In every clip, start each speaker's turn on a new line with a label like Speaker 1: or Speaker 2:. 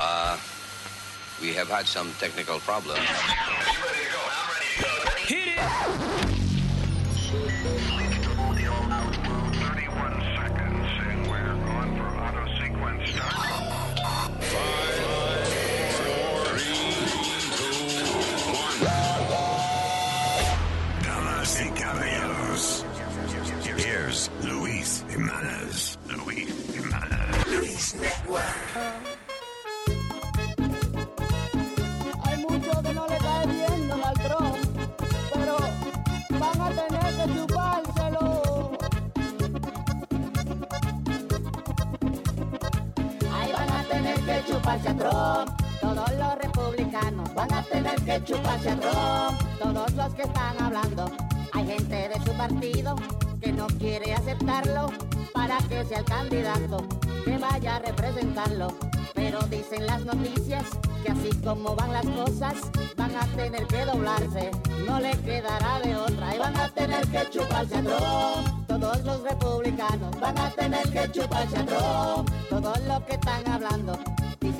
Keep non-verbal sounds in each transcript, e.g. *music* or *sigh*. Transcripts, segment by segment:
Speaker 1: Uh, we have had some technical problems.
Speaker 2: Hit it!
Speaker 3: Damas y caballeros, here's Luis Jimenez. Luis Jimenez. Luis Network.
Speaker 4: Chuparse a Trump. Todos los republicanos van a tener que chuparse a Trump. Todos los que están hablando. Hay gente de su partido que no quiere aceptarlo para que sea el candidato que vaya a representarlo. Pero dicen las noticias que así como van las cosas, van a tener que doblarse. No le quedará de otra y van a tener que chuparse a Trump. Todos los republicanos van a tener que chuparse a Trump. Todos los que están hablando,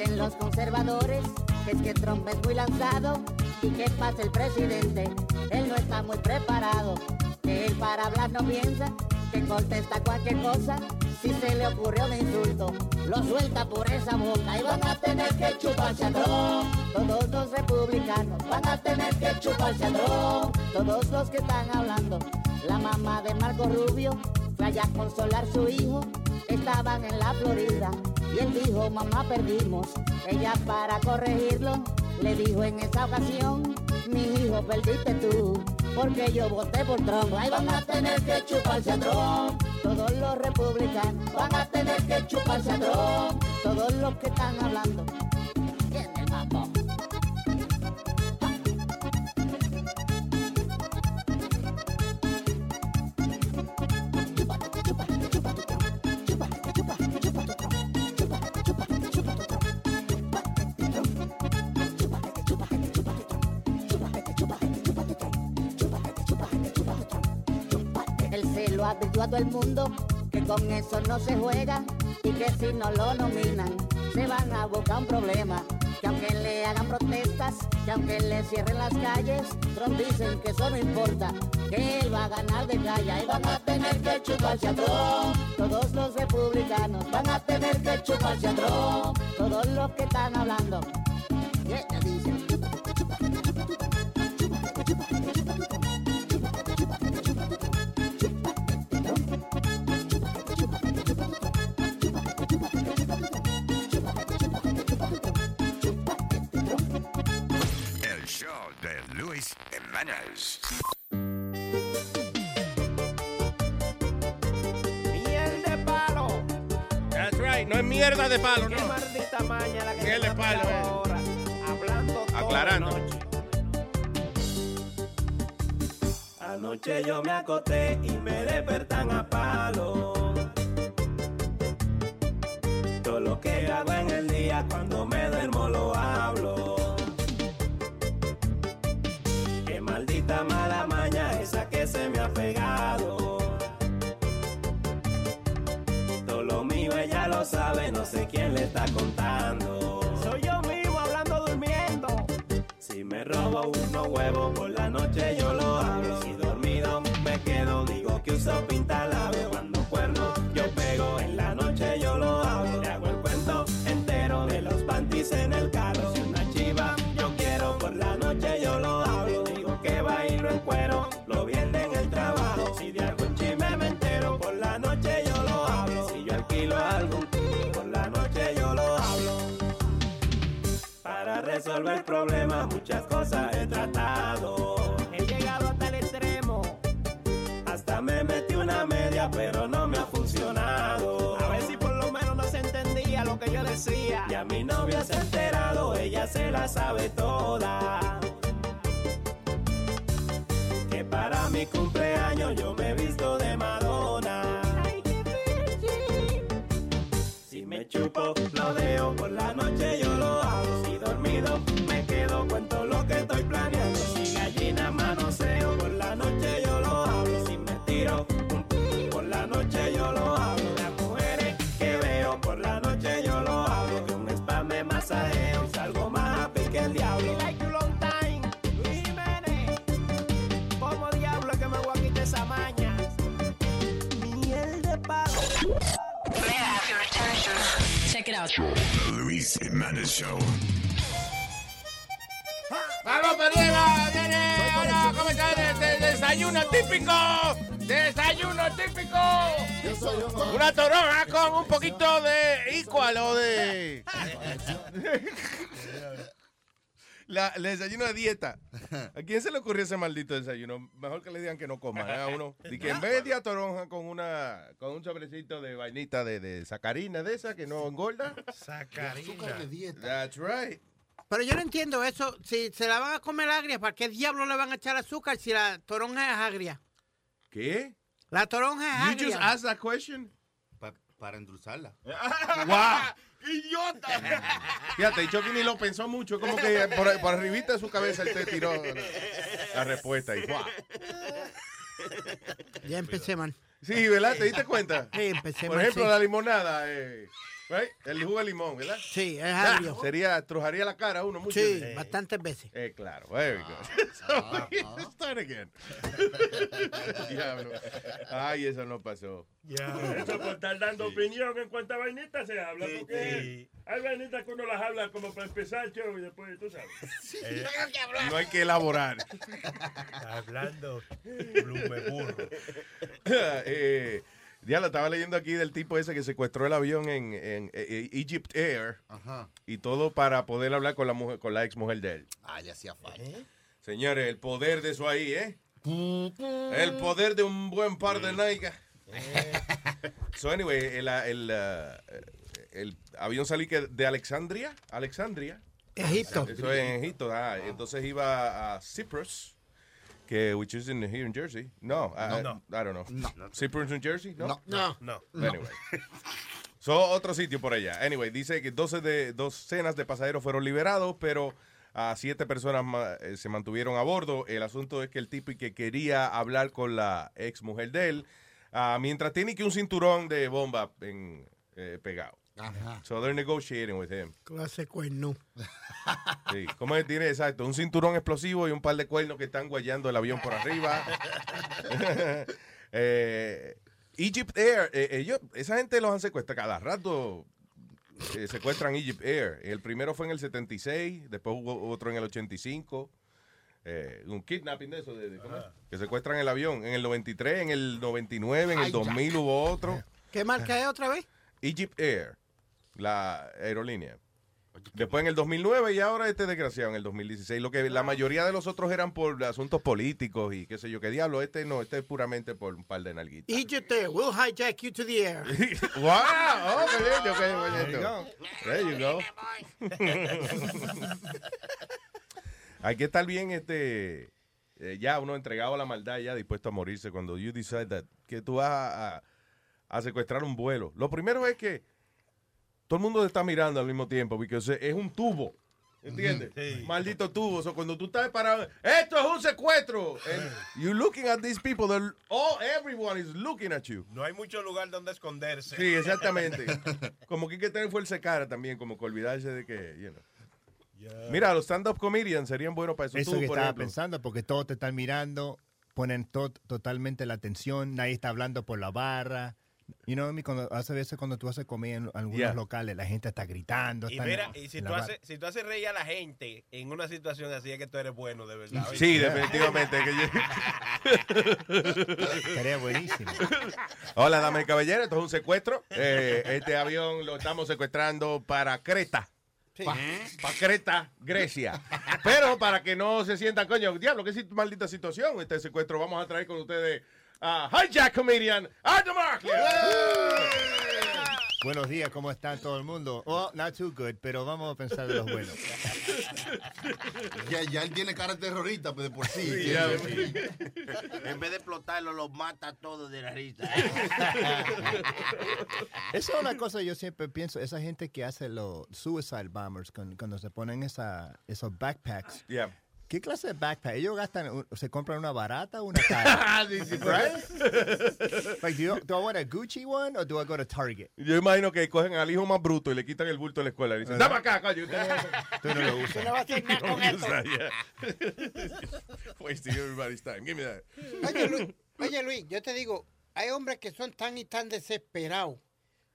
Speaker 4: dicen los conservadores, es que Trump es muy lanzado y que pasa el presidente. Él no está muy preparado, que él para hablar no piensa, que contesta cualquier cosa. Si se le ocurre un insulto, lo suelta por esa boca y van a tener que chuparse a Trump. Todos los republicanos van a tener que chuparse a Trump. Todos los que están hablando, la mamá de Marco Rubio fue allá a consolar su hijo. Estaban en la Florida y él dijo, mamá perdimos. Ella para corregirlo le dijo en esa ocasión, mi hijo perdiste tú, porque yo voté por Trump. Ahí van a tener que chuparse a Trump. Todos los republicanos van a tener que chuparse a Trump. Todos los que están hablando. A todo el mundo que con eso no se juega y que si no lo nominan se van a buscar un problema. Que aunque le hagan protestas, que aunque le cierren las calles, Trump dicen que eso no importa, que él va a ganar de calle y van a tener que chuparse a Trump. Todos los republicanos van a tener que chuparse a Trump. Todos los que están hablando. Yeah, dicen,
Speaker 5: mierda de palo,
Speaker 6: Qué
Speaker 5: no.
Speaker 6: maldita maña la que me
Speaker 5: palo, eh.
Speaker 6: ahora. Hablando toda
Speaker 5: Aclarando.
Speaker 6: la noche. Anoche yo me acosté y me despertan a palo. Todo lo que hago en el día cuando me sé quién le está contando. Soy yo mismo hablando durmiendo. Si me robo unos huevos por la noche yo lo hablo. Si dormido me quedo, digo que uso pintalabio. Lo que yo decía. Y a mi novia se ha enterado, ella se la sabe toda.
Speaker 3: The Luis Jimenez Show.
Speaker 2: ¡Vamos para arriba! ¡Viene! ¡Ahora comenzar el desayuno típico! ¡Desayuno típico! Una toronja con un poquito de igual o de... *laughs* La, el desayuno de dieta. *laughs* ¿A quién se le ocurrió ese maldito desayuno? Mejor que le digan que no coma, ¿eh? A uno. *laughs* Y que en vez de toronja con una con un sobrecito de vainita de, de sacarina de esa que no engorda.
Speaker 7: Sacarina.
Speaker 2: That's right.
Speaker 8: Pero yo no entiendo eso. Si se la van a comer agria, ¿para qué diablo le van a echar azúcar si la toronja es agria?
Speaker 2: ¿Qué?
Speaker 8: La toronja es
Speaker 2: You just
Speaker 8: agria.
Speaker 2: asked that question?
Speaker 7: Para endulzarla. *laughs*
Speaker 2: ¡Wow! ¡Idiota! Fíjate, y Chucky ni lo pensó mucho, como que por, por arribita de su cabeza él te tiró la, la respuesta y ¡guau!
Speaker 8: Ya empecé, man.
Speaker 2: Sí, ¿verdad? ¿Te diste cuenta?
Speaker 8: Sí, empecé
Speaker 2: Por
Speaker 8: mal,
Speaker 2: ejemplo,
Speaker 8: sí.
Speaker 2: la limonada, eh, right? el jugo de limón, ¿verdad?
Speaker 8: Sí, es agrio.
Speaker 2: Sería, trujaría la cara a uno mucho.
Speaker 8: Sí, bastantes veces.
Speaker 2: Eh, claro, very good. *laughs* So, *laughs* start again. *laughs* Diablo. Ay, eso no pasó.
Speaker 9: Eso por estar dando opinión en cuánta vainita se habla, porque hay vainitas que uno las habla como para empezar el show y después, tú sabes.
Speaker 2: No hay que elaborar.
Speaker 9: Hablando, blume burro.
Speaker 2: eh, ya lo estaba leyendo aquí del tipo ese que secuestró el avión en, en, eh, Egypt Air
Speaker 7: Ajá.
Speaker 2: y todo para poder hablar con la mujer, con la ex mujer de él.
Speaker 7: Ah, le hacía falta.
Speaker 2: Señores, el poder de eso ahí, ¿eh? El poder de un buen par de nalgas. *laughs* So anyway, el, el, uh, el avión salí que de Alexandria, Alexandria.
Speaker 8: Egipto.
Speaker 2: Eso es en Egipto. Ah, entonces iba a Cyprus, que which is in here in Jersey. No, I,
Speaker 9: No.
Speaker 2: I don't know. Cyprus, New Jersey? No.
Speaker 8: No.
Speaker 9: No.
Speaker 2: Anyway. *laughs* So, otro sitio por allá. Anyway, dice que 12 de, docenas de pasajeros fueron liberados, pero a siete personas ma- eh, se mantuvieron a bordo. El asunto es que el tipo y que quería hablar con la ex mujer de él, ah, mientras tiene que un cinturón de bomba en, eh, pegado.
Speaker 7: Ajá.
Speaker 2: So they're negotiating with him.
Speaker 8: Clase cuerno.
Speaker 2: Sí. ¿Cómo es? tiene exacto? Un cinturón explosivo y un par de cuernos que están guayando el avión por arriba. *laughs* Eh, Egypt Air, eh, ellos, esa gente los han secuestrado cada rato. eh, secuestran Egypt Air. El primero fue en el 76, después hubo otro en el 85. eh, un kidnapping de eso, de, de- ¿cómo es? que secuestran el avión. En el 93, en el 99, en el 2000 hubo otro.
Speaker 8: ¿Qué marca es otra vez?
Speaker 2: Egypt Air, la aerolínea. Después en el 2009 y ahora este desgraciado en el 2016. Lo que la mayoría de los otros eran por asuntos políticos y qué sé yo qué diablo. Este no, este es puramente por un par de nalguitas.
Speaker 8: Egypt Air will hijack you to the air. *laughs*
Speaker 2: ¡Wow! Oh, qué lindo, qué bonito. There you go. *laughs* Hay que estar bien, este, eh, ya uno entregado a la maldad, ya dispuesto a morirse cuando you decide that, que tú vas a, a- a secuestrar un vuelo. Lo primero es que todo el mundo te está mirando al mismo tiempo, porque es un tubo. ¿Entiendes? Maldito tubo. O sea, cuando tú estás parado, esto es un secuestro. And you looking at these people, they're- all, everyone is looking at you.
Speaker 9: No hay mucho lugar donde esconderse.
Speaker 2: Sí, exactamente. *laughs* Como que hay que tener fuerza de cara también, como que olvidarse de que, you know. Mira, los stand-up comedians serían buenos para eso.
Speaker 10: Eso
Speaker 2: Tú,
Speaker 10: que
Speaker 2: por
Speaker 10: estaba
Speaker 2: ejemplo.
Speaker 10: pensando, porque todos te están mirando, ponen to- totalmente la atención, nadie está hablando por la barra. You know, cuando, hace veces cuando tú haces comedia en algunos
Speaker 2: Yeah.
Speaker 10: locales, la gente está gritando.
Speaker 9: Y
Speaker 10: están
Speaker 9: mira,
Speaker 10: en-
Speaker 9: y si tú, haces, si tú haces reír a la gente en una situación así es que tú eres bueno, de verdad.
Speaker 2: Sí, definitivamente. *laughs*
Speaker 10: Estaría buenísimo.
Speaker 2: Hola, dame y caballero, esto es un secuestro. Eh, este avión lo estamos secuestrando para Creta. Para Creta, Grecia. Pero para que no se sientan, coño, diablo, qué maldita situación este secuestro. Vamos a traer con ustedes a Hijack Comedian, Markley.
Speaker 10: Buenos días, ¿cómo está todo el mundo? Oh, not too good, pero vamos a pensar de los buenos. *laughs*
Speaker 7: Ya, ya él tiene cara terrorista pues, de por sí.
Speaker 2: Sí, ya, *laughs*
Speaker 11: En vez de explotarlo, los mata todos de la risa. *laughs*
Speaker 10: Esa es una cosa que yo siempre pienso, esa gente que hace los suicide bombers con- cuando se ponen esa, esos backpacks.
Speaker 2: Yeah.
Speaker 10: ¿Qué clase de backpack? ¿Ellos gastan, se compran una barata o una cara? *laughs*
Speaker 2: Sí, sí,
Speaker 10: right? *laughs* Like, do, you, do I want a Gucci one or do I go to Target?
Speaker 2: Yo imagino que cogen al hijo más bruto y le quitan el bulto de la escuela y dicen, dame acá, coño. usted no-
Speaker 10: Tú no lo *laughs* usas.
Speaker 8: No va a hacer nada con esto.
Speaker 2: Wasting everybody's time. Give me that.
Speaker 8: Oye Luis, oye, Luis, yo te digo, hay hombres que son tan y tan desesperados.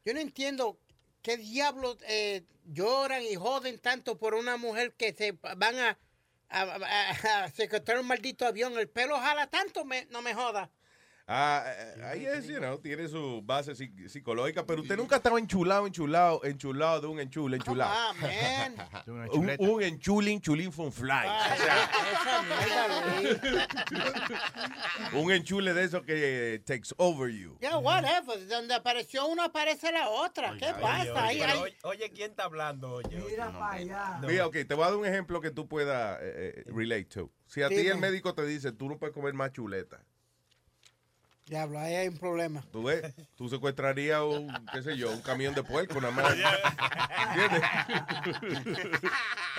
Speaker 8: Yo no entiendo qué diablos eh, lloran y joden tanto por una mujer que se van a, a, a- a secuestrar un maldito avión? El pelo jala tanto, me- no me joda.
Speaker 2: Ah, eh, ahí es, you know, tiene su base psi- psicológica, pero usted nunca estaba enchulado, enchulado, enchulado de un enchule, enchulado.
Speaker 8: Ah, man. *laughs*
Speaker 2: Un, un enchulín, chulín from fly.
Speaker 8: Esa mierda, Luis. *laughs*
Speaker 2: Un enchule de esos que takes over you.
Speaker 8: Ya, whatever. Donde apareció una, aparece la otra. ¿Qué pasa?
Speaker 12: Oye,
Speaker 8: ahí-
Speaker 12: oye, oye, ¿quién está hablando? Oye,
Speaker 13: Mira para allá.
Speaker 2: Mira, ok, te voy a dar un ejemplo que tú puedas eh, eh, relate to. Si a ti el médico te dice, tú no puedes comer más chuleta,
Speaker 8: Diablo, ahí hay un problema.
Speaker 2: tú ves, tú secuestrarías un, qué sé yo, un camión de puerco nada más. ¿Entiendes?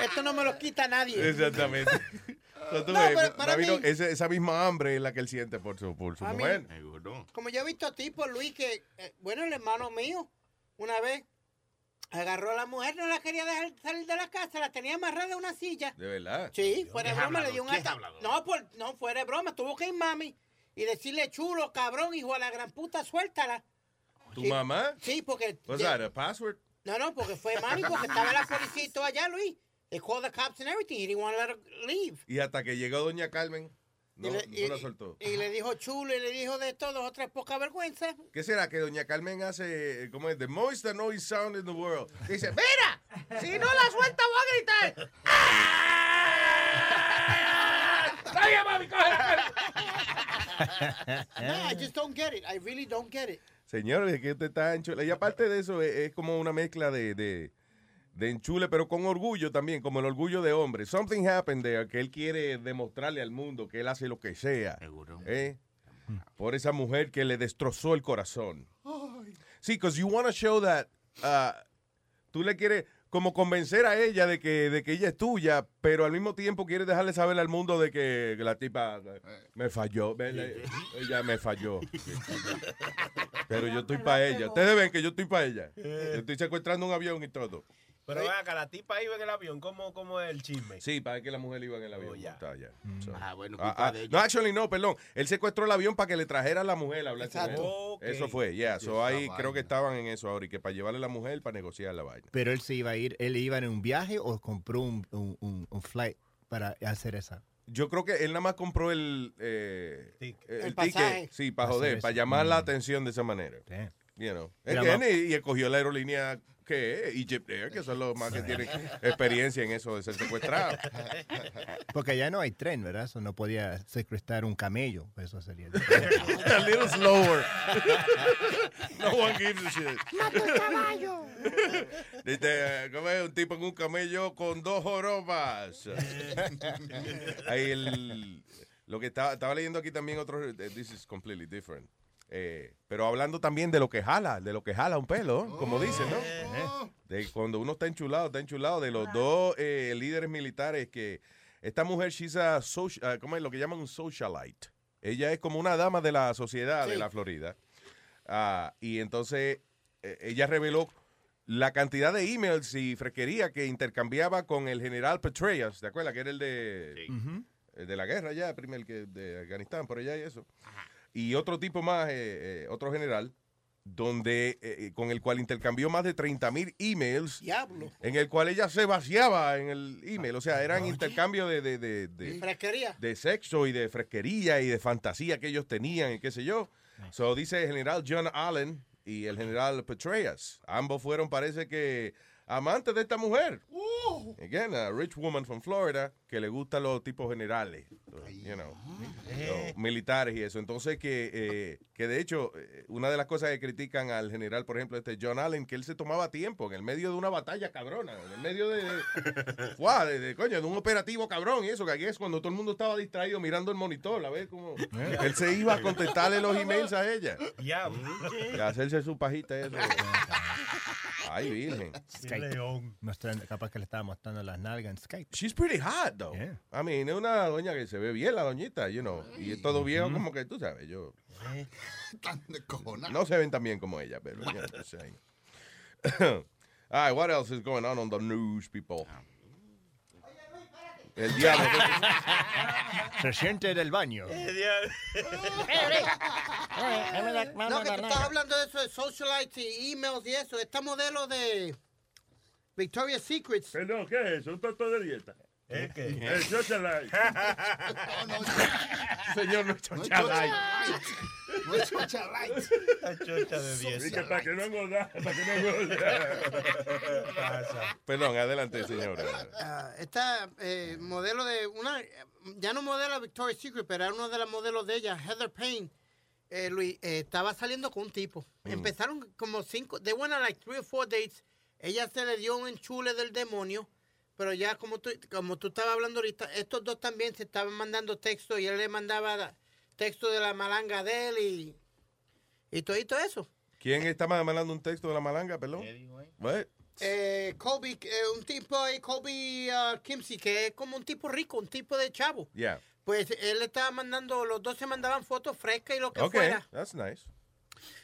Speaker 8: Esto no me lo quita nadie.
Speaker 2: Exactamente. So, tú
Speaker 8: No,
Speaker 2: ves,
Speaker 8: pero para
Speaker 2: David,
Speaker 8: mí-
Speaker 2: ese- esa misma hambre es la que él siente por su, por su
Speaker 8: A mí-
Speaker 2: mujer.
Speaker 8: Como yo he visto tipos, Luis, que, eh, bueno, el hermano mío, una vez agarró a la mujer, no la quería dejar salir de la casa, la tenía amarrada a una silla.
Speaker 2: De verdad.
Speaker 8: Sí, fuera de
Speaker 11: ¿Qué es
Speaker 8: broma, le dio un
Speaker 11: ¿Qué es
Speaker 8: ata-
Speaker 11: hablador?
Speaker 8: No, por, no, fuera de broma, tuvo que ir mami y decirle chulo, cabrón, hijo de la gran puta, suéltala.
Speaker 2: ¿Tu
Speaker 8: Sí.
Speaker 2: mamá?
Speaker 8: Sí, porque.
Speaker 2: What's that, a password?
Speaker 8: No, no, porque fue mami, porque estaba la policía y todo allá, Luis. They called the cops and everything. He didn't want to let her leave.
Speaker 2: Y hasta que llegó doña Carmen, no,
Speaker 8: y, le,
Speaker 2: no
Speaker 8: y-
Speaker 2: la soltó.
Speaker 8: y le dijo chulo y le dijo de todo, otra poca vergüenza.
Speaker 2: ¿Qué será que doña Carmen hace, como es, the most annoying sound in the world? Dice, mira, si no la suelta voy a gritar.
Speaker 9: ¡Oye, mami, coge la
Speaker 8: No, I just don't get it. I really don't get it.
Speaker 2: Señores, es que usted está enchule. Y aparte de eso, es, es como una mezcla de, de, de enchule, pero con orgullo también, como el orgullo de hombre. Something happened there, que él quiere demostrarle al mundo que él hace lo que sea. ¿eh? Por esa mujer que le destrozó el corazón. Sí, because you want to show that uh, tú le quieres como convencer a ella de que, de que ella es tuya, pero al mismo tiempo quieres dejarle saber al mundo de que, la tipa eh, me falló. Ella me falló. *laughs* Pero yo estoy para ella. Ustedes ven que yo estoy para ella. Yo estoy secuestrando un avión y todo.
Speaker 12: Pero ven acá, la tipa iba en el avión, ¿cómo, cómo es el chisme?
Speaker 2: Sí, para que la mujer iba en el avión. Está allá. So-
Speaker 11: Ah, bueno,
Speaker 2: Ah,
Speaker 11: culpa
Speaker 2: ah,
Speaker 11: de ella.
Speaker 2: no, actually no, perdón. Él secuestró el avión para que le trajera a la mujer a hablar con él. Eso fue, ya. So ahí creo que estaban en eso ahora y que para llevarle a la mujer para negociar la vaina.
Speaker 10: Pero él se iba a ir, él iba en un viaje o compró un, un, un- un flight para hacer esa.
Speaker 2: Yo creo que él nada más compró el, eh,
Speaker 12: Ticket.
Speaker 2: el,
Speaker 8: El
Speaker 2: ticket, sí, para joder,
Speaker 10: eso.
Speaker 2: para llamar la
Speaker 10: Mm.
Speaker 2: atención de esa manera.
Speaker 10: Damn.
Speaker 2: You know. Again, y, y escogió la aerolínea que es Egypt Air, que son los más que tienen experiencia en eso de ser secuestrado.
Speaker 10: Porque ya no hay tren, ¿verdad? Eso no podía secuestrar un camello. Eso sería. *laughs*
Speaker 2: a little slower. *laughs* no one gives a shit. Dice, ¿cómo es? Un tipo en un camello con dos jorobas. *laughs* Ahí el, lo que estaba, estaba leyendo aquí también otro, eh, this is completely different. Eh, pero hablando también de lo que jala, de lo que jala un pelo, como dicen, ¿no? De cuando uno está enchulado, está enchulado de los dos eh, líderes militares que esta mujer, she's a social, ah, ¿cómo es lo que llaman un socialite? Ella es como una dama de la sociedad de la Florida. Ah, y entonces eh, ella reveló la cantidad de emails y fresquería que intercambiaba con el general Petraeus, ¿te acuerdas? Que era el de, el de la guerra ya, primer que de Afganistán, por allá y eso. Y otro tipo más, eh, eh, otro general, donde eh, eh, con el cual intercambió más de 30 mil emails
Speaker 8: Diablo.
Speaker 2: en el cual ella se vaciaba en el email. O sea, eran intercambios de, de, de, de-
Speaker 8: Fresquería.
Speaker 2: de sexo y de fresquería y de fantasía que ellos tenían y qué sé yo. So dice el general John Allen y el general Petraeus. Ambos fueron, parece que, amantes de esta mujer. Again, a rich woman from Florida que le gustan los tipos generales, you know, los militares y eso. Entonces que, eh, que de hecho, eh, una de las cosas que critican al general, por ejemplo, este John Allen, que él se tomaba tiempo en el medio de una batalla cabrona, en el medio de, de, *laughs* de, coño, de un operativo cabrón y eso, que aquí es cuando todo el mundo estaba distraído mirando el monitor, a ver cómo él se iba a contestarle los emails a ella
Speaker 12: Ya,
Speaker 2: y a hacerse su pajita eso. *laughs* Ay, virgen.
Speaker 12: León.
Speaker 10: Mostrando, capaz que le estaba mostrando las nalgas en Skype.
Speaker 2: She's pretty hot, though.
Speaker 10: Yeah.
Speaker 2: I mean, es una doña que se ve bien, la doñita, you know. Y es todo viejo como que, tú sabes, yo... *laughs*
Speaker 7: Tan descojonado.
Speaker 2: No se ven tan bien como ella, pero... just saying. *coughs* All right, what else is going on on the news, people? El diablo.
Speaker 10: Se siente en el baño. *laughs*
Speaker 8: No, que tú estás hablando de eso de socialites y emails y eso. Esta modelo de Victoria's Secrets.
Speaker 9: Perdón, ¿qué es eso? ¿Un tonto de dieta?
Speaker 11: ¿Eh, qué?
Speaker 9: El socialite. *laughs*
Speaker 2: Señor, no
Speaker 7: No es chocha light. No es chocha light.
Speaker 11: La chocha de
Speaker 9: Dice
Speaker 11: 10.
Speaker 9: para que no engorda, para que no engorda.
Speaker 2: Perdón, adelante, señora.
Speaker 8: Ah, esta eh, modelo de una, ya no modelo Victoria's Secret, pero era una de las modelos de ella, Heather Payne. eh, Luis, eh, estaba saliendo con un tipo. Empezaron como cinco, de buena like three or four dates. Ella se le dio un enchule del demonio, pero ya como tú, como tú estabas hablando ahorita, estos dos también se estaban mandando texto y él le mandaba texto de la malanga de él y, y todo eso.
Speaker 2: ¿Quién está mandando un texto de la malanga, perdón? What?
Speaker 8: Eh, Kobe, eh, un tipo ahí, Kobe uh, Kimsey, que es como un tipo rico, un tipo de chavo.
Speaker 2: Yeah.
Speaker 8: Pues él estaba mandando, los dos se mandaban fotos frescas y lo que
Speaker 2: Okay,
Speaker 8: fuera.
Speaker 2: that's nice.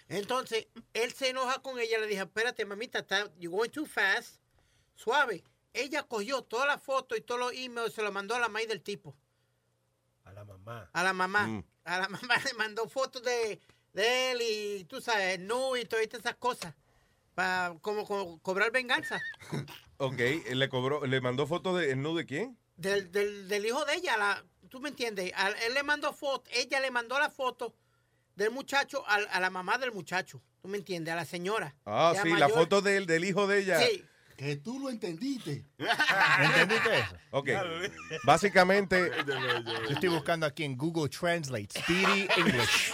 Speaker 8: Entonces, él se enoja con ella, le dije, espérate, mamita, está, you going too fast, suave. Ella cogió todas las fotos y todos los emails y se los mandó a la maíz del tipo,
Speaker 11: A la mamá.
Speaker 8: a la mamá.
Speaker 2: Mm.
Speaker 8: A la *laughs* mamá le mandó fotos de, de él y, tú sabes, nu y todas esas cosas, para como, como cobrar venganza. *laughs*
Speaker 2: Ok, él le cobró, le mandó fotos de, ¿no de quién?
Speaker 8: del, del, del hijo de ella, la, tú me entiendes, A- él le mandó foto, ella le mandó la foto del muchacho al- a, la mamá del muchacho, tú me entiendes, a la señora.
Speaker 2: Ah,
Speaker 8: Ya
Speaker 2: sí, la foto del, del hijo de ella.
Speaker 8: Sí,
Speaker 7: Que tú lo entendiste. *laughs*
Speaker 10: ¿Entendiste eso?
Speaker 2: Ok, básicamente,
Speaker 10: Yo estoy buscando aquí en Google Translate, Speedy English.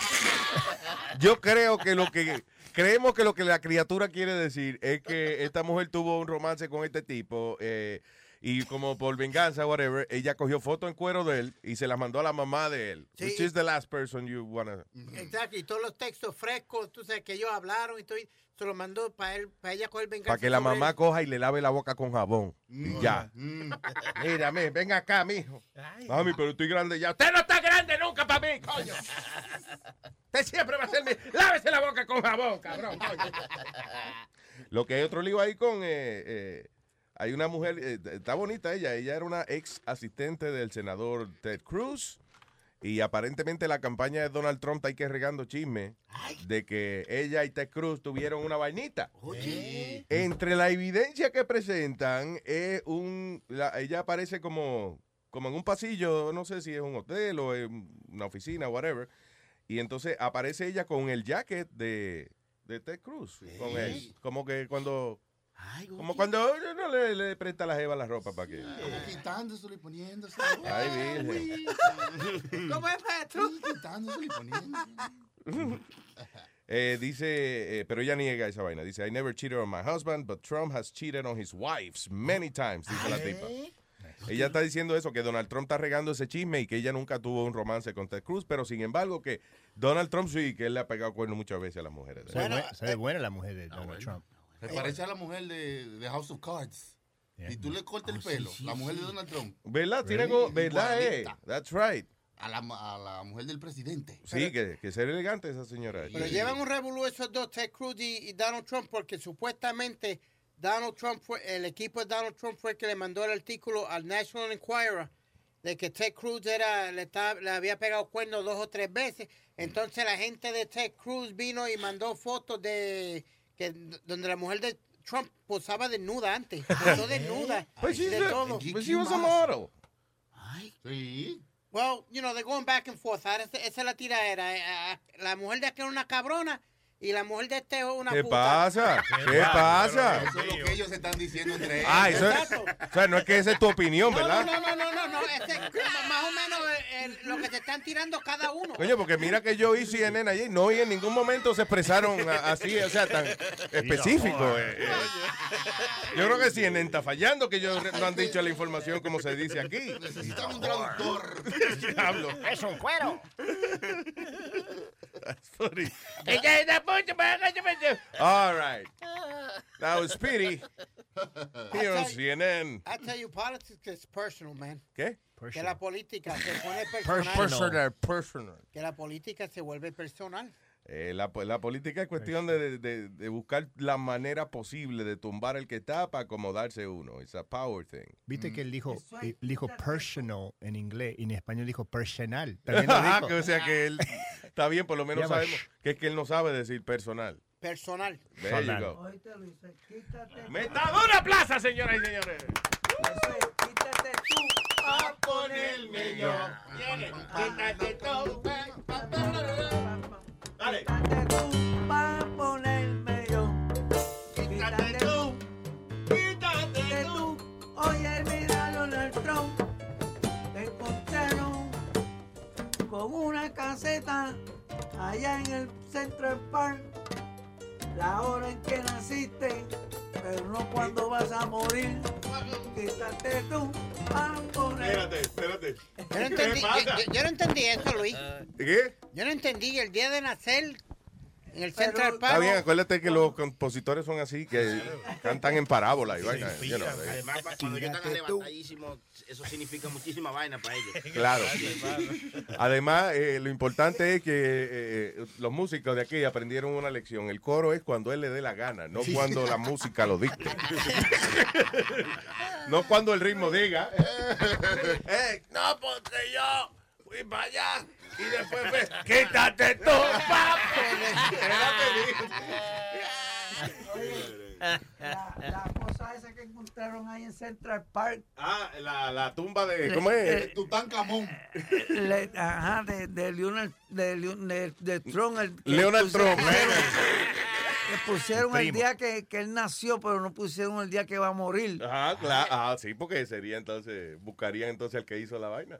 Speaker 2: yo creo que lo que, creemos que lo que la criatura quiere decir es que esta mujer tuvo un romance con este tipo eh, y como por venganza, whatever, ella cogió foto en cuero de él y se la mandó a la mamá de él.
Speaker 8: Sí.
Speaker 2: Which is the last person you wanna...
Speaker 8: exacto, y todos los textos frescos, tú sabes que ellos hablaron y todo, se lo mandó para él, para ella coger venganza.
Speaker 2: Para que la mamá
Speaker 8: él.
Speaker 2: coja y le lave la boca con jabón. Y ya. *laughs*
Speaker 7: Mm.
Speaker 2: Mírame, ven acá, mijo. Mami, pero estoy grande ya. Usted no está grande nunca para mí, coño. Usted siempre va a ser mi... Lávese la boca con jabón, cabrón. coño. *laughs* Lo que hay otro lío ahí con... eh, eh, hay una mujer, eh, está bonita ella. Ella era una ex asistente del senador Ted Cruz. Y aparentemente la campaña de Donald Trump está ahí que regando chisme de que ella y Ted Cruz tuvieron una vainita.
Speaker 7: Oye.
Speaker 2: Entre la evidencia que presentan, es un, la- ella aparece como, como en un pasillo, no sé si es un hotel o en una oficina, whatever. Y entonces aparece ella con el jacket de, de Ted Cruz. Con él. Como que cuando,
Speaker 7: Ay,
Speaker 2: como cuando uno le, le presta la jeva la ropa para que...
Speaker 7: Como quitándoselo y poniéndose.
Speaker 2: Ay, virgen.
Speaker 8: ¿Cómo es, maestro?
Speaker 7: Sí, quitándoselo y poniéndose.
Speaker 2: Eh, dice, eh, pero ella niega esa vaina. Dice, I never cheated on my husband, but Trump has cheated on his wives many times, dice la tipa. Ella está diciendo eso, que Donald Trump está regando ese chisme y que ella nunca tuvo un romance con Ted Cruz, pero sin embargo que Donald Trump sí, que él le ha pegado cuerno muchas veces a las mujeres.
Speaker 10: Se ve, ve buena la mujer de Donald Trump.
Speaker 7: Se parece a la mujer de, de House of Cards. Y tú le cortas el pelo, la mujer de Donald Trump,
Speaker 2: ¿Verdad? Tiene go- ¿Verdad? Eh? That's right.
Speaker 7: a la, a la mujer del presidente.
Speaker 2: Sí, que, que ser elegante esa señora.
Speaker 8: Pero llevan un revolú esos dos, Ted Cruz y, y Donald Trump, porque supuestamente Donald Trump fue, el equipo de Donald Trump fue el que le mandó el artículo al National Enquirer de que Ted Cruz era, le, estaba- le había pegado cuernos dos o tres veces. Entonces la gente de Ted Cruz vino y mandó fotos de que donde la mujer de Trump posaba desnuda antes, *laughs* posó desnuda,
Speaker 2: Pues she's
Speaker 8: de
Speaker 2: a-
Speaker 8: todo.
Speaker 2: but she was a model.
Speaker 7: Ay, sí.
Speaker 8: Well, you know, they're going back and forth. Ahora esa, esa es la tiradera. Eh, ah, La mujer de aquel es una cabrona y la mujer de este es una
Speaker 2: ¿Qué
Speaker 8: puta.
Speaker 2: pasa? *laughs* ¿Qué pasa?
Speaker 7: Eso es lo que ellos están diciendo entre ellos.
Speaker 2: Ah, eso es, o sea, no es que esa es tu opinión,
Speaker 8: No,
Speaker 2: ¿verdad?
Speaker 8: no, no, no, no, no. Es como más o menos eh, eh, lo que se están tirando cada uno.
Speaker 2: Coño, porque mira que yo hice CNN ayer, no, y en ningún momento se expresaron así, o sea, tan *laughs* específico. eh, eh. Yo creo que CNN está fallando, que ellos no han dicho la información como se dice aquí.
Speaker 7: Necesitan un traductor. *laughs*
Speaker 2: Diablo.
Speaker 10: Es un cuero.
Speaker 2: That's funny. All right. Now, Speedy, *laughs* here on CNN.
Speaker 8: I tell you, politics is personal, man.
Speaker 2: ¿Qué?
Speaker 8: Que la política se pone
Speaker 2: Personal.
Speaker 8: personal.
Speaker 2: Personal, personal.
Speaker 8: Que la política se vuelve personal.
Speaker 2: Eh, la, la política es cuestión de, de- de buscar la manera posible de tumbar el que está para acomodarse uno. Es a power thing.
Speaker 10: Viste
Speaker 7: Mm.
Speaker 10: que él dijo, él dijo personal en inglés y en español dijo personal. *laughs* También lo
Speaker 2: Ah,
Speaker 10: dijo.
Speaker 2: que, o sea que él está bien, por lo menos sabemos que es que él no sabe decir personal.
Speaker 8: Personal.
Speaker 2: There you go.
Speaker 13: Oíste, Luis, quítate.
Speaker 2: ¡Metadura plaza, señoras y señores!
Speaker 13: Eso quítate tú.
Speaker 11: A ponerme yo. Quítate tú.
Speaker 2: Dale.
Speaker 13: Quítate tú pa' ponerme yo.
Speaker 11: Quítate tú. Quítate tú.
Speaker 13: tú. Oye, mira Donald Trump. Te encontraron con una caseta allá en el Central Park. La hora en que naciste, pero no cuando vas a morir. Quítate tú poner.
Speaker 2: espérate.
Speaker 8: Yo no, entendí, yo, yo- yo no entendí eso, Luis.
Speaker 2: ¿Qué?
Speaker 8: Yo no entendí el día de nacer en el
Speaker 13: Pero-
Speaker 8: Central
Speaker 2: Está
Speaker 8: Park.
Speaker 2: bien, acuérdate que los compositores son así, que cantan en parábola y vaina. you know, they-
Speaker 11: Además, cuando ellos están arrebatadísimos, eso significa muchísima vaina para ellos. *laughs*
Speaker 2: Claro. Además, eh, lo importante es que eh, los músicos de aquí aprendieron una lección. El coro es cuando él le dé la gana, no cuando la música lo dicte. *laughs* no cuando el ritmo diga. *laughs*
Speaker 11: Eh, no, porque yo fui para allá y después fue.
Speaker 2: ¡Quítate tú, papo!
Speaker 13: La, la cosa esa que encontraron ahí en Central Park,
Speaker 2: Ah, la, la tumba de... ¿Cómo es?
Speaker 7: Tutankamón.
Speaker 13: le- ajá, de, de Leonard, de, de, de Trump. el-
Speaker 2: Leonard Trump.
Speaker 13: Le pusieron el día que, que él nació, pero no pusieron el día que va a morir.
Speaker 2: Ajá, claro. Ah, sí, porque sería entonces, buscarían entonces al que hizo la vaina.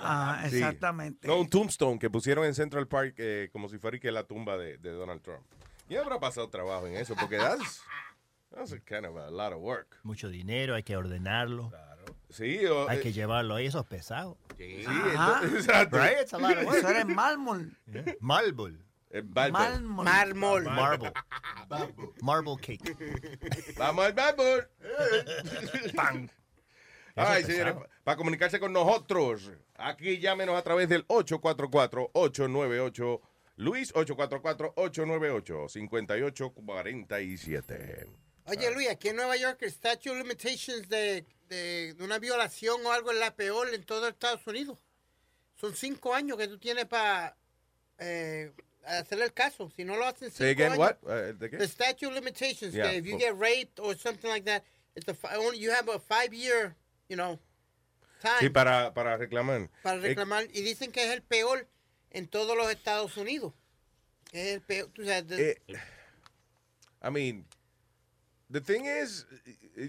Speaker 13: Ajá,
Speaker 2: Sí.
Speaker 13: exactamente.
Speaker 2: No, un tombstone que pusieron en Central Park eh, como si fuera y que la tumba de, de Donald Trump. Y habrá pasado trabajo en eso, porque that's, that's a kind of a lot of work.
Speaker 10: Mucho dinero, hay que ordenarlo.
Speaker 2: Sí, o,
Speaker 10: Hay
Speaker 2: eh,
Speaker 10: que llevarlo ahí, eso es pesado.
Speaker 2: sí, *laughs* exacto.
Speaker 10: Right? It's a lot of work.
Speaker 13: Eso era en mármol.
Speaker 2: Barber.
Speaker 13: Mármol.
Speaker 8: Mármol.
Speaker 10: Marble. Marble cake.
Speaker 2: Vamos al Barber. *laughs*
Speaker 10: Pan.
Speaker 2: Ay,
Speaker 10: es
Speaker 2: señores, para comunicarse con nosotros, aquí llámenos a través del 844-898, Luis 844-898-5847.
Speaker 8: Oye, Luis, aquí en Nueva York el statute of limitations de, de, de una violación o algo es la peor en todo Estados Unidos. Son cinco años que tú tienes para eh, hacerle el caso. Si no lo hacen cinco
Speaker 2: Say again,
Speaker 8: años.
Speaker 2: what? ¿De
Speaker 8: The statute of limitations.
Speaker 2: Yeah,
Speaker 8: if you get raped or something like that, it's a, only, you have a five year, you know, time
Speaker 2: Sí, para, para reclamar.
Speaker 8: para
Speaker 2: Eh,
Speaker 8: reclamar. y dicen que es el peor en todos los Estados Unidos. Es el peor. tú sabes, de-
Speaker 2: Eh, I mean, the thing is,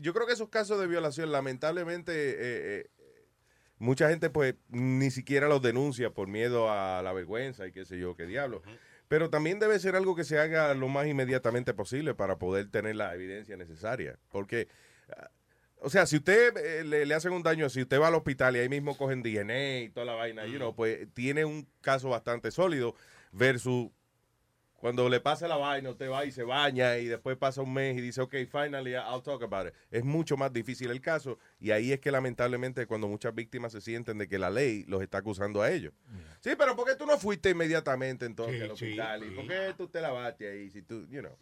Speaker 2: yo creo que esos casos de violación, lamentablemente, eh, eh, mucha gente pues ni siquiera los denuncia por miedo a la vergüenza y qué sé yo, qué diablo. Pero también debe ser algo que se haga lo más inmediatamente posible para poder tener la evidencia necesaria. Porque, ah, o sea, si usted eh, le, le hacen un daño así, usted va al hospital y ahí mismo cogen DNA y toda la vaina, you know, pues tiene un caso bastante sólido versus cuando le pasa la vaina, usted va y se baña y después pasa un mes y dice, ok, finally, I'll talk about it. Es mucho más difícil el caso y ahí es que lamentablemente cuando muchas víctimas se sienten de que la ley los está acusando a ellos. Sí, pero ¿por qué tú no fuiste inmediatamente entonces
Speaker 11: Sí,
Speaker 2: al
Speaker 11: sí,
Speaker 2: hospital? ¿Y
Speaker 11: sí.
Speaker 2: por qué tú te lavaste ahí? Si tú, you know.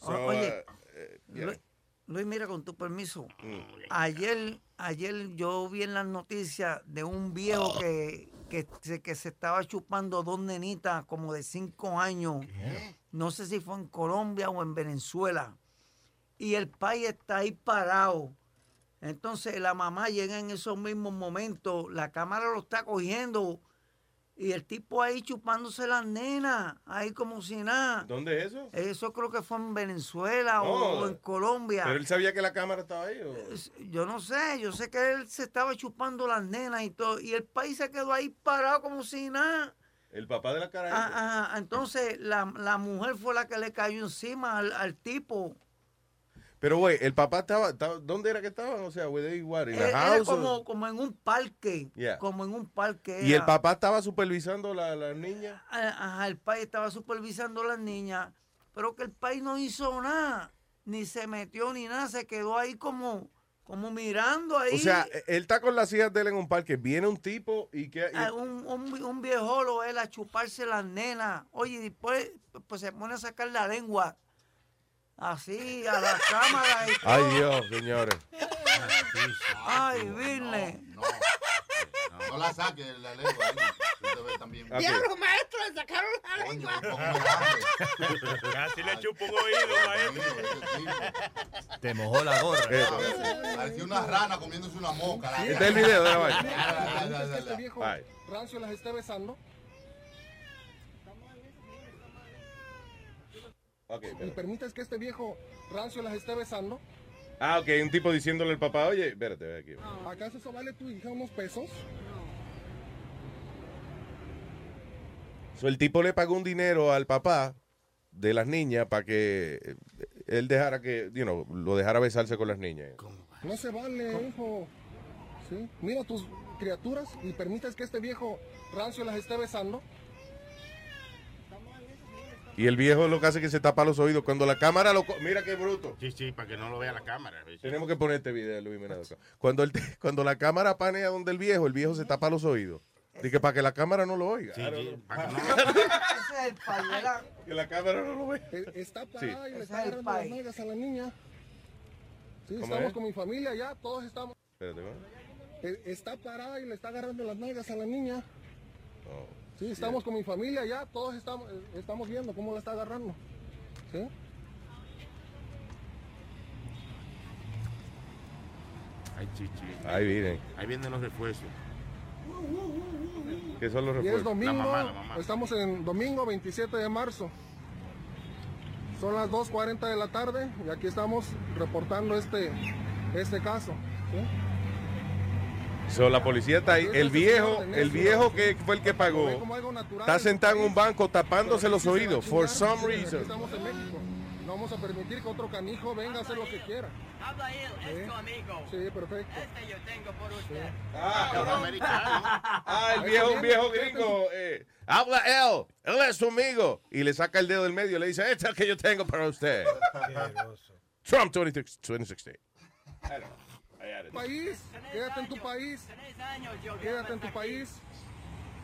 Speaker 2: So,
Speaker 13: O- oye,
Speaker 2: uh, eh, yeah.
Speaker 13: Luis, Luis, mira, con tu permiso.
Speaker 2: Mm.
Speaker 13: Ayer, ayer yo vi en las noticias de un viejo que, que, se, que se estaba chupando dos nenitas como de cinco años. No sé si fue en Colombia o en Venezuela. Y el país está ahí parado. Entonces la mamá llega en esos mismos momentos, la cámara lo está cogiendo y el tipo ahí chupándose las nenas, ahí como si nada.
Speaker 2: ¿Dónde es eso?
Speaker 13: Eso creo que fue en Venezuela o-
Speaker 2: Oh,
Speaker 13: o en Colombia.
Speaker 2: ¿Pero él sabía que la cámara estaba ahí? o?
Speaker 13: Yo no sé, yo sé que él se estaba chupando las nenas y todo, y el país se quedó ahí parado como si nada.
Speaker 2: El papá de la cara.
Speaker 13: Ah, ah, entonces la, la mujer fue la que le cayó encima al, al tipo.
Speaker 2: Pero, güey, el papá estaba, estaba- ¿dónde era que estaban? O sea, were they what, in
Speaker 13: Él-
Speaker 2: a
Speaker 13: Era
Speaker 2: house?
Speaker 13: como, como en un parque,
Speaker 2: Yeah.
Speaker 13: como en un parque.
Speaker 2: Y el papá estaba supervisando la, la niña.
Speaker 13: Ah, Ajá, el país estaba supervisando a las niñas, pero que el país no hizo nada, ni se metió ni nada, se quedó ahí como, como mirando ahí.
Speaker 2: O sea, él está con las hijas de él en un parque, viene un tipo y que... y-
Speaker 13: a un, un, un viejolo él a chuparse las nenas. Oye, y después pues se pone a sacar la lengua. Así, a la cámara. Y
Speaker 2: Ay,
Speaker 13: todo.
Speaker 2: Dios, señores.
Speaker 13: Ay, Virne.
Speaker 7: No la saques de la lengua. ahí. Usted ve también.
Speaker 8: Diablo, maestro, le sacaron la lengua.
Speaker 7: un poco más
Speaker 9: Casi le chupo un oído, maestro.
Speaker 10: Te mojó la gorra.
Speaker 2: Eh,
Speaker 7: Parecía una rana comiéndose una moca. la-
Speaker 2: Este es el video de la vaina.
Speaker 14: Este viejo rancio las esté besando
Speaker 2: Ok,
Speaker 14: y permites que este viejo rancio las esté besando,
Speaker 2: Ah, ok, un tipo diciéndole al papá, oye, espérate, ve aquí.
Speaker 14: ¿acaso eso vale tu hija unos pesos?
Speaker 2: So, el tipo le pagó un dinero al papá de las niñas para que eh, él dejara que, you know, lo dejara besarse con las niñas.
Speaker 14: No se vale, hijo. ¿Sí? Mira tus criaturas y permites que este viejo rancio las esté besando.
Speaker 2: Y el viejo lo que hace es que se tapa los oídos. Cuando la cámara lo... Mira qué bruto.
Speaker 15: Sí, sí, para que no lo vea la cámara.
Speaker 2: Tenemos que poner este video, Luis Mendoza. Cuando, el, *laughs* cuando la cámara panea donde el viejo, el viejo se tapa los oídos. Dice que para que la cámara no lo oiga.
Speaker 15: Sí, para que no- *laughs*
Speaker 13: Ese es el pañuela.
Speaker 2: Que la cámara no lo vea.
Speaker 14: Eh, Está parada y le está agarrando las nalgas a la niña. Sí,
Speaker 2: ¿Cómo
Speaker 14: estamos
Speaker 2: es?
Speaker 14: con mi familia ya, todos estamos.
Speaker 2: Espérate, ¿no?
Speaker 14: Eh, Está parada y le está agarrando las nalgas a la niña.
Speaker 2: Oh.
Speaker 14: Sí, estamos con mi familia ya, todos estamos, eh, estamos viendo cómo la está agarrando. ¿Sí?
Speaker 15: Ay, chichi.
Speaker 2: Ahí vienen.
Speaker 15: Ahí vienen los refuerzos.
Speaker 2: ¿Qué son los
Speaker 14: Y es
Speaker 2: refuerzos?
Speaker 14: domingo,
Speaker 15: mamá, la mamá.
Speaker 14: estamos en domingo 27 de marzo. Son las 2.40 de la tarde y aquí estamos reportando este, este caso. ¿sí?
Speaker 2: So, la policía está ahí. El viejo, el viejo que fue el que pagó, está sentado en un banco tapándose los oídos. For some reason.
Speaker 14: Estamos en México. No vamos a permitir que otro canijo venga a hacer lo que quiera.
Speaker 16: Habla él,
Speaker 14: ¿Sí?
Speaker 16: es tu amigo.
Speaker 14: Sí, perfecto.
Speaker 16: Este yo tengo por usted.
Speaker 2: Ah,
Speaker 15: americano.
Speaker 2: Ah, el viejo, un viejo gringo. eh, habla él. Él es su amigo. Y le saca el dedo del medio y le dice, este es el que yo tengo para usted. Trump 26 2016. It.
Speaker 14: País, quédate en tu país.
Speaker 16: Tres años yo
Speaker 14: Quédate en tu
Speaker 16: aquí
Speaker 14: país.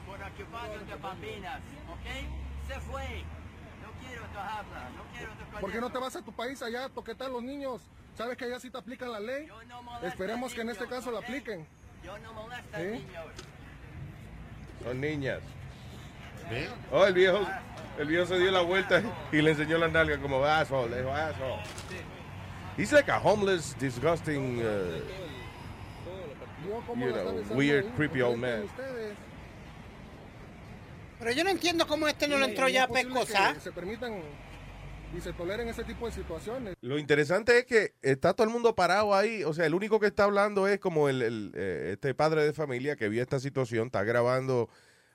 Speaker 16: Por ocupado de bambinas, ¿ok? Se fue. No quiero tu habla, no quiero tu
Speaker 14: ¿Por qué no te vas a tu país allá a toquetar a los niños? ¿Sabes que allá sí te aplican la ley?
Speaker 16: Yo no molesto
Speaker 14: Esperemos que en este
Speaker 16: niños,
Speaker 14: caso la
Speaker 16: ¿ok?
Speaker 14: apliquen.
Speaker 16: Yo no molesto a
Speaker 14: ¿Sí?
Speaker 16: niños.
Speaker 2: Son niñas.
Speaker 15: ¿Ve?
Speaker 2: Oh, el viejo, el viejo se dio la vuelta y le enseñó las nalgas como asshole. Le dijo, asshole. He's like a homeless, disgusting, uh, You know, weird, creepy old man.
Speaker 8: Pero yo no entiendo cómo este no le entró ya a
Speaker 14: que Se permitan y se toleren ese tipo de situaciones.
Speaker 2: Lo interesante es que está todo el mundo parado ahí. O sea, el único que está hablando es como el, el, eh, este padre de familia que vio esta situación, está grabando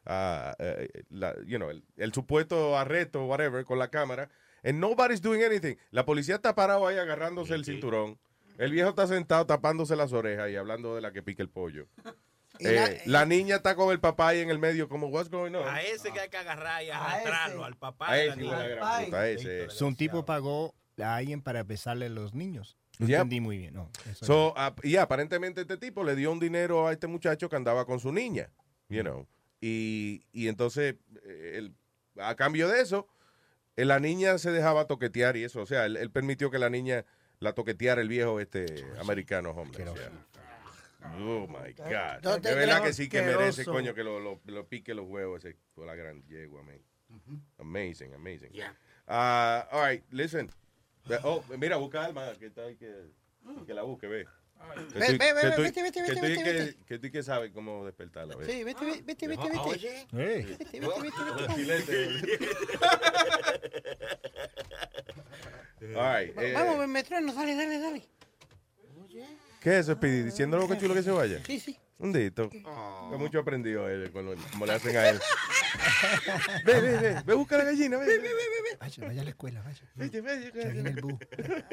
Speaker 2: ah, eh, la- you know, el, el supuesto arresto, whatever, con la cámara. And nobody's doing anything. La policía está parado ahí agarrándose el cinturón. El viejo está sentado tapándose las orejas y hablando de la que pica el pollo. *laughs* Eh,
Speaker 8: la-
Speaker 2: la, niña está con el papá ahí en el medio, como, what's going on?
Speaker 17: A ese que hay que agarrar y
Speaker 13: A
Speaker 17: arrastrarlo,
Speaker 13: ese.
Speaker 17: al papá
Speaker 2: A ese, la gran
Speaker 13: Ay.
Speaker 2: puta, a ese.
Speaker 10: So, un tipo pagó a alguien para besarle a los niños.
Speaker 2: Yep.
Speaker 10: entendí muy bien. No,
Speaker 2: So, ah, y aparentemente este tipo le dio un dinero a este muchacho que andaba con su niña, you know. Y, y entonces, eh, él, a cambio de eso, la niña se dejaba toquetear y eso. O sea, él, él permitió que la niña la toqueteara el viejo este americano hombre. Oh my God.
Speaker 8: No
Speaker 2: De verdad que sí que merece, coño, que lo, lo, lo pique los huevos ese con la gran yegua, man. Amazing, amazing.
Speaker 15: Yeah.
Speaker 2: Ah, all right, listen. Oh, mira, busca alma, que está ahí que, que la busque, ve.
Speaker 8: Ve, ve, ve, ve, vete, vete, vete, vete,
Speaker 2: que-
Speaker 8: vete.
Speaker 2: Que tú que sabes cómo despertarla, ve.
Speaker 8: Sí, vete, vete, vete, vete, vete.
Speaker 15: Oye.
Speaker 8: Vete, vete, vete.
Speaker 2: All right,
Speaker 8: Vamos, me trueno, dale, dale, dale.
Speaker 2: ¿Qué es eso, Speedy? ¿Diciendo lo que chulo que se vaya?
Speaker 8: Sí, sí.
Speaker 2: Un dito. Que mucho aprendió él, con lo- como le hacen a él. *laughs* ve, ve, ve, ve, busca la gallina, ve. ve, ve, ve.
Speaker 10: Vaya, vaya a la escuela, vaya.
Speaker 2: Vete, vete,
Speaker 10: Ya viene el bus.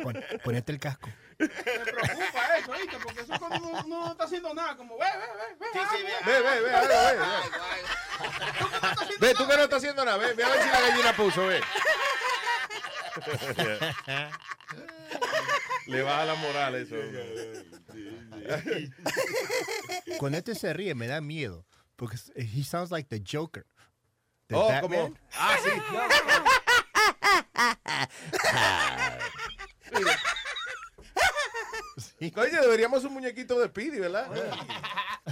Speaker 10: Pon- ponete el casco.
Speaker 18: Me preocupa eso, ¿viste? Porque eso cuando uno no, no está haciendo nada, como ve, ve, ve, ve.
Speaker 15: sí, sí, ve.
Speaker 2: Ve, ve, ve, ve, ve.
Speaker 18: ve.
Speaker 2: Ve, tú que no estás haciendo nada, ve, ve a ver si la gallina puso, ve. *laughs* Le baja la moral eso.
Speaker 10: Cuando este se ríe me da miedo. Porque s- he sounds like the Joker. The
Speaker 2: Oh,
Speaker 10: Batman.
Speaker 2: como. Ah, sí. *laughs* *laughs* Oye, deberíamos un muñequito de Speedy, ¿verdad?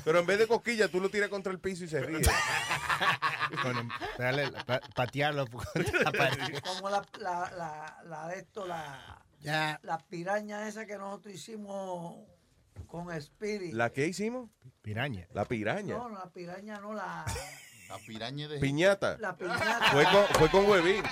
Speaker 2: Pero en vez de cosquilla, tú lo tiras contra el piso y se ríe. *laughs*
Speaker 10: Darle- pa- patearlo. *laughs*
Speaker 13: Como la, la, la, la de esto, la, la piraña esa que nosotros hicimos con Spirit.
Speaker 2: ¿La qué hicimos?
Speaker 10: Piraña.
Speaker 2: La piraña.
Speaker 13: No, la piraña no, la,
Speaker 7: La piraña de...
Speaker 2: Piñata.
Speaker 13: la piñata.
Speaker 2: Fue con, fue con Huevín.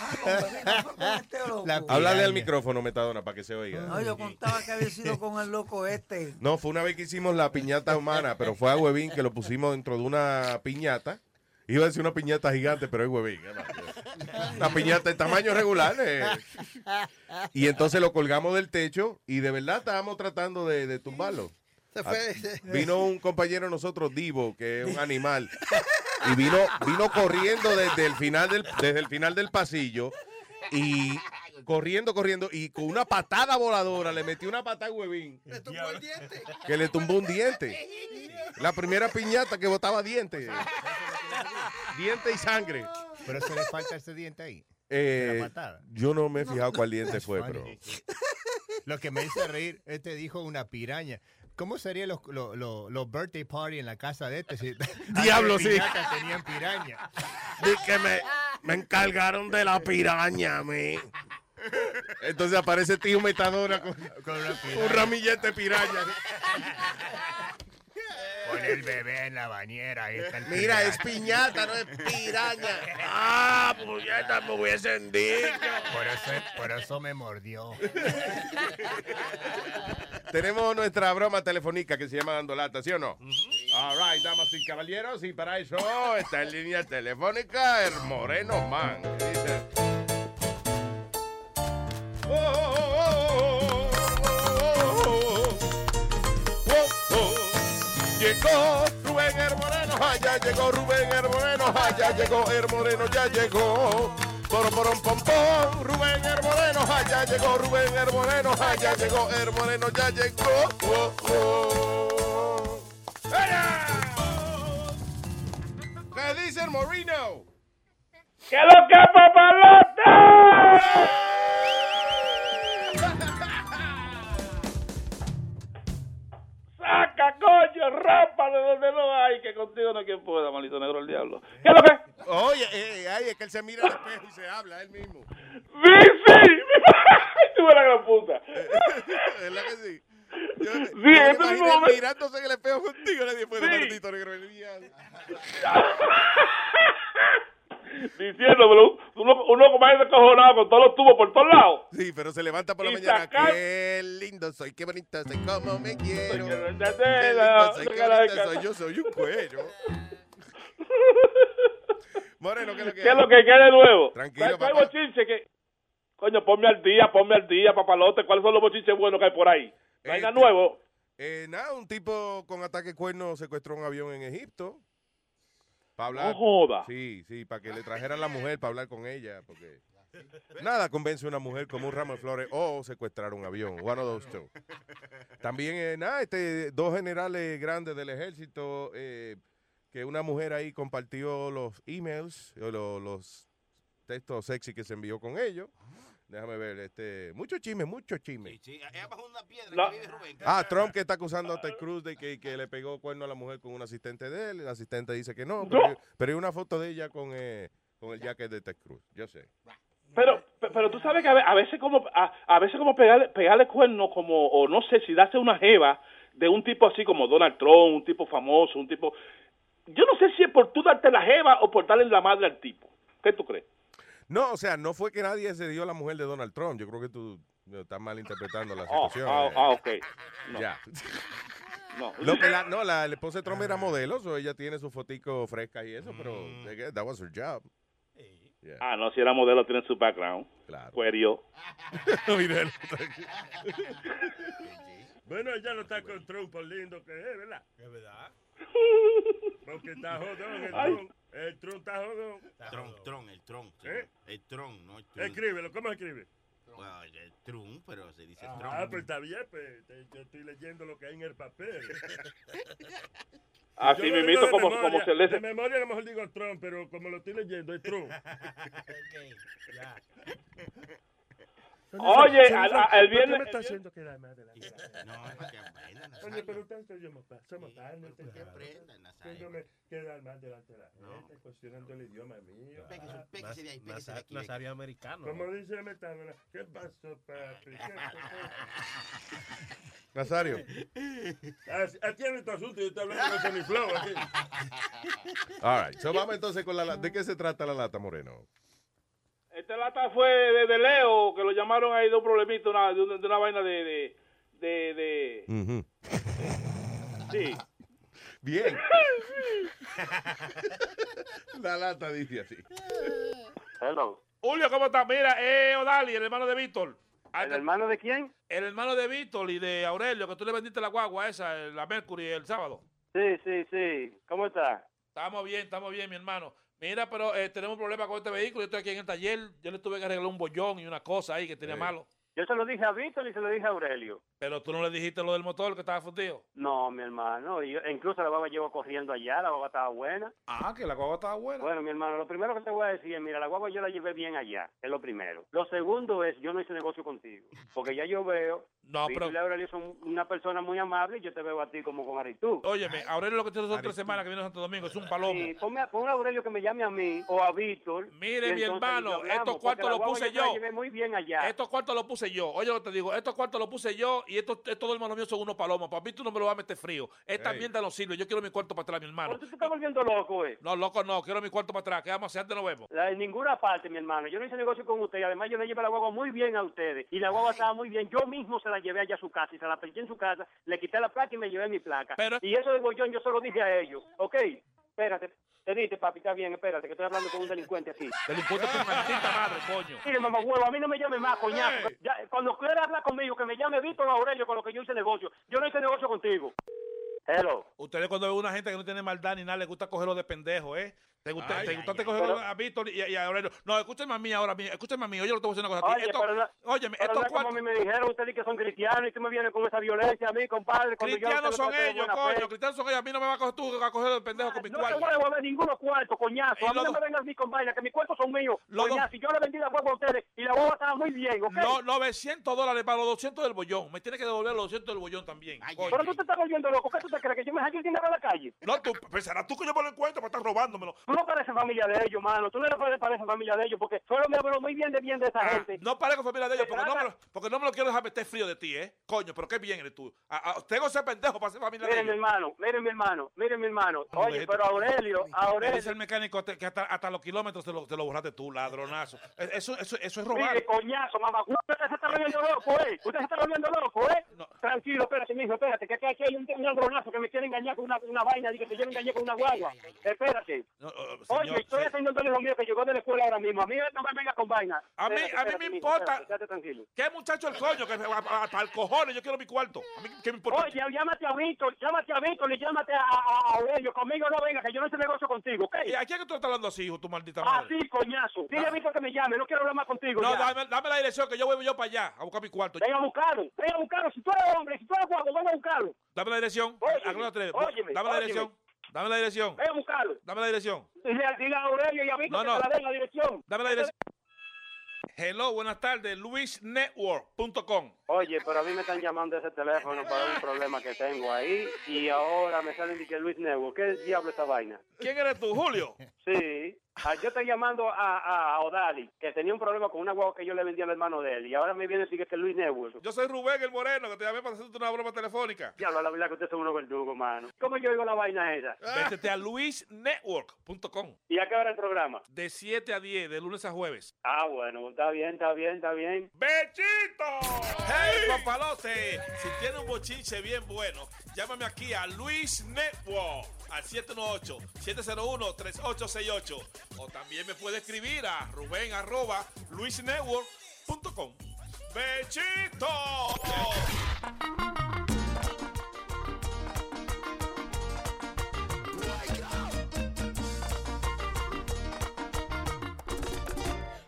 Speaker 13: Ah,
Speaker 2: Háblale al micrófono, Metadona, para que se oiga.
Speaker 13: No, yo contaba que había sido con el loco este.
Speaker 2: No, fue una vez que hicimos la piñata humana, pero fue a Huevín que lo pusimos dentro de una piñata. Iba a decir una piñata gigante, pero es Huevín. Una piñata de tamaño regular. eh. Y entonces lo colgamos del techo y de verdad estábamos tratando de, de tumbarlo.
Speaker 8: Se fue.
Speaker 2: Vino un compañero de nosotros, Divo, que es un animal, y vino, vino corriendo desde el final del, desde el final del pasillo y corriendo, corriendo, y con una patada voladora le metió una patada a Huevín
Speaker 8: Le tumbó el diente.
Speaker 2: que le tumbó un diente. La primera piñata que botaba diente. Diente y sangre.
Speaker 10: Pero eso le falta ese diente ahí.
Speaker 2: Eh,
Speaker 10: la patada.
Speaker 2: yo no me he fijado cuál diente fue,
Speaker 10: Funny.
Speaker 2: pero.
Speaker 10: Lo que me hizo reír, este dijo una piraña. ¿Cómo serían los, los, los, los birthday party en la casa de este? Si, *laughs*
Speaker 2: Diablo, sí.
Speaker 10: Tenían piraña.
Speaker 2: Di que me, me encargaron de la piraña a mí. Entonces aparece tío Metadona con,
Speaker 10: Con una
Speaker 2: un ramillete de piraña.
Speaker 10: Con el bebé en la bañera. Ahí está el
Speaker 11: Mira, es piñata, no es piraña. *laughs* Ah, puñeta, me hubiesen dicho.
Speaker 10: Por eso, por eso me mordió. *laughs*
Speaker 2: Tenemos nuestra broma telefónica que se llama Dando Lata, ¿sí o no? All right, damas y caballeros, y para eso está en línea telefónica el Moreno Man. que dice... Oh, oh, oh, Llegó Rubén el Moreno, allá llegó Rubén el Moreno, allá llegó el Moreno, ya llegó. Porom, porom, pom, pom, Rubén el Moreno, allá llegó Rubén el Moreno, allá llegó el Moreno, ya llegó. Oh, oh. ¿Qué dice el Moreno?
Speaker 9: ¿Qué es lo que papalote? Coño, rapa de donde no hay, que contigo no hay quien pueda, maldito negro el diablo. ¿Qué es lo que?
Speaker 2: Oye, eh, ay, es que él se mira al espejo y se habla él mismo.
Speaker 9: Sí, sí. *laughs* Tú eres la gran puta. *laughs*
Speaker 2: ¿Verdad que sí? Yo,
Speaker 9: Sí,
Speaker 2: yo
Speaker 9: este mismo momento-
Speaker 2: mirándose en el espejo contigo, le dije, pues,
Speaker 9: Sí.
Speaker 2: maldito negro el diablo. *laughs*
Speaker 9: Diciéndomelo, uno, uno como ahí descojonado con todos los tubos por todos lados.
Speaker 2: Sí, pero se levanta por la
Speaker 9: Y
Speaker 2: mañana.
Speaker 9: sacar-
Speaker 2: Qué lindo soy, qué bonito soy, cómo me quiero.
Speaker 9: Qué lindo
Speaker 2: soy, qué bonito soy, yo soy un cuello. *laughs* Moreno, ¿qué es lo que
Speaker 9: ¿Qué es lo que quiere de nuevo?
Speaker 2: Tranquilo,
Speaker 9: ¿Cuál- cuál
Speaker 2: papá.
Speaker 9: bochinche que... Coño, ponme al día, ponme al día, papalote. ¿Cuáles son los bochinches buenos que hay por ahí? ¿No hay nada
Speaker 2: Este-
Speaker 9: nuevo?
Speaker 2: Eh, nada, un tipo con ataque cuerno secuestró un avión en Egipto. Para hablar.
Speaker 9: No joda.
Speaker 2: Sí, sí, para que le trajeran la mujer para hablar con ella. Porque nada convence a una mujer como un ramo de flores o secuestrar un avión. One of those two. También, eh, nada, este, dos generales grandes del ejército, eh, que una mujer ahí compartió los emails, o lo- los textos sexy que se envió con ellos. Déjame ver, este, mucho chisme, mucho chisme.
Speaker 9: No.
Speaker 2: Ah, Trump que está acusando a Ted Cruz de que, que le pegó cuerno a la mujer con un asistente de él. El asistente dice que no, pero,
Speaker 9: No.
Speaker 2: pero hay una foto de ella con, eh, con el jacket de Ted Cruz. Yo sé.
Speaker 9: Pero, pe- pero tú sabes que a veces como a, a veces como pegarle, pegarle cuerno como o no sé si darse una jeva de un tipo así como Donald Trump, un tipo famoso, un tipo yo no sé si es por tú darte la jeva o por darle la madre al tipo. ¿Qué tú crees?
Speaker 2: No, o sea, no fue que nadie se dio a la mujer de Donald Trump. Yo creo que tú no, estás malinterpretando la
Speaker 9: Ah,
Speaker 2: situación.
Speaker 9: ah,
Speaker 2: eh.
Speaker 9: ah, ok. No.
Speaker 2: Ya.
Speaker 9: No. *laughs*
Speaker 2: Lo que la, no, la, la esposa de Trump era modelo, so ella tiene su fotico fresca y eso, pero
Speaker 9: Mm.
Speaker 2: eh, that was her job. Yeah.
Speaker 9: Ah, no, si era modelo tiene su background.
Speaker 2: Claro.
Speaker 9: Cuerio. *laughs* *laughs* Bueno, ella no está con Trump por lindo que es, ¿verdad?
Speaker 17: Es verdad.
Speaker 9: Porque está jodón el
Speaker 17: Ay.
Speaker 9: Trump. El Trump está jodón.
Speaker 17: Tron, Tron, el Tron.
Speaker 9: ¿Eh?
Speaker 17: El Tron, no el Tron.
Speaker 9: Escríbelo, ¿cómo escribe?
Speaker 17: Bueno, eh, Trump, pero se dice
Speaker 19: Ah,
Speaker 17: Trump.
Speaker 19: pues está bien, pues te- yo estoy leyendo lo que hay en el papel. *laughs*
Speaker 9: Así
Speaker 19: Yo digo de
Speaker 9: como-
Speaker 19: memoria.
Speaker 9: como se lee.
Speaker 19: De memoria a lo mejor digo Trump, pero como lo estoy leyendo es Trump. *laughs*
Speaker 9: Oye, al- al- el
Speaker 19: ¿por qué
Speaker 9: viernes-
Speaker 19: me está haciendo quedar mal de la cara?
Speaker 17: No, es que aprendan,
Speaker 19: Oye,
Speaker 17: Nazario.
Speaker 19: pero ustedes somos pa- somos panes, ustedes
Speaker 17: que aprendan, Nazario.
Speaker 19: Haciéndome quedar mal delante de la gente, cuestionando el idioma mío.
Speaker 17: Péguese,
Speaker 19: Ah,
Speaker 17: péguese de ahí, péguese de aquí.
Speaker 20: Nazario americano.
Speaker 19: Como dice Metámara, ¿qué pasó, papi? *laughs*
Speaker 2: Nazario.
Speaker 19: Atiende tu asunto, yo estoy hablando con Sony Flow aquí.
Speaker 2: All right. So vamos entonces con la lata. ¿De qué se trata la lata, Moreno?
Speaker 9: Esta lata fue de, de Leo, que lo llamaron ahí de un problemita, una, de, una, de una vaina de... de, de, de-
Speaker 2: Ujú.
Speaker 9: sí.
Speaker 2: Bien. *laughs* la lata dice así.
Speaker 9: Hello. Julio, ¿cómo estás? Mira, eh, Odali, el hermano de Víctor. ¿El hermano de quién? El hermano de Víctor y de Aurelio, que tú le vendiste la guagua esa, la Mercury, el sábado.
Speaker 21: Sí, sí, sí. ¿Cómo está?
Speaker 9: Estamos bien, estamos bien, mi hermano. Mira, pero eh, tenemos un problema con este vehículo. Yo estoy aquí en el taller. Yo le tuve que arreglar un bollón y una cosa ahí que tenía malo.
Speaker 21: Yo se lo dije a Víctor y se lo dije a Aurelio.
Speaker 9: Pero tú no le dijiste lo del motor que estaba fundido.
Speaker 21: No, mi hermano. yo- incluso la guagua llevo corriendo allá, la guagua estaba buena.
Speaker 9: Ah, que la guagua estaba buena.
Speaker 21: Bueno, mi hermano, lo primero que te voy a decir es, mira, la guagua yo la llevé bien allá, es lo primero. Lo segundo es, yo no hice negocio contigo, porque ya yo veo,
Speaker 9: No, pero-
Speaker 21: y Aurelio son una persona muy amable y yo te veo a ti como con actitud.
Speaker 9: Óyeme, Aurelio lo que tiene son tres semanas que viene a Santo Domingo. Es un palomo.
Speaker 21: Sí, ponme a, pon a Aurelio que me llame a mí o a Víctor.
Speaker 9: Mire, mi hermano,
Speaker 21: hablamos,
Speaker 9: estos cuartos los puse yo.
Speaker 21: llevé muy bien allá.
Speaker 9: Estos cuartos los puse yo. Oye, lo que te digo, estos cuartos los puse yo y estos, estos dos hermanos míos son unos palomos. Papi, tú no me lo vas a meter frío. Esta mierda no sirve. Yo quiero mi cuarto para atrás, mi hermano.
Speaker 21: Pero tú te estás volviendo loco, eh.
Speaker 9: No, loco, no. Quiero mi cuarto para atrás. ¿Qué vamos a hacer? Antes nos vemos.
Speaker 21: La- En ninguna parte, mi hermano. Yo no hice negocio con usted. Además, yo le llevé la guagua muy bien a ustedes. Y la guagua estaba muy bien. Yo mismo se la llevé allá a su casa y se la pinché en su casa. Le quité la placa y me llevé mi placa. Y eso de bollón yo se lo dije a ellos. ¿Ok? Espérate. Te dije, papi, está bien, espérate, que estoy hablando con un delincuente aquí.
Speaker 9: Delincuente tu maldita madre, coño.
Speaker 21: Mire, mamá huevo, a mí no me llame más, coñazo. Ya, cuando quiera hablar conmigo, que me llame Víctor Aurelio con lo que yo hice negocio. Yo no hice negocio contigo. Hello.
Speaker 9: Ustedes cuando ven una gente que no tiene maldad ni nada, les gusta cogerlo de pendejo, ¿eh? ¿Te gusta,
Speaker 21: Ay,
Speaker 9: te
Speaker 21: ay,
Speaker 9: gusta
Speaker 21: ay.
Speaker 9: cogerlo
Speaker 21: Pero-
Speaker 9: a Víctor y, y a Aurelio? No, escúchame a mí ahora, mí, escúchame a mí. Oye, lo que te voy a decir una cosa a ti.
Speaker 21: Oye,
Speaker 9: Esto-
Speaker 21: pero no-
Speaker 9: óyeme,
Speaker 21: Pero
Speaker 9: estos
Speaker 21: no es como
Speaker 9: cuartos...
Speaker 21: a mí me dijeron ustedes que son cristianos y tú me vienes con esa violencia a mí, compadre. yo
Speaker 9: Cristianos
Speaker 21: te
Speaker 9: son ellos, coño.
Speaker 21: fe.
Speaker 9: Cristianos son ellos. A mí no me va a coger tú a coger de pendejo con mi
Speaker 21: No
Speaker 9: cuarto.
Speaker 21: te voy a ver ninguno cuarto, coñazo.
Speaker 9: Y
Speaker 21: A mí
Speaker 9: los
Speaker 21: no me
Speaker 9: dos-
Speaker 21: vengas a mí con vaina, que mis cuartos son míos.
Speaker 9: Los
Speaker 21: Coñazo, y yo le vendí la huevo a ustedes y la huevo estaba muy bien, ¿ok?
Speaker 9: No, 900 dólares para los 200 del bollón. Me tienes que devolver los 200 del bollón también.
Speaker 21: Pero tú te estás volviendo loco. ¿Qué tú te crees? ¿Que yo me saqué el dinero a la calle?
Speaker 9: No, tú pensarás tú que yo me lo encuentro para estar robándomelo.
Speaker 21: Tú no pareces familia de ellos, mano. Tú no eres pareces familia de ellos porque solo me hablo muy bien de bien de esa gente.
Speaker 9: No parezco familia de ellos porque no, me lo, porque no me lo quiero dejar meter frío de ti, ¿eh? Coño, pero qué bien eres tú. A- a- tengo ese pendejo para ser familia de
Speaker 21: Miren, mi
Speaker 9: ellos.
Speaker 21: hermano, miren, mi hermano, miren, mi hermano. Oye, pero Aurelio, Aurelio.
Speaker 9: dice el mecánico te- que hasta, hasta los kilómetros te lo, te lo borraste tú, ladronazo. Eh, Eso, eso, eso es robar.
Speaker 21: Mire, coñazo, mamá. Usted se está volviendo loco, ¿eh? Usted se está volviendo loco, ¿eh? Tranquilo, espérate, mijo, espérate, que aquí hay un, un ladronazo que me quiere engañar con una, una vaina, que yo me engañé con una guagua. Espérate.
Speaker 9: No, oh,
Speaker 21: Oye, estoy
Speaker 9: se-
Speaker 21: atendiendo lo mío que llegó de la escuela ahora mismo. A mí no me venga con vaina.
Speaker 9: A mí, a mí me importa. ¿Qué muchacho el coño? Que para el cojones, yo quiero mi cuarto. A mí, ¿qué me importa?
Speaker 21: Oye, llámate a Víctor, llámate a Víctor y llámate a, a, a Aurelio. Conmigo no venga, que yo no hice negocio contigo, ¿ok?
Speaker 9: ¿Y a quién que tú estás hablando así, hijo, tu maldita madre?
Speaker 21: Así, coñazo. Dile a Víctor que me llame, no quiero hablar más contigo.
Speaker 9: No, dame, dame la dirección que yo voy yo para allá a buscar mi cuarto.
Speaker 21: Venga a buscarlo, venga a buscarlo. Si tú eres hombre, si tú eres guapo, venga a buscarlo.
Speaker 9: Dame la dirección.
Speaker 21: Óyeme,
Speaker 9: dame la dirección. Dame la dirección.
Speaker 21: Venga a buscarlo.
Speaker 9: Dame la dirección.
Speaker 21: Dile, a Aurelio y a Víctor
Speaker 9: No,
Speaker 21: que
Speaker 9: no.
Speaker 21: te la den la dirección.
Speaker 9: Dame la dirección. Hello, buenas tardes. LuisNetwork.com.
Speaker 21: Oye, pero a mí me están llamando de ese teléfono para un problema que tengo ahí y ahora me salen de que Luis Network. ¿Qué diablo esta vaina?
Speaker 9: ¿Quién eres tú, Julio?
Speaker 21: Sí. Ah, yo estoy llamando a, a Odali, que tenía un problema con una guagua que yo le vendí al hermano de él y ahora me viene a decir que es Luis Network.
Speaker 9: Yo soy Rubén el Moreno, que te llamé para hacerte una broma telefónica.
Speaker 21: Diablo, la verdad que ustedes son unos verdugos, mano. ¿Cómo yo oigo la vaina esa?
Speaker 9: Métete a luisnetwork.com.
Speaker 21: ¿Y a qué hora el programa?
Speaker 9: De 7 a 10, de lunes a jueves.
Speaker 21: Ah, bueno, está bien, está bien, está bien.
Speaker 9: ¡Bechito! ¡Hey, papalote! Si tiene un bochinche bien bueno, llámame aquí a Luis Network al 718-701-3868. O también me puede escribir a Rubén arroba luisnetwork.com. ¡Bechito!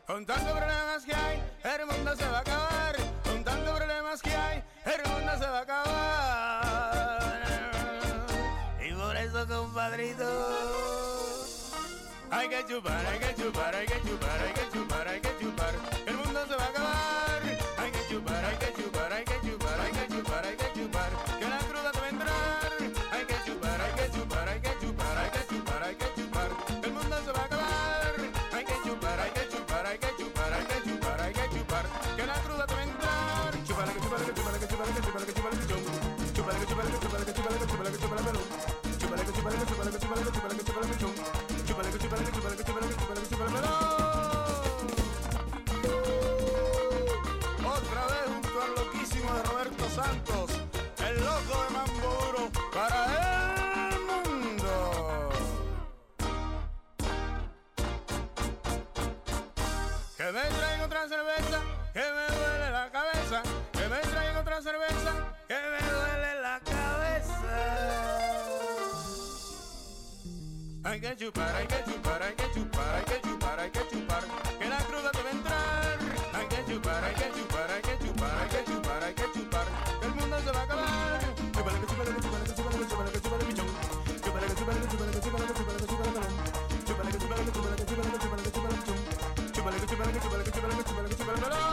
Speaker 22: Con tantos problemas que hay, el mundo se va a acabar.
Speaker 12: Cielito. Hay que chupar, hay que chupar, hay que chupar, hay que chupar, hay que Hay que chupar, hay que chupar, hay que chupar, hay que chupar, hay que chupar. Que la cruda te va a entrar. Hay que chupar, hay que chupar, hay que chupar, hay que chupar, hay que chupar. Que el mundo se va a acabar. Chupar, hay que chupar, hay que chupar, hay que chupar, hay que chupar, hay que bichón. Chupar, hay que chupar, hay que chupar, hay que chupar, hay que chupar, hay que. Chupar, hay que chupar, hay que chupar, hay que chupar, hay que chupar, hay que. Chupar, hay que chupar, hay que chupar, hay que chupar, hay que chupar, hay que melón.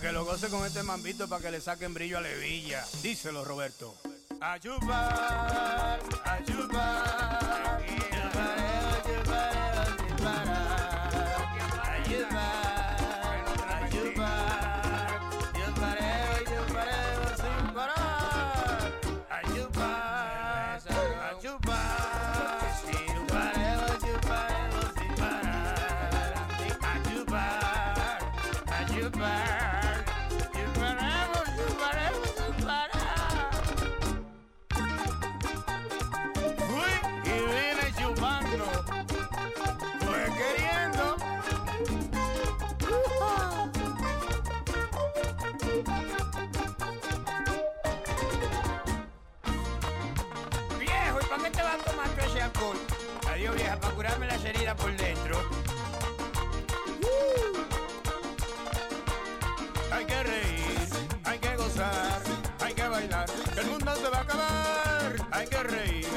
Speaker 12: Que lo goce con este mambito, para que le saquen brillo a Levilla. Díselo, Roberto. A chupar, a por dentro. Hay que reír, hay que gozar, hay que bailar, que el mundo se va a acabar. Hay que reír,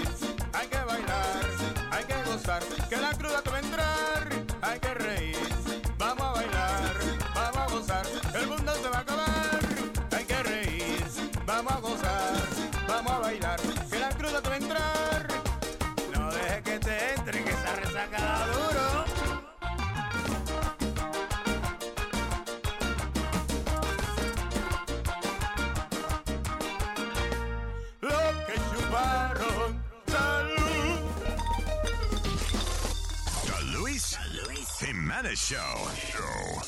Speaker 12: hay que bailar, hay que gozar, que la cruda te va a entrar. Hay que reír, vamos a bailar, vamos a gozar, el mundo se va a acabar. Hay que reír, vamos a gozar, vamos a bailar,
Speaker 3: Jimenez Show.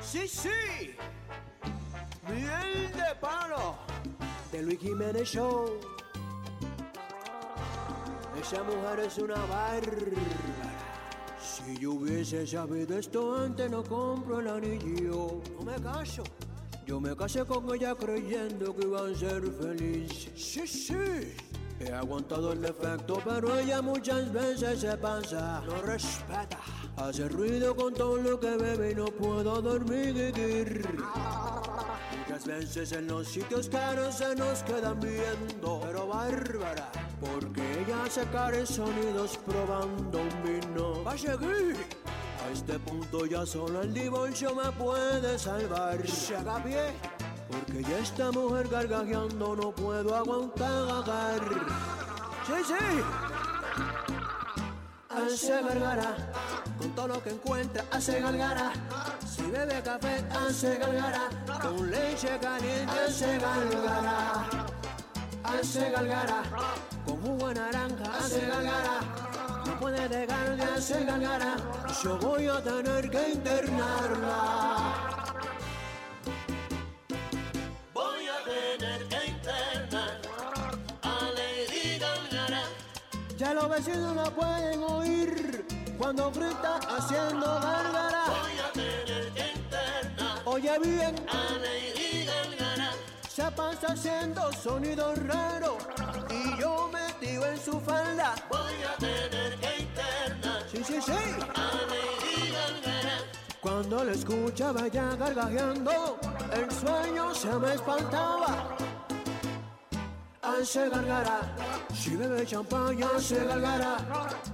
Speaker 20: Sí, sí. Miel de palo. De Luis Jiménez Show. Esa mujer es una bárbara. Si yo hubiese sabido esto antes, no compro el anillo. No me caso. Yo me casé con ella creyendo que iba a ser feliz. Sí, sí. He aguantado el efecto, pero ella muchas veces se pasa. No respeta. Hace ruido con todo lo que bebe y no puedo dormir. Muchas veces en los sitios caros se nos quedan viendo. Pero bárbara, porque ella sacar sonidos probando un vino. Va a seguir. A este punto ya solo el divorcio me puede salvar. Se haga pie. Porque ya esta mujer gargajeando no puedo aguantar. Sí, sí. Hace gargara, con todo lo que encuentra hace gargara. Si bebe café hace gargara, con leche caliente hace gargara. Hace gargara, con jugo de naranja hace gargara. No puede dejar de hacer gargara, yo voy a tener que internarla. Los vecinos la pueden oír cuando grita haciendo gárgara.
Speaker 11: Voy a tener que internar.
Speaker 20: Oye bien,
Speaker 11: A Lady Gárgara.
Speaker 20: se pasa haciendo sonidos raros y yo metido en su falda.
Speaker 11: Voy a tener que internar.
Speaker 20: Sí, sí, sí.
Speaker 11: A Lady Gárgara.
Speaker 20: Cuando la escuchaba ya gargajeando, el sueño se me espantaba. Hace gargara, si bebe champaña se gargara,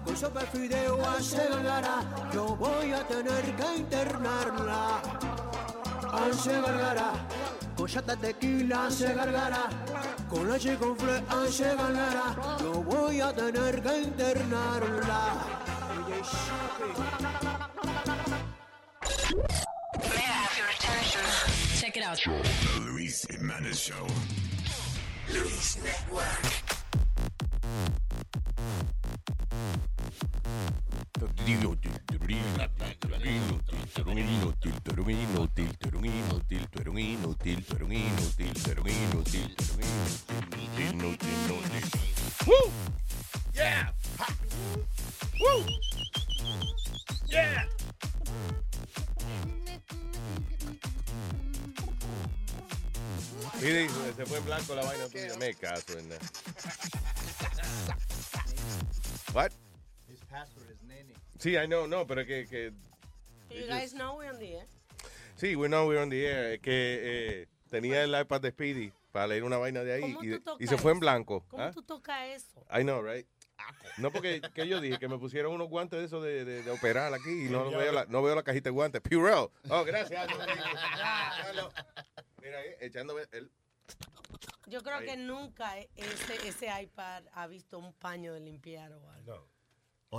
Speaker 20: con sopa de fideo hace gargara, yo voy a tener que internarla. Hace gargara, con chata de tequila se gargara, con leche y con fle hace gargara, yo voy a tener que internarla. DJ Shopping.
Speaker 22: Check it out.
Speaker 3: The Luis Jimenez Show.
Speaker 11: Luis Network.
Speaker 2: Woo!
Speaker 11: Yeah. Woo. Yeah.
Speaker 2: Mire, se fue en blanco la vaina tuya. Me caso en nada. What?
Speaker 10: His password is nene.
Speaker 2: Sí, I know, no, pero que, que
Speaker 23: You guys know we're on the air.
Speaker 2: sí, we know we're on the air, es que eh, tenía el iPad de Speedy para leer una vaina de ahí
Speaker 23: ¿Cómo
Speaker 2: y,
Speaker 23: tú tocas
Speaker 2: y se fue en
Speaker 23: eso?
Speaker 2: blanco.
Speaker 23: ¿Cómo
Speaker 2: ¿ah?
Speaker 23: tú tocas eso?
Speaker 2: I know, right? No, porque que yo dije que me pusieron unos guantes de esos de, de, de operar aquí y no, veo la, no veo la cajita de guantes. Purell. Oh, gracias. *laughs* Mira ahí, echando el...
Speaker 23: Yo creo
Speaker 2: Ahí.
Speaker 23: que nunca e- ese, ese iPad ha visto un paño de limpiar o algo.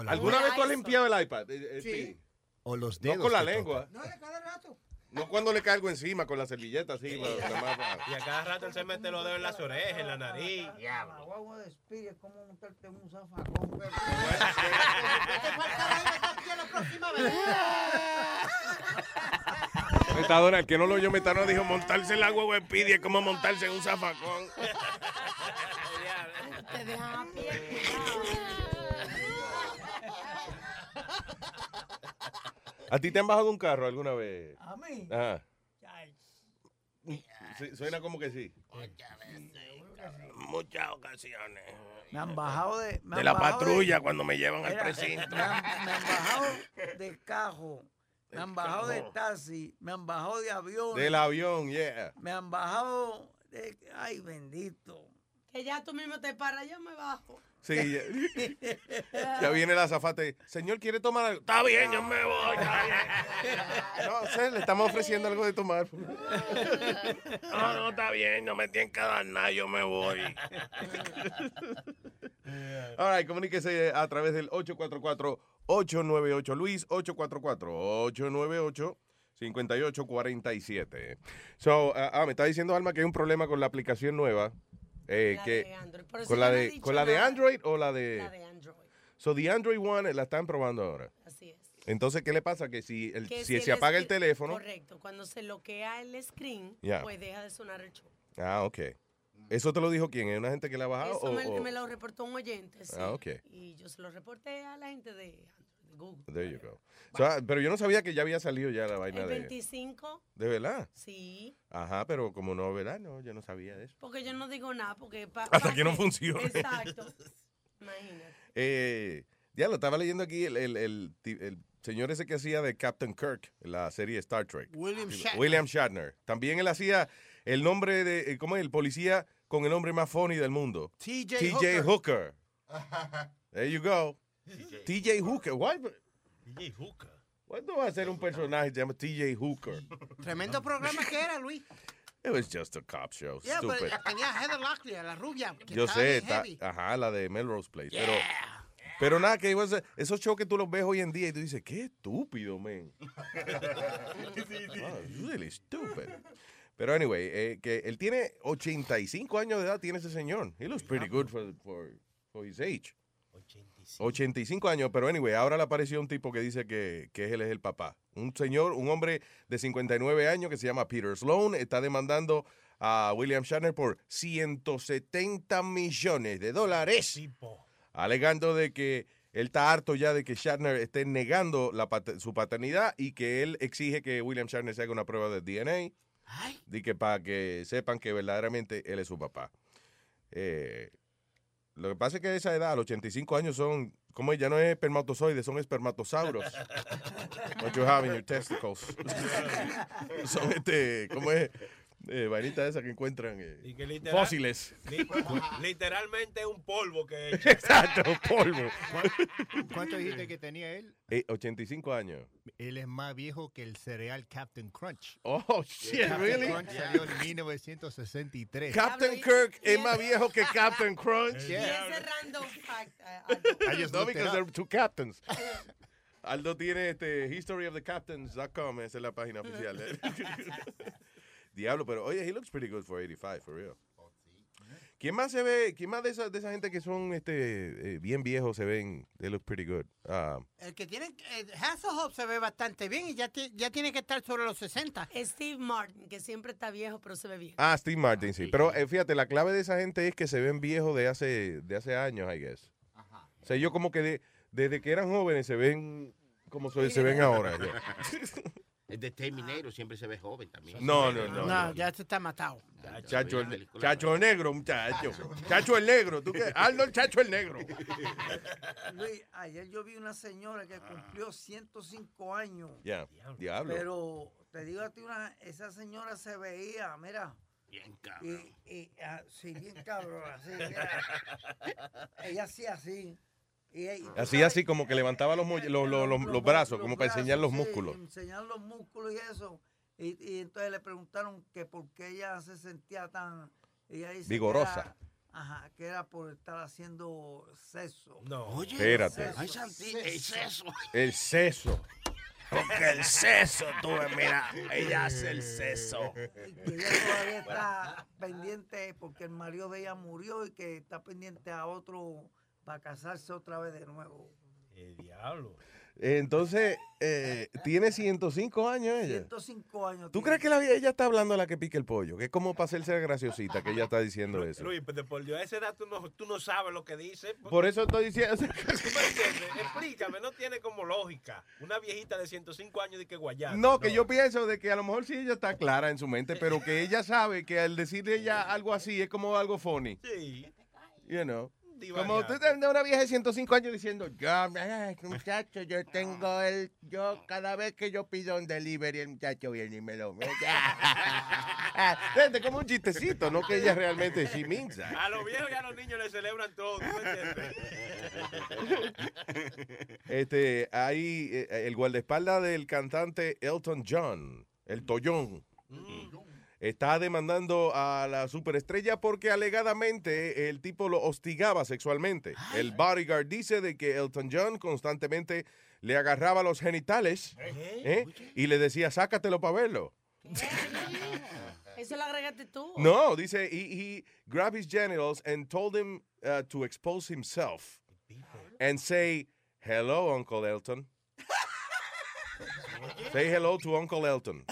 Speaker 2: ¿Alguna vez tú has limpiado el iPad? eh, eh,
Speaker 23: Sí.
Speaker 10: O los
Speaker 2: No
Speaker 10: dedos.
Speaker 2: con la lengua.
Speaker 8: No, de cada rato.
Speaker 2: No cuando le caigo encima con la servilleta así. *laughs* para-
Speaker 17: Y a cada rato él se mete los dedos en las orejas, en la nariz.
Speaker 13: La guagua de es como montarte en un zafacón. *laughs* *laughs*
Speaker 2: Metadona, el que no lo oyó Metadona dijo montarse en la huevo de Speedy es como montarse en un zafacón.
Speaker 23: Te dejan a pie.
Speaker 2: ¿A ti te han bajado un carro alguna vez?
Speaker 13: ¿A mí?
Speaker 2: Ajá. Sí, suena como que sí.
Speaker 11: Muchas ocasiones.
Speaker 13: Me han bajado de. me
Speaker 11: De
Speaker 13: han
Speaker 11: la
Speaker 13: bajado
Speaker 11: patrulla cuando me llevan al precinto.
Speaker 13: Me han, me han bajado de cajo. Me han bajado de taxi. Me han bajado de avión.
Speaker 2: Del avión, yeah.
Speaker 13: Me han bajado de. Ay, bendito.
Speaker 23: Que ya tú mismo te paras, yo me bajo.
Speaker 2: Sí, ya, ya viene la azafate. Señor, ¿quiere tomar algo?
Speaker 11: Está bien, yo me voy. Está bien.
Speaker 2: No, sé, le estamos ofreciendo algo de tomar.
Speaker 11: No, no, está bien, no me tienen que dar nada, yo me voy. *laughs*
Speaker 2: All right, comuníquese a través del 844-898 Luis, 844-898-5847. So, ah, ah, me está diciendo Alma que hay un problema con la aplicación nueva. Eh,
Speaker 23: La
Speaker 2: que,
Speaker 23: de Android.
Speaker 2: ¿Con la
Speaker 23: no
Speaker 2: de, ¿con la de. Android o la de...?
Speaker 23: La de Android.
Speaker 2: So, the Android One la están probando ahora.
Speaker 23: Así es.
Speaker 2: Entonces, ¿qué le pasa? Que si, el,
Speaker 23: Que
Speaker 2: si
Speaker 23: si
Speaker 2: se apaga el teléfono...
Speaker 23: Correcto. Cuando se bloquea el screen, pues deja de sonar el show.
Speaker 2: Ah, ok. ¿Eso te lo dijo quién? ¿Es una gente que la ha bajado?
Speaker 23: Eso
Speaker 2: o-
Speaker 23: me,
Speaker 2: o-
Speaker 23: me lo reportó un oyente. sí.
Speaker 2: Ah, ok.
Speaker 23: Y yo se lo reporté a la gente de Google.
Speaker 2: There you go. So, ah, pero yo no sabía que ya había salido ya la vaina
Speaker 23: El
Speaker 2: de...
Speaker 23: 25,
Speaker 2: ¿De verdad?
Speaker 23: sí.
Speaker 2: Ajá, pero como no, ¿verdad? No, yo no sabía de eso.
Speaker 23: Porque yo no digo nada, porque... pa-
Speaker 2: Hasta
Speaker 23: pa-
Speaker 2: que no funcione.
Speaker 23: Exacto. *laughs* Imagínate.
Speaker 2: Eh, ya lo estaba leyendo aquí, el, el, el ti- el señor ese que hacía de Captain Kirk en la serie Star Trek.
Speaker 8: William Shatner.
Speaker 2: William Shatner. También él hacía el nombre de, eh, ¿cómo es? El policía con el nombre más funny del mundo.
Speaker 8: TJ
Speaker 2: TJ
Speaker 8: Hooker.
Speaker 2: Hooker. *laughs* There you go. TJ Hooker. Why?
Speaker 17: DJ Hooker.
Speaker 2: ¿Why no va a ser un personaje que se llama TJ Hooker? *laughs*
Speaker 8: Tremendo programa que era, Luis.
Speaker 2: It was just a cop show.
Speaker 8: Yeah, pero
Speaker 2: Stupid.
Speaker 8: tenía a Heather Locklear, la rubia. que
Speaker 2: Yo sé, está- ajá, la de Melrose Place. Pero, pero nada, que was- esos shows que tú los ves hoy en día y tú dices, qué estúpido, man. *laughs* *laughs* Wow, really stupid. Pero anyway, eh, que él tiene 85 años de edad, tiene ese señor. He looks pretty good for, for, for his age. 85 años, pero anyway, ahora le apareció un tipo que dice que, que él es el papá. Un señor, un hombre de 59 años que se llama Peter Sloan, está demandando a William Shatner por 170 millones de dólares, alegando de que él está harto ya de que Shatner esté negando la pat- su paternidad y que él exige que William Shatner se haga una prueba de DNA. De que para que sepan que verdaderamente él es su papá. Eh, lo que pasa es que a esa edad, a los 85 años, son, como ya no es espermatozoides, son espermatosauros. *laughs* What you have in your testicles. *laughs* son este, ¿cómo es? Eh, vainita esa que encuentran eh,
Speaker 17: Y que literal-
Speaker 2: fósiles.
Speaker 17: li- *laughs* literalmente un polvo que. *laughs*
Speaker 2: Exacto, polvo.
Speaker 10: ¿Cuánto dijiste que tenía él?
Speaker 2: Eh, 85 años.
Speaker 10: Él es más viejo que el cereal Captain Crunch.
Speaker 2: Oh, shit,
Speaker 10: Captain
Speaker 2: really?
Speaker 10: Crunch salió en 1963.
Speaker 2: Captain Kirk es más viejo que Captain Crunch.
Speaker 23: Y ese random fact. *laughs*
Speaker 2: I just know because there are two captains. Aldo tiene este historyofthecaptains.com, esa es la página oficial. Diablo, pero oye, he looks pretty good for 85, for real. ¿Quién más se ve, quién más de esa, de esa gente que son este eh, bien viejos se ven, they look pretty good? Ah,
Speaker 8: El que tiene, eh, Hasselhoff se ve bastante bien y ya, ti- ya tiene que estar sobre los 60.
Speaker 23: Steve Martin, que siempre está viejo, pero se ve bien.
Speaker 2: ah, Steve Martin, sí. Pero eh, fíjate, la clave de esa gente es que se ven viejos de hace, de hace años, I guess. O sea, yo como que de- desde que eran jóvenes se ven como se, se ven ahora. *laughs*
Speaker 15: El de Terminator siempre se ve joven también.
Speaker 2: No, no, no,
Speaker 8: No, ya se está matado.
Speaker 2: Chacho, el, chacho negro, muchacho. Chacho el negro. ¿Tú qué? Aldo el chacho el negro. *laughs*
Speaker 13: Luis, ayer yo vi una señora que cumplió 105 años.
Speaker 2: Ya, diablo.
Speaker 13: Pero te digo a ti, una, esa señora se veía, mira.
Speaker 15: Bien
Speaker 13: cabrón. Y, y, ah, sí, bien cabrón. Así, mira. *laughs* Ella hacía así.
Speaker 2: Así, así como que levantaba los, mu- los, los- los- los brazos, como para enseñar los
Speaker 13: sí,
Speaker 2: músculos.
Speaker 13: enseñar los músculos y eso. Y, y entonces le preguntaron que por qué ella se sentía tan... Ella dice que
Speaker 2: Vigorosa.
Speaker 13: era- ajá, que era por estar haciendo sexo.
Speaker 17: No.
Speaker 15: Oye,
Speaker 2: Espérate.
Speaker 15: Ay, Santi, el seso.
Speaker 2: El seso.
Speaker 11: Porque el seso, tú mira, ella hace el seso.
Speaker 13: Y ella todavía está pendiente porque el marido de ella murió y que está pendiente a otro para casarse otra vez de nuevo.
Speaker 17: El diablo.
Speaker 2: Entonces, eh, tiene 105 años ella.
Speaker 13: 105 años.
Speaker 2: ¿Tú crees que la, ella está hablando a la que pique el pollo? Que es como para hacerse graciosita que ella está diciendo eso.
Speaker 17: Luis, pero por Dios, a esa edad tú no, tú no sabes lo que dice.
Speaker 2: Por eso estoy diciendo... *laughs*
Speaker 17: ¿Tú me entiendes? Explícame, no tiene como lógica. Una viejita de 105 años de que guayana.
Speaker 2: No, que yo pienso de que a lo mejor sí ella está clara en su mente, pero que ella sabe que al decirle ella algo así es como algo funny.
Speaker 17: Sí.
Speaker 2: You know. Como tú te- una vieja de 105 años diciendo, yo, ay, muchacho, yo tengo el, yo, cada vez que yo pido un delivery, el muchacho viene y me lo mete. *laughs* Como un chistecito, no que ella realmente, means that.
Speaker 17: A los viejos y a los niños le celebran todo. ¿tú entiendes? *laughs*
Speaker 2: Este, hay eh, el guardaespaldas del cantante Elton John, el Tollón. Está demandando a la superestrella porque alegadamente el tipo lo hostigaba sexualmente. El bodyguard dice de que Elton John constantemente le agarraba los genitales ¿eh? y le decía, sácatelo para verlo.
Speaker 23: Eso lo agregaste tú.
Speaker 2: No, dice, he, he grabbed his genitals and told him uh, to expose himself and say, hello, Uncle Elton. *laughs* say hello to Uncle Elton.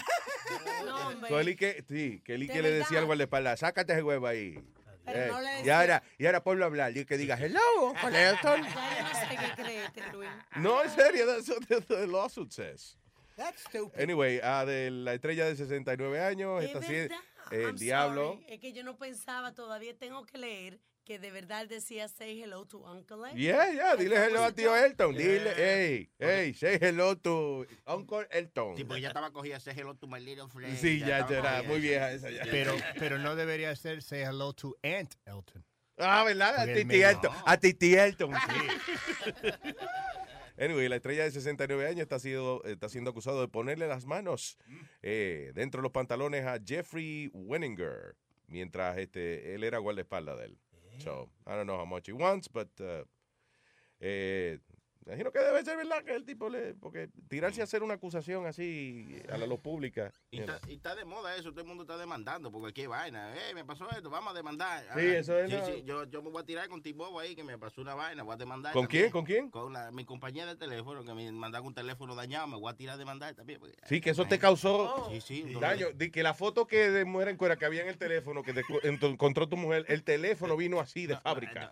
Speaker 23: Hombre.
Speaker 2: So, él y que, sí, que él y
Speaker 23: De
Speaker 2: que le decía al guardaespaldas, sácate ese huevo ahí. Eh,
Speaker 23: no
Speaker 2: y ahora, y ahora ponlo a hablar y que diga, hello,
Speaker 23: yo no sé qué creerte, Luis.
Speaker 2: No, en serio, that's what the, lawsuit says.
Speaker 8: That's stupid.
Speaker 2: Anyway, de la estrella de 69 años,
Speaker 23: Es
Speaker 2: esta sí, el
Speaker 23: I'm
Speaker 2: diablo.
Speaker 23: sorry. Es que yo no pensaba, todavía tengo que leer que de verdad decía say hello to Uncle Ed.
Speaker 2: Yeah, yeah, dile hello a tío Elton. Dile, hey, hey, say hello to Uncle Elton.
Speaker 15: Sí, porque ya estaba cogida Say hello to my little friend.
Speaker 2: Sí, ya, ya era
Speaker 15: cogida
Speaker 2: muy vieja esa ya.
Speaker 10: Pero, *laughs* pero no debería ser say hello to Aunt Elton.
Speaker 2: Ah, ¿verdad? A Titi Elton. A Titi Elton. *laughs* Anyway, la estrella de 69 años está, sido, está siendo acusado de ponerle las manos eh, dentro de los pantalones a Jeffrey Wenninger mientras este, él era guardaespaldas de él. So, I don't know how much he wants, but uh, eh, Imagino que debe ser verdad que el tipo le. Porque tirarse a hacer una acusación así a la luz pública.
Speaker 15: Y está, y está de moda eso, todo el mundo está demandando, porque qué vaina. Eh, me pasó esto, vamos a demandar.
Speaker 2: Sí, eso es
Speaker 15: Sí, yo, yo me voy a tirar con T-Bobo ahí, que me pasó una vaina, voy a demandar.
Speaker 2: ¿Con
Speaker 15: también.
Speaker 2: quién? ¿Con quién?
Speaker 15: Con la- mi compañía de teléfono, que me mandaron un teléfono dañado, me voy a tirar a demandar también. porque-
Speaker 2: Sí, que eso te causó
Speaker 15: sí.
Speaker 2: daño. Di que la foto que de mujer en cuera que había en el teléfono que te encontró tu mujer, el teléfono vino así de fábrica.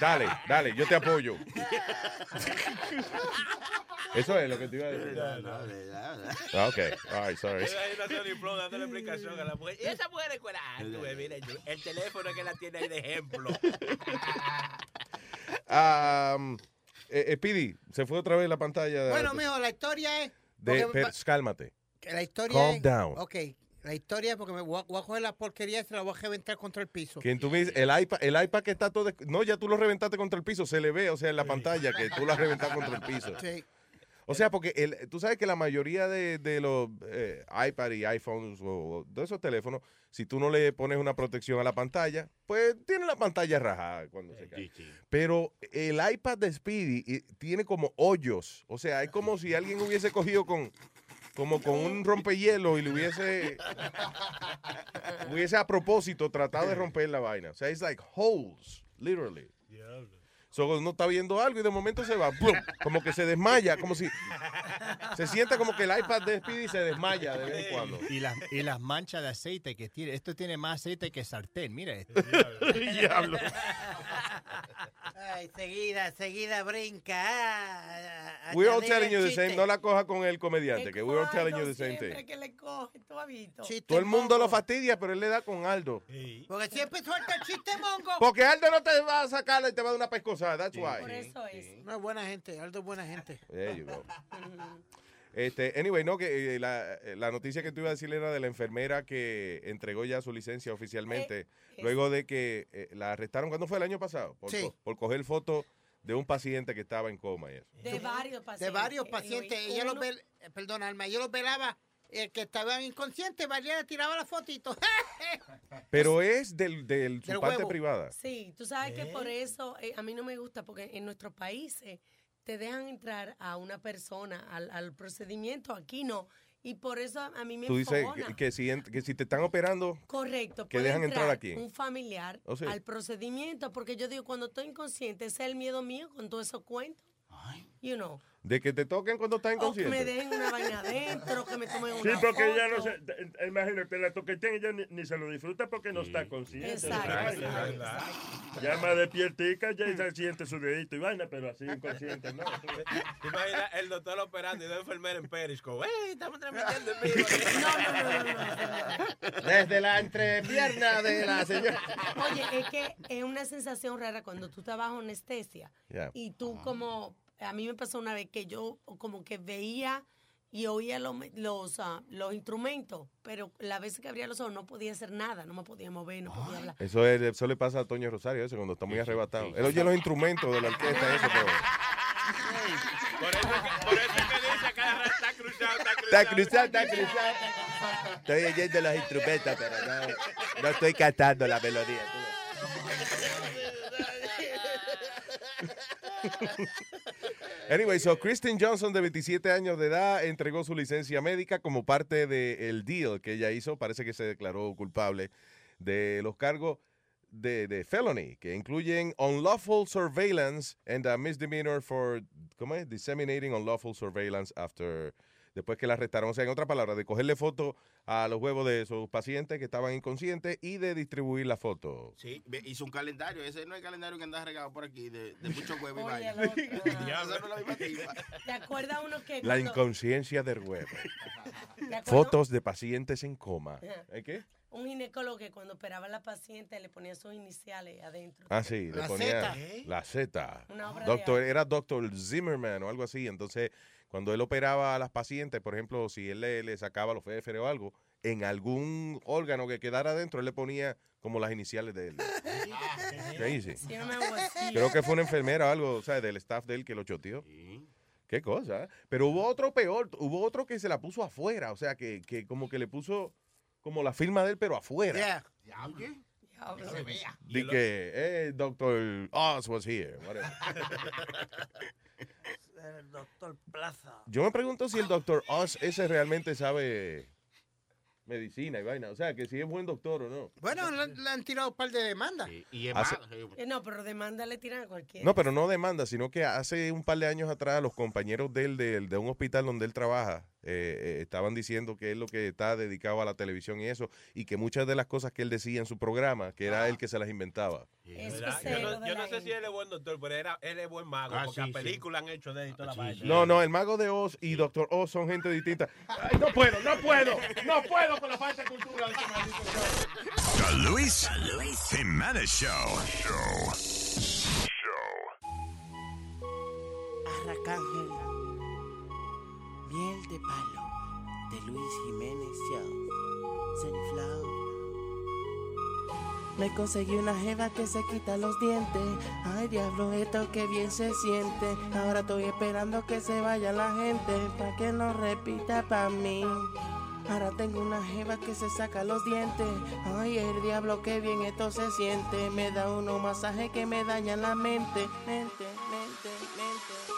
Speaker 2: Dale, dale, yo te apoyo. *laughs* Eso es lo que te iba a decir. Ah, ok. All right, sorry.
Speaker 17: Sony Flow dándole explicación a la mujer. Y esa mujer es cuera. Ah, mira, yo- el teléfono que la tiene ahí de ejemplo. *laughs*
Speaker 2: Um, eh, eh, Pidi, se fue otra vez la pantalla. de-
Speaker 8: Bueno, mijo, la historia es...
Speaker 2: de,
Speaker 8: porque-
Speaker 2: pero, cálmate.
Speaker 8: que la historia
Speaker 2: Calm
Speaker 8: es...
Speaker 2: down.
Speaker 8: Ok, la historia es porque me voy a, voy a coger la porquería y se la voy a reventar contra el piso.
Speaker 2: Quien tú me dices, el iPad, el iPad que está todo. No, ya tú lo reventaste contra el piso, se le ve, o sea, en la pantalla que tú lo has reventado contra el piso.
Speaker 8: Sí.
Speaker 2: O sea, porque el, tú sabes que la mayoría de, de los eh, iPad y iPhones o, o de esos teléfonos, si tú no le pones una protección a la pantalla, pues tiene la pantalla rajada cuando se cae. Pero el iPad de Speedy eh, tiene como hoyos. O sea, es como si alguien hubiese cogido con como con un rompehielo y le hubiese hubiese a propósito tratado de romper la vaina. O sea, it's like holes, literally. So, uno está viendo algo y de momento se va, ¡plum! como que se desmaya, como si se siente como que el iPad de Speedy se desmaya de vez en cuando.
Speaker 10: Y las, y las manchas de aceite que tiene. Esto tiene más aceite que sartén. Mira esto. *laughs*
Speaker 2: Diablo.
Speaker 8: Ay, seguida, seguida brinca. ah, a- a
Speaker 2: We're all telling you the same. No la coja con el comediante, que we're all telling you the same
Speaker 23: Siempre
Speaker 2: thing.
Speaker 23: que le coge, tú.
Speaker 2: Todo el mundo lo fastidia, pero él le da con Aldo.
Speaker 8: Porque siempre suelta el chiste mongo.
Speaker 2: Porque Aldo no te va a sacar y te va a dar una pescosada. That's why.
Speaker 8: Por eso es. No es buena gente, Aldo es buena gente.
Speaker 2: There you go. Este, anyway, no, que eh, la, eh, la noticia que te iba a decir era de la enfermera que entregó ya su licencia oficialmente, luego de que eh, la arrestaron, ¿cuándo fue el año pasado? Por,
Speaker 8: Sí.
Speaker 2: co- por coger foto de un paciente que estaba en coma y eso.
Speaker 23: De varios pacientes.
Speaker 8: De varios pacientes. Ella los eh, perdona, Alma, yo los velaba. El que estaba inconsciente, le tiraba la fotito. *laughs*
Speaker 2: Pero es del, del su
Speaker 8: Del
Speaker 2: parte
Speaker 8: huevo.
Speaker 2: privada.
Speaker 23: Sí, tú sabes que por eso eh, a mí no me gusta, porque en nuestros países te dejan entrar a una persona al, al procedimiento, aquí no. Y por eso a, mí me
Speaker 2: Tú dices que, que si, ent- que si te están operando,
Speaker 23: Correcto.
Speaker 2: que dejan entrar aquí.
Speaker 23: Un familiar
Speaker 2: Oh, sí.
Speaker 23: al procedimiento, porque yo digo, cuando estoy inconsciente, ese es el miedo mío con todos esos cuentos. You know.
Speaker 2: De que te toquen cuando estás
Speaker 23: O que me
Speaker 2: inconsciente.
Speaker 23: dejen una vaina adentro, que me tomen
Speaker 19: Sí,
Speaker 23: una
Speaker 19: porque
Speaker 23: foto.
Speaker 19: ella no se. Imagínate, la toquetean ella ni, ni se lo disfruta porque no está consciente.
Speaker 23: Exacto, exacto,
Speaker 19: ay. Ya más despiertica, ya se siente su dedito y vaina, pero así inconsciente, ¿no? *laughs*
Speaker 17: ¿Te imaginas el doctor operando y dos enfermeras en Periscope? *laughs* ¡Ey, estamos transmitiendo en vivo!
Speaker 2: Desde la entrepierna de la señora.
Speaker 23: Oye, es que es una sensación rara cuando tú estás bajo anestesia
Speaker 2: Yeah.
Speaker 23: y tú como, a mí me pasó una vez que yo como que veía y oía los, los, ah, los instrumentos, pero la vez que abría los ojos no podía hacer nada, no me podía mover, no podía hablar.
Speaker 2: Eso, es- eso le pasa a Toño Rosario, eso, cuando está muy arrebatado. Él oye los instrumentos de la orquesta, eso, pero... *laughs*
Speaker 17: Por eso, que, por eso que dice rato está cruzado, está cruzado.
Speaker 2: Está cruzado, está cruzado. Estoy oyendo los instrumentos, pero no, no estoy cantando la melodía. *laughs* Anyway, so Kristen Johnson, de 27 años de edad, entregó su licencia médica como parte del deal que ella hizo. Parece que se declaró culpable de los cargos de, de felony, que incluyen unlawful surveillance and a misdemeanor for, ¿cómo es? Disseminating unlawful surveillance after, después que la arrestaron. O sea, en otra palabra, de cogerle foto a los huevos de sus pacientes que estaban inconscientes y de distribuir la foto.
Speaker 15: Sí, hizo un calendario. Ese no es el calendario que anda regado por aquí de, de muchos huevos y
Speaker 23: Oye,
Speaker 15: vaina.
Speaker 23: el otro.
Speaker 15: Esa no es la misma tipa.
Speaker 23: ¿Te acuerdas uno que
Speaker 2: La
Speaker 23: cuando-
Speaker 2: inconsciencia del huevo. *laughs*
Speaker 23: ¿te acuerdas
Speaker 2: Fotos de pacientes en coma. ¿Eh, ¿Qué?
Speaker 23: Un ginecólogo que cuando operaba a la paciente le ponía sus iniciales adentro.
Speaker 2: Ah, sí, le
Speaker 23: La
Speaker 2: ponía
Speaker 23: Z.
Speaker 2: la Z.
Speaker 23: Una obra de
Speaker 2: Doctor, era doctor Zimmerman o algo así. Entonces, cuando él operaba a las pacientes, por ejemplo, si él le, le sacaba los féferes o algo, en algún órgano que quedara adentro, él le ponía como las iniciales de él. *laughs*
Speaker 23: Una algo así.
Speaker 2: Creo que fue una enfermera o algo, o sea, del staff de él que lo choteó. Qué cosa. ¿eh? Pero hubo otro peor, hubo otro que se la puso afuera, o sea, que, que como que le puso como la firma de él, pero afuera.
Speaker 8: Yeah.
Speaker 2: Di que, eh, Doctor Oz was here. *laughs*
Speaker 13: El doctor Plaza.
Speaker 2: Yo me pregunto si el Doctor Oz ese realmente sabe medicina y vaina. O sea, que si es buen doctor o no.
Speaker 8: Bueno, le, le han tirado un par de demandas.
Speaker 15: Y
Speaker 2: Hace-
Speaker 23: Eh, no, pero demanda le tiran a cualquiera.
Speaker 2: No, pero no demanda, sino que hace un par de años atrás los compañeros de él, de, de un hospital donde él trabaja, eh, eh, estaban diciendo que es lo que está dedicado a la televisión y eso, y que muchas de las cosas que él decía en su programa, que era él que se las inventaba.
Speaker 17: Yo no, yo no sé si él es buen doctor, pero era, él es buen mago,
Speaker 15: Ah,
Speaker 17: porque
Speaker 15: sí,
Speaker 17: a películas han hecho de él y toda la vaina.
Speaker 2: No, no, el mago de Oz y Doctor Oz son gente distinta. Ay, no puedo, no puedo, no puedo con la falta de cultura de este maldito show.
Speaker 3: The Luis Jimenez Show. Show.
Speaker 24: Arracángel. Miel de palo. De Luis Jiménez Show. Sunflower. Me conseguí una jeva que se quita los dientes. Ay, diablo, esto que bien se siente. Ahora estoy esperando que se vaya la gente. Pa' que no repita pa' mí. Ahora tengo una jeva que se saca los dientes. Ay, el diablo, que bien esto se siente. Me da unos masajes que me dañan la mente. Mente, mente, mente.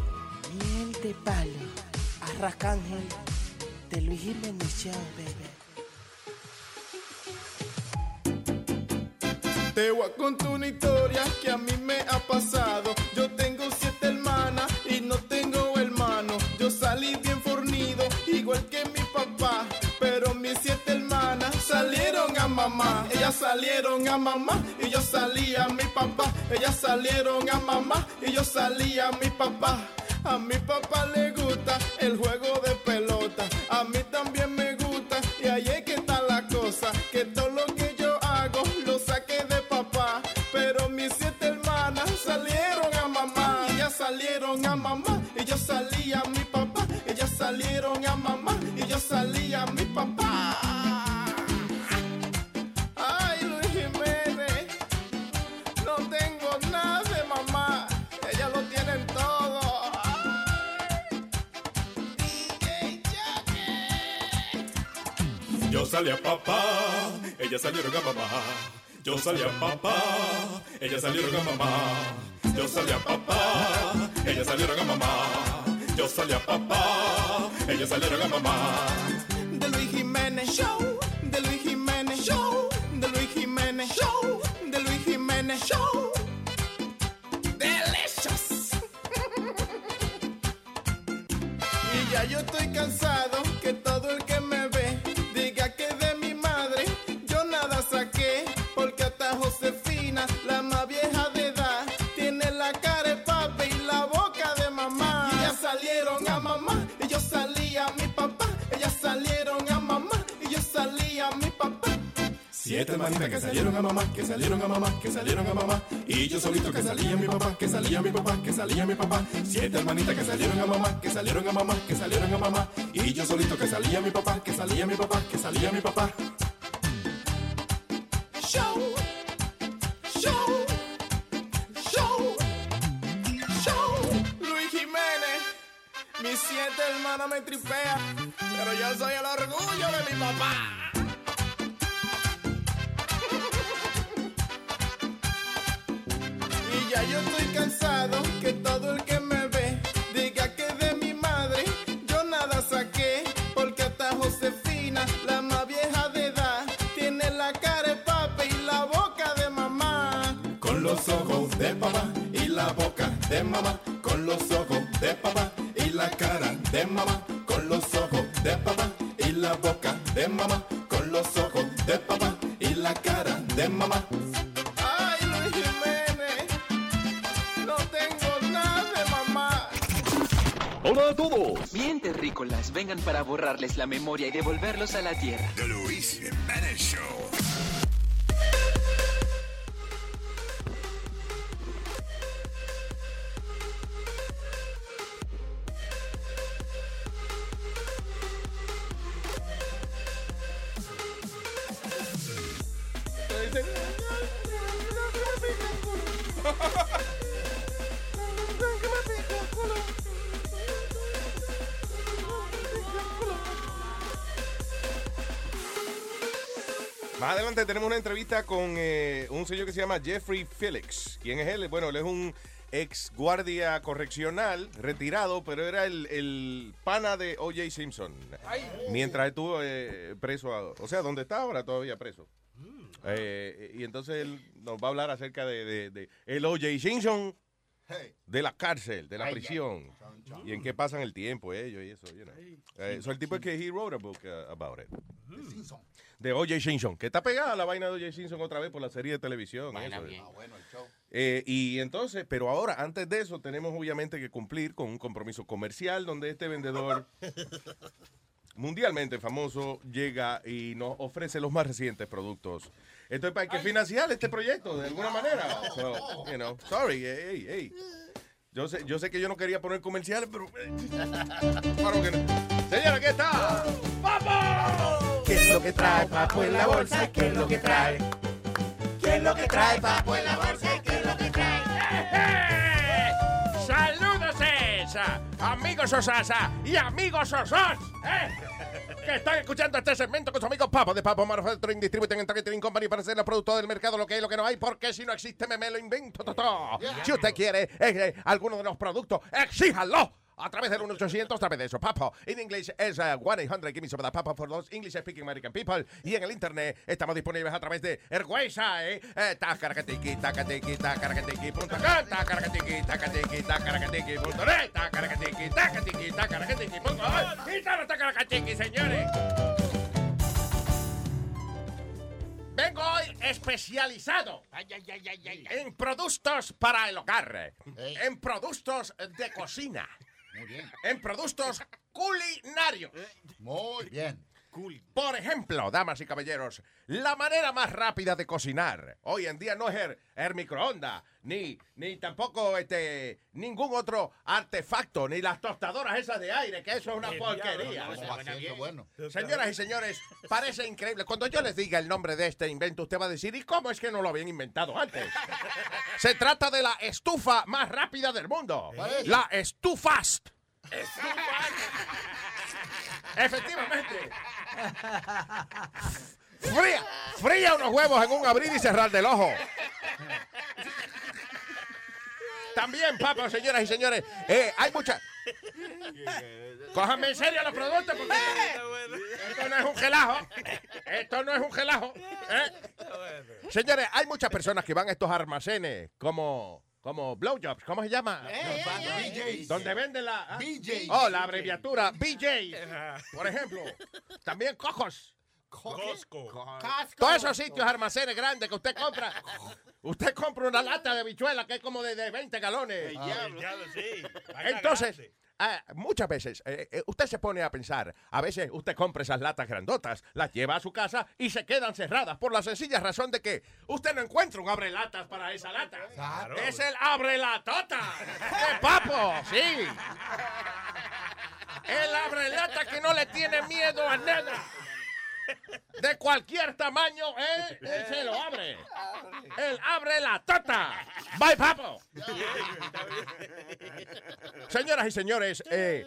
Speaker 24: De palo. Arracángel. De Luis Jiménez baby.
Speaker 25: Te voy a contar una historia que a mí me ha pasado. Yo tengo siete hermanas y no tengo hermano. Yo salí bien fornido, igual que mi papá. Pero mis siete hermanas salieron a mamá. Ellas salieron a mamá y yo salí a mi papá. Ellas salieron a mamá y yo salí a mi papá. A mi papá le gusta el juego de pelota. A mí también me gusta y ahí es que está la cosa. Que todo lo que yo hago lo saqué de papá. Pero mis siete hermanas salieron a mamá. Ellas salieron a mamá y yo salí a mi papá. Ellas salieron a mamá y yo salí a mi papá.
Speaker 11: Yo salí a papá, ellas salieron a mamá. Yo salí a papá, ellas salieron a mamá. Yo salí a papá, ellas salieron a mamá. Yo salí a papá, ellas salieron a mamá.
Speaker 25: De Luis Jiménez Show, de Luis Jiménez Show, de Luis Jiménez Show, de Luis Jiménez Show.
Speaker 11: Siete hermanitas que salieron a mamá, que salieron a mamá, que salieron a mamá. Y yo solito que salía mi papá, que salía mi papá, que salía mi papá. Siete hermanitas que salieron a mamá, que salieron a mamá, que salieron a mamá. Y yo solito que salía mi papá, que salía mi papá, que salía mi papá.
Speaker 25: Show, show, show, show. Luis Jiménez, mis siete hermanas me tripean, pero yo soy el orgullo de mi papá. Ya yo estoy cansado que todo el que me ve diga que de mi madre yo nada saqué. Porque hasta Josefina, la más vieja de edad, tiene la cara de papi y la boca de mamá.
Speaker 11: Con los ojos de papá y la boca de mamá. Con los ojos de papá de mamá, con los ojos de papá y la boca de mamá, con los ojos de papá y la cara de mamá.
Speaker 26: Hola a todos. Bien, terrícolas, vengan para borrarles la memoria y devolverlos a la tierra.
Speaker 3: The Luis Jimenez Show. *laughs*
Speaker 7: Más adelante tenemos una entrevista con eh, un señor que se llama Jeffrey Felix. ¿Quién es él? Bueno, él es un ex guardia correccional retirado, pero era el, el pana de O.J. Simpson. Mientras estuvo eh, preso, a- o sea, donde está ahora todavía preso. Eh, y entonces él nos va a hablar acerca de, de- de el O.J. Simpson de la cárcel, de la
Speaker 8: Ay,
Speaker 7: prisión. Y en qué pasan el tiempo ellos y eso. You know. Eh, so el tipo es que he wrote a book uh, about it. De O.J. Simpson, que está pegada la vaina de O.J. Simpson otra vez por la serie de televisión.
Speaker 8: Vaina
Speaker 7: eso.
Speaker 8: bien. Ah, bueno, el show.
Speaker 7: Eh, y entonces, pero ahora, antes de eso, tenemos obviamente que cumplir con un compromiso comercial donde este vendedor *laughs* mundialmente famoso llega y nos ofrece los más recientes productos. Entonces, hay que financiar este proyecto de alguna manera. So, you know, sorry, hey, hey. Yo sé, yo sé que yo no quería poner comerciales, pero... Claro que no. Señora, ¿qué está? ¡Vamos!
Speaker 24: ¿Qué es lo que trae Papo en la bolsa? ¿Qué es lo que trae? ¿Qué es lo que trae Papo en la bolsa? ¿Qué es lo que trae?
Speaker 2: ¡Saludos, esa! Amigos Osasa y amigos Osos, ¿eh? Que están escuchando este segmento con sus amigos Papo de Papo Manufacturing Distributing and Targeting Company para hacer los productos del mercado, lo que hay lo que no hay, porque si no existe, me, me lo invento todo. Si usted quiere eh, eh, alguno de los productos, exíjalo. A través del 1-800, a través de eso, Papo. En inglés es uh, 1-800, give me some of that Papo for those English speaking American people. Y en el internet estamos disponibles a través de el website, eh, tacaracatiqui, tacaracatiqui, punto com, tacaracatiqui, tacaracatiqui, punto net, tacaracatiqui, tacaracatiqui, punto com. Y todo tacaracatiqui, señores. Vengo hoy especializado en productos para el hogar, en productos de cocina,
Speaker 8: Muy bien.
Speaker 2: en productos culinarios.
Speaker 8: Muy bien.
Speaker 2: Por ejemplo, damas y caballeros, la manera más rápida de cocinar hoy en día no es el, el microondas, ni, ni tampoco este, ningún otro artefacto, ni las tostadoras esas de aire, que eso es una porquería.
Speaker 8: no, bueno.
Speaker 2: Señoras y señores, parece increíble. Cuando yo les diga el nombre de este invento, usted va a decir, ¿y cómo es que no lo habían inventado antes? *laughs* Se trata de la estufa más rápida del mundo.
Speaker 8: ¿Cuál es?
Speaker 2: La Estufast. Efectivamente. Fría, fría unos huevos en un abrir y cerrar del ojo. También, papá, señoras y señores, eh, hay muchas. Cójanme en serio los productos porque esto no es un gelajo. Esto no es un gelajo. ¿eh? Señores, hay muchas personas que van a estos almacenes como como blowjobs, ¿cómo se llama?
Speaker 8: BJs.
Speaker 2: Donde venden la ah?
Speaker 8: BJs.
Speaker 2: Oh, la abreviatura BJ. *laughs* Por ejemplo, también cojos.
Speaker 17: Costco.
Speaker 2: Todos esos sitios almacenes grandes que usted compra. Usted compra una lata de bichuela que es como de, de 20 galones.
Speaker 17: Sí. Vaina
Speaker 2: Entonces. Ah, muchas veces eh, eh, usted se pone a pensar, a veces usted compra esas latas grandotas, las lleva a su casa y se quedan cerradas por la sencilla razón de que usted no encuentra un abre latas para esa lata. Es el abre latota de papo, sí. El abre lata que no le tiene miedo a nada. De cualquier tamaño, ¿eh? Él se lo abre. Él abre la tota. Bye, papo. Señoras y señores, eh,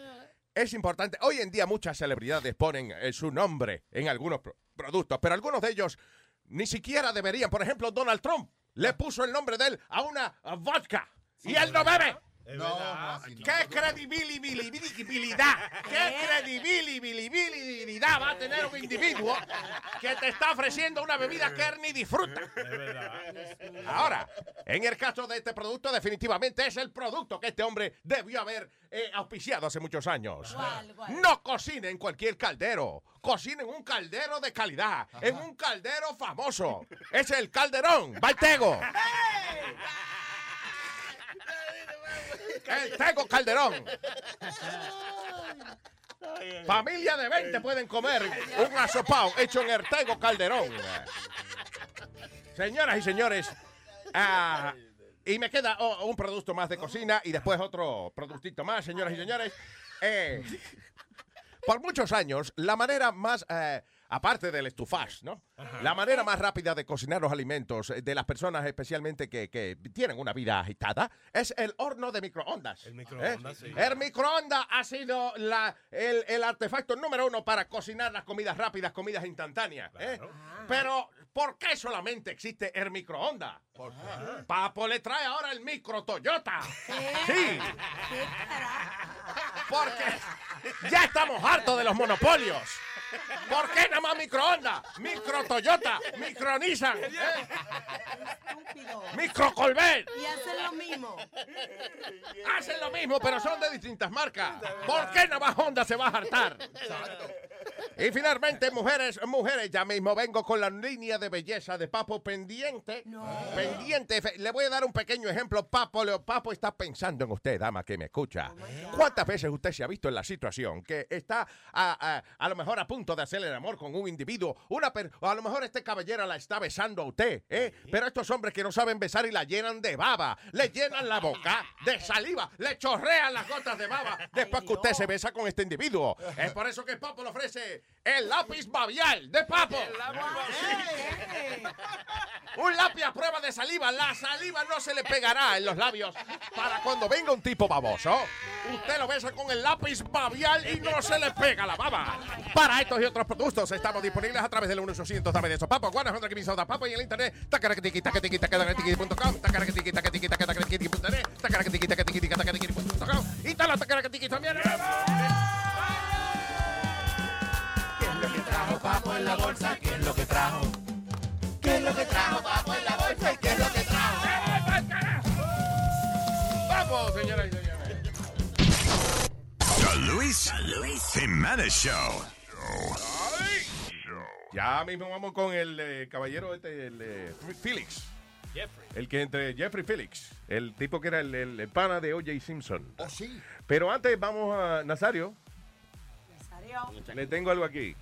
Speaker 2: es importante. Hoy en día muchas celebridades ponen eh, su nombre en algunos pro- productos, pero algunos de ellos ni siquiera deberían. Por ejemplo, Donald Trump le puso el nombre de él a una vodka y él no bebe. ¿Qué credibilidad? ¿Qué *laughs* credibilidad va a tener un individuo que te está ofreciendo una bebida que él ni disfruta? Ahora, en el caso de este producto, definitivamente es el producto que este hombre debió haber eh, auspiciado hace muchos años. No cocine en cualquier caldero. Cocine en un caldero de calidad, en un caldero famoso. Es el calderón, Valtego. El Tego Calderón. Familia de 20 pueden comer un asopao hecho en el Tego Calderón. Señoras y señores, ah, y me queda oh, un producto más de cocina y después otro productito más, señoras y señores. Eh, por muchos años, la manera más, eh, aparte del estufaz, ¿no? La manera más rápida de cocinar los alimentos eh, de las personas, especialmente que, que tienen una vida agitada, es el horno de microondas. El
Speaker 17: microondas, sí.
Speaker 2: El microondas ha sido la, el, el artefacto número uno para cocinar las comidas rápidas, comidas instantáneas. ¿eh? Pero, ¿por qué solamente existe el microondas? Papo le trae ahora el micro Toyota. Sí. Porque ya estamos hartos de los monopolios. ¿Por qué nada más microondas? Micro Toyota, micro Nissan, ¿eh? micro Colbert.
Speaker 23: Y hacen lo mismo.
Speaker 2: Hacen lo mismo, pero son de distintas marcas. ¿Por qué nada más Honda se va a hartar? Y finalmente, mujeres, mujeres, ya mismo vengo con la línea de belleza de Papo pendiente. Pendiente. Fe- Le voy a dar un pequeño ejemplo. Papo, Leo, Papo está pensando en usted, dama que me escucha. ¿Cuántas veces usted se ha visto en la situación que está a, a- a lo mejor a punto de hacer el amor con un individuo? Una per- o a lo mejor este caballero la está besando a usted, ¿eh? Pero estos hombres que no saben besar y la llenan de baba, le llenan la boca de saliva, le chorrean las gotas de baba después que usted se besa con este individuo. Es por eso que Papo le ofrece el lápiz babial de Papo. *laughs* Un lápiz a prueba de saliva. La saliva no se le pegará en los labios para cuando venga un tipo baboso. Usted lo besa con el lápiz babial y no se le pega la baba. Para estos y otros productos estamos disponibles a través del 1-800 dame de eso papo, guanas, otra que me papo y en el internet tacaraquitiqui, taquetiqui, tacaraquitiqui.com, tacaraquitiqui, taquetiqui, tacaraquitiqui.net, tacaraquitiqui, taquetiqui, tacaraquitiqui.com y todos los tacaraquitiquis también.
Speaker 27: ¿Qué es lo que trajo Papo en la bolsa? ¿Qué es lo que trajo? ¿Qué es lo que trajo Papo en la bolsa? ¿Y qué es lo que trajo?
Speaker 2: ¡Vamos, señoras y señores!
Speaker 3: The Luis Jimenez Show.
Speaker 15: Ya mismo vamos con el eh, caballero este, el eh, Felix.
Speaker 17: Jeffrey.
Speaker 15: El que entre Jeffrey Felix, el tipo que era el, el- el pana de O.J. Simpson.
Speaker 7: Oh, sí.
Speaker 15: Pero antes vamos a Nazario.
Speaker 23: Nazario.
Speaker 15: Le tengo algo aquí.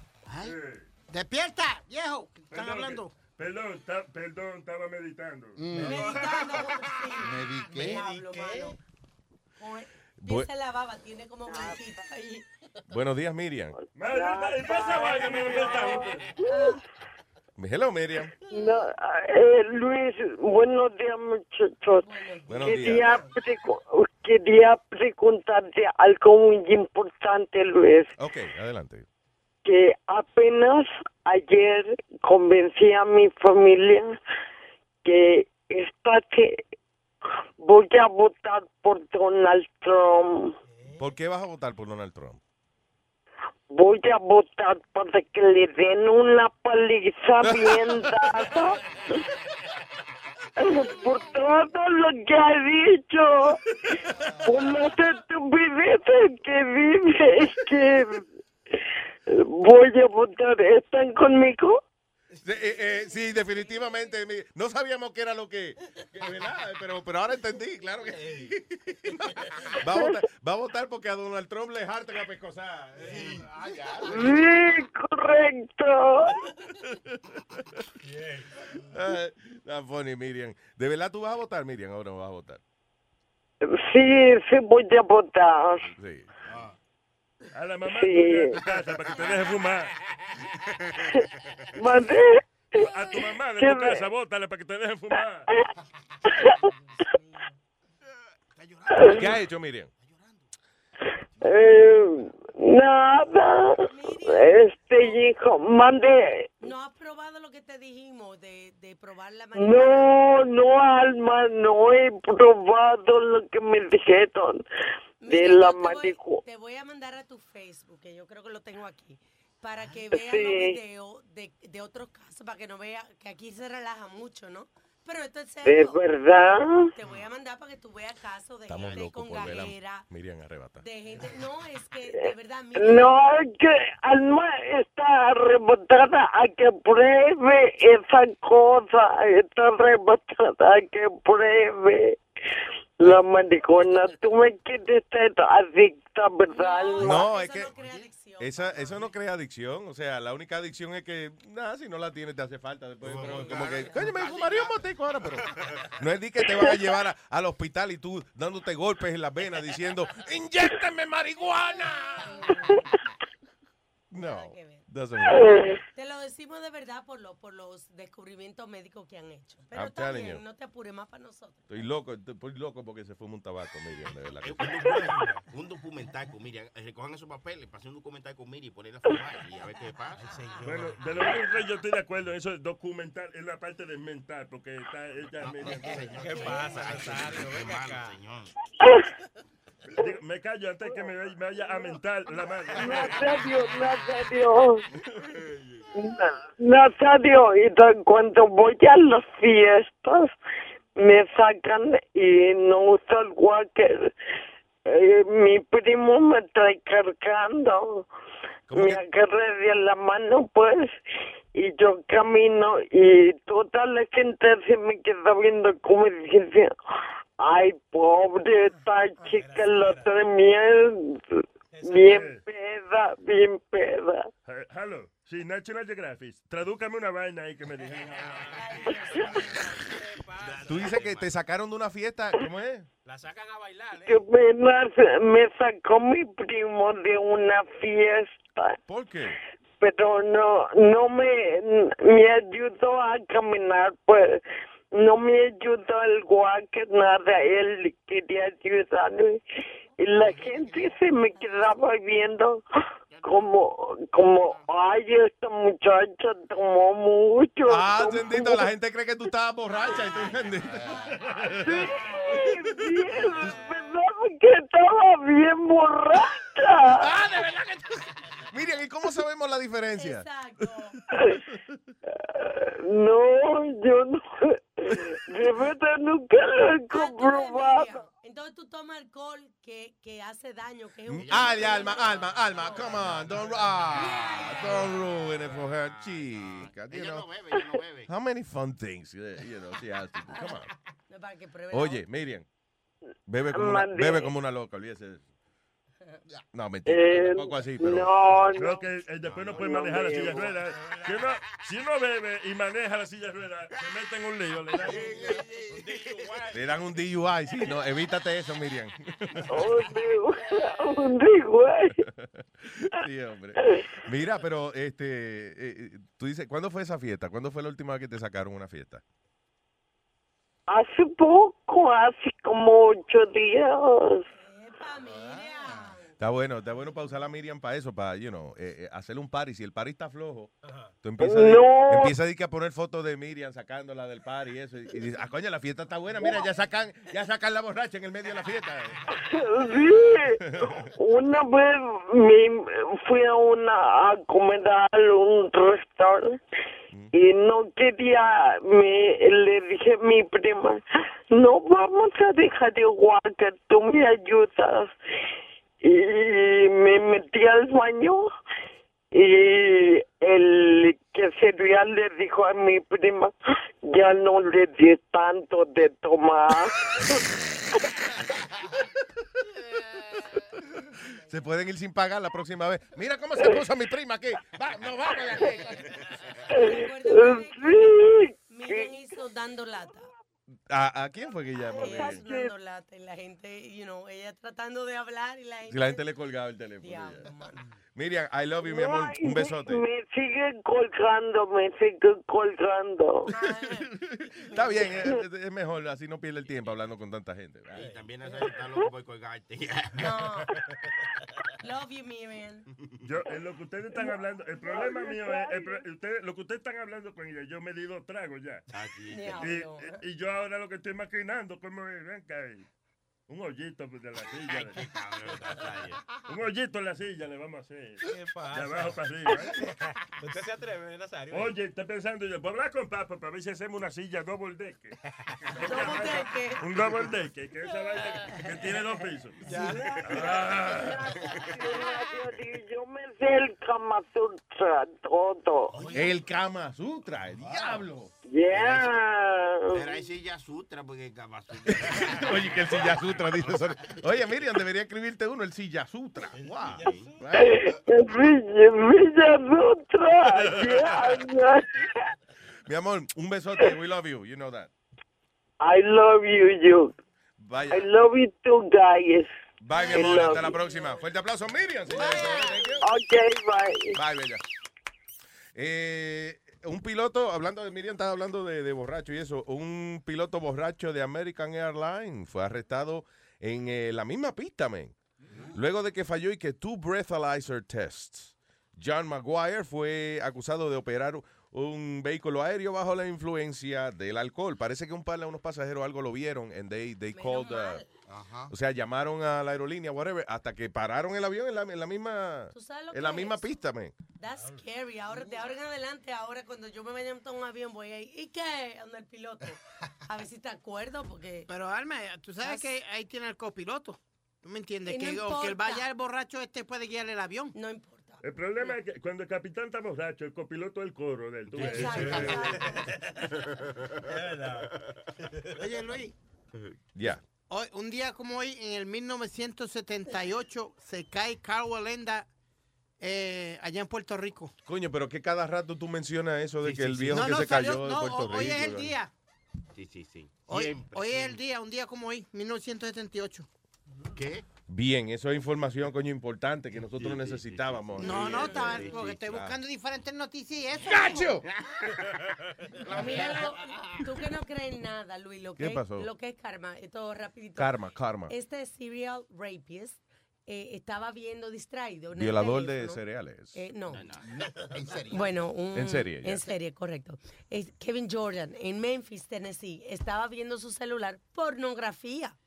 Speaker 8: Despierta, viejo. que Están hablando.
Speaker 19: Perdón, ta- perdón, estaba meditando.
Speaker 7: ¿Mediqué? *laughs*
Speaker 23: Diablo, mano. Con-
Speaker 15: Bu-
Speaker 23: Dice la baba, tiene como blanquita ahí.
Speaker 15: Buenos días, Miriam.
Speaker 19: Madre, ¿y pasa vaina, mi inventado?
Speaker 15: Hello, Miriam.
Speaker 28: No, eh, Luis, buenos días muchachos.
Speaker 15: Buenos
Speaker 28: quería,
Speaker 15: días.
Speaker 28: quería preguntarte algo muy importante, Luis.
Speaker 15: Ok, adelante.
Speaker 28: Que apenas ayer convencí a mi familia que esta que voy a votar por Donald Trump.
Speaker 15: ¿Por qué vas a votar por Donald Trump?
Speaker 28: Voy a votar para que le den una paliza bien dada *laughs* por todo lo que ha dicho, por las estupideces que dice que voy a votar. ¿Están conmigo?
Speaker 15: Sí, eh, eh, sí, definitivamente. No sabíamos qué era lo que. que- ¿verdad? Pero, pero ahora entendí, claro que. *laughs* va, a votar, va a votar porque a Donald Trump le harta la pescosa. Ah, ya.
Speaker 28: Sí, correcto.
Speaker 15: Ah, That's funny, Miriam. ¿De verdad tú vas a votar, Miriam? Ahora no vas a votar.
Speaker 28: Sí, sí voy a votar.
Speaker 15: Sí.
Speaker 19: A la mamá
Speaker 28: Sí.
Speaker 19: tuya tu casa para que te deje fumar.
Speaker 28: ¿Mandé?
Speaker 19: A tu mamá de
Speaker 28: ¿Qué
Speaker 19: tu
Speaker 28: me-
Speaker 19: casa, bótale para que te deje fumar.
Speaker 15: ¿Qué ha hecho, Miriam?
Speaker 28: Eh, nada. Este hijo, mande.
Speaker 23: ¿No has probado lo que te dijimos de, de probar la
Speaker 28: No, no, Alma, no he probado lo que me dijeron de la marihuana.
Speaker 23: Te voy a mandar a tu Facebook, que yo creo que lo tengo aquí, para que *laughs* veas
Speaker 28: Sí.
Speaker 23: los videos de, de otros casos, para que no veas que aquí se relaja mucho, ¿no? Pero esto es
Speaker 28: ¿De
Speaker 23: serio.
Speaker 28: verdad?
Speaker 23: Te voy a mandar para que tú veas casos de
Speaker 2: Estamos
Speaker 23: gente con gajera,
Speaker 2: Miriam arrebata.
Speaker 23: de gente... No, es que de verdad, mira,
Speaker 28: No, es que Alma está arrebatada a que pruebe esa cosa, está arrebatada a que pruebe la marihuana. Tú me quieres adicta, ¿verdad?
Speaker 2: No, es que esa, eso no crea adicción. O sea, la única adicción es que, nada, si no la tienes te hace falta después. Pero como que, coño, me fumaría un motico ahora, pero no es de que te van a llevar a- al hospital y tú dándote golpes en las venas diciendo, ¡inyéctame marihuana! *laughs* No, doesn't work.
Speaker 23: te lo decimos de verdad por, lo, por los descubrimientos médicos que han hecho. Pero
Speaker 2: I'm
Speaker 23: está
Speaker 2: telling
Speaker 23: bien,
Speaker 2: you.
Speaker 23: no te apures más para nosotros.
Speaker 2: Estoy loco, estoy loco porque se fuma un tabaco, Miriam, de verdad. que-
Speaker 15: un documental con Miriam. eh, Recojan esos papeles, pasen un documental con Miriam y ponerla a fumar y a ver qué pasa.
Speaker 19: Bueno, de lo único que yo estoy de acuerdo en eso es documental, es la parte de mental, porque está ella media-
Speaker 15: ¿Qué pasa, Nazario? Ven acá.
Speaker 19: Me callo antes que me, vaya- me vaya a mentar la mano.
Speaker 28: Nazario, Nazario. Na- Nazario, y de- cuando voy a las fiestas, me sacan y no uso el walker. Eh, mi primo me trae cargando. Me agarra de la mano, pues, y yo camino y toda la gente se me queda viendo como dice, ay, pobre, esta chica la trae bien, bien peda, bien peda.
Speaker 19: Hello, sí, National Geographic. Tradúcame una vaina ahí que me dijeron.
Speaker 2: Tú dices que te sacaron de una fiesta, ¿cómo es?
Speaker 17: La sacan a bailar, ¿eh?
Speaker 28: que me, me sacó mi primo de una fiesta.
Speaker 2: ¿Por qué?
Speaker 28: Pero no, no me, me ayudó a caminar, pues no me ayudó el walker, nada, él quería ayudarme. Y la gente se me quedaba viendo como, como, ay, esta muchacha tomó mucho.
Speaker 2: Ah,
Speaker 28: tomó
Speaker 2: la gente cree que tú estabas borracha y tú entendiste.
Speaker 28: Pensaba que estaba bien borracha.
Speaker 2: Ah, de verdad que tú... Miriam, ¿y cómo sabemos la diferencia? *laughs*
Speaker 28: No, yo no. De verdad nunca lo he comprobado.
Speaker 23: Entonces tú tomas alcohol que, que hace daño, que es un...
Speaker 2: Ay, Alma, Alma, Alma, come on, don't, ah, don't ruin it for her, chica. You know, how many fun things, you know, she has to do. Come on.
Speaker 23: No,
Speaker 2: Oye, Miriam, bebe como una, bebe como una loca, olvídese de eso. No, mentira,
Speaker 28: Eh,
Speaker 2: tampoco así, pero...
Speaker 28: no,
Speaker 19: Creo que eh, después no puede
Speaker 28: no
Speaker 19: manejar la silla de ruedas. Si uno, si uno bebe y maneja la silla de ruedas, se mete en un lío. Le dan *laughs*
Speaker 2: Le dan un DUI, sí, no, evítate eso, Miriam.
Speaker 28: Un güey. *laughs*
Speaker 2: Sí, hombre. Mira, pero este, eh, eh, tú dices, ¿cuándo fue esa fiesta? ¿Cuándo fue la última vez que te sacaron una fiesta?
Speaker 28: Hace poco, hace como ocho días.
Speaker 2: Está bueno, está bueno para usar a Miriam para eso, para, you know, eh, eh, hacerle un party. Si el party está flojo, tú empiezas,
Speaker 28: No.
Speaker 2: empieza a, que a poner fotos de Miriam sacándola del party y eso. Y, y dices, ah, coño, la fiesta está buena. Mira, ya sacan, ya sacan la borracha en el medio de la fiesta.
Speaker 28: Sí, una vez me fui a una a comer a un restaurante y no quería, me le dije a mi prima, no vamos a dejar igual que tú me ayudas. Y me metí al baño y el que servía le dijo a mi prima, ya no le di tanto de tomar. *laughs*
Speaker 2: Se pueden ir sin pagar la próxima vez. Mira cómo se puso mi prima aquí. Va, no vamos de aquí.
Speaker 23: Miriam hizo dando lata.
Speaker 2: ¿A, a quién fue que llamó?
Speaker 23: Ella lata y la gente, you know, ella tratando de hablar y la gente...
Speaker 2: Si la gente le colgaba el teléfono. Miriam, I love you, mi amor.
Speaker 28: Ay,
Speaker 2: Un besote.
Speaker 28: Me sigue colgando, me sigue colgando. *laughs*
Speaker 2: Está bien, es, es mejor, así no pierde el tiempo hablando con tanta gente.
Speaker 15: Y también Nazario está loco por colgarte.
Speaker 23: No. *laughs* Love you, Miriam.
Speaker 19: Yo, en lo que ustedes están hablando, el problema mío es, el pro- ustedes, lo que ustedes están hablando con ella, yo me di dos tragos ya.
Speaker 15: Diablo.
Speaker 19: Y, y yo ahora lo que estoy maquinando, como ven acá, eh, un hoyito de la silla. un hoyito en la silla le vamos a hacer.
Speaker 17: ¿Qué pasa?
Speaker 19: De abajo para arriba. ¿eh? *laughs*
Speaker 17: ¿Usted se atreve, Nazario?
Speaker 19: Oye, está pensando yo, voy a hablar con Papa para ver si hacemos una silla double deck. *laughs* Un double deck, que esa vaina *laughs* que tiene dos pisos. Ah.
Speaker 28: Yo me sé el Kama Sutra todo.
Speaker 2: El Kama Sutra, el diablo.
Speaker 28: Yeah.
Speaker 15: Pero hay silla sutra porque el *laughs* Sutra.
Speaker 2: Oye, que el Silla Sutra dice. sorry. Oye, Miriam, debería escribirte uno, el Silla Sutra. Wow.
Speaker 28: Villa Sutra. Yeah. *laughs*
Speaker 2: Mi amor, un besote. We love you. You know that.
Speaker 28: I love you, you.
Speaker 2: Vaya.
Speaker 28: I love you too, guys.
Speaker 2: Bye, mi amor. Hasta la próxima. Fuerte aplauso, Miriam. señores. You.
Speaker 28: Ok, bye.
Speaker 2: Bye, bella. Eh, un piloto, hablando de Miriam, estaba hablando de, de borracho y eso. Un piloto borracho de American Airlines fue arrestado en eh, la misma pista, men. Luego de que falló y que two breathalyzer tests. John Maguire fue acusado de operar un vehículo aéreo bajo la influencia del alcohol. Parece que un par de unos pasajeros algo lo vieron and they, they called, uh, o sea, llamaron a la aerolínea, whatever, hasta que pararon el avión en la, en la misma,
Speaker 23: ¿Tú sabes lo
Speaker 2: en la misma pista, man.
Speaker 23: That's scary. Ahora, de ahora en adelante, ahora cuando yo me vaya a un avión, voy a ir. ¿Y qué? Donde el piloto. *laughs* A ver si te acuerdo, porque.
Speaker 8: Pero Alma, tú sabes
Speaker 23: That's-
Speaker 8: que ahí tiene el copiloto. ¿Tú me entiendes?
Speaker 23: Y no
Speaker 8: Que, o que el vaya el borracho este puede guiar el avión.
Speaker 23: No importa.
Speaker 19: El problema es que cuando el capitán está borracho, el copiloto es el coro del tú ves. *laughs*
Speaker 8: Oye, Luis,
Speaker 2: Ya.
Speaker 8: Hoy, un día como hoy, en el 1978, se cae Carl Lenda eh, allá en Puerto Rico.
Speaker 2: Coño, pero que cada rato tú mencionas eso de
Speaker 15: Sí,
Speaker 2: que
Speaker 15: sí,
Speaker 2: el
Speaker 15: sí.
Speaker 2: viejo
Speaker 8: No,
Speaker 2: que
Speaker 8: no,
Speaker 2: se
Speaker 8: salió-
Speaker 2: cayó de
Speaker 8: no,
Speaker 2: Puerto Rico.
Speaker 8: hoy es el día.
Speaker 15: Sí, sí, sí.
Speaker 8: Hoy,
Speaker 15: Siempre,
Speaker 8: hoy es el día, un día como hoy, 1978.
Speaker 15: ¿Qué?
Speaker 2: Bien, eso es información, coño, importante que nosotros necesitábamos.
Speaker 8: No, no,
Speaker 15: sí,
Speaker 8: porque estoy buscando diferentes noticias y eso.
Speaker 2: ¡Gacho! *laughs*
Speaker 23: Mira, tú que no crees en nada, Luis, lo
Speaker 2: ¿Qué
Speaker 23: que,
Speaker 2: pasó?
Speaker 23: Es, lo que es karma, esto rapidito.
Speaker 2: Karma, karma.
Speaker 23: Este serial rapist eh, estaba viendo distraído.
Speaker 2: Violador de cereales.
Speaker 23: Eh, no. *laughs*
Speaker 15: En serio.
Speaker 23: Bueno, un-
Speaker 2: En serie, ya.
Speaker 23: En serie, correcto. Es Kevin Jordan, en Memphis, Tennessee, estaba viendo su celular pornografía.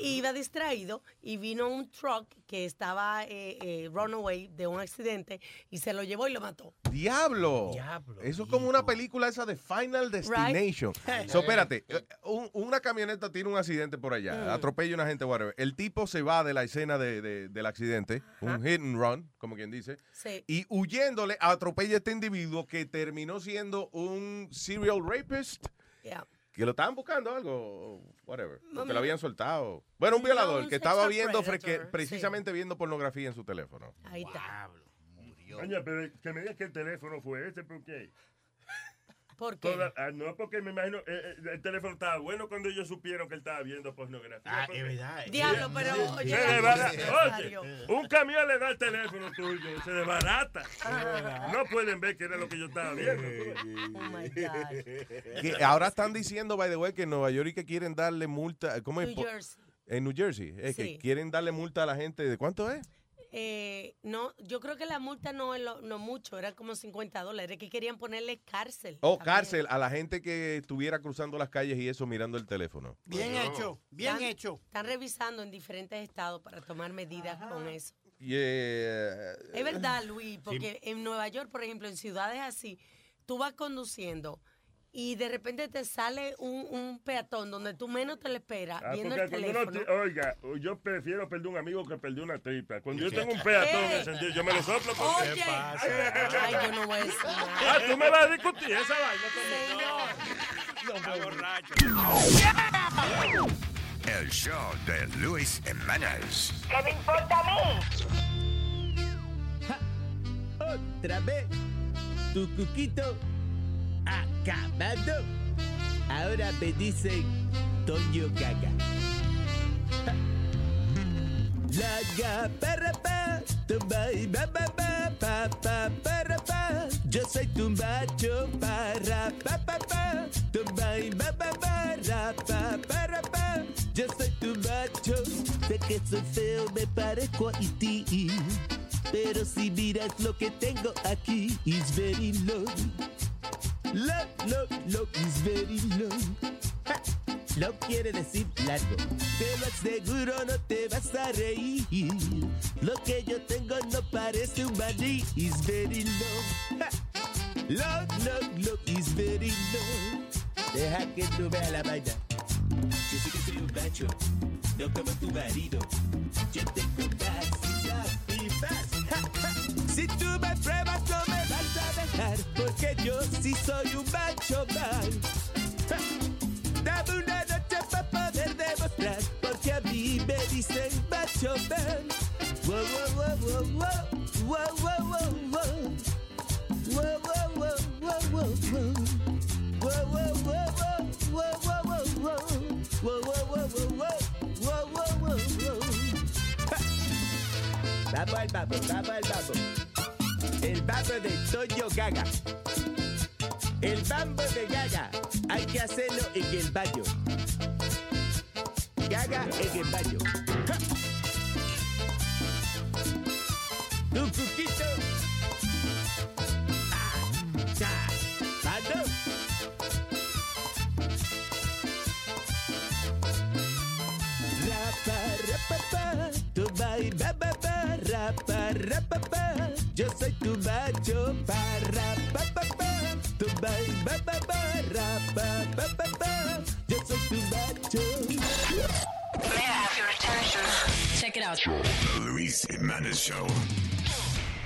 Speaker 23: Iba distraído y vino un truck que estaba eh, eh, runaway de un accidente y se lo llevó y lo mató.
Speaker 2: ¡Diablo!
Speaker 17: Diablo,
Speaker 2: Eso es como una película esa de Final Destination. *laughs* So, espérate, eh, un- una camioneta tiene un accidente por allá,
Speaker 23: Mm.
Speaker 2: atropella a una gente, whatever. El tipo se va de la escena de- de- del accidente, un hit and run, como quien dice,
Speaker 23: Sí.
Speaker 2: y huyéndole atropella a este individuo que terminó siendo un serial rapist.
Speaker 23: Yeah.
Speaker 2: Que lo estaban buscando algo, whatever.
Speaker 23: No,
Speaker 2: Que lo habían soltado. Bueno, un violador que estaba viendo,
Speaker 23: predator, sí.
Speaker 2: precisamente viendo pornografía en su teléfono.
Speaker 23: Ahí está.
Speaker 19: Coño, pero que me digas que el teléfono fue ese, ¿por qué?
Speaker 23: ¿Por qué?
Speaker 19: Toda- ah, no, porque me imagino, eh, eh, el teléfono estaba bueno cuando ellos supieron que él estaba viendo pornografía.
Speaker 15: Ah, es verdad.
Speaker 23: Diablo, pero
Speaker 19: Se
Speaker 23: oye.
Speaker 19: Oye, un camión le da el teléfono tuyo, se desbarata. No pueden ver que era lo que yo estaba viendo.
Speaker 23: Oh my God.
Speaker 2: Que ahora están diciendo, by the way, que en Nueva York y que quieren darle multa. ¿Cómo es?
Speaker 23: New Jersey.
Speaker 2: En New Jersey. Es
Speaker 23: Sí.
Speaker 2: que quieren darle multa a la gente. ¿De cuánto es?
Speaker 23: Eh, no, yo creo que la multa no es lo- no mucho, era como 50 dólares, que querían ponerle cárcel.
Speaker 2: O
Speaker 23: también.
Speaker 2: cárcel a la gente que estuviera cruzando las calles y eso mirando el teléfono.
Speaker 8: Bien hecho, bien
Speaker 23: Están-
Speaker 8: hecho.
Speaker 23: Están revisando en diferentes estados para tomar medidas con eso.
Speaker 2: Yeah.
Speaker 23: Es verdad, Luis, porque en Nueva York, por ejemplo, en ciudades así, tú vas conduciendo y de repente te sale un, un peatón donde tú menos te lo esperas,
Speaker 19: Ah,
Speaker 23: viendo el
Speaker 19: uno
Speaker 23: teléfono.
Speaker 19: oiga, yo prefiero perder un amigo que perder una tripa. Cuando yo tengo un peatón
Speaker 23: Eh.
Speaker 19: encendido, yo me lo soplo. porque-
Speaker 23: Oye, ay, yo no voy a decir nada.
Speaker 19: Ah, tú me vas a discutir esa vaina conmigo.
Speaker 17: Está borracho.
Speaker 3: El show de Luis Jiménez.
Speaker 28: ¿Qué me importa a mí?
Speaker 6: Otra vez. Tu cuquito acabado. Ahora me dicen Toño Gaga. La para pa, tumba y ba ba ba pa pa para pa. Yo soy tumbacho para pa pa pa, tumba y ba ba ba ra pa para pa. Yo soy tumbacho, sé que soy feo, me parezco a ti. Pero si miras lo que tengo aquí, is very low. Low, low, low, is very low. Ja, quiere decir largo. Te lo aseguro, no te vas a reír. Lo que yo tengo no parece un maní, is very low. Ja, Low, low, low, is very low. Deja que tú veas la vaina. Yo sé que soy un macho, no como tu marido. Yo tengo capacidad y más. Si tú me pruebas no me vas a dejar, porque yo sí soy un macho mal. Dame una noche para poder demostrar, porque a mí me dicen macho mal. Wow, wow, wow, wow, wow, wow, wow, wow. Wow, wow, wow, wow, wow, wow. Wow, wow, wow, wow, wow, wow, wow. Wow, wow, wow, wow, wow. Vamos al babo, vamos al babo. El babo de Toyo Gaga. El bambo de Gaga. Hay que hacerlo en el baño. Gaga en el baño. Ja. Ba, rapa, rapapa. Yo soy tu macho, para, pa, pa, pa. Tu bai, ba, ba, ba, pa, pa, pa. Yo soy tu macho.
Speaker 22: May I have your attention? Check it out.
Speaker 3: The Luis Jimenez Show.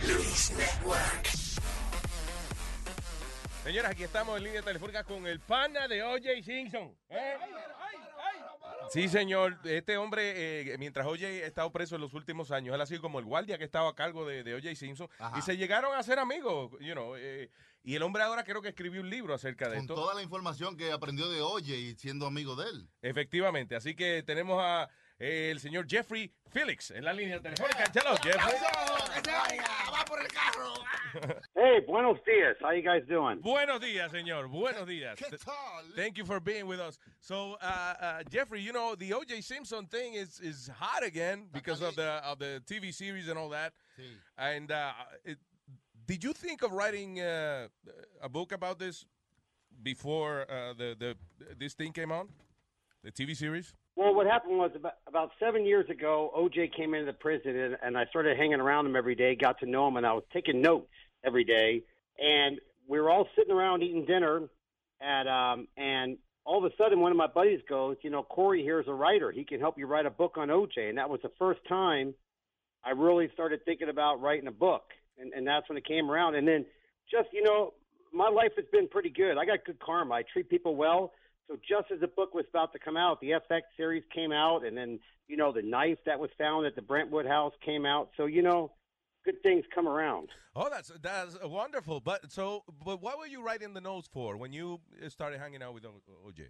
Speaker 22: Luis Network.
Speaker 2: Señoras, aquí estamos en línea telefónica con el pana de O.J. Simpson. ¿eh? Sí, señor. Este hombre, eh, mientras O.J. ha estado preso en los últimos años, él ha sido como el guardia que estaba a cargo de, de O.J. Simpson.
Speaker 7: Ajá.
Speaker 2: Y se llegaron a ser amigos, you know, eh, y el hombre ahora creo que escribió un libro acerca de
Speaker 7: Con
Speaker 2: esto.
Speaker 7: toda la información que aprendió de Oye y siendo amigo de él.
Speaker 2: Efectivamente. Así que tenemos a el señor Jeffrey Felix en la línea telefónica. Hello, Jeffrey.
Speaker 7: ¡Va por el carro! *laughs*
Speaker 29: Hey, buenos dias. How you guys doing?
Speaker 2: Buenos días, señor. Buenos días. Thank you for being with us. So, uh, uh, Jeffrey, you know the O.J. Simpson thing is is hot again because of the of the TV series and all that. And uh, it, did you think of writing uh, a book about this before uh, the the this thing came on, the TV series?
Speaker 29: Well, what happened was about, about seven years ago, OJ came into the prison, and, and I started hanging around him every day, got to know him, and I was taking notes every day. And we were all sitting around eating dinner, at um, and all of a sudden, one of my buddies goes, "You know, Corey here's a writer. He can help you write a book on OJ." And that was the first time I really started thinking about writing a book, and, and that's when it came around. And then, just you know, my life has been pretty good. I got good karma. I treat people well. So just as the book was about to come out, the FX series came out, and then you know the knife that was found at the Brentwood house came out. So you know, good things come around.
Speaker 2: Oh, that's that's wonderful. But so, but what were you writing the notes for when you started hanging out with OJ?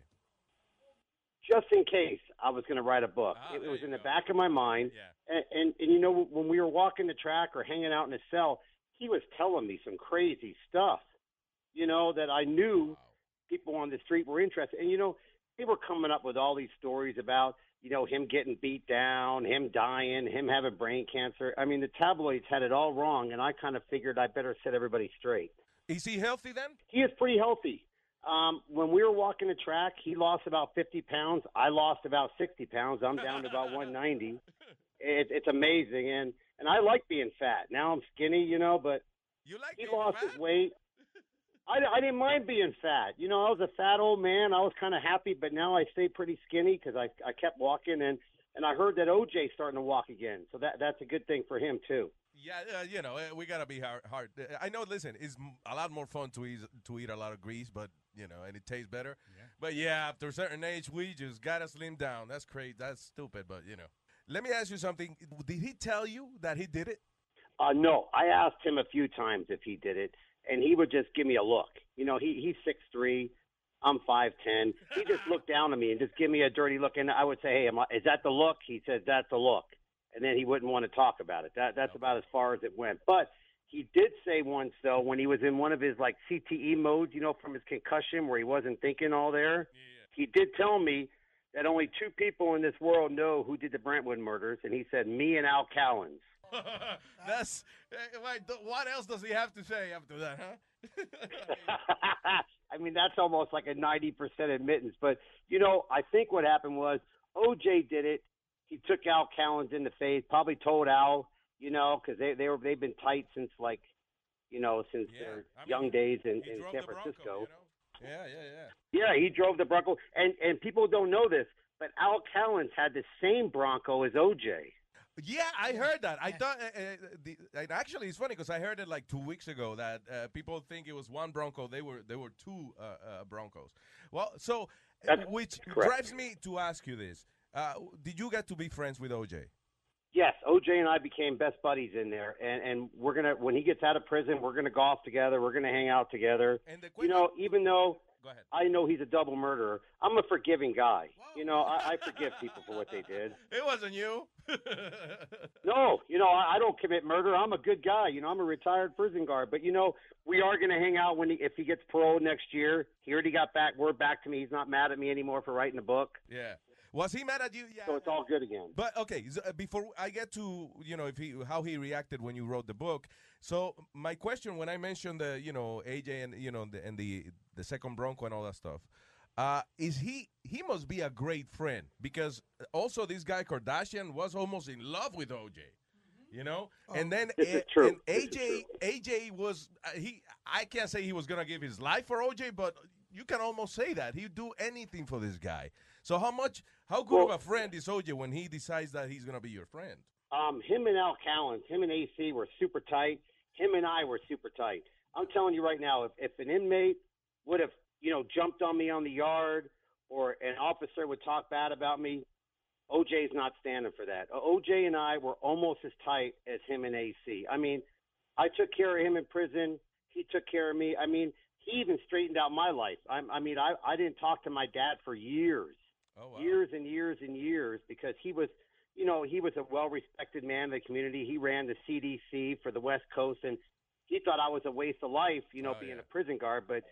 Speaker 29: Just in case I was going to write a book, ah, it, it was in the back of my mind. And, and and you know when we were walking the track or hanging out in his cell, he was telling me some crazy stuff. You know that I knew people on the street were interested. And you know, they were coming up with all these stories about, you know, him getting beat down, him dying, him having brain cancer. I mean, the tabloids had it all wrong, and I kind of figured I better set everybody straight.
Speaker 2: Is he healthy then?
Speaker 29: He is pretty healthy. Um, when we were walking the track, he lost about 50 pounds. I lost about 60 pounds. I'm down to about 190. *laughs* It, it's amazing, and and I like being fat. Now I'm skinny, you know, but
Speaker 2: you like
Speaker 29: he lost his weight. I, I didn't mind being fat. You know, I was a fat old man. I was kind of happy, but now I stay pretty skinny because I I kept walking and and I heard that OJ's starting to walk again. So that that's a good thing for him too.
Speaker 2: Yeah, uh, you know, uh, we gotta be hard. hard. I know. Listen, it's m- a lot more fun to eat to eat a lot of grease, but you know, and it tastes better. Yeah. But yeah, after a certain age, we just gotta slim down. That's crazy. That's stupid, but you know. Let me ask you something. Did he tell you that he did it?
Speaker 29: Uh, no, I asked him a few times if he did it, and he would just give me a look. You know, he he's six three, I'm five ten. He just looked down at me and just give me a dirty look, and I would say, "Hey, am I, is that the look?" He said, "That's the look," and then he wouldn't want to talk about it. That that's about as far as it went. But he did say once though when he was in one of his like CTE modes, you know, from his concussion where he wasn't thinking all there. He did tell me that only two people in this world know who did the Brentwood murders, and he said me and Al Cowens. *laughs*
Speaker 2: That's eh, what else does he have to say after that, huh? *laughs*
Speaker 29: I mean, that's almost like a 90% admittance. But, you know, I think what happened was OJ did it. He took Al Cowens in the face, probably told Al, you know, because they, they were, they've been tight since like, you know, since their young days in, in San Francisco.
Speaker 2: Yeah, yeah, yeah.
Speaker 29: Yeah, he drove the Bronco. And, and people don't know this, but Al Cowens had the same Bronco as OJ.
Speaker 2: Yeah, I heard that. I thought, uh, uh, the, and actually, it's funny because I heard it like two weeks ago that uh, people think it was one Bronco. They were they were two uh, uh, Broncos. Well, so uh,
Speaker 29: That's
Speaker 2: which
Speaker 29: correct.
Speaker 2: drives me to ask you this: uh, Did you get to be friends with OJ?
Speaker 29: Yes, OJ and I became best buddies in there, and and we're gonna when he gets out of prison, we're gonna golf together. We're gonna hang out together. you know, even though I know he's a double murderer, I'm a forgiving guy. You know, I, I forgive people for what they did. *laughs*
Speaker 2: It wasn't you. *laughs*
Speaker 29: No, you know, I, I don't commit murder. I'm a good guy. You know, I'm a retired prison guard. But you know, we are going to hang out when he, if he gets paroled next year. He already got back word back to me. He's not mad at me anymore for writing the book.
Speaker 2: Yeah. Was he mad at you? Yeah.
Speaker 29: So it's all good again.
Speaker 2: But okay, uh, before I get to you know if he how he reacted when you wrote the book. So my question when I mentioned the you know AJ and you know the, and the the second Bronco and all that stuff, uh, is he he must be a great friend because also this guy Kardashian was almost in love with OJ. You know, and then A- and AJ AJ was uh, he I can't say he was gonna give his life for OJ, but you can almost say that he'd do anything for this guy. So how much how good of a friend is OJ when he decides that he's gonna be your friend?
Speaker 29: Um, him and Al Cowens, him and AC were super tight. Him and I were super tight. I'm telling you right now, if, if an inmate would have, you know, jumped on me on the yard or an officer would talk bad about me, OJ's not standing for that. OJ and I were almost as tight as him and AC. I mean, I took care of him in prison. He took care of me. I mean, he even straightened out my life. I, I mean, I, I didn't talk to my dad for years, oh, years and years and years because he was, you know, he was a well-respected man in the community. He ran the CDC for the West Coast, and he thought I was a waste of life, you know, oh, being a prison guard. But,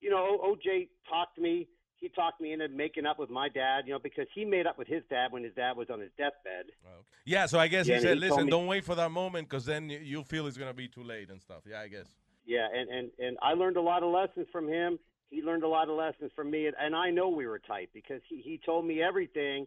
Speaker 29: you know, OJ talked to me. He talked me into making up with my dad, you know, because he made up with his dad when his dad was on his deathbed.
Speaker 2: Oh, yeah, so I guess
Speaker 29: Yeah,
Speaker 2: he said,
Speaker 29: he
Speaker 2: "Listen,
Speaker 29: me-
Speaker 2: don't wait for that moment because then you- you'll feel it's gonna be too late and stuff." Yeah, I guess.
Speaker 29: Yeah, and and and I learned a lot of lessons from him. He learned a lot of lessons from me, and, and I know we were tight because he he told me everything,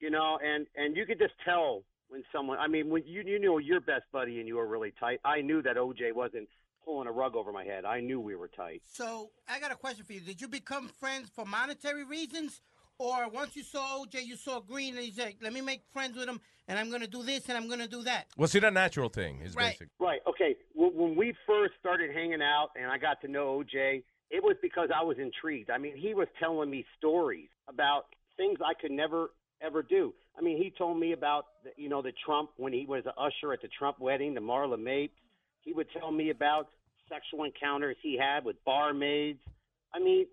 Speaker 29: you know, and and you could just tell when someone. I mean, when you you know your best buddy and you were really tight. I knew that OJ wasn't pulling a rug over my head. I knew we were tight.
Speaker 8: So I got a question for you. Did you become friends for monetary reasons? Or once you saw OJ, you saw Green, and you said, let me make friends with him, and I'm going to do this, and I'm going to do that.
Speaker 2: Was it a natural thing? Is
Speaker 8: Right.
Speaker 2: basic.
Speaker 29: Right. Okay. When, when we first started hanging out and I got to know OJ, it was because I was intrigued. I mean, he was telling me stories about things I could never ever do. I mean, he told me about the, you know the Trump when he was an usher at the Trump wedding, the Marla Mapes. He would tell me about sexual encounters he had with barmaids. I mean,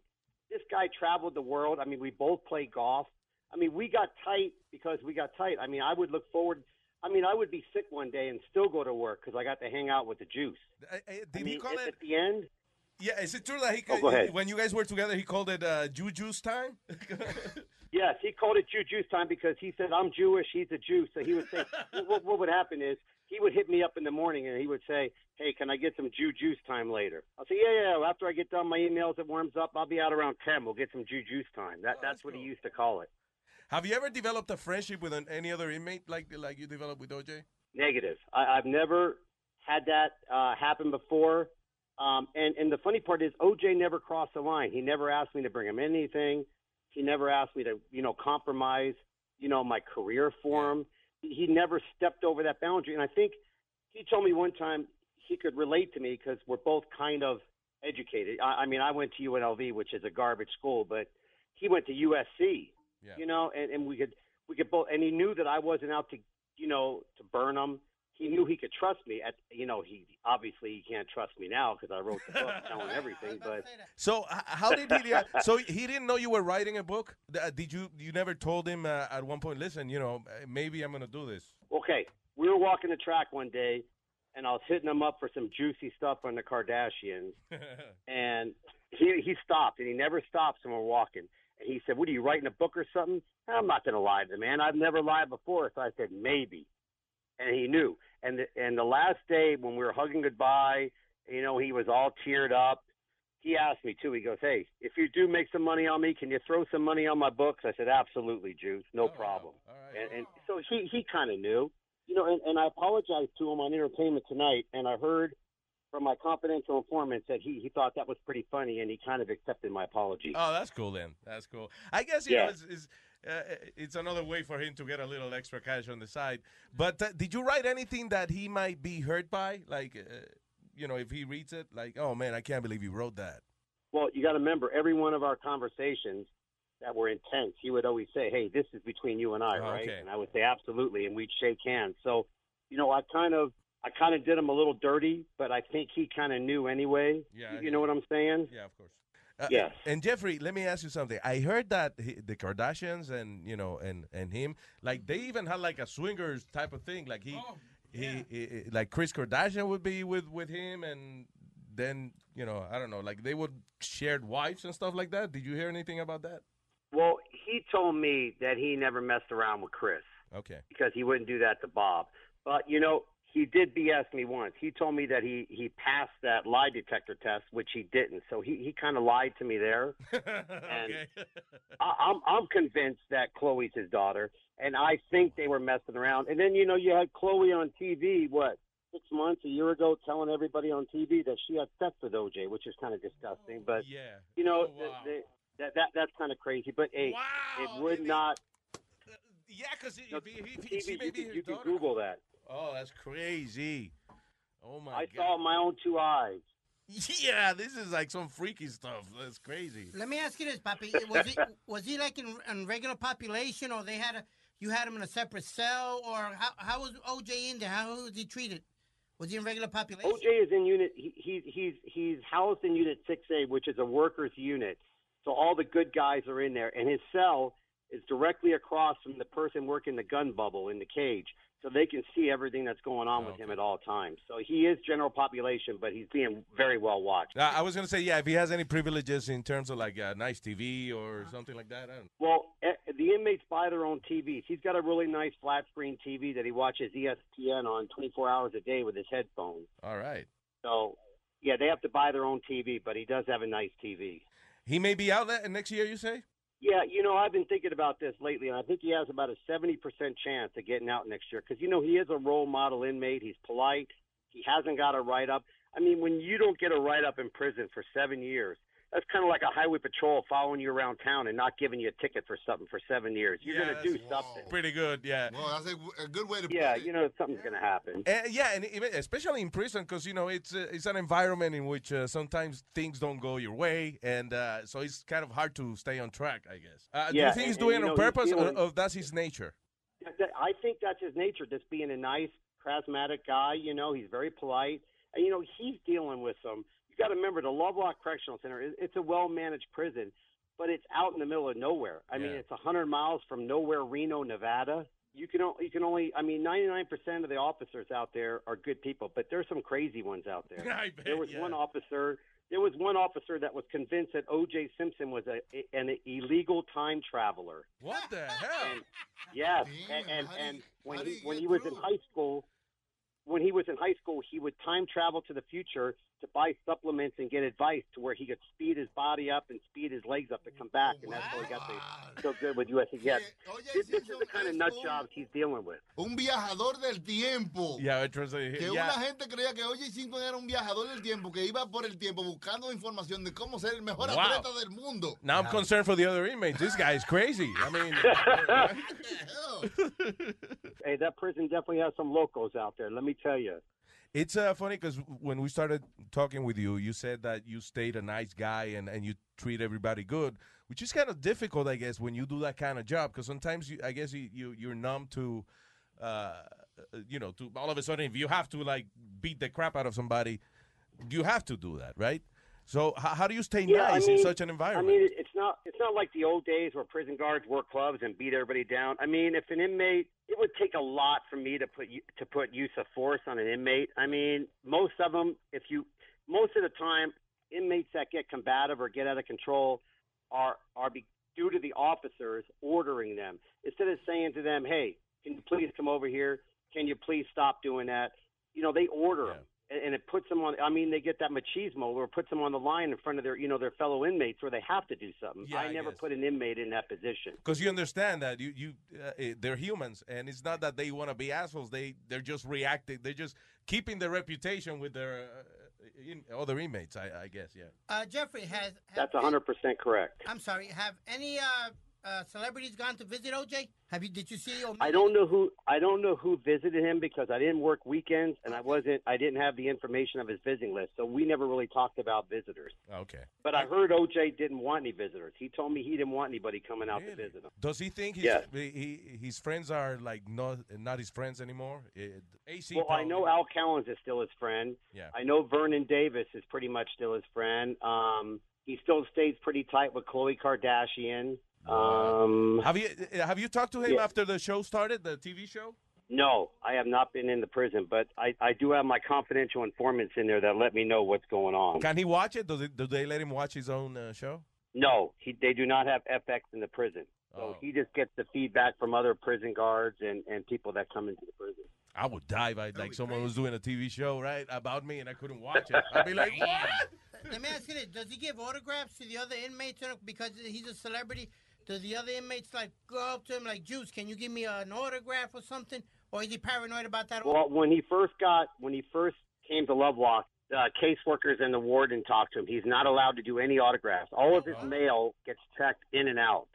Speaker 29: this guy traveled the world. I mean, we both played golf. I mean, we got tight because we got tight. I mean, I would look forward. I mean, I would be sick one day and still go to work because I got to hang out with the juice.
Speaker 2: did
Speaker 29: I
Speaker 2: he call it-
Speaker 29: at the end?
Speaker 2: Yeah, is it true that he
Speaker 29: Oh, go ahead.
Speaker 2: when you guys were together he called it uh, Juju's time? *laughs*
Speaker 29: Yes, he called it Jew juice time because he said I'm Jewish, he's a Jew. So he would say, *laughs* what, what would happen is he would hit me up in the morning and he would say, "Hey, can I get some Jew juice time later?" I'll say, "Yeah, yeah." After I get done my emails, it warms up. I'll be out around ten. We'll get some Jew juice time. That that's what he used to call it.
Speaker 2: Have you ever developed a friendship with an, any other inmate like like you developed with OJ?
Speaker 29: Negative. I, I've never had that uh, happen before. Um, and and the funny part is, OJ never crossed the line. He never asked me to bring him anything. He never asked me to, you know, compromise, you know, my career for him. He, never stepped over that boundary. And I think he told me one time he could relate to me because we're both kind of educated. I, I mean, I went to UNLV, which is a garbage school, but he went to USC. You know, and, and we could we could both. And he knew that I wasn't out to, you know, to burn him. He knew he could trust me. At you know, he obviously he can't trust me now because I wrote the book *laughs* telling everything. But
Speaker 2: So how did he? *laughs* so he didn't know you were writing a book. Uh, Did you? You never told him uh, at one point. Listen, you know, uh, maybe I'm gonna do this.
Speaker 29: Okay, we were walking the track one day, and I was hitting them up for some juicy stuff on the Kardashians, *laughs* and he he stopped, and he never stops when we're walking. And he said, "What are you writing a book or something?" And I'm not going to lie to the man. I've never lied before, so I said maybe, and he knew. And the, and the last day when we were hugging goodbye, you know, he was all teared up. He asked me too. He goes, "Hey, if you do make some money on me, can you throw some money on my books?" I said, "Absolutely, Juice, no oh, problem." And, and so he he kind of knew, you know. And, and I apologized to him on Entertainment Tonight, and I heard from my confidential informant that he he thought that was pretty funny, and he kind of accepted my apology.
Speaker 2: Oh, that's cool then. That's cool. I guess you
Speaker 29: Yeah.
Speaker 2: know it's, it's, uh, it's another way for him to get a little extra cash on the side. But uh, did you write anything that he might be hurt by? Like, uh, you know, if he reads it, like, oh man, I can't believe you wrote that.
Speaker 29: Well, you got to remember, every one of our conversations that were intense, he would always say, "Hey, this is between you and I, right?"
Speaker 2: Okay.
Speaker 29: And I would say, "Absolutely," and we'd shake hands. So, you know, I kind of, I kind of did him a little dirty, but I think he kind of knew anyway.
Speaker 2: Yeah,
Speaker 29: you, you know what I'm saying?
Speaker 2: Yeah, of course. Uh,
Speaker 29: Yes.
Speaker 2: And Jeffrey, let me ask you something. I heard that he, the Kardashians and you know and and him, like they even had like a swingers type of thing. Like he, he, he- like Chris Kardashian would be with with him, and then you know I don't know, like they would shared wives and stuff like that. Did you hear anything about that?
Speaker 29: Well, he told me that he never messed around with Chris
Speaker 2: Okay.
Speaker 29: because he wouldn't do that to Bob. But you know, he did BS me once. He told me that he he passed that lie detector test, which he didn't. So he he kind of lied to me there. *laughs* and *laughs* I, I'm I'm convinced that Chloe's his daughter, and I think they were messing around. And then you know you had Chloe on TV, what six months, a year ago, telling everybody on TV that she had sex with OJ, which is kind of disgusting. But
Speaker 2: yeah,
Speaker 29: you know oh, the, the, that that that's kind of crazy. But hey, it would not.
Speaker 2: Uh, yeah, because
Speaker 29: No,
Speaker 2: if he, if she may
Speaker 29: you
Speaker 2: be
Speaker 29: can,
Speaker 2: his
Speaker 29: you can. Google that.
Speaker 2: Oh, that's crazy. Oh my
Speaker 29: I
Speaker 2: god.
Speaker 29: saw my own two eyes. *laughs*
Speaker 2: Yeah, this is like some freaky stuff. That's crazy.
Speaker 8: Let me ask you this, Papi. *laughs* Was he was he like in, in regular population, or they had a you had him in a separate cell, or how how was OJ in there? How was he treated? Was he in regular population?
Speaker 29: OJ is in unit. He, he, he's he's housed in Unit 6A, which is a workers' unit. So all the good guys are in there, and his cell is directly across from the person working the gun bubble in the cage, so they can see everything that's going on with him at all times. So he is general population, but he's being very well watched.
Speaker 2: Uh, I was gonna say, yeah, if he has any privileges in terms of like uh, nice TV or something like that.
Speaker 29: Well, eh, the inmates buy their own TVs. He's got a really nice flat screen TV that he watches ESPN on 24 hours a day with his headphones.
Speaker 2: All right.
Speaker 29: So, yeah, they have to buy their own TV, but he does have a nice TV.
Speaker 2: He may be out there next year. You say?
Speaker 29: Yeah, you know, I've been thinking about this lately, and I think he has about a 70% chance of getting out next year because, you know, he is a role model inmate. He's polite. He hasn't got a write up. I mean, when you don't get a write up in prison for seven years, that's kind of like a highway patrol following you around town and not giving you a ticket for something for seven years. You're going to do something.
Speaker 2: Pretty good, yeah.
Speaker 7: Well, that's a, a good way to
Speaker 29: Yeah, you know, something's going to happen.
Speaker 2: Uh, yeah, and even, especially in prison, because you know it's uh, it's an environment in which uh, sometimes things don't go your way, and uh, so it's kind of hard to stay on track. I guess. Uh, do
Speaker 29: Yeah,
Speaker 2: you think he's
Speaker 29: and- and,
Speaker 2: doing
Speaker 29: you
Speaker 2: it on
Speaker 29: he's
Speaker 2: purpose, or,
Speaker 29: feeling-
Speaker 2: or that's his nature?
Speaker 29: That- that- I think that's his nature, just being a nice, charismatic guy. You know, he's very polite, and you know he's dealing with some. You got to remember, the Lovelock Correctional Center. It's a well-managed prison, but it's out in the middle of nowhere. I mean, it's a hundred miles from nowhere, Reno, Nevada. You can you can only. I mean, ninety-nine percent of the officers out there are good people, but there's some crazy ones out there. *laughs*
Speaker 2: I bet,
Speaker 29: there was
Speaker 2: yeah.
Speaker 29: one officer. There was one officer that was convinced that O.J. Simpson was a, an illegal time traveler.
Speaker 2: What the hell?
Speaker 29: Yes, and and, and when he when he was in high school, when he was in high school, he would time travel to the future to buy supplements and get advice to where he could speed his body up and speed his legs up to come back, and that's how he got the, so good with USC. Yes, this, this is the kind of nut jobs he's dealing with.
Speaker 7: Un viajador del tiempo.
Speaker 2: Yeah, it was, uh,
Speaker 7: Que
Speaker 2: yeah.
Speaker 7: una gente creía que O.J. Simpson era un viajador del tiempo, que iba por el tiempo buscando información de cómo ser el mejor
Speaker 2: Wow.
Speaker 7: atleta del mundo.
Speaker 2: Now I'm concerned for the other inmates. This guy is crazy. I mean, *laughs* *laughs*
Speaker 29: Hey, that prison definitely has some locals out there. Let me tell you.
Speaker 2: It's uh, funny because when we started talking with you, you said that you stayed a nice guy and, and you treat everybody good, which is kind of difficult, I guess, when you do that kind of job. Because sometimes, you, I guess, you, you, you're numb to, uh, you know, to all of a sudden, if you have to, like, beat the crap out of somebody, you have to do that, right? So how, how do you stay
Speaker 29: Yeah, I
Speaker 2: nice in such an environment?
Speaker 29: I mean, it's not it's not like the old days where prison guards wore clubs and beat everybody down. I mean, if an inmate, it would take a lot for me to put to put use of force on an inmate. I mean, most of them, if you most of the time, inmates that get combative or get out of control are are be, due to the officers ordering them instead of saying to them, "Hey, can you please come over here? Can you please stop doing that?" You know, they order them and and it puts them on. I mean, they get that machismo or it puts them on the line in front of their, you know, their fellow inmates where they have to do something.
Speaker 2: Yeah,
Speaker 29: I
Speaker 2: I
Speaker 29: never
Speaker 2: guess.
Speaker 29: put an inmate in that position.
Speaker 2: Because you understand that you you uh, eh, they're humans, and it's not that they want to be assholes. They they're just reacting. They're just keeping their reputation with their uh, in, other inmates. I, I guess. Yeah.
Speaker 8: Uh, Jeffrey has.
Speaker 29: That's a hundred percent correct.
Speaker 8: I'm sorry. Have any uh, uh, celebrities gone to visit OJ? Have you? Did you see? Or
Speaker 29: I don't know who I don't know who visited him because I didn't work weekends and I wasn't I didn't have the information of his visiting list, so we never really talked about visitors.
Speaker 2: Okay.
Speaker 29: But I heard OJ didn't want any visitors. He told me he didn't want anybody coming out to visit him.
Speaker 2: Does he think his
Speaker 29: Yeah.
Speaker 2: he, he- his friends are like not not his friends anymore? Eh, AC.
Speaker 29: Well, I know Al Cowens is still his friend.
Speaker 2: Yeah.
Speaker 29: I know Vernon Davis is pretty much still his friend. Um, he still stays pretty tight with Khloe Kardashian. Um,
Speaker 2: Have you eh, have you talked to him
Speaker 29: Yeah.
Speaker 2: after the show started, the TV show?
Speaker 29: no, I have not been in the prison, but I, I do have my confidential informants in there that let me know what's going on.
Speaker 2: Can he watch it? Does it, do they let him watch his own uh, show?
Speaker 29: No, he, they do not have FX in the prison. So
Speaker 2: Oh.
Speaker 29: he just gets the feedback from other prison guards and, and people that come into the prison.
Speaker 2: I would die if I like someone was doing a TV show right about me and I couldn't watch it. I'd be like, what? *laughs*
Speaker 8: Let me ask you this: Does he give autographs to the other inmates because he's a celebrity? Do the other inmates like go up to him like, "Juice, can you give me an autograph or something?" Or is he paranoid about that?
Speaker 29: Well, when he first got when he first came to Lovelock, uh, caseworkers and the warden talked to him. He's not allowed to do any autographs. All of his mail gets checked in and out,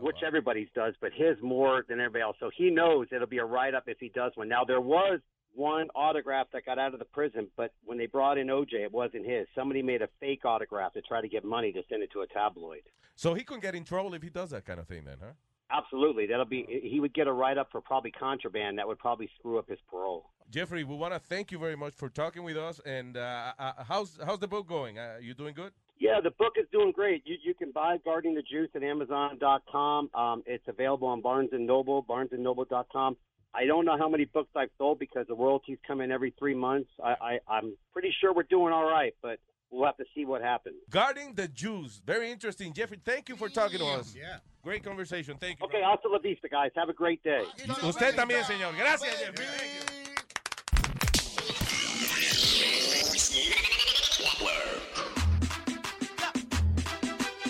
Speaker 29: which everybody's does, but his more than everybody else. So he knows it'll be a write up if he does one. Now there was one autograph that got out of the prison, but when they brought in OJ, it wasn't his. Somebody made a fake autograph to try to get money to send it to a tabloid.
Speaker 2: So he could get in trouble if he does that kind of thing, then, huh?
Speaker 29: Absolutely, that'll be. He would get a write up for probably contraband that would probably screw up his parole.
Speaker 2: Jeffrey, we want to thank you very much for talking with us. And uh, uh, how's how's the book going? Uh, you doing good?
Speaker 29: Yeah, the book is doing great. You you can buy Guarding the Juice at Amazon.com. Um, it's available on Barnes and Noble, BarnesandNoble.com. I don't know how many books I've sold because the royalties come in every three months. I, I I'm pretty sure we're doing all right, but we'll have to see what happens.
Speaker 2: Guarding the Jews. Very interesting. Jeffrey, thank you for talking to us.
Speaker 29: Yeah.
Speaker 2: Great conversation. Thank you.
Speaker 29: Okay, hasta la vista, guys. Have a great day.
Speaker 2: Usted también, señor. Gracias, Jeffrey.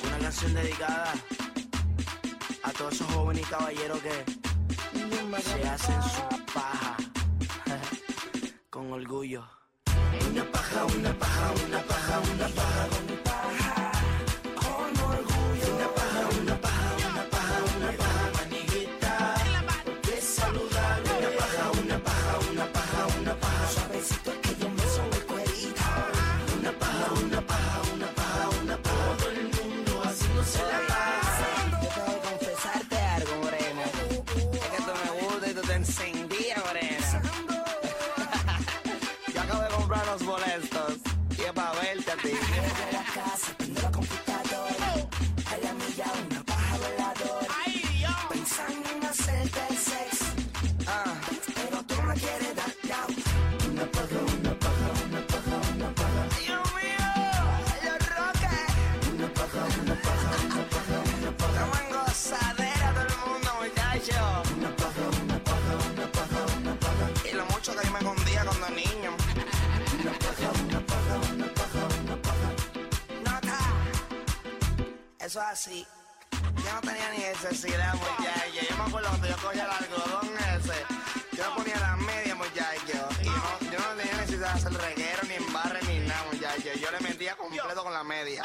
Speaker 16: Una canción dedicada a todos esos jóvenes y caballeros que se hacen su paja *laughs* con orgullo. Una paja, una paja, una paja, una paja con paja. Así. Yo no tenía ni necesidad, muchacho. Yo me acuerdo cuando yo cogía el algodón ese. Yo ponía las medias, muchacho. Y no, yo no tenía necesidad de hacer reguero, ni embarre, ni nada, muchacho. Yo le metía completo con la media.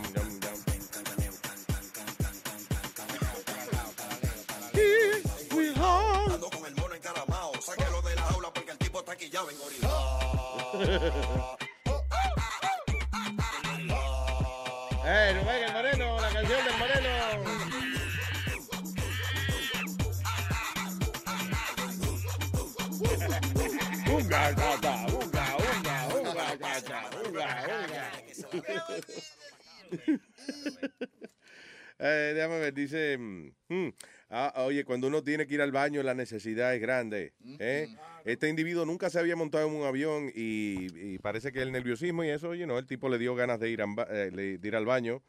Speaker 2: Dice, mm, mm, ah, oye, cuando uno tiene que ir al baño, la necesidad es grande. ¿eh? Este individuo nunca se había montado en un avión y, y parece que el nerviosismo y eso, oye, no, el tipo le dio ganas de ir, al ba- eh, le- de ir al baño.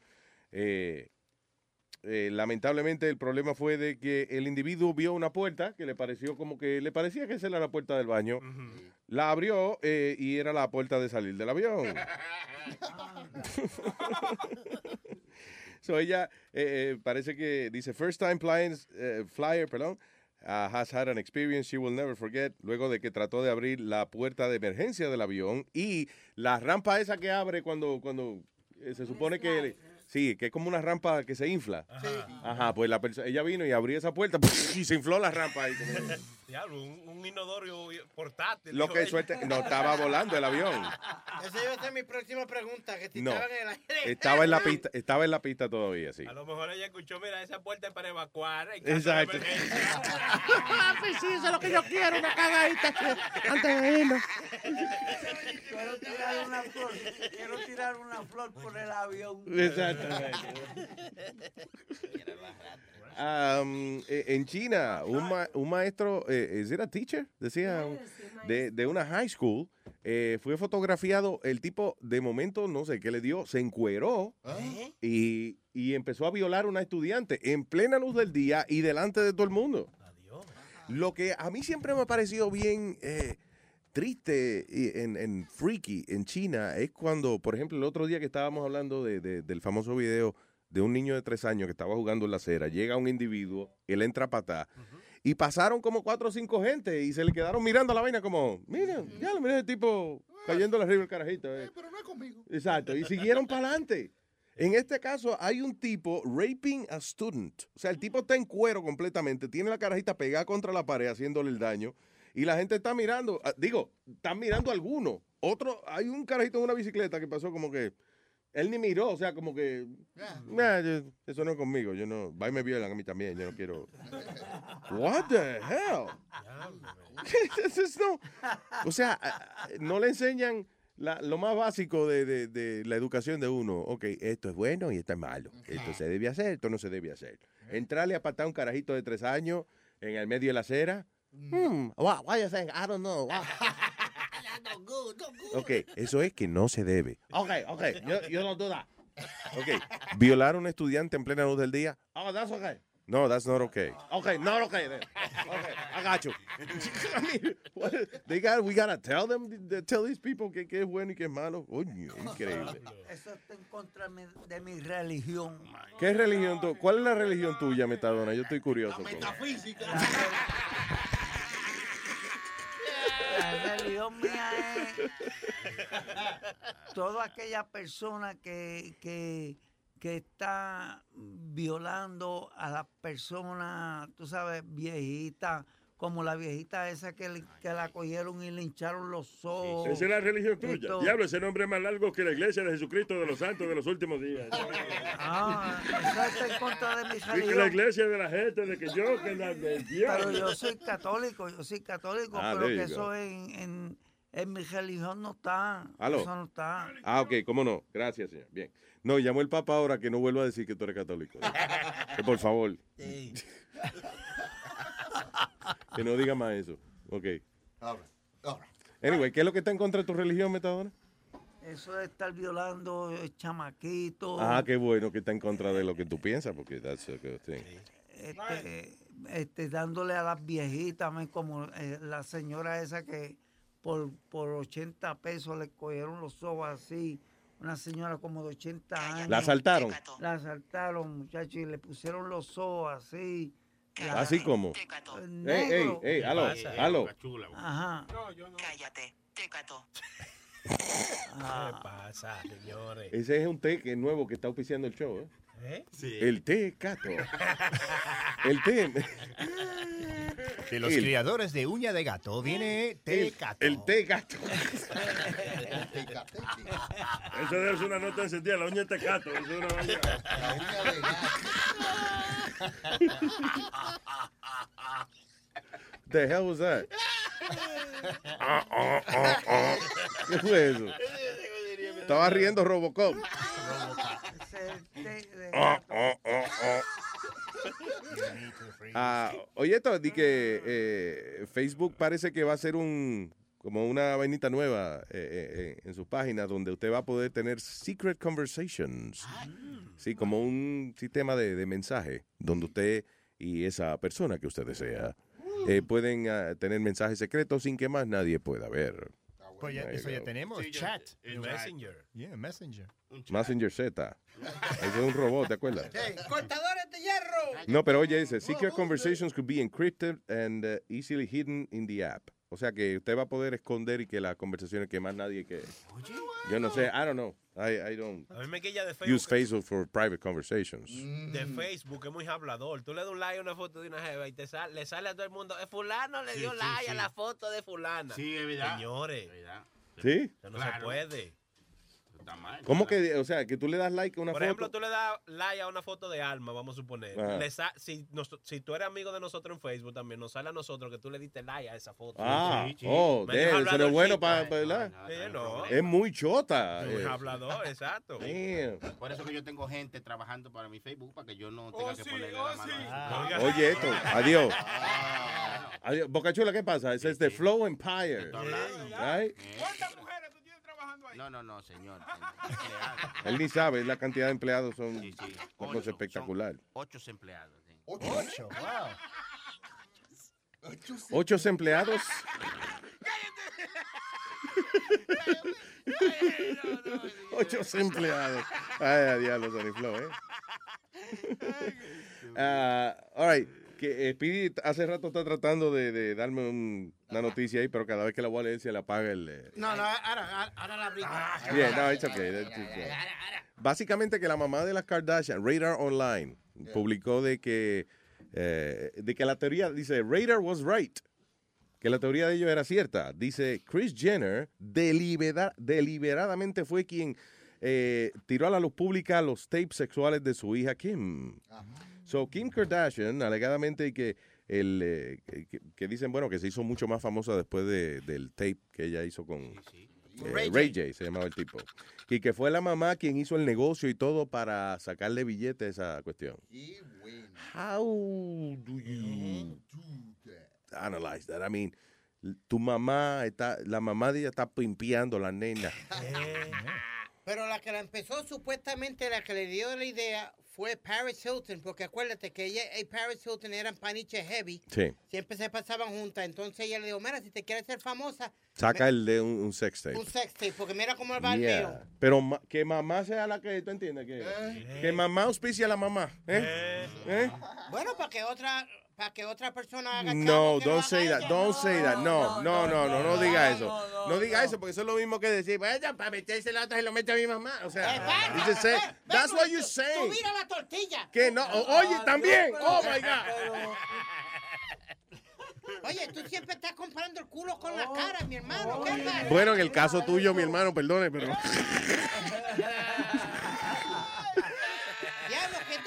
Speaker 2: Eh, eh, lamentablemente el problema fue de que el individuo vio una puerta que le pareció como que le parecía que esa era la puerta del baño. La abrió eh, y era la puerta de salir del avión. *laughs* *laughs* So ella eh, eh, parece que dice first time flying, eh, flyer, perdón, uh, has had an experience she will never forget. Luego de que trató de abrir la puerta de emergencia del avión y la rampa esa que abre cuando cuando eh, se supone que sí, que es como una rampa que se infla. Ajá, pues la ella vino y abrió esa puerta y se infló la rampa ahí. como- *laughs*
Speaker 17: Diablo, un, un inodoro portátil.
Speaker 2: Lo que suerte no estaba volando el avión.
Speaker 8: Esa iba a ser mi próxima pregunta, que si
Speaker 2: No.
Speaker 8: estaban en el aire.
Speaker 2: Estaba en la pista, estaba en la pista todavía, sí.
Speaker 17: A lo mejor ella escuchó, mira, esa puerta es para evacuar. en caso de
Speaker 2: Exacto.
Speaker 24: Pues *laughs* sí, eso es lo que yo quiero, una cagadita antes de irnos.
Speaker 13: Quiero tirar una flor, quiero tirar una flor por el avión.
Speaker 2: Exactamente. Um, eh, en China, un, ma- un maestro, eh, ¿es era teacher? Decía, un- de, de una high school, eh, fue fotografiado, el tipo de momento, no sé qué le dio, se encueró y, y empezó a violar a una estudiante en plena luz del día y delante de todo el mundo. Lo que a mí siempre me ha parecido bien eh, triste y en, en freaky en China es cuando, por ejemplo, el otro día que estábamos hablando de- de- del famoso video de un niño de tres años que estaba jugando en la acera, llega un individuo, él entra a patá, y pasaron como cuatro o cinco gente y se le quedaron mirando la vaina como, mira, ya lo mira ese tipo cayendo arriba el carajito. eh".
Speaker 7: Pero no es conmigo.
Speaker 2: Exacto, y siguieron para adelante. En este caso hay un tipo raping a student. O sea, el tipo está en cuero completamente, tiene la carajita pegada contra la pared haciéndole el daño y la gente está mirando, ah, digo, están mirando a alguno. Otro, hay un carajito en una bicicleta que pasó como que él ni miró, o sea, como que "Nah, yo- eso no es conmigo, yo no, va y me violan a mí también, yo no quiero. What the hell? *laughs* No- o sea, ah, no le enseñan la- lo más básico de, de- de la educación de uno. Ok, esto es bueno y esto es malo. Esto se debe hacer, esto no se debe hacer. Entrarle a patar a un carajito de tres años en el medio de la acera. Hmm, why, why you think? I don't know. Why? *laughs* Ok, eso es que no se debe. Ok, ok, yo, yo no duda. Ok, violar a un estudiante en plena luz del día. Oh, that's okay. No, that's not okay. Okay, not okay then. Okay, I got you. *laughs* I mean, what, they got, we gotta tell them, th- tell these people que, que es bueno y que es malo. Coño, increíble.
Speaker 13: Eso está en contra de mi religión.
Speaker 2: ¿Qué religión tú? ¿Cuál es la religión tuya, Metadona? Yo estoy curioso. con-
Speaker 16: Metafísica.
Speaker 13: Religión mía es toda aquella persona que, que, que está violando a las personas, tú sabes, viejitas, como la viejita esa que, le- que la cogieron y le hincharon los ojos.
Speaker 19: Esa es la religión tuya.
Speaker 13: todo.
Speaker 19: Diablo, ese nombre es más largo que la iglesia de Jesucristo de los santos de los últimos días. *laughs*
Speaker 13: Ah, eso está en contra de mi
Speaker 19: Y que la
Speaker 13: religión.
Speaker 19: iglesia de la gente, de que yo, que la del diablo.
Speaker 13: Pero yo soy católico, yo soy católico,
Speaker 2: Ah,
Speaker 13: pero que
Speaker 2: you
Speaker 13: eso en, en, en mi religión no está.
Speaker 2: Aló.
Speaker 13: Eso no está.
Speaker 2: Ah, ok, cómo no. Gracias, señor. Bien. No, llamó el Papa ahora que no vuelva a decir que tú eres católico. *laughs* Que por favor. *laughs* que no diga más eso. Ok.
Speaker 7: Ahora, ahora.
Speaker 2: Anyway, ¿qué es lo que está en contra de tu religión, Metadona?
Speaker 13: Eso de estar violando eh, chamaquitos.
Speaker 2: Ah, qué bueno que está en contra de lo que tú piensas, porque that's a good thing.
Speaker 13: este, este, dándole a las viejitas, como eh, la señora esa que por, por 80 pesos le cogieron los ojos así. Una señora como de 80 años.
Speaker 2: ¿La asaltaron?
Speaker 13: La asaltaron, muchachos, y le pusieron los ojos así.
Speaker 2: Así como.
Speaker 13: eh,
Speaker 2: Ey, ey, ey, aló, aló.
Speaker 13: Ajá.
Speaker 22: Cállate, tecato. *laughs*
Speaker 17: ¿Qué pasa, señores?
Speaker 2: Ese es un té que es nuevo que está auspiciando el show, ¿eh?
Speaker 17: ¿Eh?
Speaker 2: El té cato. *laughs* el té.
Speaker 10: De los
Speaker 2: El-
Speaker 10: criadores de uña de gato viene té
Speaker 2: el,
Speaker 10: gato.
Speaker 2: el té gato.
Speaker 19: Eso debe ser una nota encendida, la uña de tecato. Eso es una vaina.
Speaker 2: The hell was that? Ah, ah, ah, ah. ¿Qué fue eso? Estaba riendo Robocop. Ah, ah, ah, ah. Ah, oye, esto di que eh, Facebook parece que va a ser un como una vainita nueva eh, eh, eh, en sus páginas donde usted va a poder tener secret conversations. Sí, como un sistema de, de mensaje donde usted y esa persona que usted desea eh, pueden ah, tener mensajes secretos sin que más nadie pueda ver.
Speaker 10: Pues ya- eso ya tenemos,
Speaker 15: Sí, ya-
Speaker 10: chat.
Speaker 15: el
Speaker 17: Messenger.
Speaker 10: Yeah, Messenger.
Speaker 2: Messenger Z. Ese es un robot, ¿te acuerdas?
Speaker 8: Hey, cortadores de hierro.
Speaker 2: No, pero oye, dice, secret conversations could be encrypted and uh, easily hidden in the app. O sea que usted va a poder esconder y que las conversaciones que más nadie que... Yo no sé, I don't know. I, I don't
Speaker 17: A mí me quilla de Facebook.
Speaker 2: use Facebook for private conversations.
Speaker 17: De Facebook es muy hablador. Tú le das un like a una foto de una jeva y te sale, le sale a todo el mundo. "Eh, fulano le
Speaker 15: Sí,
Speaker 17: dio
Speaker 15: sí,
Speaker 17: like a
Speaker 15: sí.
Speaker 17: la foto de fulana.
Speaker 15: Sí, es verdad.
Speaker 17: Señores.
Speaker 2: ¿Sí?
Speaker 17: Eso no
Speaker 15: Claro.
Speaker 17: se puede.
Speaker 15: Está mal.
Speaker 2: ¿Cómo que, o sea, que tú le das like a una
Speaker 17: Por
Speaker 2: foto?
Speaker 17: ejemplo, tú le das like a una foto de Alma, vamos a suponer. Le si, nos- si tú eres amigo de nosotros en Facebook también, nos sale a nosotros que tú le diste like a esa foto.
Speaker 2: Ah,
Speaker 17: Sí, sí.
Speaker 2: oh, de, eso es bueno para.
Speaker 17: Sí, no.
Speaker 2: Es muy chota.
Speaker 17: Muy
Speaker 2: eh.
Speaker 17: hablador, *laughs* exacto.
Speaker 2: Damn.
Speaker 15: Por eso que yo tengo gente trabajando para mi Facebook para que yo no
Speaker 17: Oh,
Speaker 15: tenga que ponerle la mano. a-
Speaker 2: Oye, esto, *laughs* adiós. Adiós. Boca Chula, ¿qué pasa? Ese es The Flow Empire. Right?
Speaker 15: No, no, no, señor. *laughs*
Speaker 2: Él ni sabe, la cantidad de empleados son
Speaker 15: Sí, sí.
Speaker 2: una cosa
Speaker 15: Ocho,
Speaker 2: espectacular.
Speaker 15: Ocho empleados. sí.
Speaker 10: Ocho, wow.
Speaker 2: Ocho empleados. Ocho empleados. Ay, a diablo, Sony Flow, ¿eh? Ah, all right. Que eh, Speedy hace rato está tratando de, de darme un- una noticia ahí, pero cada vez que la voy a leer se le apaga el... eh,
Speaker 8: No, no, ahora, ahora la abrí.
Speaker 2: Yeah, no, it's okay. Básicamente que la mamá de las Kardashian, Radar Online, publicó de que, eh, de que la teoría, dice, Radar was right, que la teoría de ellos era cierta. Dice, Chris Jenner delibera- deliberadamente fue quien eh, tiró a la luz pública los tapes sexuales de su hija Kim. So, Kim Kardashian, alegadamente que el eh, que, que dicen, bueno, que se hizo mucho más famosa después de- del tape que ella hizo con eh,
Speaker 8: Ray
Speaker 2: Ray,
Speaker 8: J.
Speaker 2: J. se llamaba el tipo. Y que fue la mamá quien hizo el negocio y todo para sacarle billetes a esa cuestión. How do you analyze that? I mean, tu mamá está, la mamá de ella está pimpeando la nena. *laughs*
Speaker 8: Pero la que la empezó, supuestamente, la que le dio la idea fue Paris Hilton, porque acuérdate que ella y Paris Hilton eran paniche heavy.
Speaker 2: Sí.
Speaker 8: Siempre se pasaban juntas. Entonces ella le dijo, mira, si te quieres ser famosa,
Speaker 2: Saca el de un, un sex tape.
Speaker 8: un sex tape, porque mira cómo va el
Speaker 2: Yeah.
Speaker 8: mío.
Speaker 2: Pero ma- que mamá sea la que, ¿tú entiendes? Que, que mamá auspicia a la mamá. ¿eh? ¿Eh?
Speaker 8: Bueno, para que otra, para que otra persona haga
Speaker 2: No, don't say that, don't say that. No, no, no, no, no diga eso. No diga eso porque eso es lo mismo que decir, bueno, para meterse la otra se lo mete a mi mamá. O sea, you just say, that's what
Speaker 8: tú-
Speaker 2: you
Speaker 8: tú
Speaker 2: say.
Speaker 8: mira la tortilla.
Speaker 2: Que no, oye, también, oh my God. *laughs*
Speaker 8: Oye, tú siempre estás comparando el culo con la cara, mi hermano. ¿Qué pasa?
Speaker 2: Bueno, en el caso tuyo, mi hermano, perdone, pero... *laughs*
Speaker 8: Diablo, que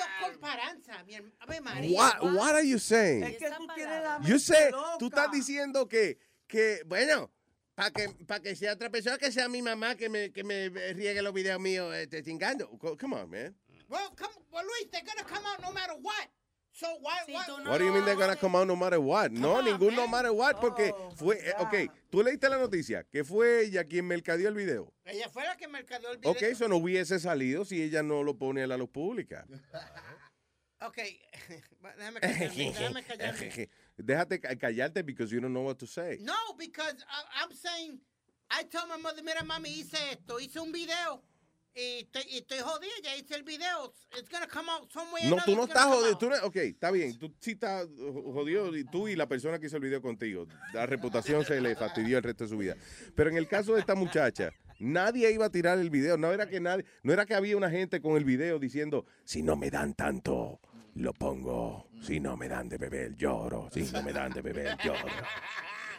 Speaker 8: dos comparanzas, mi hermano. Ave María.
Speaker 2: What, what are you saying?
Speaker 13: Es que tú tienes la
Speaker 2: You
Speaker 13: mente loca.
Speaker 2: tú estás diciendo que, que bueno, para que, pa que sea otra persona, que sea mi mamá que me, que me riegue los videos míos este, chingando. Co- Come on, man.
Speaker 8: Well, come, well, Luis, they're gonna come out no matter what. So why, why?
Speaker 2: What do you mean they're gonna come out no matter what? No, ningún no matter what, porque
Speaker 13: Oh,
Speaker 2: fue, eh, ok, tú leíste la noticia, que fue ella quien mercadeó el video.
Speaker 8: Ella fue la que mercadeó el video.
Speaker 2: Ok, eso no hubiese salido si ella no lo pone a la luz pública. *laughs*
Speaker 8: Ok, *laughs* déjame *laughs* callarme, déjame callarme. *laughs*
Speaker 2: Déjate ca- callarte because you don't know what to say.
Speaker 8: No, because I, I'm saying, I told my mother, mira mami, hice esto, hice un video y estoy, y estoy jodida, ya hice el video. It's gonna come out somewhere.
Speaker 2: No, tú no estás jodido. Tú no- ok, está bien. Tú sí estás jodido. y Tú y la persona que hizo el video contigo. La reputación se le fastidió el resto de su vida. Pero en el caso de esta muchacha, nadie iba a tirar el video. No era que nadie, no era que había una gente con el video diciendo, si no me dan tanto, lo pongo. Si no me dan de beber, lloro. Si no me dan de beber, *laughs* lloro.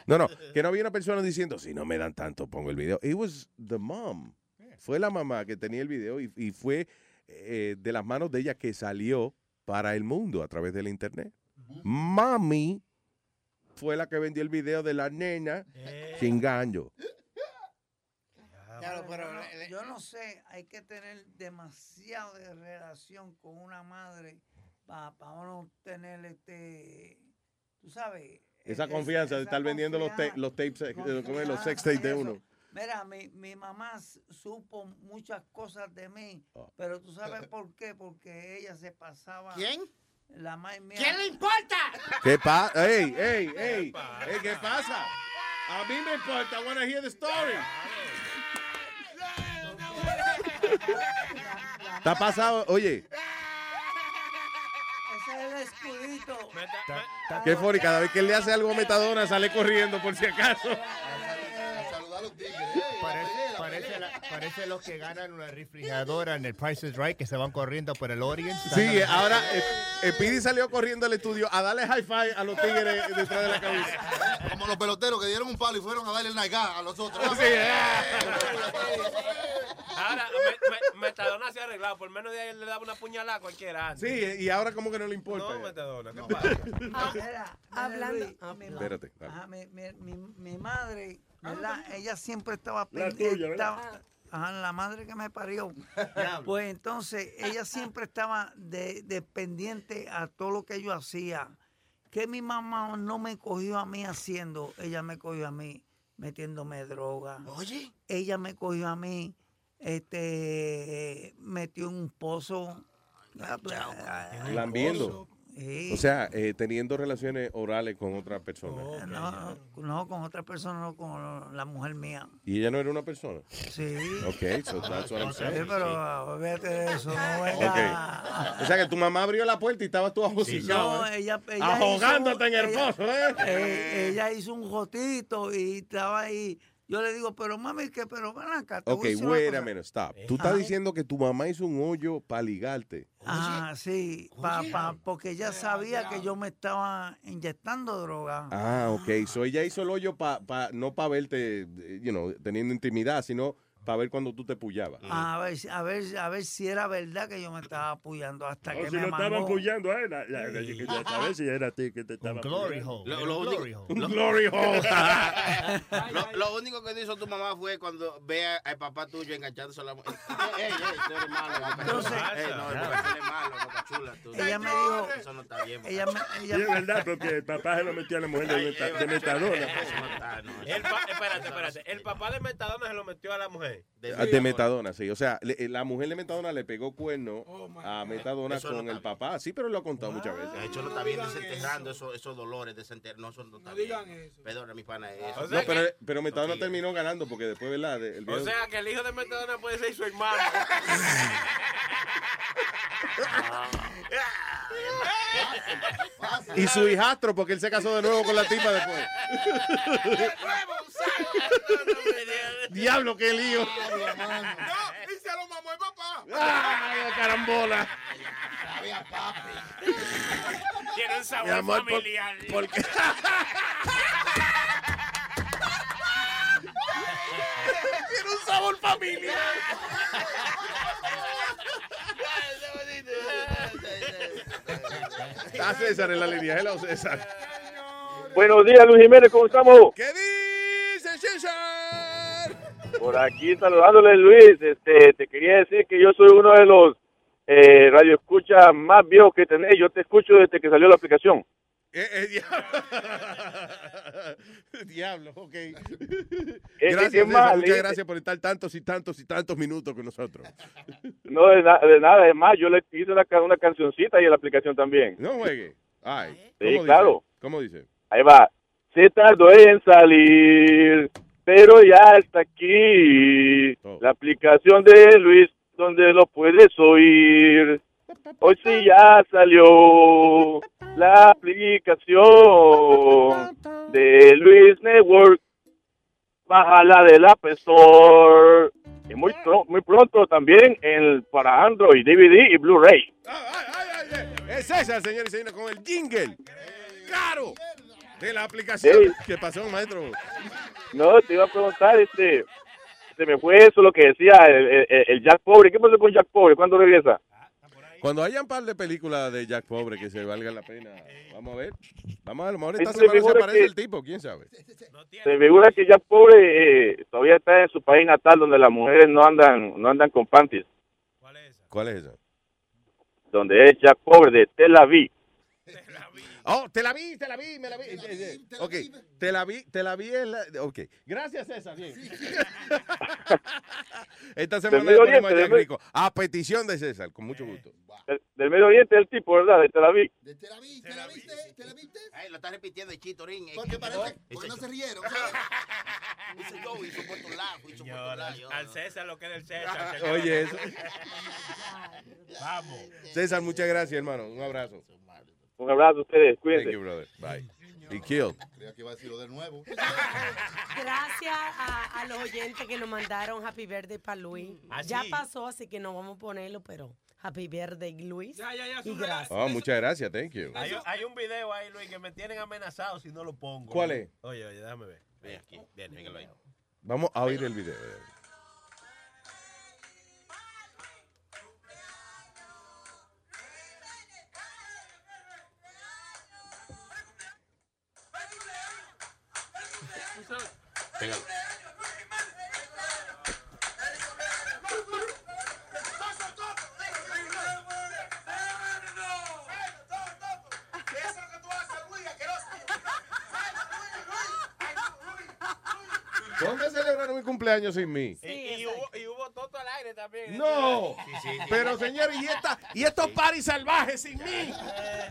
Speaker 2: No, no, que no había una persona diciendo, si no me dan tanto, pongo el video. It was the mom. Fue la mamá que tenía el video y, y fue eh, de las manos de ella que salió para el mundo a través del internet. Mami fue la que vendió el video de la nena sin gancho.
Speaker 13: Claro, pero yo no sé, hay que tener demasiado de relación con una madre para uno tener este, tú sabes.
Speaker 2: Esa
Speaker 13: es-
Speaker 2: confianza de
Speaker 13: esa
Speaker 2: estar vendiendo los,
Speaker 13: confianza-
Speaker 2: los tapes, eh, los sex tapes de uno.
Speaker 13: Mira, mi, mi mamá supo muchas cosas de mí,
Speaker 2: Oh.
Speaker 13: pero tú sabes por qué, porque ella se pasaba.
Speaker 8: ¿Quién?
Speaker 13: La más mía.
Speaker 8: ¿Quién le importa?
Speaker 2: ¿Qué pasa? ¡Ey, ey, ey! Ey, ¿Qué pasa? A mí me importa. I want to hear the story. Está pasado, oye,
Speaker 13: Ese es el escudito.
Speaker 2: qué funny, cada vez que él le hace algo a Metadona sale corriendo por si acaso.
Speaker 10: Parece, parece, la- parece los que ganan una refrigeradora en el Price is Right que se van corriendo por el audience.
Speaker 2: Sí, ahora eh, Speedy salió corriendo al estudio a darle high five a los tigres detrás de la cabeza.
Speaker 7: Como los peloteros que dieron un palo y fueron a darle el naigá a los otros.
Speaker 2: Sí, eh.
Speaker 17: Ahora, me, me- Metadona se ha arreglado. Por menos de ahí él le daba una puñalada a cualquiera. antes.
Speaker 2: Sí, y ahora como que no le importa.
Speaker 17: No. Metadona, ¿qué pasa?
Speaker 13: Ah, mira,
Speaker 23: hablando-
Speaker 13: Luis,
Speaker 23: ah,
Speaker 13: mi,
Speaker 2: Espérate,
Speaker 13: ajá, mi, mi, mi, madre, ¿verdad? Ella siempre estaba
Speaker 19: La
Speaker 13: pendiente.
Speaker 19: tuya, ¿verdad?
Speaker 13: estaba- Ajá, la madre que me parió. *laughs* pues entonces ella siempre estaba de, de pendiente a todo lo que yo hacía. Que mi mamá no me cogió a mí haciendo, ella me cogió a mí metiéndome droga.
Speaker 8: Oye.
Speaker 13: Ella me cogió a mí, este, metió en un pozo.
Speaker 2: Lambiendo.
Speaker 13: Sí.
Speaker 2: O sea, eh, teniendo relaciones orales con otra persona.
Speaker 13: No, no, con otra persona, no con la mujer mía.
Speaker 2: ¿Y ella no era una persona?
Speaker 13: Sí.
Speaker 2: Ok, so that's what I'm
Speaker 13: Sí,
Speaker 2: saying.
Speaker 13: pero olvídate de eso, no venga.
Speaker 2: Ok. O sea que tu mamá abrió la puerta y estabas tú ajosicado.
Speaker 13: No,
Speaker 2: ¿eh?
Speaker 13: ella, ella
Speaker 2: Ahogándote en el
Speaker 13: ella-
Speaker 2: pozo, ¿eh?
Speaker 13: eh, ella hizo un jotito y estaba ahí. Yo le digo, pero mami, que pero ven acá. te voy
Speaker 2: Ok,
Speaker 13: a decir una
Speaker 2: wait
Speaker 13: cosa".
Speaker 2: a minute, stop. Tú estás
Speaker 13: Ajá.
Speaker 2: diciendo que tu mamá hizo un hoyo para ligarte.
Speaker 13: Ah, sí, pa- pa- porque ella sabía que yo me estaba inyectando droga.
Speaker 2: Ah, ok. So ella hizo el hoyo pa, pa- no para verte, eh, you know, teniendo intimidad, sino para ver cuando tú te pullabas.
Speaker 13: A ver, si- a ver, a ver si era verdad que yo me estaba apoyando hasta
Speaker 19: O
Speaker 13: que
Speaker 19: si
Speaker 13: me
Speaker 19: lo estaban
Speaker 13: mangó.
Speaker 19: puyando a él, la- yo quería saber si era a ti que te estaban
Speaker 10: glory
Speaker 19: puyando.
Speaker 10: hole.
Speaker 15: Lo, lo único,
Speaker 2: Un glory *laughs* hole.
Speaker 15: lo, lo único que hizo tu mamá fue cuando ve a- al papá tuyo enganchándose a la mujer. Ey, ey, ey, tú eres malo,
Speaker 13: Entonces-.
Speaker 15: Ey, no, el boca chula es malo, boca chula. Tú.
Speaker 13: Ella me dijo-
Speaker 15: Eso no está bien.
Speaker 13: Ella me,
Speaker 19: Sí,
Speaker 13: ella
Speaker 19: es verdad, porque el papá se lo metió a la mujer de, meta- de metadona.
Speaker 15: No no.
Speaker 17: Espérate, espérate. El papá de Metadona se lo metió a la mujer.
Speaker 2: Ah, De Metadona, sí. O sea, le- la mujer de Metadona le pegó cuerno
Speaker 13: Oh,
Speaker 2: a Metadona
Speaker 15: Eso no
Speaker 2: con el papá. Sí, pero lo ha contado muchas veces.
Speaker 15: De hecho, lo está bien desenterrando esos, esos dolores, desenterrando. No, eso no está bien. Perdona, mi pana. Eso.
Speaker 17: O sea
Speaker 2: No, pero,
Speaker 17: que-
Speaker 2: pero Metadona terminó ganando porque después, ¿verdad? De- el
Speaker 17: O sea que el hijo de Metadona puede ser su hermano. *laughs* *laughs*
Speaker 2: Y su hijastro, porque él se casó de nuevo con la tipa después. Diablo, qué lío.
Speaker 7: No, y se lo mamó el papá.
Speaker 2: ¡Ay, carambola!
Speaker 7: Sabía papi.
Speaker 17: Tiene un sabor
Speaker 2: amor, por-
Speaker 17: familiar.
Speaker 2: porque... Tiene un sabor familiar. Está César en la línea. Hello, César.
Speaker 30: Buenos días, Luis Jiménez, ¿cómo estamos?
Speaker 2: ¿Qué dice César?
Speaker 30: Por aquí saludándole, Luis. Este, te quería decir que yo soy uno de los eh, radioescuchas más viejos que tenés. Yo te escucho desde que salió la aplicación.
Speaker 2: Eh, eh, *laughs* ya. *laughs* Diablo, ok. *laughs* Gracias, César,
Speaker 31: mal,
Speaker 2: muchas gracias por estar tantos y tantos y tantos minutos con nosotros.
Speaker 31: No, de, na- de nada, es más, yo le hice una, una cancioncita y en la aplicación también.
Speaker 2: No juegue. Ay,
Speaker 31: Sí,
Speaker 2: ¿cómo
Speaker 31: claro.
Speaker 2: dice? ¿Cómo dice?
Speaker 31: Ahí va. Se tardó en salir, pero ya está aquí.
Speaker 2: Oh.
Speaker 31: La aplicación de Luis, donde lo puedes oír. Hoy sí ya salió la aplicación de Luis Network. Bájala del App Store. Y muy, muy pronto también en, para Android, DVD y Blu-ray.
Speaker 2: Es esa, señor y señores, con el jingle. Claro. De la aplicación.
Speaker 31: Sí.
Speaker 2: ¿Qué pasó, maestro?
Speaker 31: No, te iba a preguntar, este, se me fue eso lo que decía el, el- el Jack Pobre. ¿Qué pasó con Jack Pobre? ¿Cuándo regresa?
Speaker 2: Cuando haya un par de películas de Jack Pobre que se valga la pena, *laughs* vamos a ver. Vamos a ver, a lo mejor esta semana se aparece
Speaker 31: que-
Speaker 2: el tipo, quién sabe.
Speaker 31: Se figura que Jack Pobre eh, todavía está en su país natal donde las mujeres no andan no andan con panties.
Speaker 2: ¿Cuál es esa?
Speaker 31: Donde es Jack Pobre de Tel Aviv.
Speaker 2: Oh, te la vi, te la vi, me la vi. Eh, eh, ok, te la vi, te la vi en la... Ok, gracias César, bien. *laughs* Esta semana a
Speaker 31: Oriente,
Speaker 2: Jack
Speaker 31: del-
Speaker 2: Rico. A petición de César, con mucho gusto.
Speaker 31: Del, del Medio Oriente el tipo, ¿verdad? De Tel Aviv.
Speaker 15: Ay, lo está repitiendo el chitorín.
Speaker 8: Porque parece, porque no se rieron.
Speaker 15: Hizo *laughs* yo, hizo por tu lado, hizo por tu lado.
Speaker 17: Al César lo que es del César. *laughs*
Speaker 2: Oye, eso.
Speaker 17: Vamos.
Speaker 2: César, muchas gracias, hermano. Un abrazo.
Speaker 31: Un abrazo a ustedes, cuídense.
Speaker 2: Thank you, brother. Bye. He killed.
Speaker 7: Creía que iba a decirlo de nuevo.
Speaker 23: Gracias a, a los oyentes que nos mandaron Happy Birthday para Luis.
Speaker 17: Ah,
Speaker 23: ya pasó, así que no vamos a ponerlo, pero Happy Birthday, Luis. y gracias.
Speaker 2: Oh, muchas gracias, thank you.
Speaker 17: Hay, un- hay un video ahí, Luis, que me tienen amenazado si no lo pongo.
Speaker 2: ¿Cuál es?
Speaker 17: Oye, oye, déjame ver. Ven aquí. Bien, véngalo ahí.
Speaker 2: Vamos a oír el video.
Speaker 15: Pégalo.
Speaker 2: ¿Dónde celebraron mi cumpleaños sin mí?
Speaker 17: Y, y hubo, y hubo toto al aire también.
Speaker 2: No.
Speaker 17: Sí, sí, sí.
Speaker 2: Pero señores, ¿y, esta, y estos paris salvajes sin mí?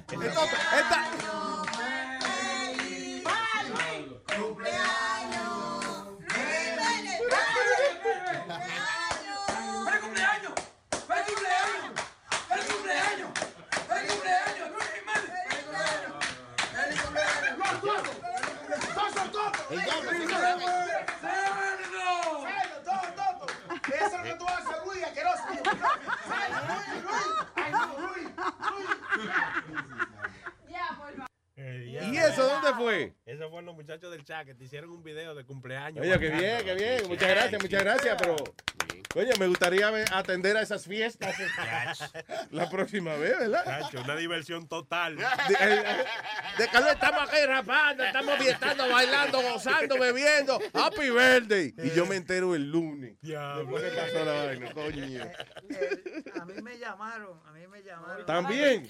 Speaker 2: Esto- esta- ¿Y eso dónde fue?
Speaker 17: Esos fueron los muchachos del chat que te hicieron un video de cumpleaños.
Speaker 2: Oye, qué bien, qué bien. Muchas gracias, muchas gracias. Pero, oye, me gustaría atender a esas fiestas la próxima vez, ¿verdad?
Speaker 17: Cacho, una diversión total.
Speaker 2: De, eh, de calor estamos aquí rapando, estamos fiestando, bailando, gozando, bebiendo. Happy birthday. Y yo me entero el lunes. Después que pasó la vaina, coño.
Speaker 13: Eh, a mí me llamaron, a mí me llamaron.
Speaker 2: También.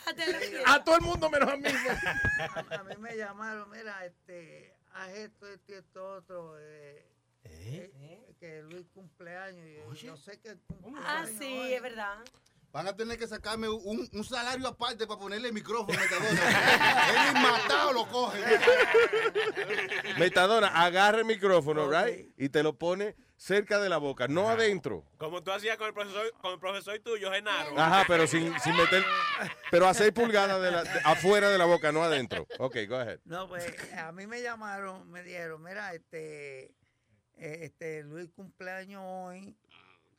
Speaker 2: A todo el mundo menos a mí.
Speaker 13: A, a mí me llamaron, mira, este, haz esto, esto y esto otro. Eh, eh, que Luis cumpleaños. y yo, yo sé que cumpleaños.
Speaker 23: Ah, sí, es verdad.
Speaker 7: Van a tener que sacarme un, un salario aparte para ponerle micrófono. *laughs* Metadona. Él ni matado lo coge. *laughs*
Speaker 2: Metadona, agarra el micrófono, right? Y te lo pone cerca de la boca, no adentro.
Speaker 17: Como tú hacías con el profesor, con el profesor tuyo, Genaro.
Speaker 2: Ajá, pero sin, sin meter. Pero a 6 pulgadas de la- de- afuera de la boca, no adentro. Ok, go ahead.
Speaker 13: No, pues a mí me llamaron, me dijeron, mira, este, eh, este Luis cumpleaños hoy,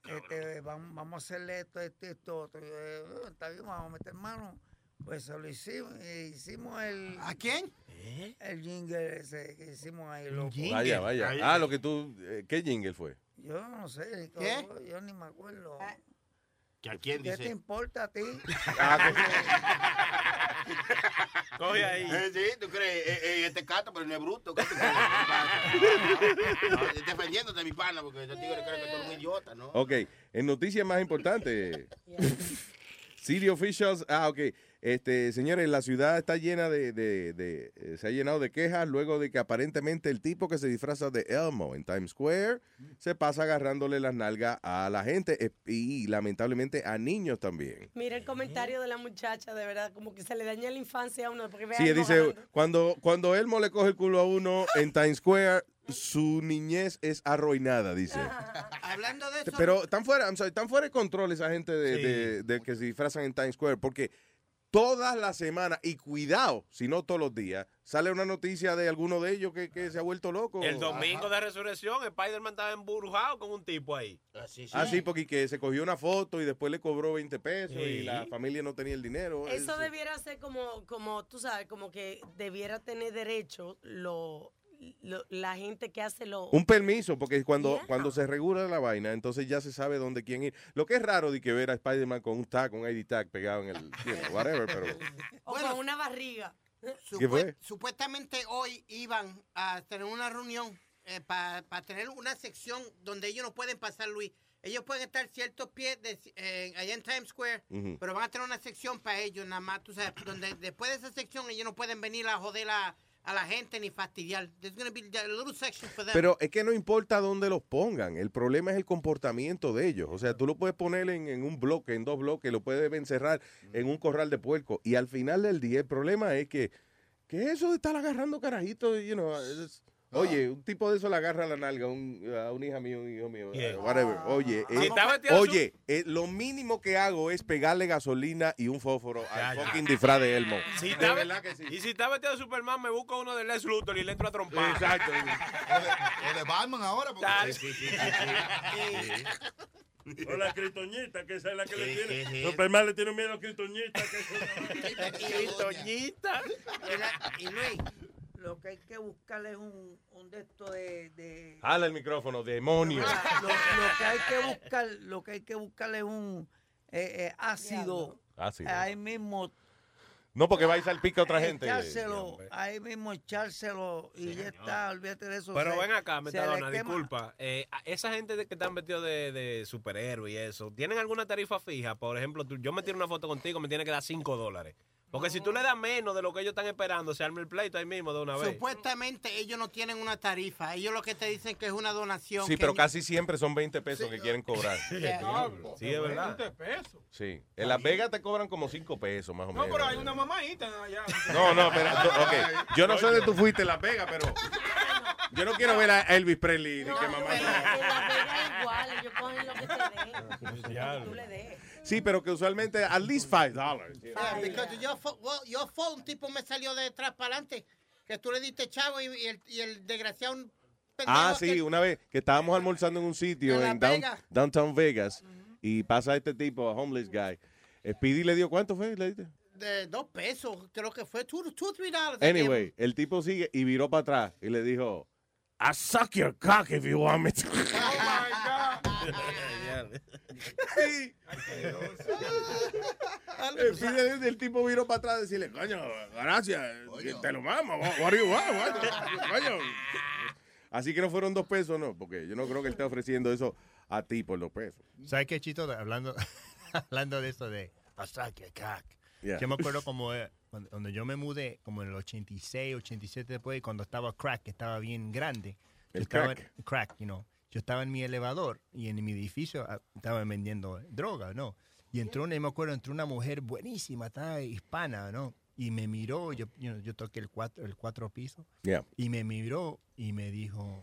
Speaker 13: este, vamos, vamos a hacerle esto, esto y esto otro. Yo, eh, está bien, vamos a meter mano. Pues se lo hicimos, eh, hicimos el...
Speaker 8: ¿A quién?
Speaker 13: El jingle ese que hicimos ahí, loco.
Speaker 2: Vaya, vaya. Ah, lo que tú. eh, ¿Qué jingle fue?
Speaker 13: Yo no sé,
Speaker 8: ¿Qué?
Speaker 13: cómo- yo ni me acuerdo.
Speaker 15: ¿Que a quién
Speaker 13: ¿Qué te
Speaker 15: dice?
Speaker 13: importa a ti? *laughs* *laughs*
Speaker 17: Coge ahí.
Speaker 15: Eh, sí, tú crees, eh, eh, este cato, pero no es bruto. ¿qué tú crees? *laughs* Defendiéndote, mi pana, porque estos tigres creen que tú eres un idiota, ¿no?
Speaker 2: Ok, en noticias más importantes. *laughs* City officials, ah, ok. Este, señores, la ciudad está llena de, de- de- eh, se ha llenado de quejas luego de que aparentemente el tipo que se disfraza de Elmo en Times Square se pasa agarrándole las nalgas a la gente eh, y lamentablemente a niños también.
Speaker 23: Mira el comentario de la muchacha, de verdad, como que se le daña la infancia a uno. Porque
Speaker 2: Sí, dice, cuando, cuando Elmo le coge el culo a uno en Times Square, su niñez es arruinada, dice. *laughs*
Speaker 8: Hablando de eso.
Speaker 2: Pero están fuera, I'm sorry, están fuera de control esa gente de,
Speaker 8: Sí.
Speaker 2: de- de que se disfrazan en Times Square, porque todas las semanas, y cuidado, si no todos los días, sale una noticia de alguno de ellos que, que se ha vuelto loco.
Speaker 17: El domingo de resurrección, Spider-Man estaba embrujado con un tipo ahí. Así,
Speaker 2: Ah, sí, porque que se cogió una foto y después le cobró 20 pesos y la familia no tenía el dinero.
Speaker 23: Eso
Speaker 2: Es-
Speaker 23: debiera ser como, como, tú sabes, como que debiera tener derecho lo, lo- la gente que hace lo...
Speaker 2: Un permiso, porque cuando,
Speaker 23: Yeah.
Speaker 2: cuando se regula la vaina, entonces ya se sabe dónde quién ir. Lo que es raro de que ver a Spider-Man con un tag, un ID tag pegado en el, you *laughs* know, whatever, pero...
Speaker 23: o con una barriga.
Speaker 2: ¿Qué fue?
Speaker 8: Supuestamente hoy iban a tener una reunión para tener una sección donde ellos no pueden pasar, Luis. Ellos pueden estar ciertos pies de, eh, allá en Times Square, pero van a tener una sección para ellos, nada más, tú sabes, donde después de esa sección ellos no pueden venir a joder a, a la gente ni fastidiar. There's gonna be a little section for them.
Speaker 2: Pero es que no importa dónde los pongan, el problema es el comportamiento de ellos. O sea, tú lo puedes poner en, en un bloque, en dos bloques, lo puedes encerrar en un corral de puerco. Y al final del día, el problema es que, que eso de estar agarrando carajitos, you know, es- oye, un tipo de eso le agarra la nalga a, un, a una hija mía, un hijo mío,
Speaker 17: Yeah.
Speaker 2: uh, whatever. Oye,
Speaker 17: Si
Speaker 2: eh, oye, eh, lo mínimo que hago es pegarle gasolina y un fósforo
Speaker 17: Ya,
Speaker 2: al
Speaker 17: ya.
Speaker 2: fucking disfraz de Elmo.
Speaker 17: Si
Speaker 2: de verdad que sí.
Speaker 17: Y si está vestido de Superman, me busco uno de Les Luthor y le entro a trompar.
Speaker 2: Exacto. *laughs*
Speaker 7: O de Batman ahora. porque-
Speaker 17: Dale.
Speaker 19: O la critoñita, que esa es la que le
Speaker 15: Sí,
Speaker 19: tiene.
Speaker 15: sí, sí.
Speaker 19: Superman le tiene miedo a critoñita. Que eso-
Speaker 17: Critoñita. *laughs*
Speaker 13: Y, la- y Luis, lo que hay que buscarle es un, un de esto de... de
Speaker 2: Jala el micrófono, demonio.
Speaker 13: lo, lo que hay que buscar, lo que hay que buscarle es un eh, eh, ácido.
Speaker 2: Ácido.
Speaker 13: Ahí mismo
Speaker 2: No, porque va a salpica a otra gente.
Speaker 13: echárselo, ahí mismo echárselo y ya está, olvídate de eso.
Speaker 17: Pero
Speaker 13: se-
Speaker 17: ven acá, Metadona, disculpa. Eh, esa gente de que están vestidos de, de superhéroe y eso, ¿tienen alguna tarifa fija? Por ejemplo, tú- yo me tiro una foto contigo, me tiene que dar 5 dólares. Porque si tú le das menos de lo que ellos están esperando, se arma el pleito ahí mismo de una vez.
Speaker 8: Supuestamente ellos no tienen una tarifa. Ellos lo que te dicen que es una donación.
Speaker 2: Sí,
Speaker 8: que
Speaker 2: pero casi siempre son 20 pesos que quieren cobrar. *laughs*
Speaker 17: Sí, es verdad.
Speaker 2: Sí. En Las Vegas te cobran como 5 pesos más o
Speaker 18: No,
Speaker 2: menos.
Speaker 18: pero hay una mamadita allá.
Speaker 2: No, no, pero, ok. Yo no sé de tú fuiste en Las Vegas, pero yo no quiero ver a Elvis Presley ni que mamá.
Speaker 23: En la Vega es igual, ellos cogen lo que te den. lo que tú le des.
Speaker 2: Sí, pero que usualmente at least 5 dollars.
Speaker 8: Yeah, because yo, well, yo fue un tipo me salió de atrás para adelante. Que tú le diste chavo y, y el, y el desgraciado
Speaker 2: Ah, sí,
Speaker 8: que-
Speaker 2: una vez que estábamos almorzando en un sitio
Speaker 8: En
Speaker 2: en down-
Speaker 8: Vegas.
Speaker 2: Downtown Vegas y pasa este tipo, a homeless guy. Speedy le dio, ¿cuánto fue? ¿Le diste?
Speaker 8: de dos pesos, creo que fue two, two three dollars.
Speaker 2: Anyway, el tipo sigue y viró para atrás y le dijo, I suck your cock if you want me to. *laughs* Sí. El, Speedy- el tipo viró para atrás y decirle, coño, gracias, te lo mamo, what what do you want, what? Coño. Así que no fueron dos pesos, no, porque yo no creo que él esté ofreciendo eso a ti por dos pesos.
Speaker 10: ¿Sabes qué, Chito? Hablando, *laughs* hablando de eso de Asakia Cac.
Speaker 2: Yeah.
Speaker 10: Yo me acuerdo como eh, cuando, cuando yo me mudé, como en el 86, 87 después, cuando estaba crack, que estaba bien grande.
Speaker 2: El
Speaker 10: estaba
Speaker 2: crack.
Speaker 10: crack, you know. Yo estaba en mi elevador y en mi edificio ah, estaban vendiendo droga, ¿no? Y entró una, me acuerdo, entró una mujer buenísima, estaba hispana, ¿no? Y me miró, yo, you know, yo toqué el cuatro, el cuatro piso,
Speaker 2: Yeah.
Speaker 10: y me miró y me dijo,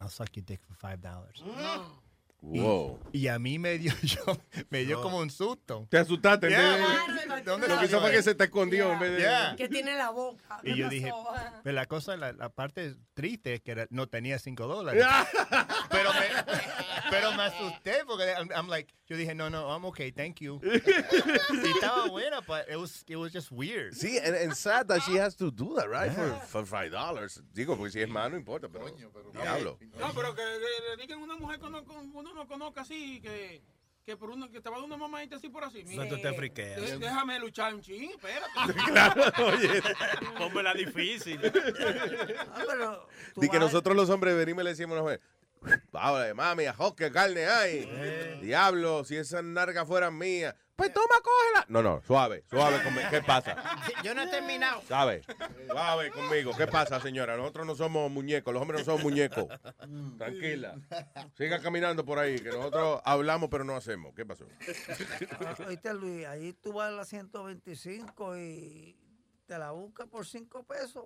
Speaker 10: I'll suck your dick for five dollars.
Speaker 2: Wow.
Speaker 10: Y, a mí me dio, *laughs* yo, me dio
Speaker 2: No.
Speaker 10: como un susto.
Speaker 2: Te asustaste.
Speaker 10: Yeah.
Speaker 2: de-
Speaker 10: ¿Dónde
Speaker 2: Lo que hizo fue que se te escondió en vez de...
Speaker 10: Yeah.
Speaker 23: Que tiene la boca.
Speaker 10: Y
Speaker 23: ¿Qué
Speaker 10: yo dije,
Speaker 23: pasó?
Speaker 10: pero la cosa, la, la parte triste es que era- no tenía cinco dólares. *laughs* pero, me, pero me asusté porque I'm, I'm like, yo dije, no, no, I'm okay, thank you. *laughs* y estaba buena, but it was, it was just weird.
Speaker 2: Sí, and, and sad that she has to do that, right? For, for five dollars. Digo, porque si es más, no importa, pero... Diablo.
Speaker 18: No, pero que, le digan a una mujer que uno, uno no conozca así, que, que por uno, que te va a dar una mamadita así por así.
Speaker 17: No, tú te friqueas.
Speaker 18: déjame luchar un ching, espérate. *laughs*
Speaker 2: Claro, oye.
Speaker 17: Pónmela difícil.
Speaker 13: Ah, *laughs* pero
Speaker 2: Di que nosotros los hombres venimos y le decimos a una mujer, Ahora, mami, ajo, qué carne hay. Diablo, si esas nargas fueran mías. Pues toma, cógela. No, no, suave, suave conmigo. ¿Qué pasa? *laughs*
Speaker 8: Yo no he terminado.
Speaker 2: Suave, suave conmigo. ¿Qué pasa, señora? Nosotros no somos muñecos, los hombres no somos muñecos. Tranquila. Siga caminando por ahí, que nosotros hablamos pero no hacemos. ¿Qué pasó?
Speaker 13: Oíste, Luis, ahí tú vas a la 125 y te la buscas por 5 pesos.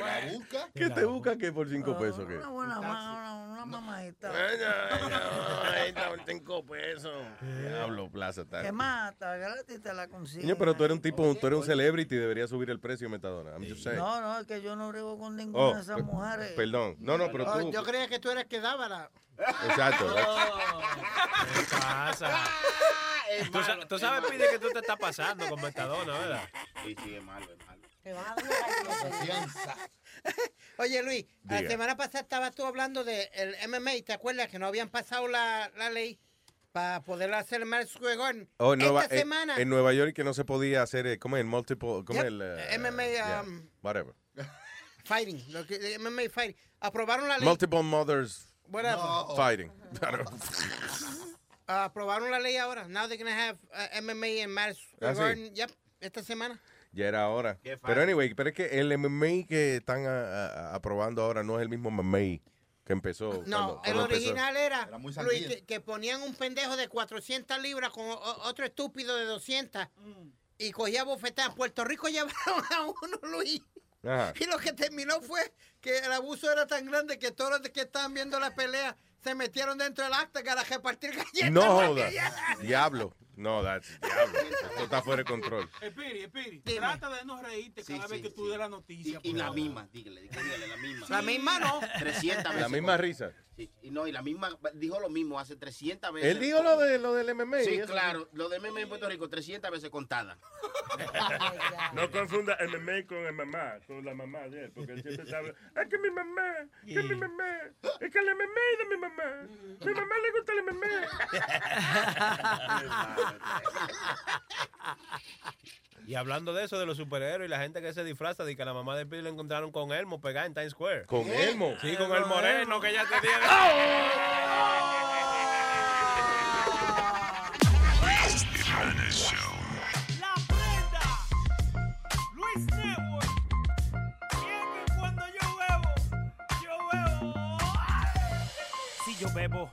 Speaker 7: ¿La busca?
Speaker 2: ¿Qué te busca qué por cinco pesos? ¿qué?
Speaker 13: Una buena ma- una, una mamadita.
Speaker 2: Ahí está, por cinco pesos. Diablo, Plaza está.
Speaker 13: Que mata, gratis te la consigue.
Speaker 2: Niño, pero tú eres un tipo, tú eres un celebrity, deberías subir el precio, Metadona. I'm just saying.
Speaker 13: No, no, es que yo no brego con ninguna
Speaker 2: Oh,
Speaker 13: de esas
Speaker 2: pe-
Speaker 13: mujeres.
Speaker 2: Perdón. No, no, pero
Speaker 8: Oh,
Speaker 2: tú.
Speaker 8: yo creía que tú eras que daba la...
Speaker 2: Exacto.
Speaker 17: ¿Qué pasa? Tú, sa- tú sabes, Pide, que tú te estás pasando con Metadona, ¿verdad?
Speaker 15: Sí, sí, es malo, es malo. *laughs*
Speaker 8: Oye, Luis, la
Speaker 2: Diga.
Speaker 8: semana pasada estabas tú hablando del MMA, ¿te acuerdas que no habían pasado la, la ley para poder hacer el Madison Square Garden?
Speaker 2: Oh, en Nueva,
Speaker 8: Esta
Speaker 2: en-
Speaker 8: semana,
Speaker 2: en Nueva York que no se podía hacer, eh, ¿cómo es? Multiple, ¿cómo
Speaker 8: Yep,
Speaker 2: el? eh,
Speaker 8: MMA,
Speaker 2: yeah,
Speaker 8: um,
Speaker 2: whatever.
Speaker 8: fighting, lo que, MMA fighting, aprobaron la ley.
Speaker 2: Multiple mothers
Speaker 8: Whatever.
Speaker 2: fighting.
Speaker 8: Ah, aprobaron la ley ahora. Now they're gonna have uh, MMA en Madison Square
Speaker 2: Ah, sí.
Speaker 8: Garden. Yep, esta semana.
Speaker 2: Ya era hora. Pero anyway, pero es que el MMA que están aprobando ahora no es el mismo MMA que empezó.
Speaker 8: No,
Speaker 2: cuando-
Speaker 8: el
Speaker 2: cuando empezó.
Speaker 8: original era,
Speaker 7: muy
Speaker 8: Luis, que, que ponían un pendejo de 400 libras con o- otro estúpido de 200 y cogía bofetadas. En Puerto Rico *laughs* llevaron a uno, Luis.
Speaker 2: Ajá.
Speaker 8: Y lo que terminó fue que el abuso era tan grande que todos los que estaban viendo la pelea se metieron dentro del acta para repartir galletas.
Speaker 2: No
Speaker 8: porque
Speaker 2: joda.
Speaker 8: ya-
Speaker 2: Diablo. No, that's diablo. Esto está fuera de control.
Speaker 18: Espiri, Espiri, trata de no reírte
Speaker 15: Sí,
Speaker 18: cada vez
Speaker 15: sí,
Speaker 18: que tú des la noticia.
Speaker 15: Y la misma, dígale, dígale, la misma.
Speaker 8: La misma no.
Speaker 15: 300 veces.
Speaker 2: La misma risa.
Speaker 15: Sí, y no, y la misma, dijo lo mismo hace 300 veces.
Speaker 2: Él dijo lo, de, lo del MMA.
Speaker 15: Sí, claro, lo de MMA en Puerto Rico 300 veces contadas. *laughs*
Speaker 19: No confunda MMA con el mamá, con la mamá de él, porque él siempre sabe, es que mi mamá, que mi mamá, es que el MMA de mi mamá, mi mamá le gusta el *laughs*
Speaker 17: Y hablando de eso, de los superhéroes y la gente que se disfraza, de que la mamá de Pidi le encontraron con Elmo pegada en Times Square.
Speaker 2: ¿Con Elmo?
Speaker 17: Sí, con el moreno que ya tenía. *laughs*
Speaker 32: La prenda. Luis Network. Que cuando yo bebo, yo bebo. Si yo bebo,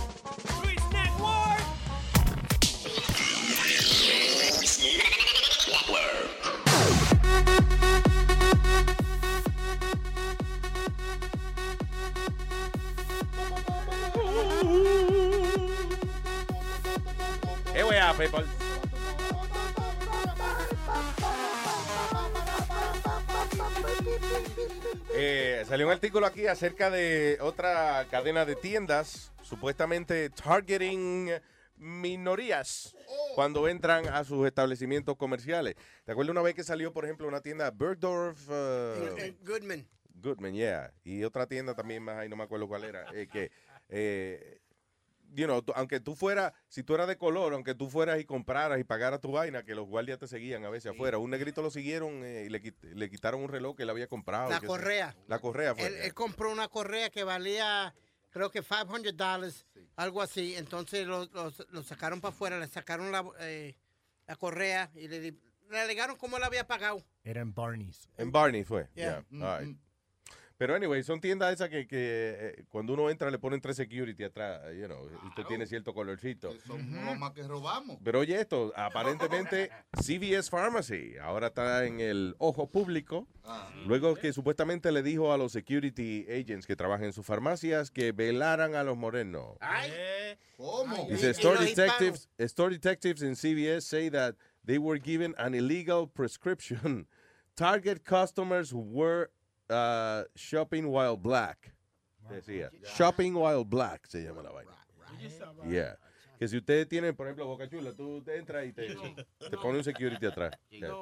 Speaker 2: Yeah, people. Eh, salió un artículo aquí acerca de otra cadena de tiendas supuestamente targeting minorías cuando entran a sus establecimientos comerciales. ¿Te acuerdas una vez que salió, por ejemplo, una tienda Bergdorf? uh,
Speaker 8: Goodman.
Speaker 2: Goodman, yeah. Y otra tienda también más ahí, no me acuerdo cuál era. eh, que, eh, you know, aunque tú fueras, si tú eras de color, aunque tú fueras y compraras y pagaras tu vaina, que los guardias te seguían a veces afuera. Un negrito lo siguieron eh, y le, le quitaron un reloj que él había comprado.
Speaker 8: La correa.
Speaker 2: La correa fue.
Speaker 8: Él, él compró una correa que valía, creo que 500 dólares, algo así. Entonces lo, lo- lo sacaron para afuera, le sacaron la, eh, la correa y le, di- le alegaron cómo él había pagado.
Speaker 10: Era en Barney's.
Speaker 2: En Barney fue.
Speaker 8: Yeah.
Speaker 2: yeah, all right. Pero anyway, son tiendas esas que, que eh, cuando uno entra le ponen tres security atrás, you know, y usted tiene cierto colorcito.
Speaker 7: Somos los más que robamos.
Speaker 2: Pero oye esto, aparentemente CVS Pharmacy ahora está en el ojo público, luego que supuestamente le dijo a los security agents que trabajan en sus farmacias que velaran a los morenos.
Speaker 7: ¿Cómo?
Speaker 2: Dice, store detectives, store detectives in CVS say that they were given an illegal prescription. *laughs* Target customers were uh, shopping while black. Decía, shopping while black se llama la vaina. Yeah. Que si ustedes tienen, por ejemplo, Boca Chula, tú te entras y te, te pone un security atrás. Yeah.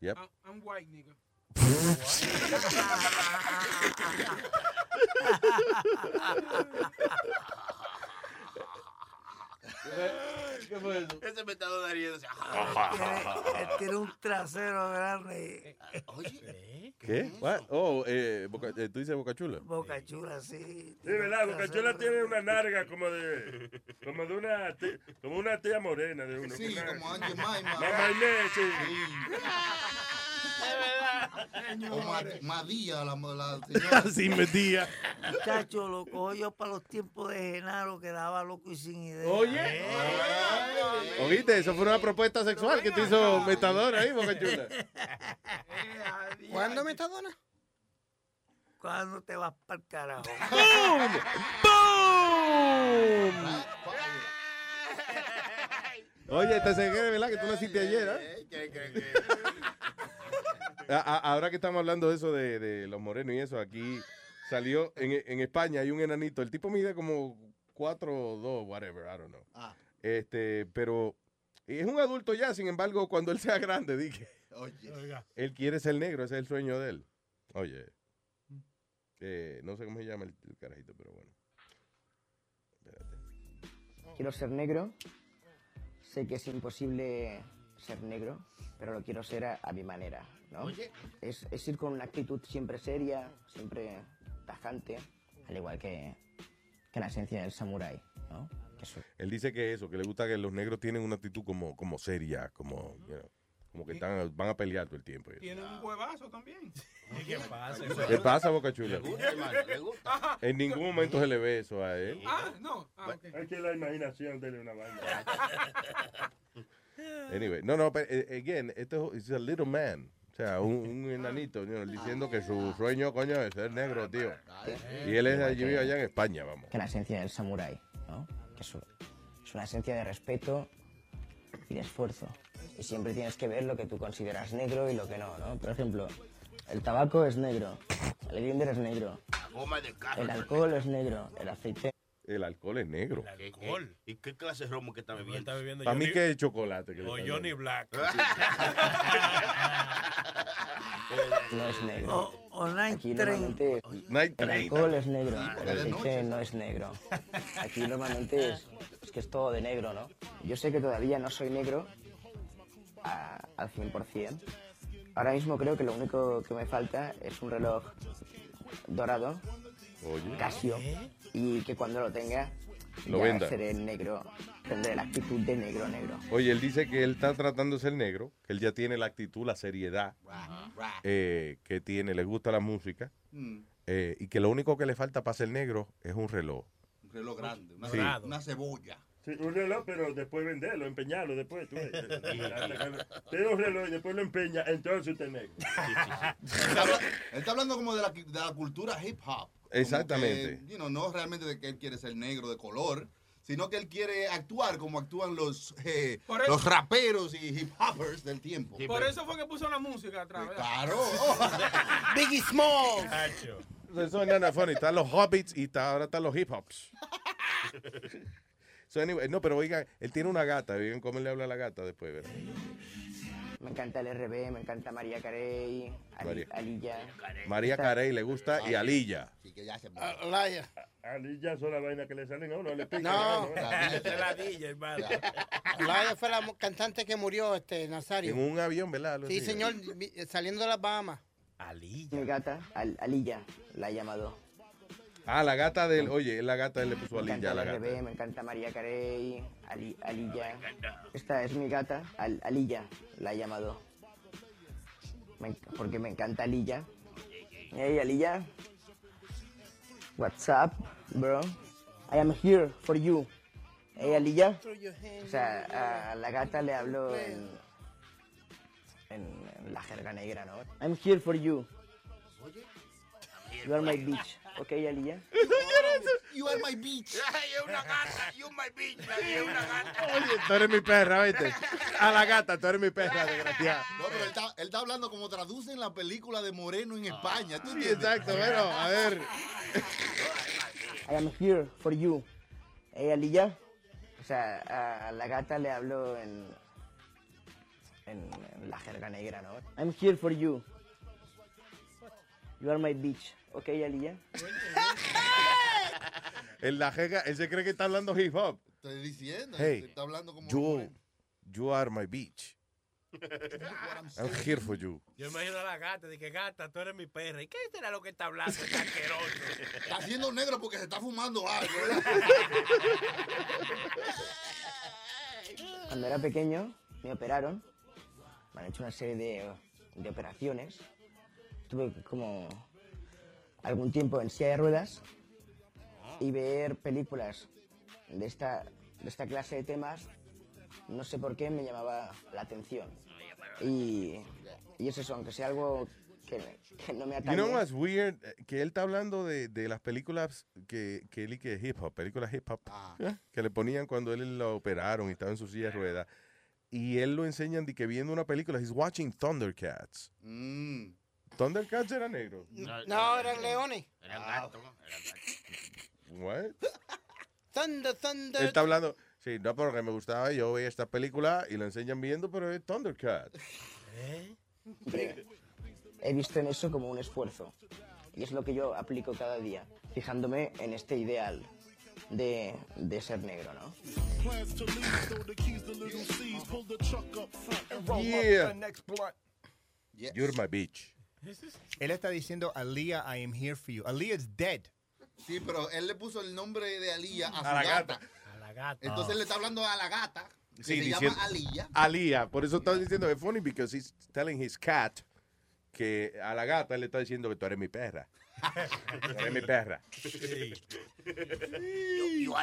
Speaker 2: Yep.
Speaker 18: I'm, I'm white, nigga. *laughs* *laughs* *laughs*
Speaker 2: ¿Qué fue eso?
Speaker 15: Ese de Ariel decía,
Speaker 13: Tiene, él tiene un trasero grande.
Speaker 15: Oye,
Speaker 2: ¿Qué? What? Oh, eh, Boca- eh, tú dices Boca Chula.
Speaker 13: Boca chula, sí.
Speaker 19: Sí, ¿verdad? Boca Chula tiene una narga como de, como de una, ti- como una tía morena de uno.
Speaker 7: Sí, como Angie Maima.
Speaker 19: Mamá Inés, sí.
Speaker 7: O Ma- Madía, la, la señora.
Speaker 2: Así metía.
Speaker 13: Muchacho, lo cojo yo para los tiempos de Genaro, quedaba loco y sin idea.
Speaker 2: Oye. Oíste, eso fue una propuesta sexual que te hizo Metadona ahí, Boca Chula.
Speaker 8: ¿Cuándo Metadona?
Speaker 13: ¿Cuándo te vas para el carajo?
Speaker 2: Oye, te que de verdad que tú naciste ayer, ¿eh?
Speaker 15: ¿qué creen que?
Speaker 2: A- a- Ahora que estamos hablando de eso de, de los morenos y eso, aquí salió en, en España hay un enanito. El tipo mide como 4 o 2, whatever, I don't know.
Speaker 7: Ah.
Speaker 2: Este, pero es un adulto ya, sin embargo, cuando él sea grande, dije,
Speaker 7: Oye.
Speaker 2: él quiere ser negro, ese es el sueño de él. Oye, eh, no sé cómo se llama el, el carajito, pero bueno.
Speaker 33: Quiero ser negro. Sé que es imposible ser negro, pero lo quiero ser a, a mi manera, ¿no?
Speaker 15: Oye.
Speaker 33: Es, es ir con una actitud siempre seria, siempre tajante, al igual que, que la esencia del samurái, ¿no?
Speaker 2: Él dice que eso, que le gusta que los negros tienen una actitud como, como seria, como, you know, como que están, van a pelear todo el tiempo. y eso.
Speaker 18: Tiene un huevazo también.
Speaker 17: ¿Qué pasa?
Speaker 2: ¿Qué pasa, Boca Chula?
Speaker 15: Le gusta, hermano, le gusta.
Speaker 2: En ningún momento se le ve eso a él.
Speaker 18: Ah, no. Ah, ok.
Speaker 19: Hay que la imaginación de una vaina. *laughs*
Speaker 2: Anyway, no, no, pero, eh, again, esto es a little man. O sea, un, un *laughs* enanito you know, diciendo que su sueño, coño, es ser negro, tío. Y él es allí, vive allá en España, vamos.
Speaker 33: que la esencia del samurái, ¿no? Que eso es una esencia de respeto y de esfuerzo. Y siempre tienes que ver lo que tú consideras negro y lo que no, ¿no? Por ejemplo, el tabaco es negro, el grinder es negro, el alcohol es negro, el aceite
Speaker 2: El alcohol es negro.
Speaker 15: ¿Qué- qué- ¿Y qué clase de romo que está bebiendo?
Speaker 17: Está bebiendo
Speaker 2: Para mí que es chocolate. Que
Speaker 17: O Johnny. Black. *laughs*
Speaker 33: no es negro.
Speaker 13: O, o Night
Speaker 33: Aquí
Speaker 13: Train.
Speaker 33: normalmente
Speaker 2: Night
Speaker 33: el alcohol es negro,
Speaker 7: Ah,
Speaker 33: el aceite no es negro. Aquí normalmente es, es que es todo de negro, ¿no? Yo sé que todavía no soy negro a- al 100%. Ahora mismo creo que lo único que me falta es un reloj dorado,
Speaker 2: Oye.
Speaker 33: Casio, y que cuando lo tenga
Speaker 2: Lo
Speaker 33: ya
Speaker 2: venda.
Speaker 33: seré negro, tendré la actitud de negro negro.
Speaker 2: Oye, él dice que él está tratando de ser negro, que él ya tiene la actitud, la seriedad eh, que tiene, le gusta la música,
Speaker 7: Mm,
Speaker 2: eh, y que lo único que le falta para ser negro es un reloj.
Speaker 7: un reloj grande, una,
Speaker 2: Sí.
Speaker 7: una cebolla.
Speaker 19: Sí, un reloj, pero después venderlo, empeñarlo después. Tú, *laughs* un reloj y después lo empeña, entonces usted es negro.
Speaker 7: Él está, habla- él está hablando como de la, de la cultura hip hop.
Speaker 2: Exactamente.
Speaker 7: que, you know, no realmente de que él quiere ser negro de color, sino que él quiere actuar como actúan los, eh,
Speaker 18: Por eso-
Speaker 7: los raperos y hip hoppers del tiempo.
Speaker 18: Por eso fue que puso la música atrás, ¿verdad?
Speaker 7: Claro. *laughs*
Speaker 8: Biggie Smalls.
Speaker 2: Eso es nada funny. Están los hobbits y está- ahora están los hip hops. *laughs* So anyway, no, pero oigan, él tiene una gata. Oigan cómo él le habla a la gata después, ¿verdad?
Speaker 33: Me encanta el RB, me encanta María Carey, Ali-
Speaker 2: María.
Speaker 33: Alilla.
Speaker 2: María Carey le gusta y Alilla.
Speaker 8: Alaya.
Speaker 19: Alilla son las vainas que le salen a uno, le pican.
Speaker 8: No. *laughs* es la
Speaker 17: DJ, hermano.
Speaker 8: Alaya fue la cantante que murió, este, Nazario.
Speaker 2: En un avión, ¿verdad?
Speaker 8: Sí, señor, saliendo de las Bahamas.
Speaker 33: Mi gata, Al- Alilla, la he llamado.
Speaker 2: Ah, la gata de él. Oye, la gata de él le puso
Speaker 33: Me
Speaker 2: Alilla
Speaker 33: encanta
Speaker 2: a la
Speaker 33: el
Speaker 2: gata.
Speaker 33: RB, me encanta María Carey, Ali- Alilla. Esta es mi gata, Al- Alilla, la he llamado. Me porque me encanta Alilla. Hey, Alilla. What's up, bro? I am here for you. Hey, Alilla. O sea, a la gata le hablo en, en, en la jerga negra, ¿no? I'm here for you. You are my bitch. ¿Ok, Alilla?
Speaker 7: You are my bitch. *laughs*
Speaker 15: Es una gata, you my bitch, es una gata.
Speaker 2: Oye, tú eres mi perra, ¿viste? A la gata, tú eres mi perra, desgraciada.
Speaker 7: No, pero él está, él está hablando como traducen la película de Moreno en España. ¿Tú entiendes?
Speaker 2: exacto, bueno, a ver.
Speaker 33: I am here for you. Hey, Alilla. O sea, a la gata le hablo en, en, en la jerga negra, ¿no? I'm here for you. You are my bitch. ¿Ok, Alilla? *laughs*
Speaker 2: En la jega, él se cree que está hablando hip hop.
Speaker 7: Estoy diciendo.
Speaker 2: Hey,
Speaker 7: está hablando como.
Speaker 2: you, you are my bitch. I'm here for you.
Speaker 17: Yo imagino a la gata, de que gata, tú eres mi perra. ¿Y qué será lo que está hablando? Este asqueroso.
Speaker 7: Está haciendo negro porque se está fumando algo. ¿verdad?
Speaker 33: Cuando era pequeño, me operaron. Me han hecho una serie de, de operaciones. Tuve como algún tiempo en silla de ruedas y ver películas de esta, de esta clase de temas, no sé por qué me llamaba la atención. Y, y es eso, aunque sea algo que, que no me
Speaker 2: You
Speaker 33: atañe.
Speaker 2: know what's weird? Que él está hablando de, de las películas que, que él y que hip hop, películas hip hop, ¿eh? que le ponían cuando él lo operaron y estaba en su silla de ruedas. Y él lo enseñan de que viendo una película, he's watching Thundercats.
Speaker 7: Mm.
Speaker 2: Thundercats era negro.
Speaker 8: No, eran leones.
Speaker 15: Era un gato.
Speaker 2: What?
Speaker 8: Thunder, thunder.
Speaker 2: Está hablando, sí, no, porque me gustaba, yo veía esta película y lo enseñan viendo, pero es Thundercats.
Speaker 33: Hombre, he visto en eso como un esfuerzo. Y es lo que yo aplico cada día, fijándome en este ideal de, de ser negro, ¿no?
Speaker 2: Yeah. You're my bitch.
Speaker 10: Él está diciendo, Aliyah, I am here for you. Aliyah is dead.
Speaker 7: Sí, pero él le puso el nombre de Alía a,
Speaker 2: A
Speaker 7: su
Speaker 2: la
Speaker 7: gata.
Speaker 2: gata.
Speaker 17: A la gata.
Speaker 7: Entonces él le está hablando a la gata. Que
Speaker 2: Sí,
Speaker 7: se
Speaker 2: diciendo-
Speaker 7: llama Alía.
Speaker 2: Alía. Por eso está diciendo, es funny because he's telling his cat que a la gata le está diciendo que tú eres mi perra. Tú eres mi perra.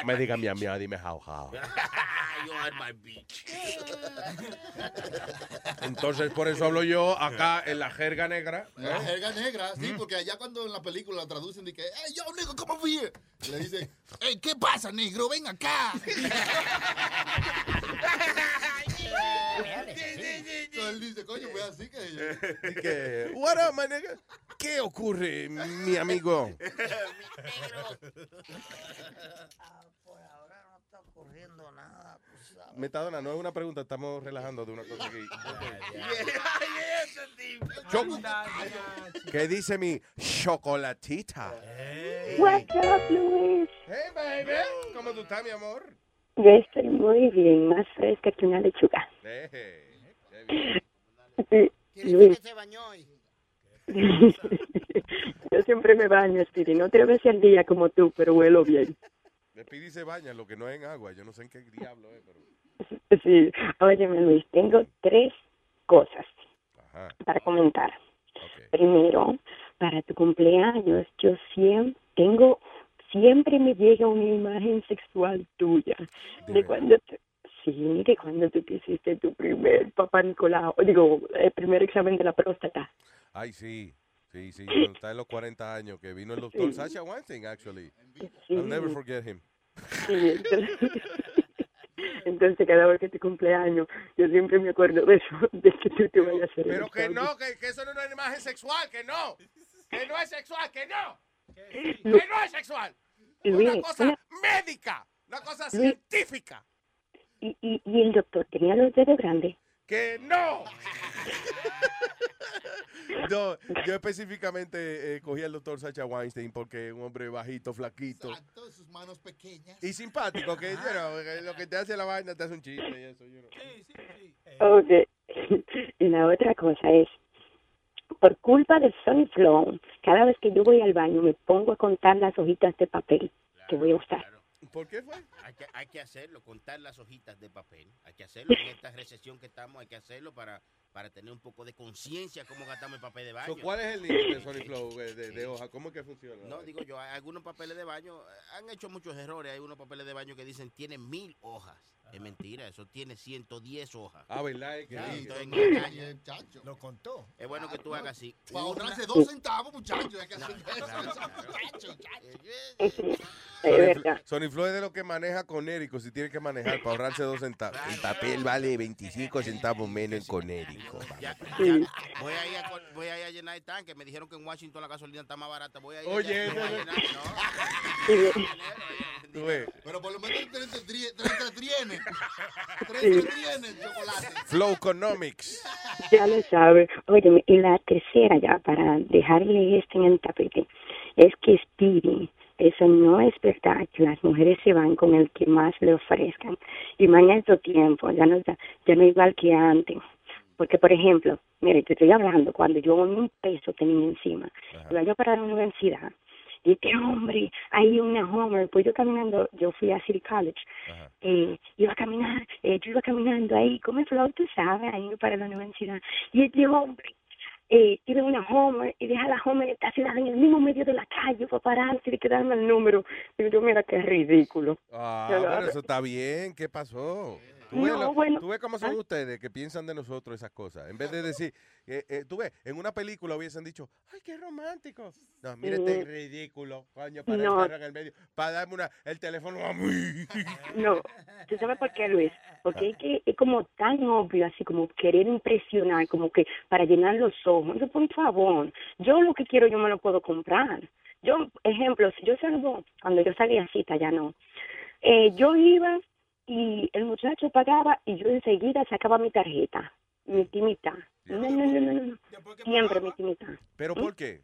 Speaker 2: Me diga miau miau, dime how how. *laughs*
Speaker 15: you are my bitch. *laughs*
Speaker 2: Entonces por eso hablo yo acá en la jerga negra. ¿no?
Speaker 7: La jerga negra, sí, porque allá cuando en la película la traducen de que, hey, yo, negro, come over here. Le dicen, hey, ¿qué pasa, negro? Ven acá. Entonces él dice, coño, fue así que yo.
Speaker 2: Que, what up, my nigga? ¿Qué ocurre, mi amigo? Metadona, no es una pregunta, estamos relajando de una cosa aquí. ¿Qué dice mi chocolatita?
Speaker 34: What's up, Luis?
Speaker 2: Hey, baby. ¿Cómo tú estás, mi amor?
Speaker 34: Yo estoy muy bien, más fresca que una lechuga. Sí, Luis. *laughs* Yo siempre me baño, Speedy, no tres veces al día como tú, pero huelo bien.
Speaker 2: Me pide y se baña, lo que no es en agua. Yo no sé en qué diablo es, pero... *laughs*
Speaker 34: Sí, óyeme, Luis, tengo tres cosas
Speaker 2: Ajá.
Speaker 34: para comentar. Primero, para tu cumpleaños, yo siempre tengo, siempre me llega una imagen sexual tuya de cuando te- sí, de cuando tú te hiciste tu primer papá Nicolau, digo, el primer examen de la próstata.
Speaker 2: Ay, sí. Sí, sí, está en los 40 años, que vino el doctor
Speaker 34: Sí.
Speaker 2: Sacha Weinstein, actually.
Speaker 34: Sí.
Speaker 2: I'll never forget him.
Speaker 34: Sí, entonces, entonces cada vez que te cumpleaños, yo siempre me acuerdo de eso, de que tú te vayas a hacer el
Speaker 2: Pero que no, que, que eso no es una imagen sexual, que no. Que no es sexual, que no. Que no es sexual.
Speaker 34: Luis,
Speaker 2: Una cosa
Speaker 34: una-
Speaker 2: médica, una cosa
Speaker 34: Luis.
Speaker 2: científica.
Speaker 34: y, y, y el doctor tenía los dedos grandes.
Speaker 2: Que no. *laughs* *laughs* No, yo específicamente eh, cogí al doctor Sacha Weinstein porque es un hombre bajito, flaquito
Speaker 7: Todas sus manos pequeñas.
Speaker 2: y simpático, que you know, lo que te hace la vaina te hace un chiste y eso. you know.
Speaker 34: Y *laughs* la otra cosa es, por culpa de Sony Flow, cada vez que yo voy al baño me pongo a contar las hojitas de papel que voy a usar.
Speaker 2: ¿Por qué fue?
Speaker 15: Hay que, hay que hacerlo, contar las hojitas de papel. Hay que hacerlo en esta recesión que estamos, hay que hacerlo para, para tener un poco de conciencia cómo gastamos el papel de baño.
Speaker 2: So, ¿Cuál es el límite de *laughs* Sony Flow eh, de, de hoja? ¿Cómo es que funciona?
Speaker 15: No, digo yo, hay algunos papeles de baño eh, han hecho muchos errores. Hay unos papeles de baño que dicen tiene mil hojas. Es mentira, eso tiene 110 hojas.
Speaker 2: Ah, ¿verdad? Es que- Sí,
Speaker 15: entonces,
Speaker 7: muchacho.
Speaker 10: Lo contó.
Speaker 15: Es bueno que tú hagas así.
Speaker 7: Para
Speaker 15: Una-
Speaker 7: ahorrarse dos centavos, muchachos. Hay que hacer eso. Muchacho, *laughs*
Speaker 34: Es
Speaker 2: Sony, Flow es de lo que maneja Conérico si tiene que manejar para ahorrarse dos centavos. El papel vale 25 centavos menos en Conérico.
Speaker 15: Voy, a ir a, voy a ir a llenar el tanque. Me dijeron que en Washington la gasolina está más barata. Voy a ir
Speaker 2: Oye,
Speaker 15: a
Speaker 2: eso-
Speaker 15: llenar,
Speaker 2: Tú ves.
Speaker 7: Pero por lo menos te entretrie- te entretienes. Te
Speaker 34: Sí.
Speaker 7: entretienes, chocolate.
Speaker 2: Flow Economics.
Speaker 34: Ya lo sabe. Oye, y la tercera ya, para dejarle este en el tapete, es que Speedy, eso no es verdad que las mujeres se van con el que más le ofrezcan. Y más en estos tiempos, ya no, ya no es igual que antes. Porque, por ejemplo, mire, te estoy hablando, cuando yo un peso tenía encima, iba yo para la universidad, y este hombre, hay una Homer, pues yo caminando, yo fui a City College, eh, iba a caminar, eh, yo iba caminando ahí, como flow, tú sabes, ahí para la universidad, y este hombre, eh, tiene una Homer, y deja la Homer estacionada en el mismo medio de la calle, para pararse y quedarme el número, y yo, mira qué ridículo.
Speaker 2: Ah, pero eso está bien. ¿Qué pasó? Tú
Speaker 34: No,
Speaker 2: ves, lo-
Speaker 34: bueno.
Speaker 2: tú ves cómo son
Speaker 34: Ah.
Speaker 2: ustedes que piensan de nosotros esas cosas. En vez de decir, eh, eh, tú ves, en una película hubiesen dicho, ay, qué romántico. No, mira este ridículo, coño, para
Speaker 34: No.
Speaker 2: en el medio, para darme una, el teléfono *laughs* a mí.
Speaker 34: No, ¿tú sabes por qué, Luis? Porque es que es como tan obvio, así como querer impresionar, como que para llenar los ojos. Por favor, yo lo que quiero yo me lo puedo comprar. Yo, ejemplo, si yo salgo, cuando yo salía a cita, ya no. Eh, yo iba y el muchacho pagaba y yo enseguida sacaba mi tarjeta, mi timita. No, no, no, no, no. Siempre mi timita.
Speaker 2: ¿Pero
Speaker 34: ¿Mm?
Speaker 2: por qué?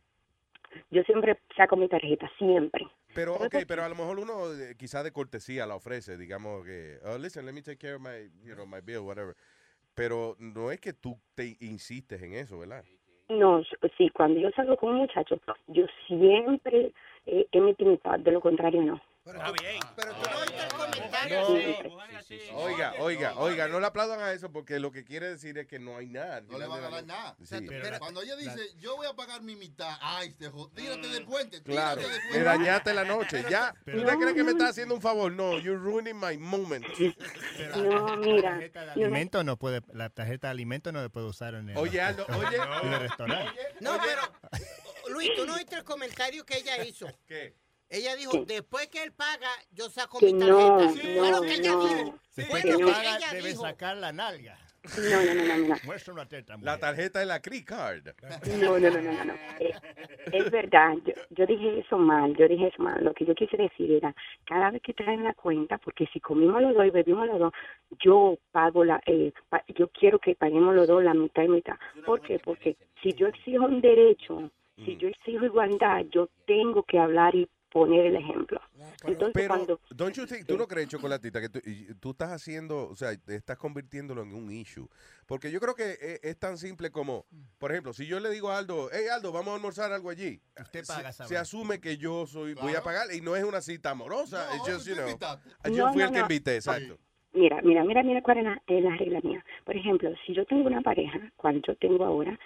Speaker 34: Yo siempre saco mi tarjeta, siempre.
Speaker 2: Pero, ok, pero a lo mejor uno eh, quizás de cortesía la ofrece, digamos que, oh, listen, let me take care of my, you know, my bill, whatever. Pero no es que tú te insistes en eso, ¿verdad?
Speaker 34: No, sí, cuando yo salgo con un muchacho, yo siempre eh, he mi timita, de lo contrario no.
Speaker 15: Está bien.
Speaker 8: Pero tú no
Speaker 2: Oiga, oiga, oiga, no le aplaudan a eso porque lo que quiere decir es que no hay nada.
Speaker 7: No le van a dar nada.
Speaker 2: Sí.
Speaker 7: Pero cuando ella dice, yo voy a pagar mi mitad, ay, tírate de puente,
Speaker 2: Claro, me dañaste la noche. Ya, *laughs*
Speaker 10: Pero-
Speaker 2: ¿tú te crees que me estás haciendo un favor? No, you're ruining my moment.
Speaker 34: No, mira.
Speaker 10: La tarjeta de alimento no puede, la tarjeta de alimento no se puede usar en el,
Speaker 2: Oye, Aldo, oye.
Speaker 10: en el restaurante.
Speaker 8: No, pero, Luis, tú no oíste el comentario que ella hizo.
Speaker 2: ¿Qué?
Speaker 8: Ella dijo,
Speaker 34: ¿Qué?
Speaker 8: después que él paga, yo saco
Speaker 34: Que
Speaker 8: mi
Speaker 34: no,
Speaker 8: tarjeta. Fue lo
Speaker 34: no,
Speaker 8: que ella
Speaker 34: no.
Speaker 8: dijo.
Speaker 10: Después que
Speaker 8: que
Speaker 10: paga,
Speaker 8: ella
Speaker 10: debe
Speaker 8: dijo.
Speaker 10: sacar la nalga.
Speaker 34: No, no, no, no, no.
Speaker 10: Muestra una teta.
Speaker 2: La
Speaker 10: mujer.
Speaker 2: tarjeta de la Cree Card.
Speaker 34: No, no, no, no, no, no. Eh, es verdad, yo, yo dije eso mal, yo dije eso mal. Lo que yo quise decir era, cada vez que traen la cuenta, porque si comimos los dos y bebimos los dos, yo pago la, eh, pa- yo quiero que paguemos los dos la mitad y mitad. ¿Por qué? Porque si yo exijo un derecho, si
Speaker 2: Mm.
Speaker 34: yo exijo igualdad, yo tengo que hablar y poner el ejemplo. Entonces,
Speaker 2: Pero,
Speaker 34: cuando...
Speaker 2: don't you think, tú no crees, Chocolatita, que tú, y- tú estás haciendo, o sea, te estás convirtiéndolo en un issue. Porque yo creo que es, es tan simple como, por ejemplo, si yo le digo a Aldo, hey Aldo, vamos a almorzar algo allí.
Speaker 10: Usted
Speaker 2: se-
Speaker 10: paga,
Speaker 2: se,
Speaker 10: ¿sabe?
Speaker 2: asume que yo soy, voy a pagar y no es una cita amorosa.
Speaker 7: No,
Speaker 2: just, you know, yo
Speaker 34: No,
Speaker 2: fui
Speaker 34: no,
Speaker 2: el que invité, exacto.
Speaker 34: Mira, mira, mira, mira cuál es la, es la regla mía. Por ejemplo, si yo tengo una pareja, cual yo tengo ahora,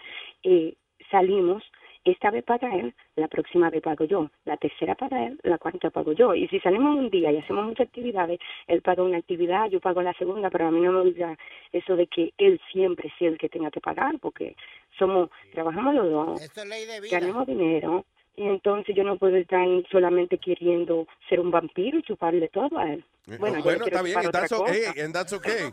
Speaker 34: eh, salimos, esta vez paga él, la próxima vez pago yo, la tercera paga él, la cuarta pago yo. Y si salimos un día y hacemos muchas actividades, él paga una actividad, yo pago la segunda, pero a mí no me gusta eso de que él siempre sea el que tenga que pagar, porque somos, trabajamos los dos,
Speaker 8: Eso es ley de vida.
Speaker 34: ganamos dinero, Y entonces yo no puedo estar solamente queriendo ser un vampiro y chuparle todo a él. Bueno, yo le
Speaker 2: Bueno,
Speaker 34: quiero
Speaker 2: está bien,
Speaker 34: chupar
Speaker 2: and
Speaker 34: otra
Speaker 2: that's okay, and that's okay.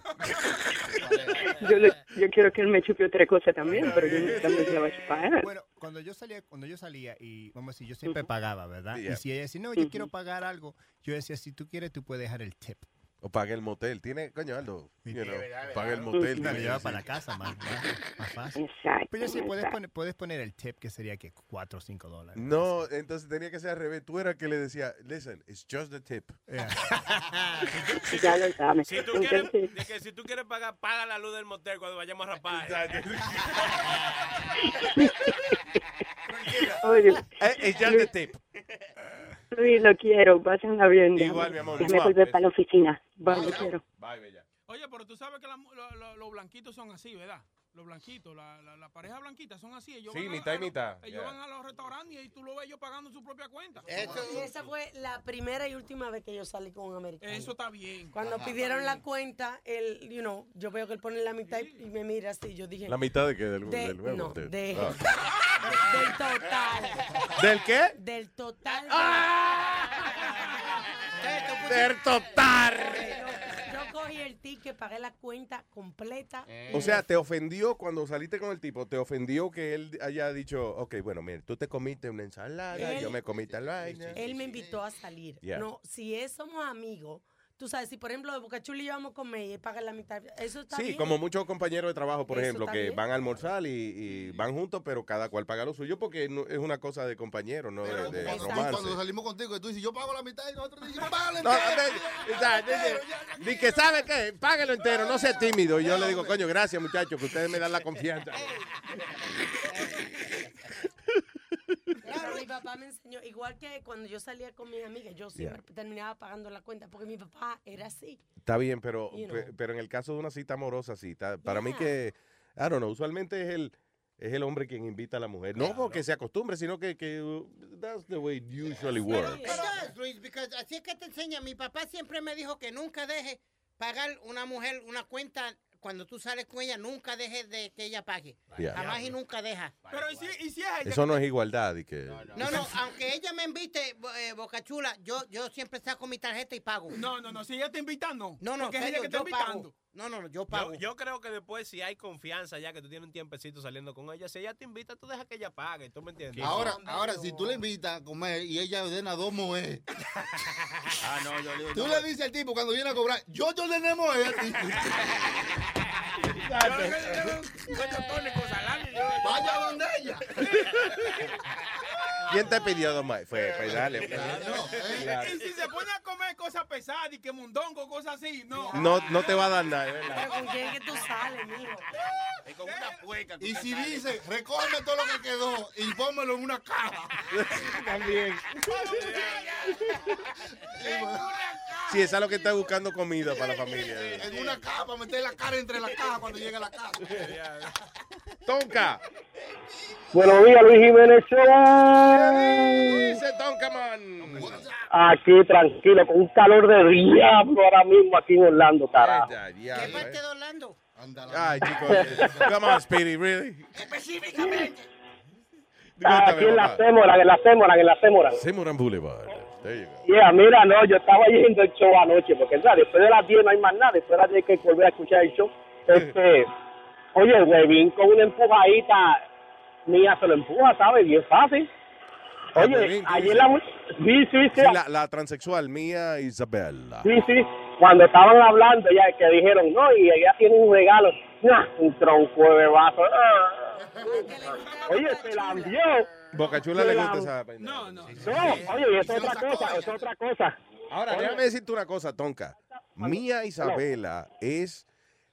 Speaker 34: Yo, le- yo quiero que él me chupe otra cosa también, pero yo también se la voy a chupar.
Speaker 10: Bueno, cuando yo salía, cuando yo salía y vamos a decir, yo siempre pagaba, ¿verdad?
Speaker 2: Yeah.
Speaker 10: Y si ella decía, no, yo quiero pagar algo, yo decía, si tú quieres, tú puedes dejar el tip.
Speaker 2: O pague el motel. Tiene, coño, Aldo, you know,
Speaker 10: verdad,
Speaker 2: pague el motel.
Speaker 10: Me lo lleva para la casa, más, más, más fácil.
Speaker 34: Exacto.
Speaker 10: Pero yo sí, puedes poner, puedes poner el tip que sería que 4 o 5 dólares.
Speaker 2: No, entonces tenía que ser al revés. Tú eras que le decía, listen, it's just the tip. *laughs* *laughs*
Speaker 34: Ya lo sabes.
Speaker 17: Si tú, quieres,
Speaker 34: Entonces,
Speaker 17: de que si tú quieres pagar, paga la luz del motel cuando vayamos a rapar. *laughs*
Speaker 34: oye,
Speaker 2: it's just the tip.
Speaker 34: Luis, lo quiero. Pásenla bien.
Speaker 17: Igual, mi amor.
Speaker 34: Déjame volver para la oficina. Bye, lo quiero.
Speaker 18: Oye, pero tú sabes que la mu- lo- lo- los blanquitos son así, ¿verdad? Los blanquitos, la, la, la pareja blanquita son así. Ellos
Speaker 2: Sí,
Speaker 18: van a-
Speaker 2: mitad y
Speaker 18: a
Speaker 2: mitad,
Speaker 18: Ellos
Speaker 2: yeah.
Speaker 18: van a los restaurantes y tú lo ves ellos pagando su propia cuenta.
Speaker 23: Y esa fue la primera y última vez que yo salí con un americano.
Speaker 18: Eso está bien.
Speaker 23: Cuando
Speaker 18: Ajá.
Speaker 23: pidieron la cuenta, él, you know, yo veo que él pone la mitad y y me mira así. Yo dije.
Speaker 2: ¿La mitad de qué? Del,
Speaker 23: De-
Speaker 2: del huevo.
Speaker 23: no,
Speaker 2: Del-
Speaker 23: de-
Speaker 2: ah. *laughs*
Speaker 23: Del total.
Speaker 2: ¿Del qué?
Speaker 23: Del total.
Speaker 2: Del total.
Speaker 23: Cogí el ticket, pagué la cuenta completa.
Speaker 2: O sea, ¿te ofendió cuando saliste con el tipo? ¿Te ofendió que él haya dicho, ok, bueno, mira, tú te comiste una ensalada,
Speaker 23: Él-
Speaker 2: yo me comí tal vaina?
Speaker 23: Él me invitó a salir.
Speaker 2: Yeah.
Speaker 23: No, si es, somos amigos, tú sabes, si por ejemplo de Boca Chula y yo vamos a comer y él paga la mitad, eso está
Speaker 2: Sí,
Speaker 23: bien.
Speaker 2: como muchos compañeros de trabajo, por
Speaker 23: Eso
Speaker 2: ejemplo, que
Speaker 23: bien.
Speaker 2: van a almorzar y, y van juntos, pero cada cual paga lo suyo porque no- es una cosa de compañeros, no de, de
Speaker 7: Cuando,
Speaker 2: romance.
Speaker 7: cuando salimos contigo, y tú dices, yo pago la mitad y nosotros decimos, págale
Speaker 2: No,
Speaker 7: entero".
Speaker 2: de- o sea, de- de- Di que sabe qué, páguelo entero, no sea tímido. Y yo le digo, coño, gracias muchachos, que ustedes me dan la confianza. *laughs*
Speaker 23: Pero mi papá me enseñó, igual que cuando yo salía con mis amigas, yo siempre terminaba pagando la cuenta porque mi papá era así.
Speaker 2: Está bien, pero,
Speaker 23: You know.
Speaker 2: pe- pero en el caso de una cita amorosa, sí. está- para mí que, I don't know, usualmente es el, es el hombre quien invita a la mujer. No porque se acostumbre, sino que, que that's the way it usually works.
Speaker 8: Luis, because así es que te enseña. Mi papá siempre me dijo que nunca deje pagar una mujer una cuenta cuando tú sales con ella, nunca dejes de que ella pague.
Speaker 2: Yeah.
Speaker 8: Jamás y nunca deja.
Speaker 18: Pero ¿y si, y si es ella
Speaker 2: Eso
Speaker 18: que
Speaker 2: no es igualdad. Y que,
Speaker 8: No, no, aunque ella me invite, eh, Boca Chula, yo, yo siempre saco mi tarjeta y pago.
Speaker 18: No, no, no, si ella te invita, no.
Speaker 8: No, no,
Speaker 18: Porque es ella que está
Speaker 8: pago. No, no, no, yo pago.
Speaker 17: Yo, yo creo que después, si hay confianza ya que tú tienes un tiempecito saliendo con ella, si ella te invita, tú dejas que ella pague. ¿Tú me entiendes?
Speaker 7: Ahora, ahora, si tú le invitas a comer y ella ordena dos moes,
Speaker 15: Ah, no, yo le digo,
Speaker 7: tú
Speaker 15: no,
Speaker 7: le dices al tipo cuando viene a cobrar, yo te ordené moes a ti. Vaya donde ella.
Speaker 2: ¿Quién te pidió dos más? Fue, pues dale. pues. Claro.
Speaker 18: Y si se pone a comer cosas pesadas y que mundongo, cosas así, no.
Speaker 2: No, no te va a dar nada, es ¿verdad?
Speaker 23: Pero con quién es que tú sales, mijo.
Speaker 15: es con una pueca.
Speaker 7: Y si dice, recógeme todo lo que quedó y pónmelo en una caja. *laughs*
Speaker 2: También. Sí, esa es lo que está buscando comida para la familia.
Speaker 7: En una caja para meter la cara entre las cajas cuando llegue a la casa.
Speaker 2: Tonka.
Speaker 30: Buenos días, Luis Jiménez Show. Aquí tranquilo, con un calor de diablo ahora mismo aquí en Orlando, carajo.
Speaker 8: ¿Qué parte de Orlando?
Speaker 2: Ay, chicos. Come on, Speedy, really.
Speaker 8: Específicamente.
Speaker 30: Aquí en la Semoran, en la Semoran, en la Semoran.
Speaker 2: Semoran Boulevard. There you go.
Speaker 30: Yeah, mira, no, yo estaba yendo el show anoche, porque ¿sabes? después de las 10 no hay más nada, después de las 10 hay que volver a escuchar el show. Este, *laughs* oye, Webin con una empujadita mía se lo empuja, ¿sabes? Bien fácil. Oye,
Speaker 2: Webin, ¿tú
Speaker 30: ayer la... Sí, sí, sí.
Speaker 2: Sí, la, la transexual mía, Isabella.
Speaker 30: Sí, sí. Cuando estaban hablando, ya que dijeron, no, y ella tiene un regalo. Nah, un tronco de vaso. Ah. Oye, se la envió.
Speaker 2: Boca Chula le gusta esa vaina.
Speaker 18: No, no.
Speaker 30: No, oye, y es otra cosa, es otra cosa.
Speaker 2: Ahora,
Speaker 30: Oye,
Speaker 2: déjame decirte una cosa, Tonka. Mía Isabela es,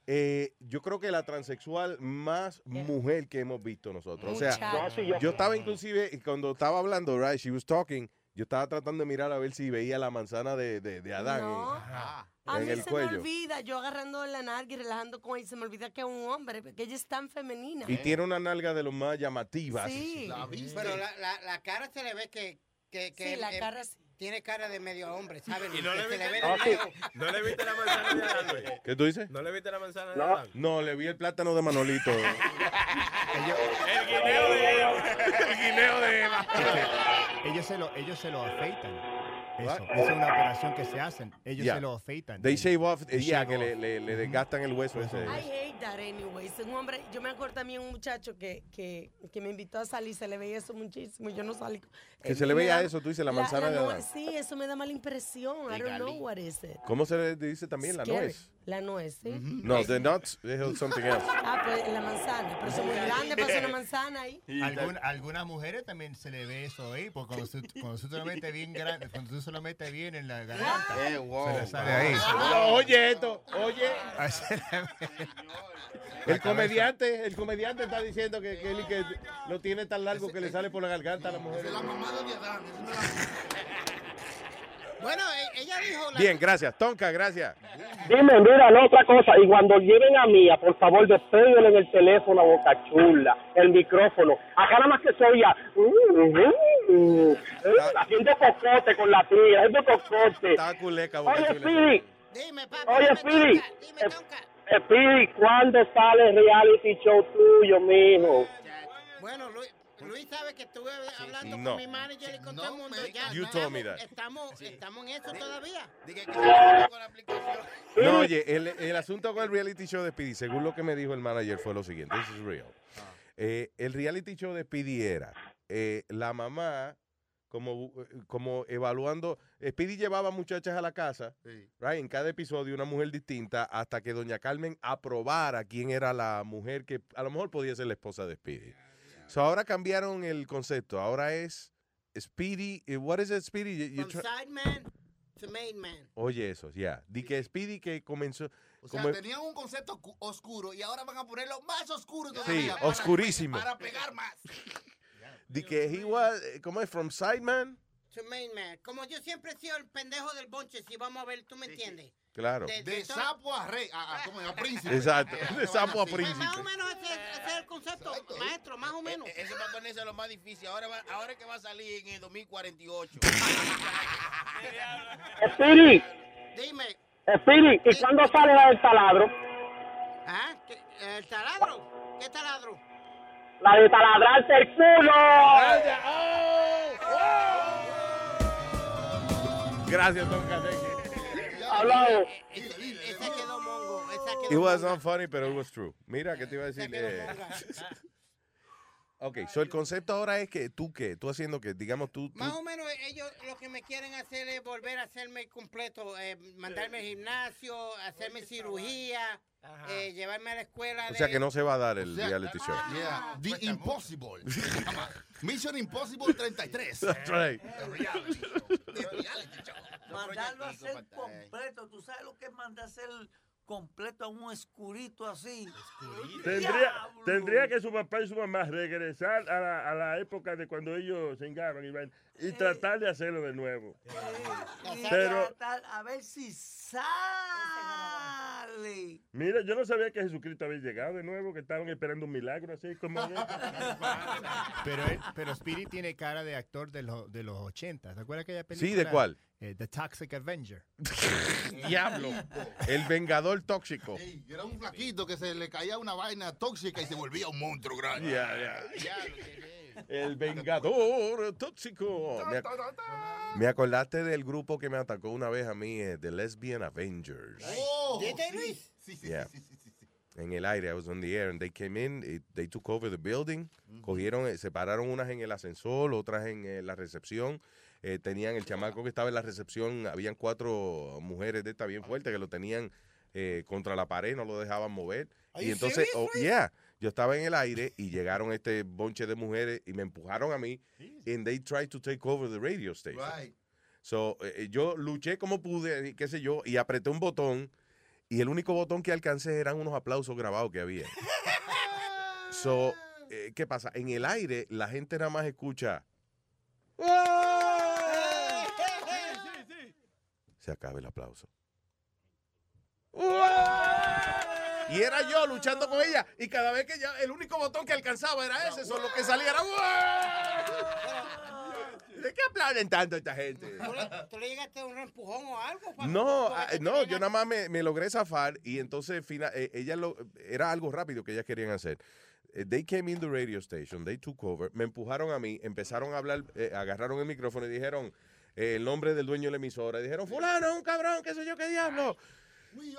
Speaker 2: eh, yo creo que la transexual más mujer que hemos visto nosotros. O sea,
Speaker 30: yo-
Speaker 2: estaba inclusive, cuando estaba hablando, right, she was talking, yo estaba tratando de mirar a ver si veía la manzana de, de, de Adán
Speaker 23: No.
Speaker 2: en-
Speaker 23: A
Speaker 2: en,
Speaker 23: mí
Speaker 2: el
Speaker 23: se
Speaker 2: cuello.
Speaker 23: me olvida, yo agarrando la narga y relajando con ella, se me olvida que es un hombre, porque ella es tan femenina.
Speaker 2: Y tiene una nalga de lo más llamativas.
Speaker 23: Sí.
Speaker 8: Pero la, la, la cara se le ve que... que, que
Speaker 23: Sí, la cara sí.
Speaker 8: Tiene cara de medio hombre, ¿sabes?
Speaker 17: Y no le viste,
Speaker 8: le ve
Speaker 17: no,
Speaker 8: de lejos.
Speaker 17: no le viste la manzana de Adán, güey.
Speaker 2: ¿Qué tú dices?
Speaker 17: ¿No le viste la manzana de
Speaker 2: No,
Speaker 17: Adán?
Speaker 2: no, le vi el plátano de Manolito. *laughs*
Speaker 17: El guineo de Eva. El guineo de Eva. *laughs*
Speaker 10: Ellos se lo, ellos se lo afeitan. Eso, esa es una operación que se hacen. Ellos
Speaker 2: Yeah.
Speaker 10: se lo afeitan.
Speaker 2: They shave off,
Speaker 10: They
Speaker 2: yeah,
Speaker 10: shave
Speaker 2: que le,
Speaker 10: off.
Speaker 2: le, le desgastan el hueso ese.
Speaker 23: I hate that anyways. Un hombre, yo me acuerdo también un muchacho que, que, que me invitó a salir, se le veía eso muchísimo y yo no salí.
Speaker 2: Que
Speaker 23: Eh,
Speaker 2: se le veía
Speaker 23: da-
Speaker 2: eso, tú dices, la manzana de
Speaker 23: nue-
Speaker 2: Adán.
Speaker 23: Sí, eso me da mala impresión. I don't know what is it.
Speaker 2: ¿Cómo se le dice también la
Speaker 23: Scary.
Speaker 2: nuez?
Speaker 23: La nuez, sí.
Speaker 2: No, the nuts is something else. *laughs*
Speaker 23: Ah, pues la manzana. Pero eso es muy grande para ser una manzana ahí.
Speaker 10: Algún- algunas mujeres también se le ve eso ahí, porque cuando, tú- cuando tú te lo metes bien grande, cuando tú se lo metes bien en la garganta,
Speaker 7: Eh, wow.
Speaker 10: se le sale ahí.
Speaker 2: No, oye esto, oye. El comediante, el comediante está diciendo que, que, él- que lo tiene tan largo que le sale por la garganta a la mujer.
Speaker 7: La mamada de Adán.
Speaker 8: Bueno, e- ella dijo... la-
Speaker 2: Bien, gracias. Tonka, gracias.
Speaker 30: Dime, mira, no, otra cosa. Y cuando lleven a Mía, por favor, despéguenle en el teléfono a Boca Chula, el micrófono. Acá nada más que se oía. mm, mm, eh, haciendo cocote con la tía, haciendo cocote.
Speaker 2: Está culeca, Boca
Speaker 30: Oye,
Speaker 2: Chula.
Speaker 30: Speedy. Oye, Speedy. Eh, Speedy, ¿cuándo sale el reality show tuyo, mijo?
Speaker 8: Bueno, Luis, Luis sabe que estuve hablando
Speaker 2: No.
Speaker 8: con mi manager y con todo el mundo. Ya
Speaker 2: You told me that.
Speaker 8: estamos, estamos en eso todavía. *laughs*
Speaker 2: No, oye, el, el asunto con el reality show de Speedy, según lo que me dijo el manager, fue lo siguiente. This is real. Eh, el reality show de Speedy era eh, la mamá como, como evaluando. Speedy llevaba muchachas a la casa, right, en cada episodio una mujer distinta, hasta que doña Carmen aprobara quién era la mujer que a lo mejor podía ser la esposa de Speedy. So ahora cambiaron el concepto. Ahora es Speedy. eh, What is it, Speedy? You- you
Speaker 8: From
Speaker 2: try-
Speaker 8: side man to main man.
Speaker 2: Oye, eso, ya. Di que Speedy que comenzó.
Speaker 7: O sea,
Speaker 2: como-
Speaker 7: tenían un concepto cu- oscuro y ahora van a ponerlo más oscuro
Speaker 2: Sí,
Speaker 7: todavía. para-
Speaker 2: oscurísimo.
Speaker 7: Para pegar más. *laughs*
Speaker 2: Di que he was, eh, ¿cómo es? From Sideman.
Speaker 8: To main man. Como yo siempre he sido el pendejo del bonche, si vamos a ver, ¿tú me entiendes?
Speaker 2: Claro.
Speaker 8: De-
Speaker 7: sapo a rey, a, a- ¿cómo es? A príncipe.
Speaker 2: Exacto, de sapo a
Speaker 8: Pues
Speaker 2: príncipe.
Speaker 8: más o menos ese, ese es el concepto, maestro, más o menos.
Speaker 15: Eso va a ponerse lo más difícil. Ahora, va, ahora es que va a salir en el 2048.
Speaker 30: Speedy,
Speaker 8: Dime,
Speaker 30: Speedy, ¿y cuándo sale la del taladro?
Speaker 8: ¿ah? ¿Qué- ¿El taladro? ¿Qué taladro?
Speaker 30: La de taladrarte el culo.
Speaker 2: Gracias, Don Caseque.
Speaker 30: Hablado.
Speaker 8: Quedó mongo, esa
Speaker 2: It was not funny, pero it was true. Mira, ¿qué te iba a decir? Eh, *laughs* ok, so el concepto ahora es que tú, ¿qué? Tú haciendo que, digamos, tú... tú-
Speaker 8: Más o menos ellos lo que me quieren hacer es volver a hacerme completo, eh, mandarme al gimnasio, hacerme cirugía, eh, llevarme a la escuela.
Speaker 2: o sea
Speaker 8: de-
Speaker 2: que no se va a dar el
Speaker 7: O sea,
Speaker 2: reality show.
Speaker 7: Yeah, The Impossible. *laughs* Mission Impossible 33.
Speaker 2: That's right.
Speaker 13: Mandarlo a hacer completo. ¿Tú sabes lo que es mandar a hacer completo a un escurito así?
Speaker 19: Tendría, tendría que su papá y su mamá regresar a la, a la época de cuando ellos se engaban y, vaina, y tratar de hacerlo de nuevo.
Speaker 13: Y
Speaker 19: Pero-
Speaker 13: tratar a ver si sale.
Speaker 19: Mira, yo no sabía que Jesucristo había llegado de nuevo, que estaban esperando un milagro así como... *laughs*
Speaker 10: Pero, él- pero Speedy tiene cara de actor de, los de los 80. ¿Te acuerdas aquella película?
Speaker 2: Sí, ¿de cuál?
Speaker 10: Eh, The Toxic Avenger. *laughs*
Speaker 2: Diablo. El vengador tóxico.
Speaker 7: Era un flaquito que se le caía una vaina tóxica y se volvía un monstruo grande.
Speaker 2: Ya, ya. El vengador tóxico. Me, ac- me acordaste del grupo que me atacó una vez a mí, eh, The Lesbian Avengers.
Speaker 7: Oh,
Speaker 8: ¿Viste,
Speaker 7: sí,
Speaker 8: Luis?
Speaker 7: Sí, sí,
Speaker 2: Yeah.
Speaker 7: sí, sí, sí, sí.
Speaker 2: En el aire, I was on the air, and they came in, eh, they took over the building, cogieron, eh, separaron unas en el ascensor, otras en eh, la recepción, eh, tenían el chamaco que estaba en la recepción, habían cuatro mujeres de esta bien fuerte que lo tenían eh, contra la pared, no lo dejaban mover.
Speaker 8: Are
Speaker 2: Y entonces,
Speaker 8: serious,
Speaker 2: oh, yeah, yo estaba en el aire y llegaron este bonche de mujeres y me empujaron a mí, and they tried to take over the radio station.
Speaker 7: Right.
Speaker 2: So, eh, eh, yo luché como pude, qué sé yo, y apreté un botón. Y el único botón que alcancé eran unos aplausos grabados que había. *laughs* so, eh, ¿qué pasa? En el aire, la gente nada más escucha. Se acaba el aplauso. Y era yo luchando con ella. Y cada vez que ya, el único botón que alcanzaba era ese. Solo que salía era. *laughs* ¿De qué aplauden tanto esta gente?
Speaker 8: ¿Tú le, tú le llegaste a un empujón o algo? para-
Speaker 2: No, ah, no, yo nada más me, me logré zafar y entonces fina, eh, ella lo, era algo rápido que ellas querían hacer. eh, They came in the radio station, they took over, me empujaron a mí, empezaron a hablar, eh, agarraron el micrófono y dijeron eh, el nombre del dueño de la emisora. Y dijeron, fulano, un cabrón, qué sé yo, qué diablo.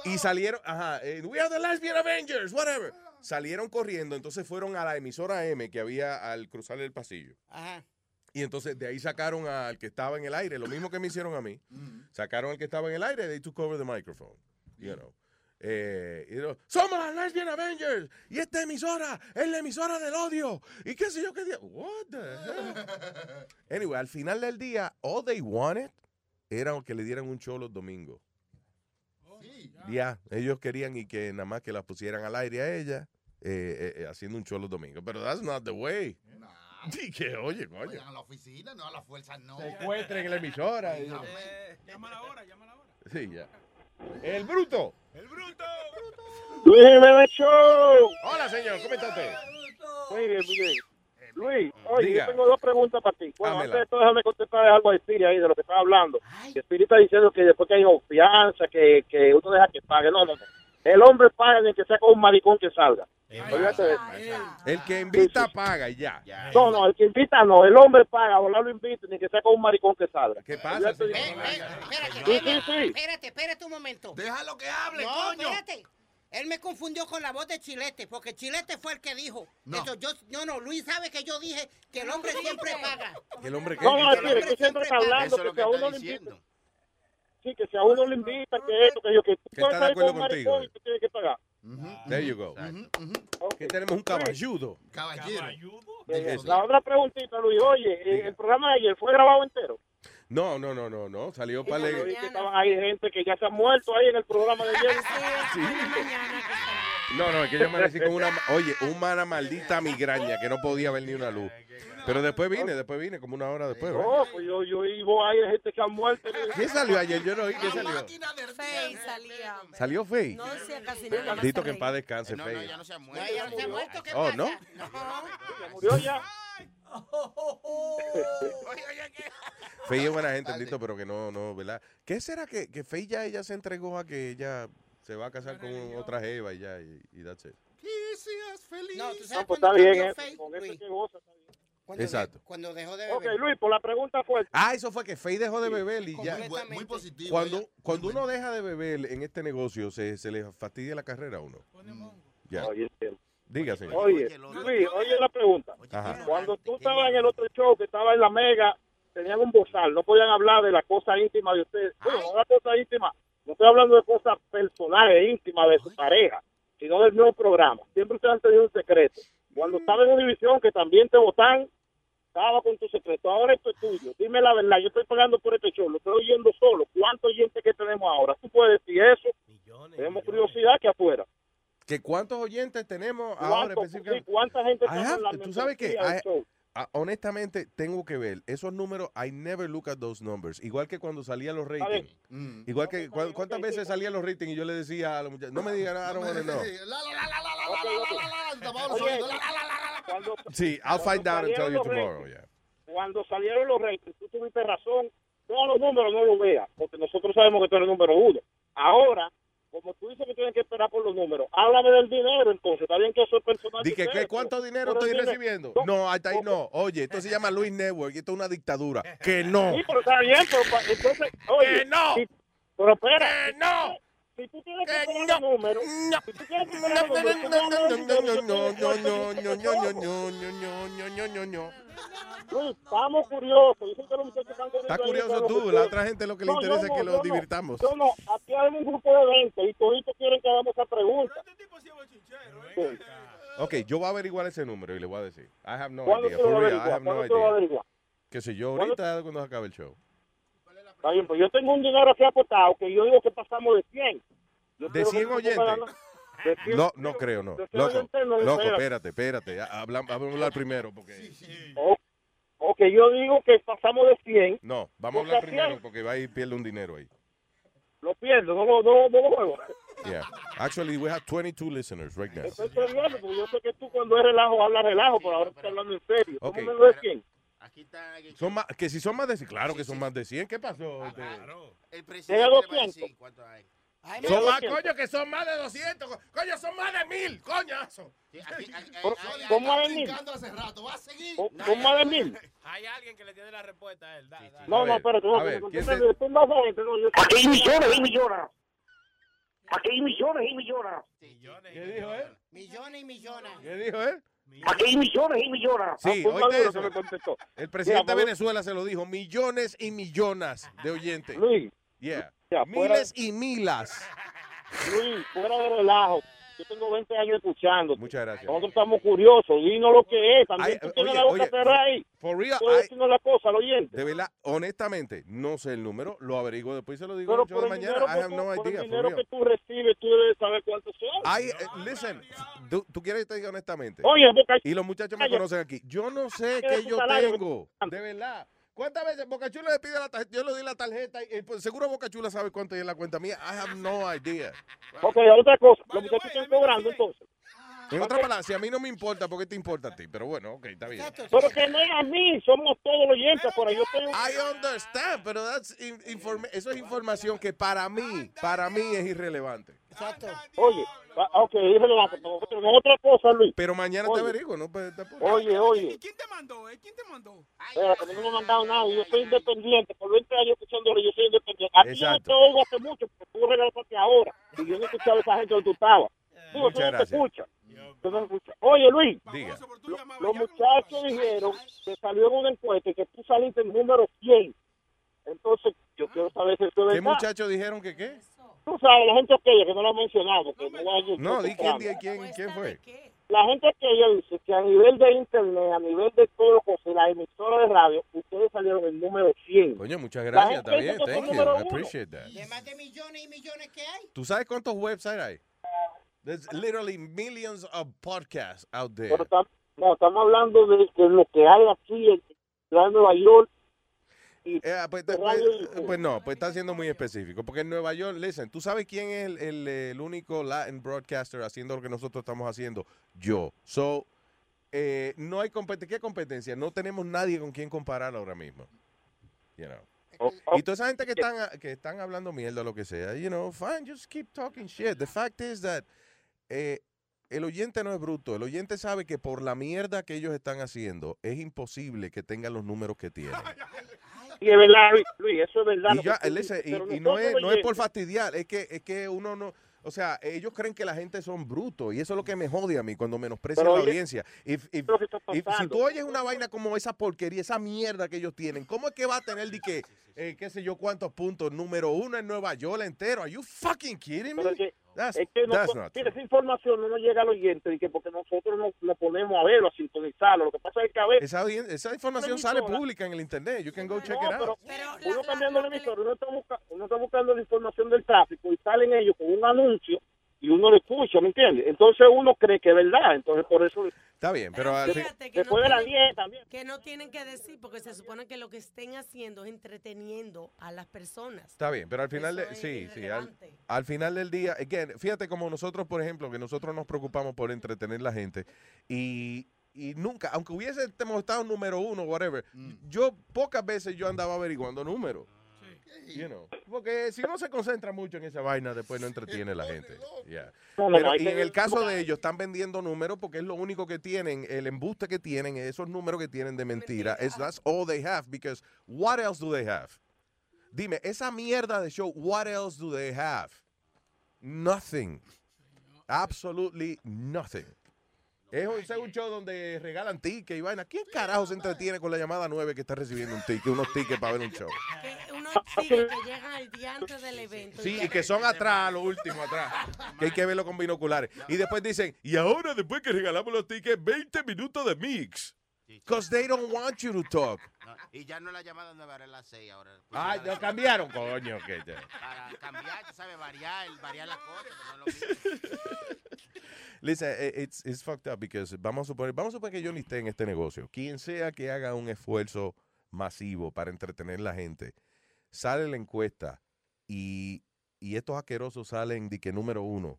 Speaker 2: Y salieron, ajá, eh, we are the lesbian Avengers, whatever. Salieron corriendo, entonces fueron a la emisora M que había al cruzar el pasillo.
Speaker 8: Ajá.
Speaker 2: Y entonces de ahí sacaron al que estaba en el aire, lo mismo que me hicieron a mí. Sacaron al que estaba en el aire, they took over the microphone. You know. Eh, y dijeron, somos las Lesbian Avengers y esta emisora es la emisora del odio. Y qué sé yo qué día. What the hell? *laughs* Anyway, al final del día, all they wanted era que le dieran un show los domingos. Ya, ellos querían y que nada más que las pusieran al aire a ella eh, eh, eh, haciendo un show los domingos. Pero that's not the way. *laughs* Y que, oye, coño.
Speaker 7: Vayan a la oficina, no a la fuerza, no.
Speaker 2: Se *laughs* encuentren en la emisora.
Speaker 18: Llámala ahora, llámala ahora.
Speaker 2: Sí, ya. El bruto.
Speaker 18: El bruto.
Speaker 30: Luis Jiménez Show.
Speaker 2: Hola, señor, ¿cómo está usted?
Speaker 30: Muy bien, muy bien. Luis, oye,
Speaker 2: Diga.
Speaker 30: yo tengo dos preguntas para ti. Bueno,
Speaker 2: Hámela.
Speaker 30: antes de todo, déjame contestar algo a Spirit ahí de lo que estaba hablando. Que Spirit está diciendo que después que hay confianza, que, que uno deja que pague. No, no, no. El hombre paga ni que sea con un maricón que salga. Olvídate de eso.
Speaker 2: El que invita paga y ya.
Speaker 30: No, no, el que invita no. El hombre paga, o lo invita, ni que sea con un maricón que salga.
Speaker 2: ¿Qué pasa.
Speaker 8: Espérate,
Speaker 30: Sí, sí, sí.
Speaker 8: espérate, espérate un momento.
Speaker 7: Déjalo que hable,
Speaker 8: no,
Speaker 7: coño.
Speaker 8: espérate. Él me confundió con la voz de Chilete, porque Chilete fue el que dijo.
Speaker 7: No.
Speaker 8: Eso, yo, no, no, Luis sabe que yo dije que el hombre siempre paga.
Speaker 2: El hombre que...
Speaker 30: No, no, es que siempre está hablando que
Speaker 15: que
Speaker 30: a uno le invita. Sí, que si a uno le invita, que esto, que yo, que tú
Speaker 2: Que
Speaker 30: puedes
Speaker 2: está de
Speaker 30: salir con maricón
Speaker 2: contigo.
Speaker 30: y tú tienes que pagar.
Speaker 2: There you go. Que tenemos un caballudo.
Speaker 7: Caballero.
Speaker 30: Eh,
Speaker 2: Eso.
Speaker 30: La otra preguntita, Luis, oye, eh, el programa de ayer fue grabado entero.
Speaker 2: No, no, no, no, no. Salió para
Speaker 30: Yo vi que estaban ahí gente que ya se han muerto ahí en el programa de ayer.
Speaker 2: No, no, es que yo amanecí con una, oye, una maldita migraña que no podía ver ni una luz. Pero después vine, después vine, como una hora después. ¿verdad?
Speaker 30: No, pues yo, yo iba ahí de gente que han muerto.
Speaker 2: ¿Qué salió ayer? Yo no oí qué salió.
Speaker 23: Faye salía.
Speaker 2: ¿Salió Faye?
Speaker 23: No decía casi nada. más
Speaker 2: Dito que en paz descanse,
Speaker 15: No, no,
Speaker 2: Faye.
Speaker 15: ya no se ha
Speaker 8: No,
Speaker 15: muerto.
Speaker 8: ella no se ha muerto, ¿qué
Speaker 2: Oh,
Speaker 8: pasa?
Speaker 2: ¿no?
Speaker 30: Se murió ya. *laughs*
Speaker 2: Faye es buena gente, pero que no, no, ¿verdad? ¿Qué será que, que Faye ya ella se entregó a que ella se va a casar con otra jeva y ya, y, y that's it?
Speaker 7: Que seas feliz.
Speaker 8: No, tú sabes
Speaker 30: No, pues está bien, eh,
Speaker 8: Faye,
Speaker 30: con eso que goza. está bien.
Speaker 8: Cuando
Speaker 2: Exacto.
Speaker 8: de- cuando dejó de
Speaker 30: Ok,
Speaker 8: beber.
Speaker 30: Luis, por la pregunta fuerte.
Speaker 2: Ah, eso fue que Faye dejó de beber y ya.
Speaker 7: Muy, positivo.
Speaker 2: Cuando, cuando uno deja de beber en este negocio, se, se le fastidia la carrera a uno. Ya.
Speaker 30: Oye, entiendo.
Speaker 2: Diga, señor.
Speaker 30: Oye, Luis, oye la pregunta.
Speaker 2: Ajá.
Speaker 30: Cuando tú estabas en el otro show, que estaba en la mega, tenían un bozal, no podían hablar de la cosa íntima de ustedes. Bueno, no la cosa íntima, no estoy hablando de cosas personales, íntimas de su pareja, sino del nuevo programa. Siempre ustedes han tenido un secreto. Cuando estaba en Univisión, que también te votan, estaba con tu secreto. Ahora esto es tuyo. Dime la verdad, yo estoy pagando por este show, lo estoy oyendo solo. ¿Cuántos oyentes que tenemos ahora? Tú puedes decir eso. tenemos curiosidad que afuera.
Speaker 2: ¿Que ¿Cuántos oyentes tenemos ahora
Speaker 30: ¿Cuánto-
Speaker 2: específicamente?
Speaker 30: sí, ¿Cuánta gente
Speaker 2: have- tú sabes que
Speaker 30: del
Speaker 2: I- ah, honestamente tengo que ver esos números. I never look at those numbers. Igual que cuando salían los ratings.
Speaker 7: Mm.
Speaker 2: Igual que cu- cuántas veces
Speaker 30: sí.
Speaker 2: salían los ratings y yo le decía a los muchachos, no me digan, I don't know.
Speaker 7: La.
Speaker 30: Cuando,
Speaker 2: Sí, I'll find out and tell
Speaker 30: salieron
Speaker 2: you
Speaker 30: los
Speaker 2: tomorrow.
Speaker 30: ratings,
Speaker 2: yeah.
Speaker 30: Cuando salieron los ratings, tú tuviste razón. Todos los números no los veas, porque nosotros sabemos que tú eres el número uno. Ahora, como tú dices que tienen que esperar por los números, háblame del dinero entonces. Está bien que eso es personal.
Speaker 2: ¿qué,
Speaker 30: ustedes,
Speaker 2: ¿cuánto dinero estoy
Speaker 30: dinero-
Speaker 2: recibiendo?
Speaker 30: No,
Speaker 2: No, hasta ahí no. Oye, esto se llama Luis Network y esto es una dictadura. Que no.
Speaker 30: Sí, pero está bien, pero entonces, oye.
Speaker 2: ¡Que no!
Speaker 30: si- pero espera.
Speaker 2: ¡Que no!
Speaker 30: Si tú tienes que poner los números, si tú tienes que poner los números, tú no Luis, estamos curiosos. Dicen que los muchachos están
Speaker 2: Está curioso tú, la otra gente lo que le interesa es que los divirtamos.
Speaker 30: No, aquí hay un grupo de 20 y toditos quieren que hagamos esa pregunta.
Speaker 2: Ok, yo voy a averiguar ese número y le voy a decir. I have no
Speaker 30: ¿Cuándo
Speaker 2: idea. For real. Que sé yo,
Speaker 30: ¿Cuándo-
Speaker 2: ahorita cuando se acabe el show.
Speaker 30: Está bien, pues yo tengo un dinero aquí aportado que yo digo que pasamos de 100. Yo
Speaker 2: ¿De
Speaker 30: quiero que
Speaker 2: 100
Speaker 30: tú pongas
Speaker 2: oyentes?
Speaker 30: la- de 100
Speaker 2: No, no creo, no.
Speaker 30: de 100
Speaker 2: Loco,
Speaker 30: oyentes, no,
Speaker 2: loco,
Speaker 30: espérate.
Speaker 2: espérate. Habla- Vamos a hablar primero porque...
Speaker 30: O, ok, yo digo que pasamos de 100,
Speaker 2: No, vamos a hablar primero
Speaker 30: 100.
Speaker 2: porque va a ir pierde un dinero ahí.
Speaker 30: lo pierdo, no lo, no, no lo juego.
Speaker 2: Yeah. Actually, we have 22 listeners right now.
Speaker 30: Estoy porque yo sé que tú cuando es relajo hablas relajo, pero ahora estás hablando en serio. ¿Cómo
Speaker 2: Ok.
Speaker 30: me lo de 100?
Speaker 2: Son más, que si son más de 100, claro que son más de 100. ¿Qué pasó? Este,
Speaker 15: el
Speaker 30: Llega a
Speaker 15: presidente. le va a
Speaker 30: 200.
Speaker 15: decir cuánto hay.
Speaker 19: Son más, coño, que son más de 200. co- Coño, son más de mil, coñazo. *laughs*
Speaker 30: ¿Cómo
Speaker 7: hace rato. ¿Va a seguir?
Speaker 30: ¿Cómo va a venir?
Speaker 17: Hay alguien que le tiene la respuesta a él. Dale, dale.
Speaker 30: No, no, espérate. no,
Speaker 2: a ver,
Speaker 30: no,
Speaker 2: ¿quién
Speaker 30: no,
Speaker 2: te-
Speaker 30: no, tú no sabes, pero Aquí hay millones y millones. Aquí hay millones y millones.
Speaker 2: ¿Qué dijo él?
Speaker 8: Millones y millones.
Speaker 2: ¿Qué dijo él?
Speaker 30: Aquí hay millones y millones.
Speaker 2: Sí,
Speaker 30: Ah,
Speaker 2: oíste eso.
Speaker 30: que me contestó.
Speaker 2: El presidente de Venezuela se lo dijo, millones y millones de oyentes.
Speaker 30: Luis.
Speaker 2: Yeah.
Speaker 30: Ya, fuera-
Speaker 2: Miles y milas.
Speaker 30: Luis, fuera de relajo. Yo tengo 20 años escuchando.
Speaker 2: Muchas gracias.
Speaker 30: Nosotros estamos curiosos. Dinos lo que es. También tú tienes la boca cerrada ahí.
Speaker 2: For real,
Speaker 30: Puedes la cosa al oyente.
Speaker 2: de verdad, honestamente, no sé el número, lo averiguo después y se lo digo
Speaker 30: Pero por
Speaker 2: de mañana. I have no
Speaker 30: por
Speaker 2: idea,
Speaker 30: el dinero que tú recibes, tú debes saber cuántos son.
Speaker 2: Ay, eh, listen, ¿tú, quieres que te diga honestamente?
Speaker 30: Oye, Boca
Speaker 2: Y los muchachos me conocen aquí. Yo no sé qué yo tengo. De verdad. ¿Cuántas veces Boca Chula le pide la tarjeta? Yo le di la tarjeta y pues, seguro Boca Chula sabe cuánto hay en la cuenta mía. I have no idea.
Speaker 30: Ok, otra cosa. Los muchachos están cobrando entonces.
Speaker 2: En otras palabras, si a mí no me importa, ¿por qué te importa a ti? Pero bueno, ok, está bien.
Speaker 30: Pero que no es a mí, somos todos los oyentes. Por ahí yo tengo.
Speaker 2: I understand, pero that's in- informe- eso es información que para mí, para mí es irrelevante.
Speaker 8: Exacto.
Speaker 30: Oye, ok, irrelevante. pero otra- no otra cosa, Luis.
Speaker 2: Pero mañana te averiguo, ¿no? Pues.
Speaker 30: Oye, oye.
Speaker 18: ¿Quién te mandó? eh? ¿Quién te mandó?
Speaker 30: Espérate, no me han mandado nada. Yo soy independiente. Por 20 años escuchándolo, yo soy independiente. A ti yo no te oigo hace mucho, porque tú regresaste ahora. Y yo no he escuchado a esa gente donde tú estabas.
Speaker 2: Muchas
Speaker 30: tú no te escuchas. No. Oye, Luis.
Speaker 2: Diga.
Speaker 30: Los muchachos dijeron que salió en una encuesta y que tú saliste en número 100. Entonces, yo quiero saber si eso es
Speaker 2: ¿Qué
Speaker 30: verdad.
Speaker 2: muchachos dijeron que qué?
Speaker 30: Tú sabes, la gente aquella que no lo ha mencionado. porque no a-
Speaker 2: No, di quién, di quién, quién fue.
Speaker 30: La gente aquella dice que a nivel de internet, a nivel de todo cosa, la emisora de radio, ustedes salieron en número 100.
Speaker 2: Coño, muchas gracias, está bien,
Speaker 30: que
Speaker 2: thank you, I appreciate that.
Speaker 8: De más de millones y millones que hay.
Speaker 2: ¿Tú sabes cuántos websites hay? There's literally millions of podcasts out there.
Speaker 30: Pero no, estamos hablando de, de lo que hay aquí en Nueva York. Y
Speaker 2: Eh, pues, te- pues, pues no, pues está siendo muy específico. Porque en Nueva York, listen, ¿tú sabes quién es el, el, el único Latin broadcaster haciendo lo que nosotros estamos haciendo? Yo. So, eh, no hay competencia. ¿Qué competencia? No tenemos nadie con quien comparar ahora mismo. You know. Y toda esa gente que están, que están hablando mierda o lo que sea, you know, fine, just keep talking shit. The fact is that eh, el oyente no es bruto. El oyente sabe que por la mierda que ellos están haciendo, es imposible que tengan los números que tienen. *laughs*
Speaker 30: Y es verdad, Luis, eso es verdad.
Speaker 2: Y, ya, no, es, no es por fastidiar, es que, es que uno no, o sea, ellos creen que la gente son brutos y eso es lo que me jode a mí cuando menosprecian
Speaker 30: Pero
Speaker 2: la
Speaker 30: oye,
Speaker 2: audiencia. If- si tú oyes una vaina como esa porquería, esa mierda que ellos tienen, ¿cómo es que va a tener de que, eh, qué sé yo, cuántos puntos, número uno en Nueva York entero? ¿Are you fucking kidding me?
Speaker 30: Pero es que-
Speaker 2: That's,
Speaker 30: es que no,
Speaker 2: that's
Speaker 30: mira, esa información no nos llega al oyente y que porque nosotros nos, nos ponemos a verlo, a sintonizarlo. Lo que pasa es que a veces
Speaker 2: Esa, esa información sale pública en el internet. You can go check it out.
Speaker 30: uno cambiando la emisora, uno está, busca- uno está buscando la información del tráfico y salen ellos con un anuncio y uno lo escucha, ¿me entiendes? Entonces uno cree que es verdad, entonces por eso
Speaker 2: Está bien, pero
Speaker 23: Fíjate que
Speaker 30: después
Speaker 23: no
Speaker 30: de las
Speaker 23: tienen-
Speaker 30: 10 también.
Speaker 23: Que no tienen que decir, porque se supone que lo que estén haciendo es entreteniendo a las personas.
Speaker 2: Está bien, pero al final, de- sí, sí, al, al final del día, again, fíjate como nosotros, por ejemplo, que nosotros nos preocupamos por entretener la gente y, y nunca, aunque hubiésemos estado número uno, whatever, yo pocas veces yo andaba averiguando números. You know, porque si uno se concentra mucho en esa vaina, después no entretiene a la gente. Yeah.
Speaker 30: No, no,
Speaker 2: Pero-
Speaker 30: no, hay
Speaker 2: y en el caso de ellos, están vendiendo números porque es lo único que tienen, el embuste que tienen, esos números que tienen de mentira. Es that's all they have, because what else do they have? Dime, esa mierda de show, what else do they have? Nothing. Absolutely nothing. Es un, un show donde regalan tickets y vaina. ¿Quién carajo se entretiene con la llamada 9 que está recibiendo un ticket, unos tickets para ver un show? *laughs*
Speaker 23: Que unos tigres que llegan al día antes del evento.
Speaker 2: Sí, y que son atrás, lo último atrás. Que hay que verlo con binoculares. Y después dicen, y ahora después que regalamos los tickets, 20 minutos de mix. Because they don't want you to talk.
Speaker 15: No, y ya no la llamada no va a las 6 ahora.
Speaker 2: Ay, lo cambiaron, coño. que te-
Speaker 15: Para cambiar, sabes, variar, variar las cosas. pero no es.
Speaker 2: Listen, eh, it's, it's fucked up because vamos a suponer, vamos a suponer que yo ni esté en este negocio. Quien sea que haga un esfuerzo masivo para entretener a la gente, sale la encuesta y, y estos asquerosos salen de que número uno.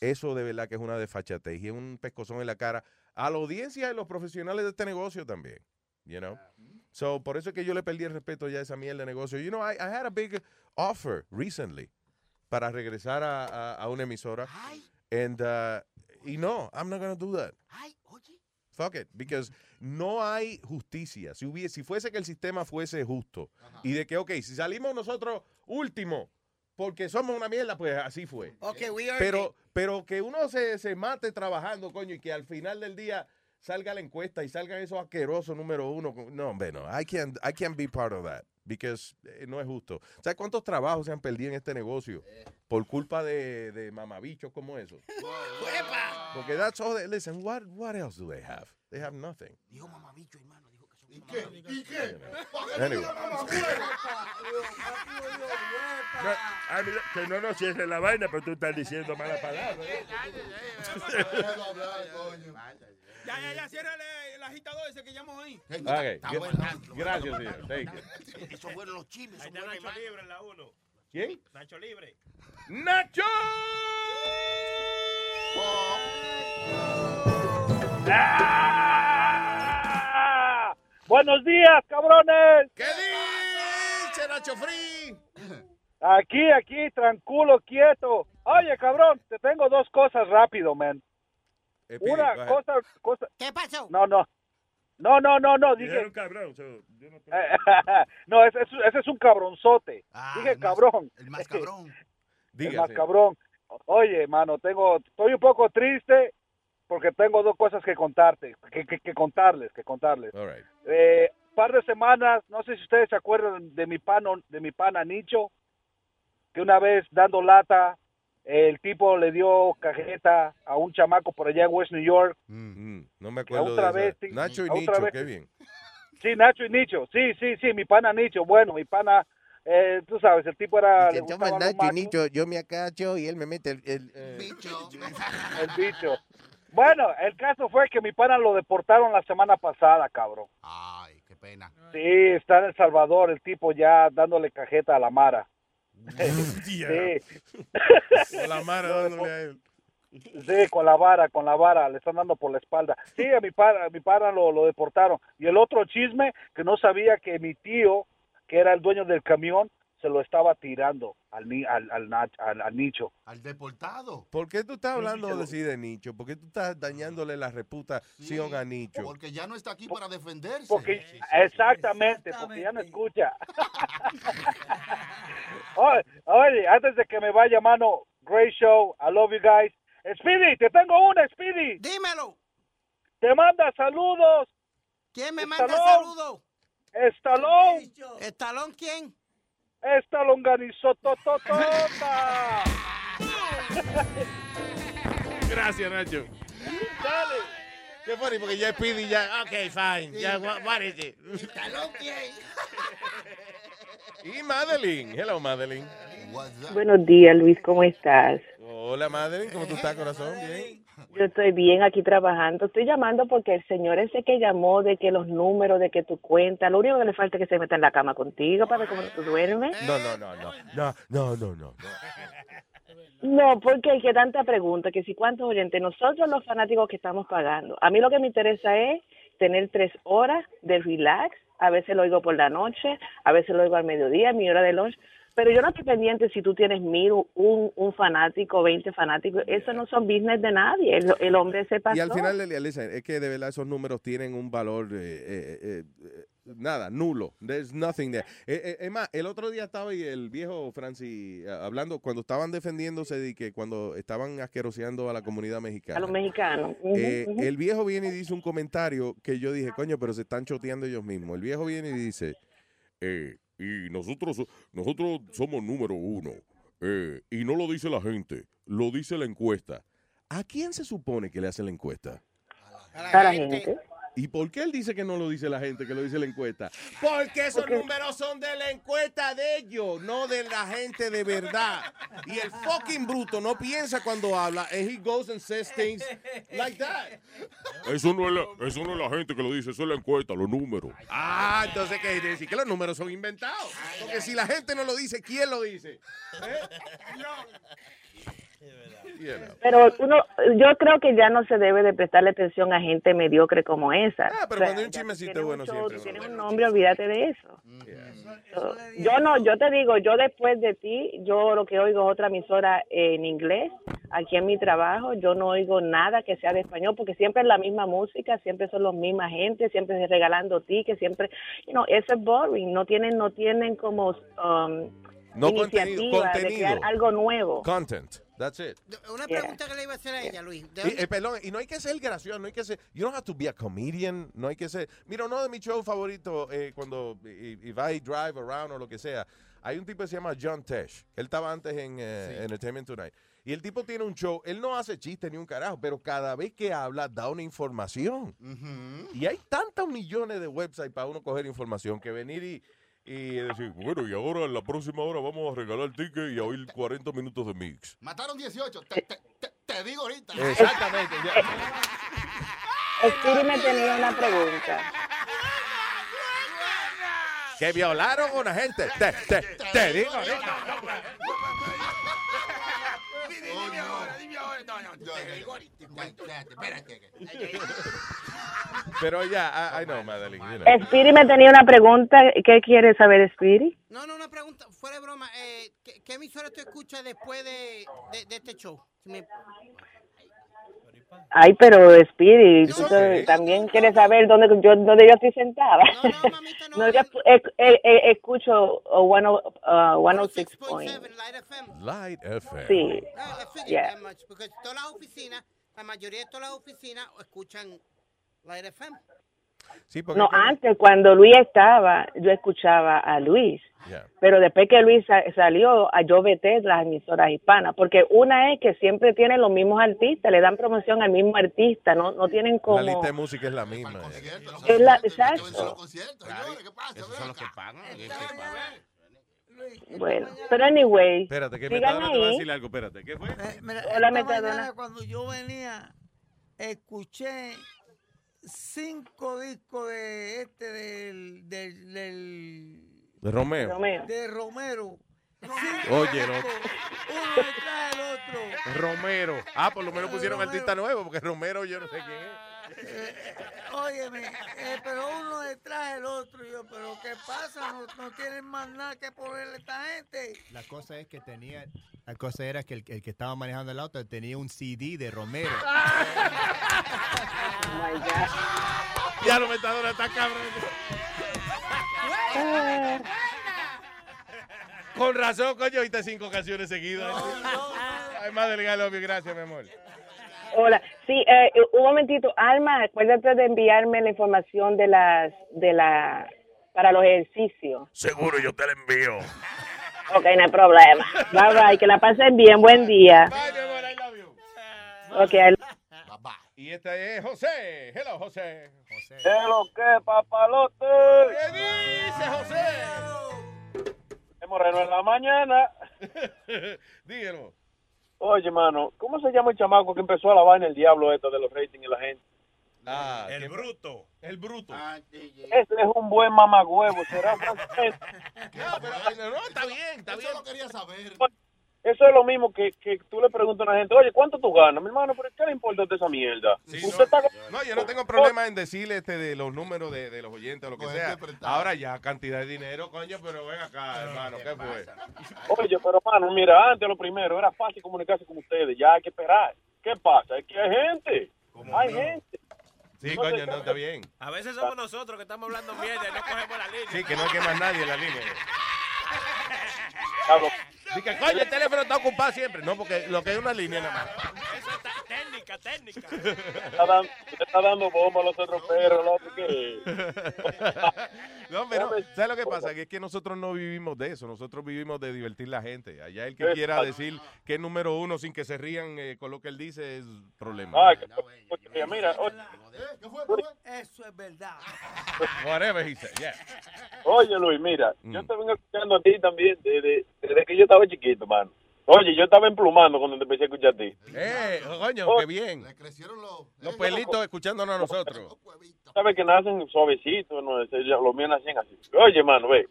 Speaker 2: Eso de verdad que es una desfachatez y es un pescozón en la cara a la audiencia y los profesionales de este negocio también. You know? So, por eso es que yo le perdí el respeto ya a esa mierda de negocio. You know, I, I had a big offer recently. para regresar a, a- a una emisora. And, uh, y no, I'm not going to do that. Fuck it, because no hay justicia. Si, hubiese, si fuese que el sistema fuese justo y de que, ok, si salimos nosotros último porque somos una mierda, pues así fue.
Speaker 8: Okay, we are
Speaker 2: Pero, pero que uno se, se mate trabajando, coño, y que al final del día salga la encuesta y salgan esos asquerosos número uno. No, hombre, no. I can't, I can't be part of that. Because eh, no es justo. ¿Sabes cuántos trabajos se han perdido en este negocio? Por culpa de, de mamabichos como eso. Porque that's all they, listen, what, what else do they have? They have nothing.
Speaker 15: Dijo mamabicho, hermano. Dijo que son
Speaker 7: ¿Y qué? ¿Y qué?
Speaker 2: Anyway. *laughs*
Speaker 19: No, ah, mira, que no nos cierre la vaina, pero tú estás diciendo malas palabras. *laughs* *laughs*
Speaker 18: Ya, ya, ya, ciérrale el agitador ese que llamó ahí.
Speaker 2: Ok, gra- gracias, señor. Thank you. *laughs*
Speaker 15: Eso fueron los chismes.
Speaker 17: Ahí está Nacho Libre en la 1.
Speaker 2: ¿Quién?
Speaker 17: Nacho Libre.
Speaker 2: ¡Nacho!
Speaker 35: ¡Ah! Buenos días, cabrones.
Speaker 2: ¿Qué dice Nacho Free?
Speaker 35: Aquí, aquí, tranquilo, quieto. Oye, cabrón, te tengo dos cosas rápido, man. Una
Speaker 19: go ahead.
Speaker 35: cosa, cosa.
Speaker 8: ¿Qué pasó?
Speaker 35: No, no. No, no, no, no, dije. Eh,
Speaker 19: cabrón. so, yo no *laughs*
Speaker 35: no, ese, es- ese es un cabronzote. dije cabrón.
Speaker 7: El más cabrón. *laughs*
Speaker 35: El
Speaker 2: Diga,
Speaker 35: más cabrón. Oye, mano, tengo, estoy un poco triste porque tengo dos cosas que contarte, que, que, que contarles, que contarles.
Speaker 2: All right.
Speaker 35: Eh, par de semanas, no sé si ustedes se acuerdan de mi pano, de mi pana Nicho, que una vez dando lata, el tipo le dio cajeta a un chamaco por allá en West New York.
Speaker 2: Mm, no me acuerdo
Speaker 35: otra
Speaker 2: de
Speaker 35: vez, sí.
Speaker 2: Nacho y
Speaker 35: Otra
Speaker 2: Nicho,
Speaker 35: vez.
Speaker 2: qué bien.
Speaker 35: Sí, Nacho y Nicho, sí, sí, sí, mi pana Nicho, bueno, mi pana, eh, tú sabes, el tipo era... le gustaban los machos.
Speaker 2: yo me acacho y él me mete el... el eh,
Speaker 35: El bicho. Bueno, el caso fue que mi pana lo deportaron la semana pasada, cabrón.
Speaker 7: Ay, qué pena.
Speaker 35: Sí, está en El Salvador, el tipo ya dándole cajeta a la Mara. *laughs* sí.
Speaker 2: Con la mara dándole a él.
Speaker 35: Sí, con la vara, con la vara, le están dando por la espalda. Sí, a mi pana, a mi pana lo, lo deportaron. Y el otro chisme, que no sabía que mi tío, que era el dueño del camión, se lo estaba tirando al, ni- al, al, nach- al- al nicho.
Speaker 7: Al deportado.
Speaker 2: ¿Por qué tú estás hablando de sí de Nicho? ¿Por qué tú estás dañándole la reputación a Nicho?
Speaker 7: Porque ya no está aquí para defenderse.
Speaker 35: Porque, exactamente, porque ya no escucha. *laughs* oye, oye, antes de que me vaya, mano, great show, I love you guys. Speedy, te tengo una, Speedy.
Speaker 8: Dímelo.
Speaker 35: Te manda saludos.
Speaker 8: ¿Quién me manda saludos?
Speaker 35: Estalón.
Speaker 8: ¿Estalón quién?
Speaker 35: Estalón Ganizotototota.
Speaker 2: Gracias, Nacho.
Speaker 35: Dale.
Speaker 2: Qué funny, porque ya es Speedy ya. Ok, fine. Ya, what, what is it? Y Madeline. Hello, Madeline.
Speaker 34: Buenos días, Luis, ¿cómo estás?
Speaker 2: Hola, Madeline. ¿Cómo tú estás, corazón? Bien.
Speaker 34: Yo estoy bien aquí trabajando. Estoy llamando porque el señor ese que llamó de que los números, de que tu cuenta, lo único que le falta es que se meta en la cama contigo para ver cómo tú duermes.
Speaker 2: No, no, no, no. No, no, no, no.
Speaker 34: No, porque hay que tanta pregunta, que si cuántos oyentes, nosotros los fanáticos que estamos pagando. A mí lo que me interesa es tener tres horas de relax, a veces lo oigo por la noche, a veces lo oigo al mediodía, mi hora de lunch, pero yo no estoy pendiente si tú tienes mil, un, un fanático, veinte fanáticos, eso no son business de nadie, el, el hombre se pasó.
Speaker 2: Y al final listen, es que de verdad esos números tienen un valor, eh, eh, eh, eh, nada, nulo. There's nothing there. Eh, es más, el otro día estaba ahí el viejo Francis hablando, cuando estaban defendiéndose de que cuando estaban asqueroseando a la comunidad mexicana.
Speaker 34: a los mexicanos.
Speaker 2: El viejo viene y dice un comentario que yo dije, coño, pero se están choteando ellos mismos. El viejo viene y dice, eh, y nosotros, nosotros somos número uno. eh, y no lo dice la gente, lo dice la encuesta. ¿A quién se supone que le hace la encuesta?
Speaker 34: A la gente.
Speaker 2: ¿Y por qué él dice que no lo dice la gente, que lo dice la encuesta? Porque esos números son de la encuesta de ellos, no de la gente de verdad. Y el fucking bruto no piensa cuando habla, and he goes and says things like that.
Speaker 19: Eso no, es la, eso no es la gente que lo dice, eso es la encuesta, los números.
Speaker 2: Ah, entonces ¿qué quiere decir? Que los números son inventados. Porque si la gente no lo dice, ¿quién lo dice? You *laughs* know.
Speaker 36: Pero uno, yo creo que ya no se debe de prestarle atención a gente mediocre como esa.
Speaker 2: Ah, pero
Speaker 36: O sea,
Speaker 2: cuando hay un chismecito bueno
Speaker 36: show,
Speaker 2: siempre,
Speaker 36: tienes un nombre, olvídate de eso. So, yo no, yo te digo, yo después de ti, yo lo que oigo es otra emisora en inglés, aquí en mi trabajo, yo no oigo nada que sea de español, porque siempre es la misma música, siempre son los misma gente, siempre regalando tickets, siempre, you know, eso es boring, no tienen, no tienen como um,
Speaker 2: No
Speaker 36: iniciativa
Speaker 2: contenido,
Speaker 36: de crear
Speaker 2: contenido.
Speaker 36: algo nuevo.
Speaker 2: Content. That's it.
Speaker 8: Una
Speaker 36: Yeah.
Speaker 8: pregunta que le iba a hacer a ella, Luis. ¿De
Speaker 2: Y, eh, perdón, y no hay que ser gracioso, no hay que ser, you don't have to be a comedian, no hay que ser, mira, uno de mis shows favoritos, eh, cuando, if I drive around o lo que sea, hay un tipo que se llama John Tesh, él estaba antes en eh, Entertainment Tonight, y el tipo tiene un show, él no hace chistes ni un carajo, pero cada vez que habla da una información. Y hay tantos millones de websites para uno coger información que venir y, y decir, bueno, y ahora en la próxima hora vamos a regalar ticket y a oír 40 minutos de mix.
Speaker 7: Mataron 18. Te, te- te- te digo ahorita.
Speaker 2: Exactamente.
Speaker 36: Spirit me tenía una pregunta.
Speaker 2: Que violaron a una gente. Te, te, te digo ahorita.
Speaker 15: Dime ahora, dime ahora. No, no, te digo ahorita. Espérate, espérate.
Speaker 2: Pero ya, I, I know, Madeline. you know.
Speaker 36: Spirit me tenía una pregunta. ¿Qué quiere saber, Spirit?
Speaker 8: No, no, una pregunta, fuera de broma. Eh, ¿qué, qué emisora tú escuchas después de, de, de este show? Si me-
Speaker 36: Ay, pero Spirit, tú te- también quieres saber dónde yo, dónde yo estoy sentada. No, yo *laughs* eh, eh, eh, escucho uh, one oh- uh, 106 point.
Speaker 2: Light FM.
Speaker 36: Sí.
Speaker 8: No, figured
Speaker 36: Yeah.
Speaker 8: porque todas las oficinas, la mayoría de todas las oficinas escuchan Light FM.
Speaker 2: Sí, porque
Speaker 36: No, antes cuando Luis estaba, yo escuchaba a Luis.
Speaker 2: Yeah.
Speaker 36: Pero después que Luis sa- salió, a yo vete las emisoras hispanas, porque una es que siempre tienen los mismos artistas, le dan promoción al mismo artista, no, no tienen como...
Speaker 2: La lista de música es la misma.
Speaker 36: Es la- exacto. Bueno, pero anyway,
Speaker 2: Espérate, que Metadona te va a
Speaker 36: ahí.
Speaker 2: decir algo. Espérate, ¿qué fue?
Speaker 13: Mira,
Speaker 36: Hola, Metadona.
Speaker 13: cuando yo venía, escuché cinco discos de este del del, del-
Speaker 2: De Romeo.
Speaker 13: de Romero.
Speaker 2: Oye, no.
Speaker 13: Uno detrás del otro.
Speaker 2: Romero. Ah, por lo menos pusieron artista nuevo, porque Romero yo no sé quién es.
Speaker 13: Eh, *laughs* óyeme, eh, pero uno detrás del otro. Y yo, pero ¿qué pasa? No, no tienen más nada que ponerle a esta gente.
Speaker 10: La cosa es que tenía, la cosa era que el, el que estaba manejando el auto tenía un CD de Romero. *laughs*
Speaker 2: Ya lo metadora está cabrón. Con razón, coño, oíste cinco canciones seguidas. Ay, madre I love you. Gracias, mi amor.
Speaker 36: Hola, sí, eh, un momentito, Alma, acuérdate de enviarme la información de las, de la, para los ejercicios.
Speaker 3: Seguro yo te la envío.
Speaker 36: Ok, no hay problema. Bye bye, que la pasen bien, buen día. Ok, I-
Speaker 2: Y este es José. Hello, José. José.
Speaker 35: Hello, ¿qué, papalote?
Speaker 2: ¿Qué dice José?
Speaker 35: Es Moreno en la mañana. *laughs*
Speaker 2: Dígalo.
Speaker 35: Oye, mano, ¿cómo se llama el chamaco que empezó a la vaina el diablo esto de los ratings y la gente?
Speaker 2: Ah,
Speaker 3: el bruto.
Speaker 2: El bruto.
Speaker 35: Ese es un buen mamagüevo, será *laughs* francés.
Speaker 2: No, pero, no, está bien, está bien.
Speaker 7: Yo quería saber.
Speaker 35: Eso es lo mismo que, que tú le preguntas a una gente, oye, ¿cuánto tú ganas? Mi hermano, ¿pero qué le importa de esa mierda? Usted está...
Speaker 2: No, yo no tengo problema en decirle este de los números de, de los oyentes o lo que sea. Ahora ya, cantidad de dinero, coño, pero ven acá, hermano, ¿qué fue?
Speaker 35: Oye, pero mano, mira, antes lo primero, era fácil comunicarse con ustedes, ya hay que esperar. ¿Qué pasa? Es que hay gente. hay gente.
Speaker 2: Sí, coño, no, está bien.
Speaker 17: A veces somos nosotros que estamos hablando mierda y no cogemos la línea.
Speaker 2: Sí, que no hay que más nadie en la línea. Dice, coño, el teléfono está ocupado siempre. No, porque lo que es una línea nada más.
Speaker 17: Eso técnica, *laughs* técnica.
Speaker 35: Está dando, está dando bomba a los otros perros, loco. *laughs*
Speaker 2: No, pero, ¿sabes lo que pasa? Que es que nosotros no vivimos de eso. Nosotros vivimos de divertir la gente. Allá el que quiera decir que es número uno sin que se rían eh, con lo que él dice es problema.
Speaker 35: Ah, que- oye, mira, oye,
Speaker 13: Eso es verdad. *laughs*
Speaker 2: Whatever he said, yeah.
Speaker 35: oye, Luis, mira,
Speaker 2: Mm.
Speaker 35: yo te vengo escuchando a ti también desde, desde que yo estaba chiquito, mano. Oye, yo estaba emplumando cuando te empecé a escuchar a ti.
Speaker 2: Eh, coño, qué bien. Los pelitos escuchándonos a nosotros.
Speaker 35: Sabes que nacen suavecitos, ¿no? Los míos nacen así. Oye, mano, ve,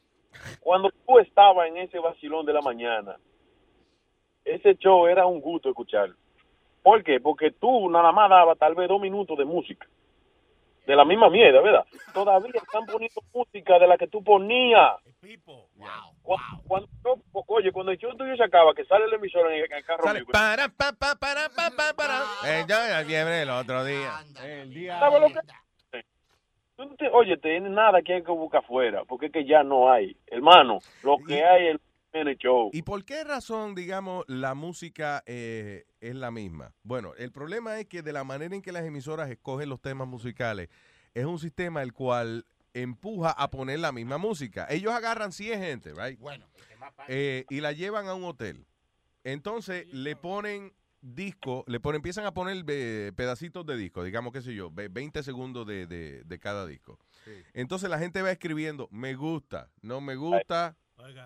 Speaker 35: cuando tú estabas en ese vacilón de la mañana,
Speaker 37: ese show era un gusto escucharlo. ¿Por qué? Porque tú nada más dabas tal vez dos minutos de música. De la misma mierda, ¿verdad? Todavía están poniendo música de la que tú ponías. Cuando, cuando yo- oye, cuando el show tuyo se acaba, que sale el emisor en el, en el carro
Speaker 2: Sale
Speaker 37: mío,
Speaker 2: para, pa, pa, para, pa, pa, para. Eh, yo la fiebre el otro día. El día.
Speaker 37: ¿Sabes lo que? Tú no te- oye, tienes nada que hay que buscar afuera, porque es que ya no hay. Hermano, lo que hay es.
Speaker 2: ¿Y por qué razón, digamos, la música eh, es la misma? Bueno, el problema es que de la manera en que las emisoras escogen los temas musicales, es un sistema el cual empuja a poner la misma música. Ellos agarran 100 gente, right?
Speaker 7: Bueno.
Speaker 2: Eh, y la llevan a un hotel. Entonces le ponen disco, le ponen, empiezan a poner eh, pedacitos de disco, digamos, qué sé yo, ve- 20 segundos de, de- de cada disco. Entonces la gente va escribiendo, me gusta, no me gusta,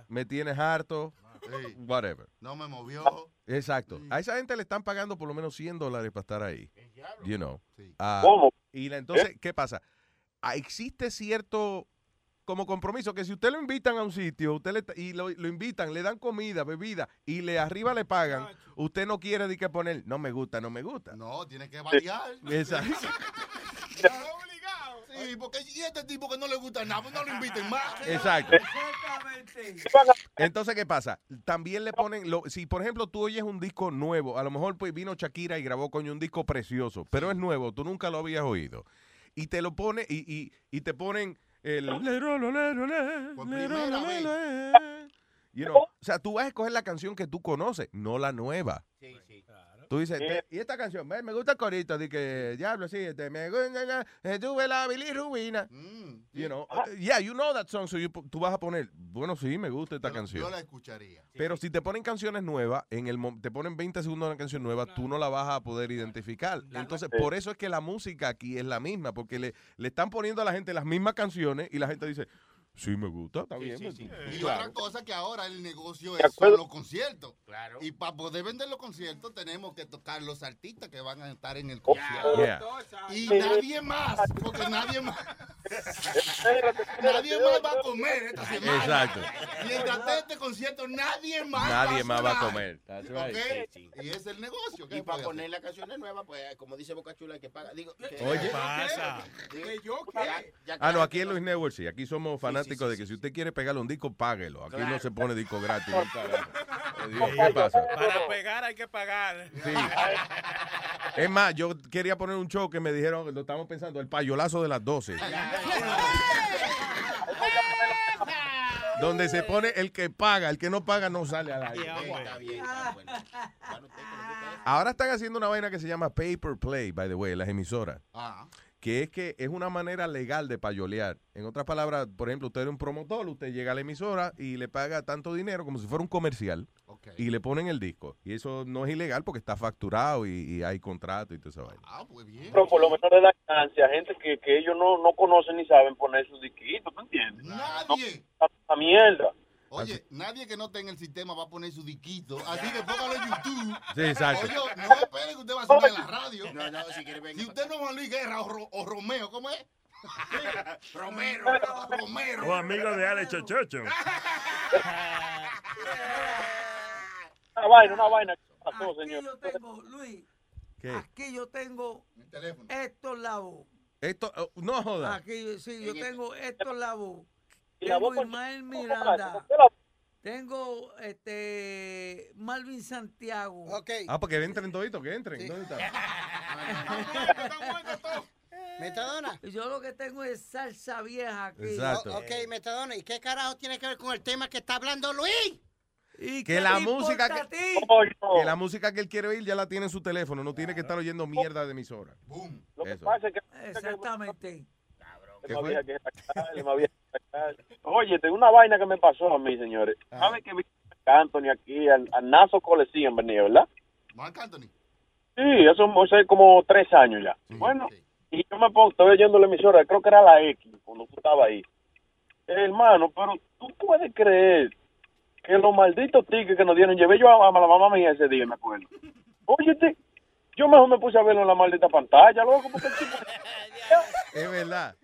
Speaker 2: me tienes harto,
Speaker 7: Sí.
Speaker 2: whatever.
Speaker 7: No me movió.
Speaker 2: Exacto. A esa gente le están pagando por lo menos 100 dólares para estar ahí. You know. Ah,
Speaker 37: ¿Cómo?
Speaker 2: Y la- entonces, ¿qué pasa? Ah, existe cierto como compromiso que si usted lo invitan a un sitio usted le, y lo, lo invitan, le dan comida, bebida y le arriba le pagan, usted no quiere de que poner, no me gusta, no me gusta.
Speaker 7: No, tiene que variar.
Speaker 2: Exacto. *laughs*
Speaker 7: Sí, porque y este tipo que no le gusta nada, pues no lo inviten más. *laughs*
Speaker 2: Exacto. Entonces, ¿qué pasa? También le ponen, lo, si por ejemplo tú oyes un disco nuevo, a lo mejor pues vino Shakira y grabó coño un disco precioso, pero es nuevo, tú nunca lo habías oído. Y te lo pone y, y, y te ponen el... You know, o sea, tú vas a escoger la canción que tú conoces, no la nueva. Tú dices, te- y esta canción, me, me gusta el corito, de que, diablo, sí, este, me gusta, eh, tuve la bilirrubina. You know, uh, yeah, you know that song, so you tú vas a poner, bueno, sí, me gusta esta canción.
Speaker 7: Yo la escucharía.
Speaker 2: Pero si te ponen canciones nuevas, en el mo- te ponen 20 segundos de una canción nueva, tú no la vas a poder identificar. Entonces, por eso es que la música aquí es la misma, porque le, le están poniendo a la gente las mismas canciones y la gente dice, sí, me gusta, está bien. pues,
Speaker 7: Y
Speaker 2: claro.
Speaker 7: otra cosa que ahora el negocio es son los conciertos. Y para poder vender los conciertos tenemos que tocar los artistas que van a estar en el concierto.
Speaker 2: Yeah.
Speaker 7: Y nadie más, porque nadie más. *laughs* nadie más va a comer esta semana.
Speaker 2: Exacto.
Speaker 7: Mientras esté este concierto, nadie más
Speaker 2: Nadie más va a comer. That's right.
Speaker 7: ¿Ok?
Speaker 15: Sí,
Speaker 7: Y es el negocio. ¿qué
Speaker 15: Y para poner las canciones nuevas, pues como dice Boca Chula, hay que pagar. Digo, que-
Speaker 2: Oye.
Speaker 15: ¿Qué
Speaker 18: pasa? ¿Que yo
Speaker 15: ya- ya
Speaker 2: Ah, no,
Speaker 15: claro
Speaker 2: aquí
Speaker 15: que
Speaker 2: en Luis Network sí. Aquí somos fanáticos de que si usted quiere pegarle un disco, páguelo. Aquí no se pone disco gratis. ¿Qué pasa?
Speaker 18: Para pegar hay que pagar.
Speaker 2: Sí. Es más, yo quería poner un show que me dijeron, lo estamos pensando, el payolazo de las 12. *laughs* Donde se pone el que paga, el que no paga no sale al aire. Ahora están haciendo una vaina que se llama paper play, by the way, las emisoras. Que es que es una manera legal de payolear. En otras palabras, por ejemplo, usted es un promotor, usted llega a la emisora y le paga tanto dinero como si fuera un comercial y le ponen el disco. Y eso no es ilegal porque está facturado y, y hay contrato y todo eso.
Speaker 7: Ah, pues bien.
Speaker 37: Pero por lo menos le dan chance a gente que, que ellos no, no conocen ni saben poner sus disquitos, ¿me entiendes?
Speaker 7: Nadie.
Speaker 37: La mierda.
Speaker 7: Oye, nadie que no en el sistema va a poner su diquito. Así que póngalo en YouTube.
Speaker 2: Sí, exacto.
Speaker 7: Oye, no espere que usted va a sonar en la radio.
Speaker 15: No, no, si quiere venga.
Speaker 7: Si usted no es Juan Luis Guerra o, Ro- o Romeo, ¿cómo es? *laughs*
Speaker 15: Romero.
Speaker 7: Romero.
Speaker 19: O amigo de Alex Chochocho. *laughs*
Speaker 37: Una vaina, una vaina. ¿Qué pasó,
Speaker 13: Aquí
Speaker 37: señor?
Speaker 13: yo tengo, Luis,
Speaker 2: ¿Qué?
Speaker 13: aquí yo tengo
Speaker 7: teléfono.
Speaker 13: estos labos.
Speaker 2: Esto, oh, no joda.
Speaker 13: Aquí, sí, yo tengo estos labos.
Speaker 37: Y la
Speaker 13: Tengo Ismael
Speaker 37: ¿Cómo
Speaker 13: Miranda. Tengo este Malvin Santiago.
Speaker 8: Ok.
Speaker 2: Ah, porque entren toditos, que entren. ¿Dónde está? *laughs*
Speaker 8: Metadona.
Speaker 13: Yo lo que tengo es salsa vieja aquí.
Speaker 2: Exacto.
Speaker 8: O- ok, Metadona. ¿Y qué carajo tiene que ver con el tema que está hablando Luis?
Speaker 13: ¿Y
Speaker 2: Que la música que-. Que la música que él quiere oír ya la tiene en su teléfono, no tiene que estar oyendo mierda de emisora.
Speaker 7: Boom.
Speaker 37: Lo que
Speaker 2: Eso.
Speaker 37: pasa es que
Speaker 13: Exactamente.
Speaker 37: Oye, tengo una vaina que me pasó a mí, señores. ¿Saben que vi a Anthony aquí, al, al Nazo Coliseum venía, verdad?
Speaker 7: Marc Anthony.
Speaker 37: Sí, eso hace como tres años ya. bueno, y yo me pongo, estoy oyendo la emisora, creo que era la X, cuando tú estabas ahí. Hermano, pero tú puedes creer que los malditos tickets que nos dieron, llevé yo a, a la mamá mía ese día, me acuerdo. Oye, yo mejor me puse a verlo en la maldita pantalla, loco, porque el tipo... *laughs*
Speaker 2: Es verdad.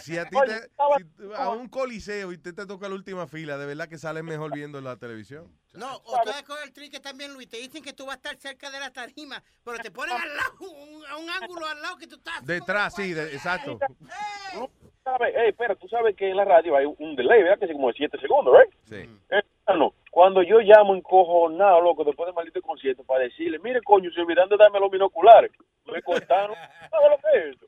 Speaker 2: Si a ti
Speaker 37: Oye,
Speaker 2: te,
Speaker 37: estaba-
Speaker 2: si tú- a un coliseo y te, te toca la última fila, de verdad que sales mejor viendo la televisión.
Speaker 8: No, o tú con el trick también, Luis. Te dicen que tú vas a estar cerca de la tarima, pero te ponen al lado, un- a un ángulo al lado que tú estás.
Speaker 2: Detrás, sí, de- exacto.
Speaker 37: ¿Sabes? Ey, espera, tú sabes que en la radio hay un delay, ¿verdad? Que es como de 7 segundos, ¿right?
Speaker 2: Sí.
Speaker 37: Hermano, cuando yo llamo encojonado, loco, después del maldito concierto, para decirle, mire, coño, se olvidan de darme los binoculares. Me cortaron. *laughs* ¿Sabes lo que es eso?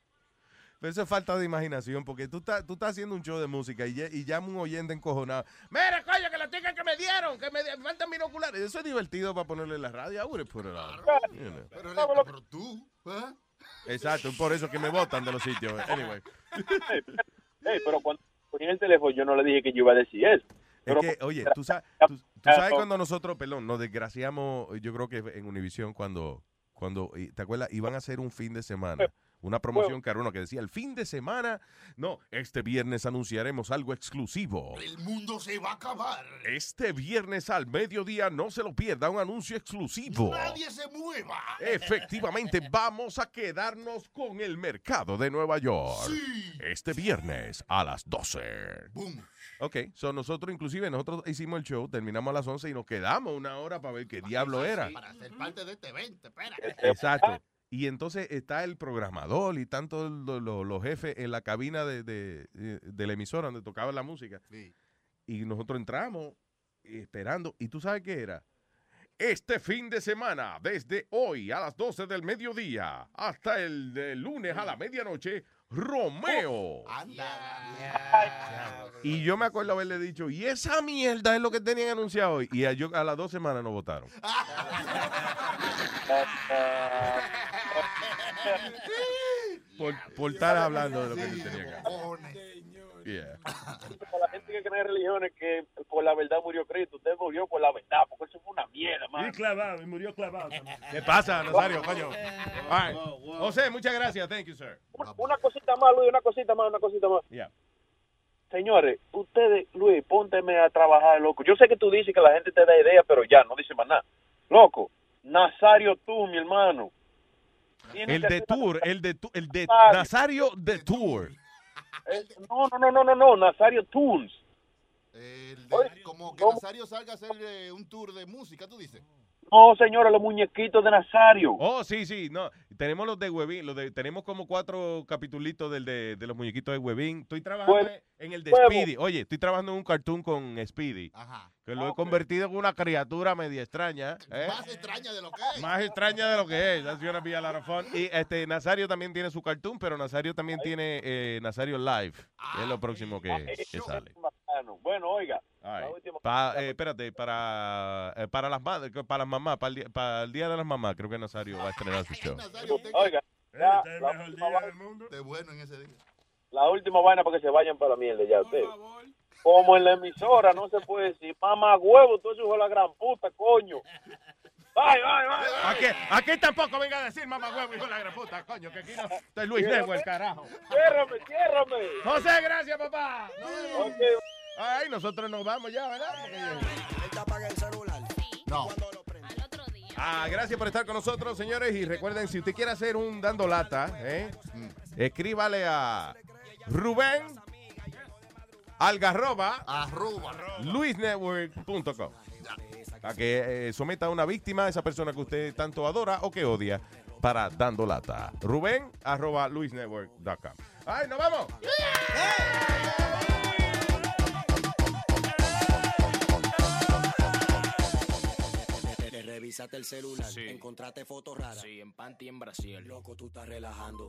Speaker 2: Pero eso es falta de imaginación, porque tú estás, tú estás haciendo un show de música y, y llama un oyente encojonado. Mira, coño, que la tickets que me dieron, que me, di- me faltan binoculares. Eso es divertido para ponerle en la radio. I put it on, you know.
Speaker 7: Pero, pero tú, ¿eh?
Speaker 2: Exacto, por eso que me botan de los sitios. Anyway. *laughs*
Speaker 37: Pero cuando ponía el teléfono, yo no le dije que yo iba a decir eso.
Speaker 2: Es que, oye, tú sabes, tú, tú sabes cuando nosotros, perdón, nos desgraciamos, yo creo que en Univisión cuando, cuando, y- ¿te acuerdas? Iban a hacer un fin de semana, una promoción carona que decía, el fin de semana, no, este viernes anunciaremos algo exclusivo.
Speaker 7: El mundo se va a acabar.
Speaker 2: Este viernes al mediodía, no se lo pierda, un anuncio exclusivo.
Speaker 7: Nadie se mueva.
Speaker 2: Efectivamente, *laughs* vamos a quedarnos con el mercado de Nueva York. Este viernes a las 12.
Speaker 7: Boom.
Speaker 2: Ok, so nosotros inclusive, nosotros hicimos el show, terminamos a las 11 y nos quedamos una hora para ver qué diablo era.
Speaker 7: Para ser parte de este evento, espera.
Speaker 2: Exacto. Y entonces está el programador y tanto lo- lo- los jefes en la cabina de, de- de la emisora donde tocaba la música. Y nosotros entramos esperando. ¿Y tú sabes qué era? Este fin de semana, desde hoy a las 12 del mediodía hasta el, de lunes a la medianoche, Romeo. Y yo me acuerdo haberle dicho, y esa mierda es lo que tenían anunciado hoy. Y a, yo- a las dos semanas nos votaron. *laughs* *laughs* por, por estar hablando de lo que yo tenía acá. Yeah.
Speaker 37: Para la gente que cree en religiones que por la verdad murió Cristo, usted murió por la verdad, porque eso fue una mierda, man.
Speaker 19: Y clavado, y murió clavado. también.
Speaker 2: ¿Qué pasa, Nazario, *laughs* coño? All right. José, muchas gracias. Thank you, sir.
Speaker 37: Una, una cosita más, Luis, una cosita más, una cosita más.
Speaker 2: Yeah.
Speaker 37: Señores, ustedes, Luis, pónteme a trabajar, loco. Yo sé que tú dices que la gente te da idea, pero ya, no dice más nada. Loco, Nazario tú, mi hermano.
Speaker 2: El de Tour, el de, el de
Speaker 37: Nazario.
Speaker 2: De Tour.
Speaker 37: No, no, no, no, no, no, Nazario Tunes.
Speaker 7: El de- como que Nazario salga a hacer eh, un tour de música, tú dices.
Speaker 37: No, señora, los muñequitos de Nazario.
Speaker 2: Oh, sí, sí, no. Tenemos los de Webin, los de, tenemos como cuatro capitulitos del de, de los muñequitos de Webin. Estoy trabajando
Speaker 37: Huevo.
Speaker 2: en el de
Speaker 37: Huevo.
Speaker 2: Speedy. Oye, estoy trabajando en un cartoon con Speedy. Que lo he convertido en una criatura media extraña. ¿eh?
Speaker 7: Más extraña de lo que es.
Speaker 2: Más extraña de lo que es. That's gonna be a lot of fun. Y este, Nazario también tiene su cartoon, pero Nazario también tiene eh, Nazario Live, que es lo próximo que, que sale.
Speaker 37: Bueno, oiga,
Speaker 2: right. Pa- eh, espérate, para, eh, para las madres, para las mamás, para el, día, para el día de las mamás, creo que Nazario va a estrenar su show.
Speaker 37: Oiga, ya, la, última vaina,
Speaker 7: De bueno en ese día.
Speaker 37: la última vaina para que se vayan para la mierda ya ustedes. Como en la emisora no se puede decir, mamá huevo, tú eres hijo de la gran puta, coño. Bye, bye, bye. bye.
Speaker 2: Aquí, aquí tampoco venga a decir mamá huevo, hijo de la gran puta, coño, que aquí no. Estoy Luis Nego, el carajo.
Speaker 37: Ciérrame, ciérrame.
Speaker 2: José, gracias, papá.
Speaker 37: Ok.
Speaker 2: Ay, nosotros nos vamos ya, ¿verdad?
Speaker 7: No.
Speaker 2: Ah, gracias por estar con nosotros, señores. Y recuerden, si usted quiere hacer un dando lata, ¿eh? escríbale a Rubén Algarroba
Speaker 7: Arroba.
Speaker 2: luisnetwork.com a que eh, someta a una víctima, esa persona que usted tanto adora o que odia, para dando lata. Rubén arroba luisnetwork.com. ¡Ay, nos vamos!
Speaker 38: Te revisaste el celular,
Speaker 39: Sí.
Speaker 38: encontraste fotos raras.
Speaker 39: Sí, en panty en Brasil.
Speaker 38: Loco, tú estás relajando.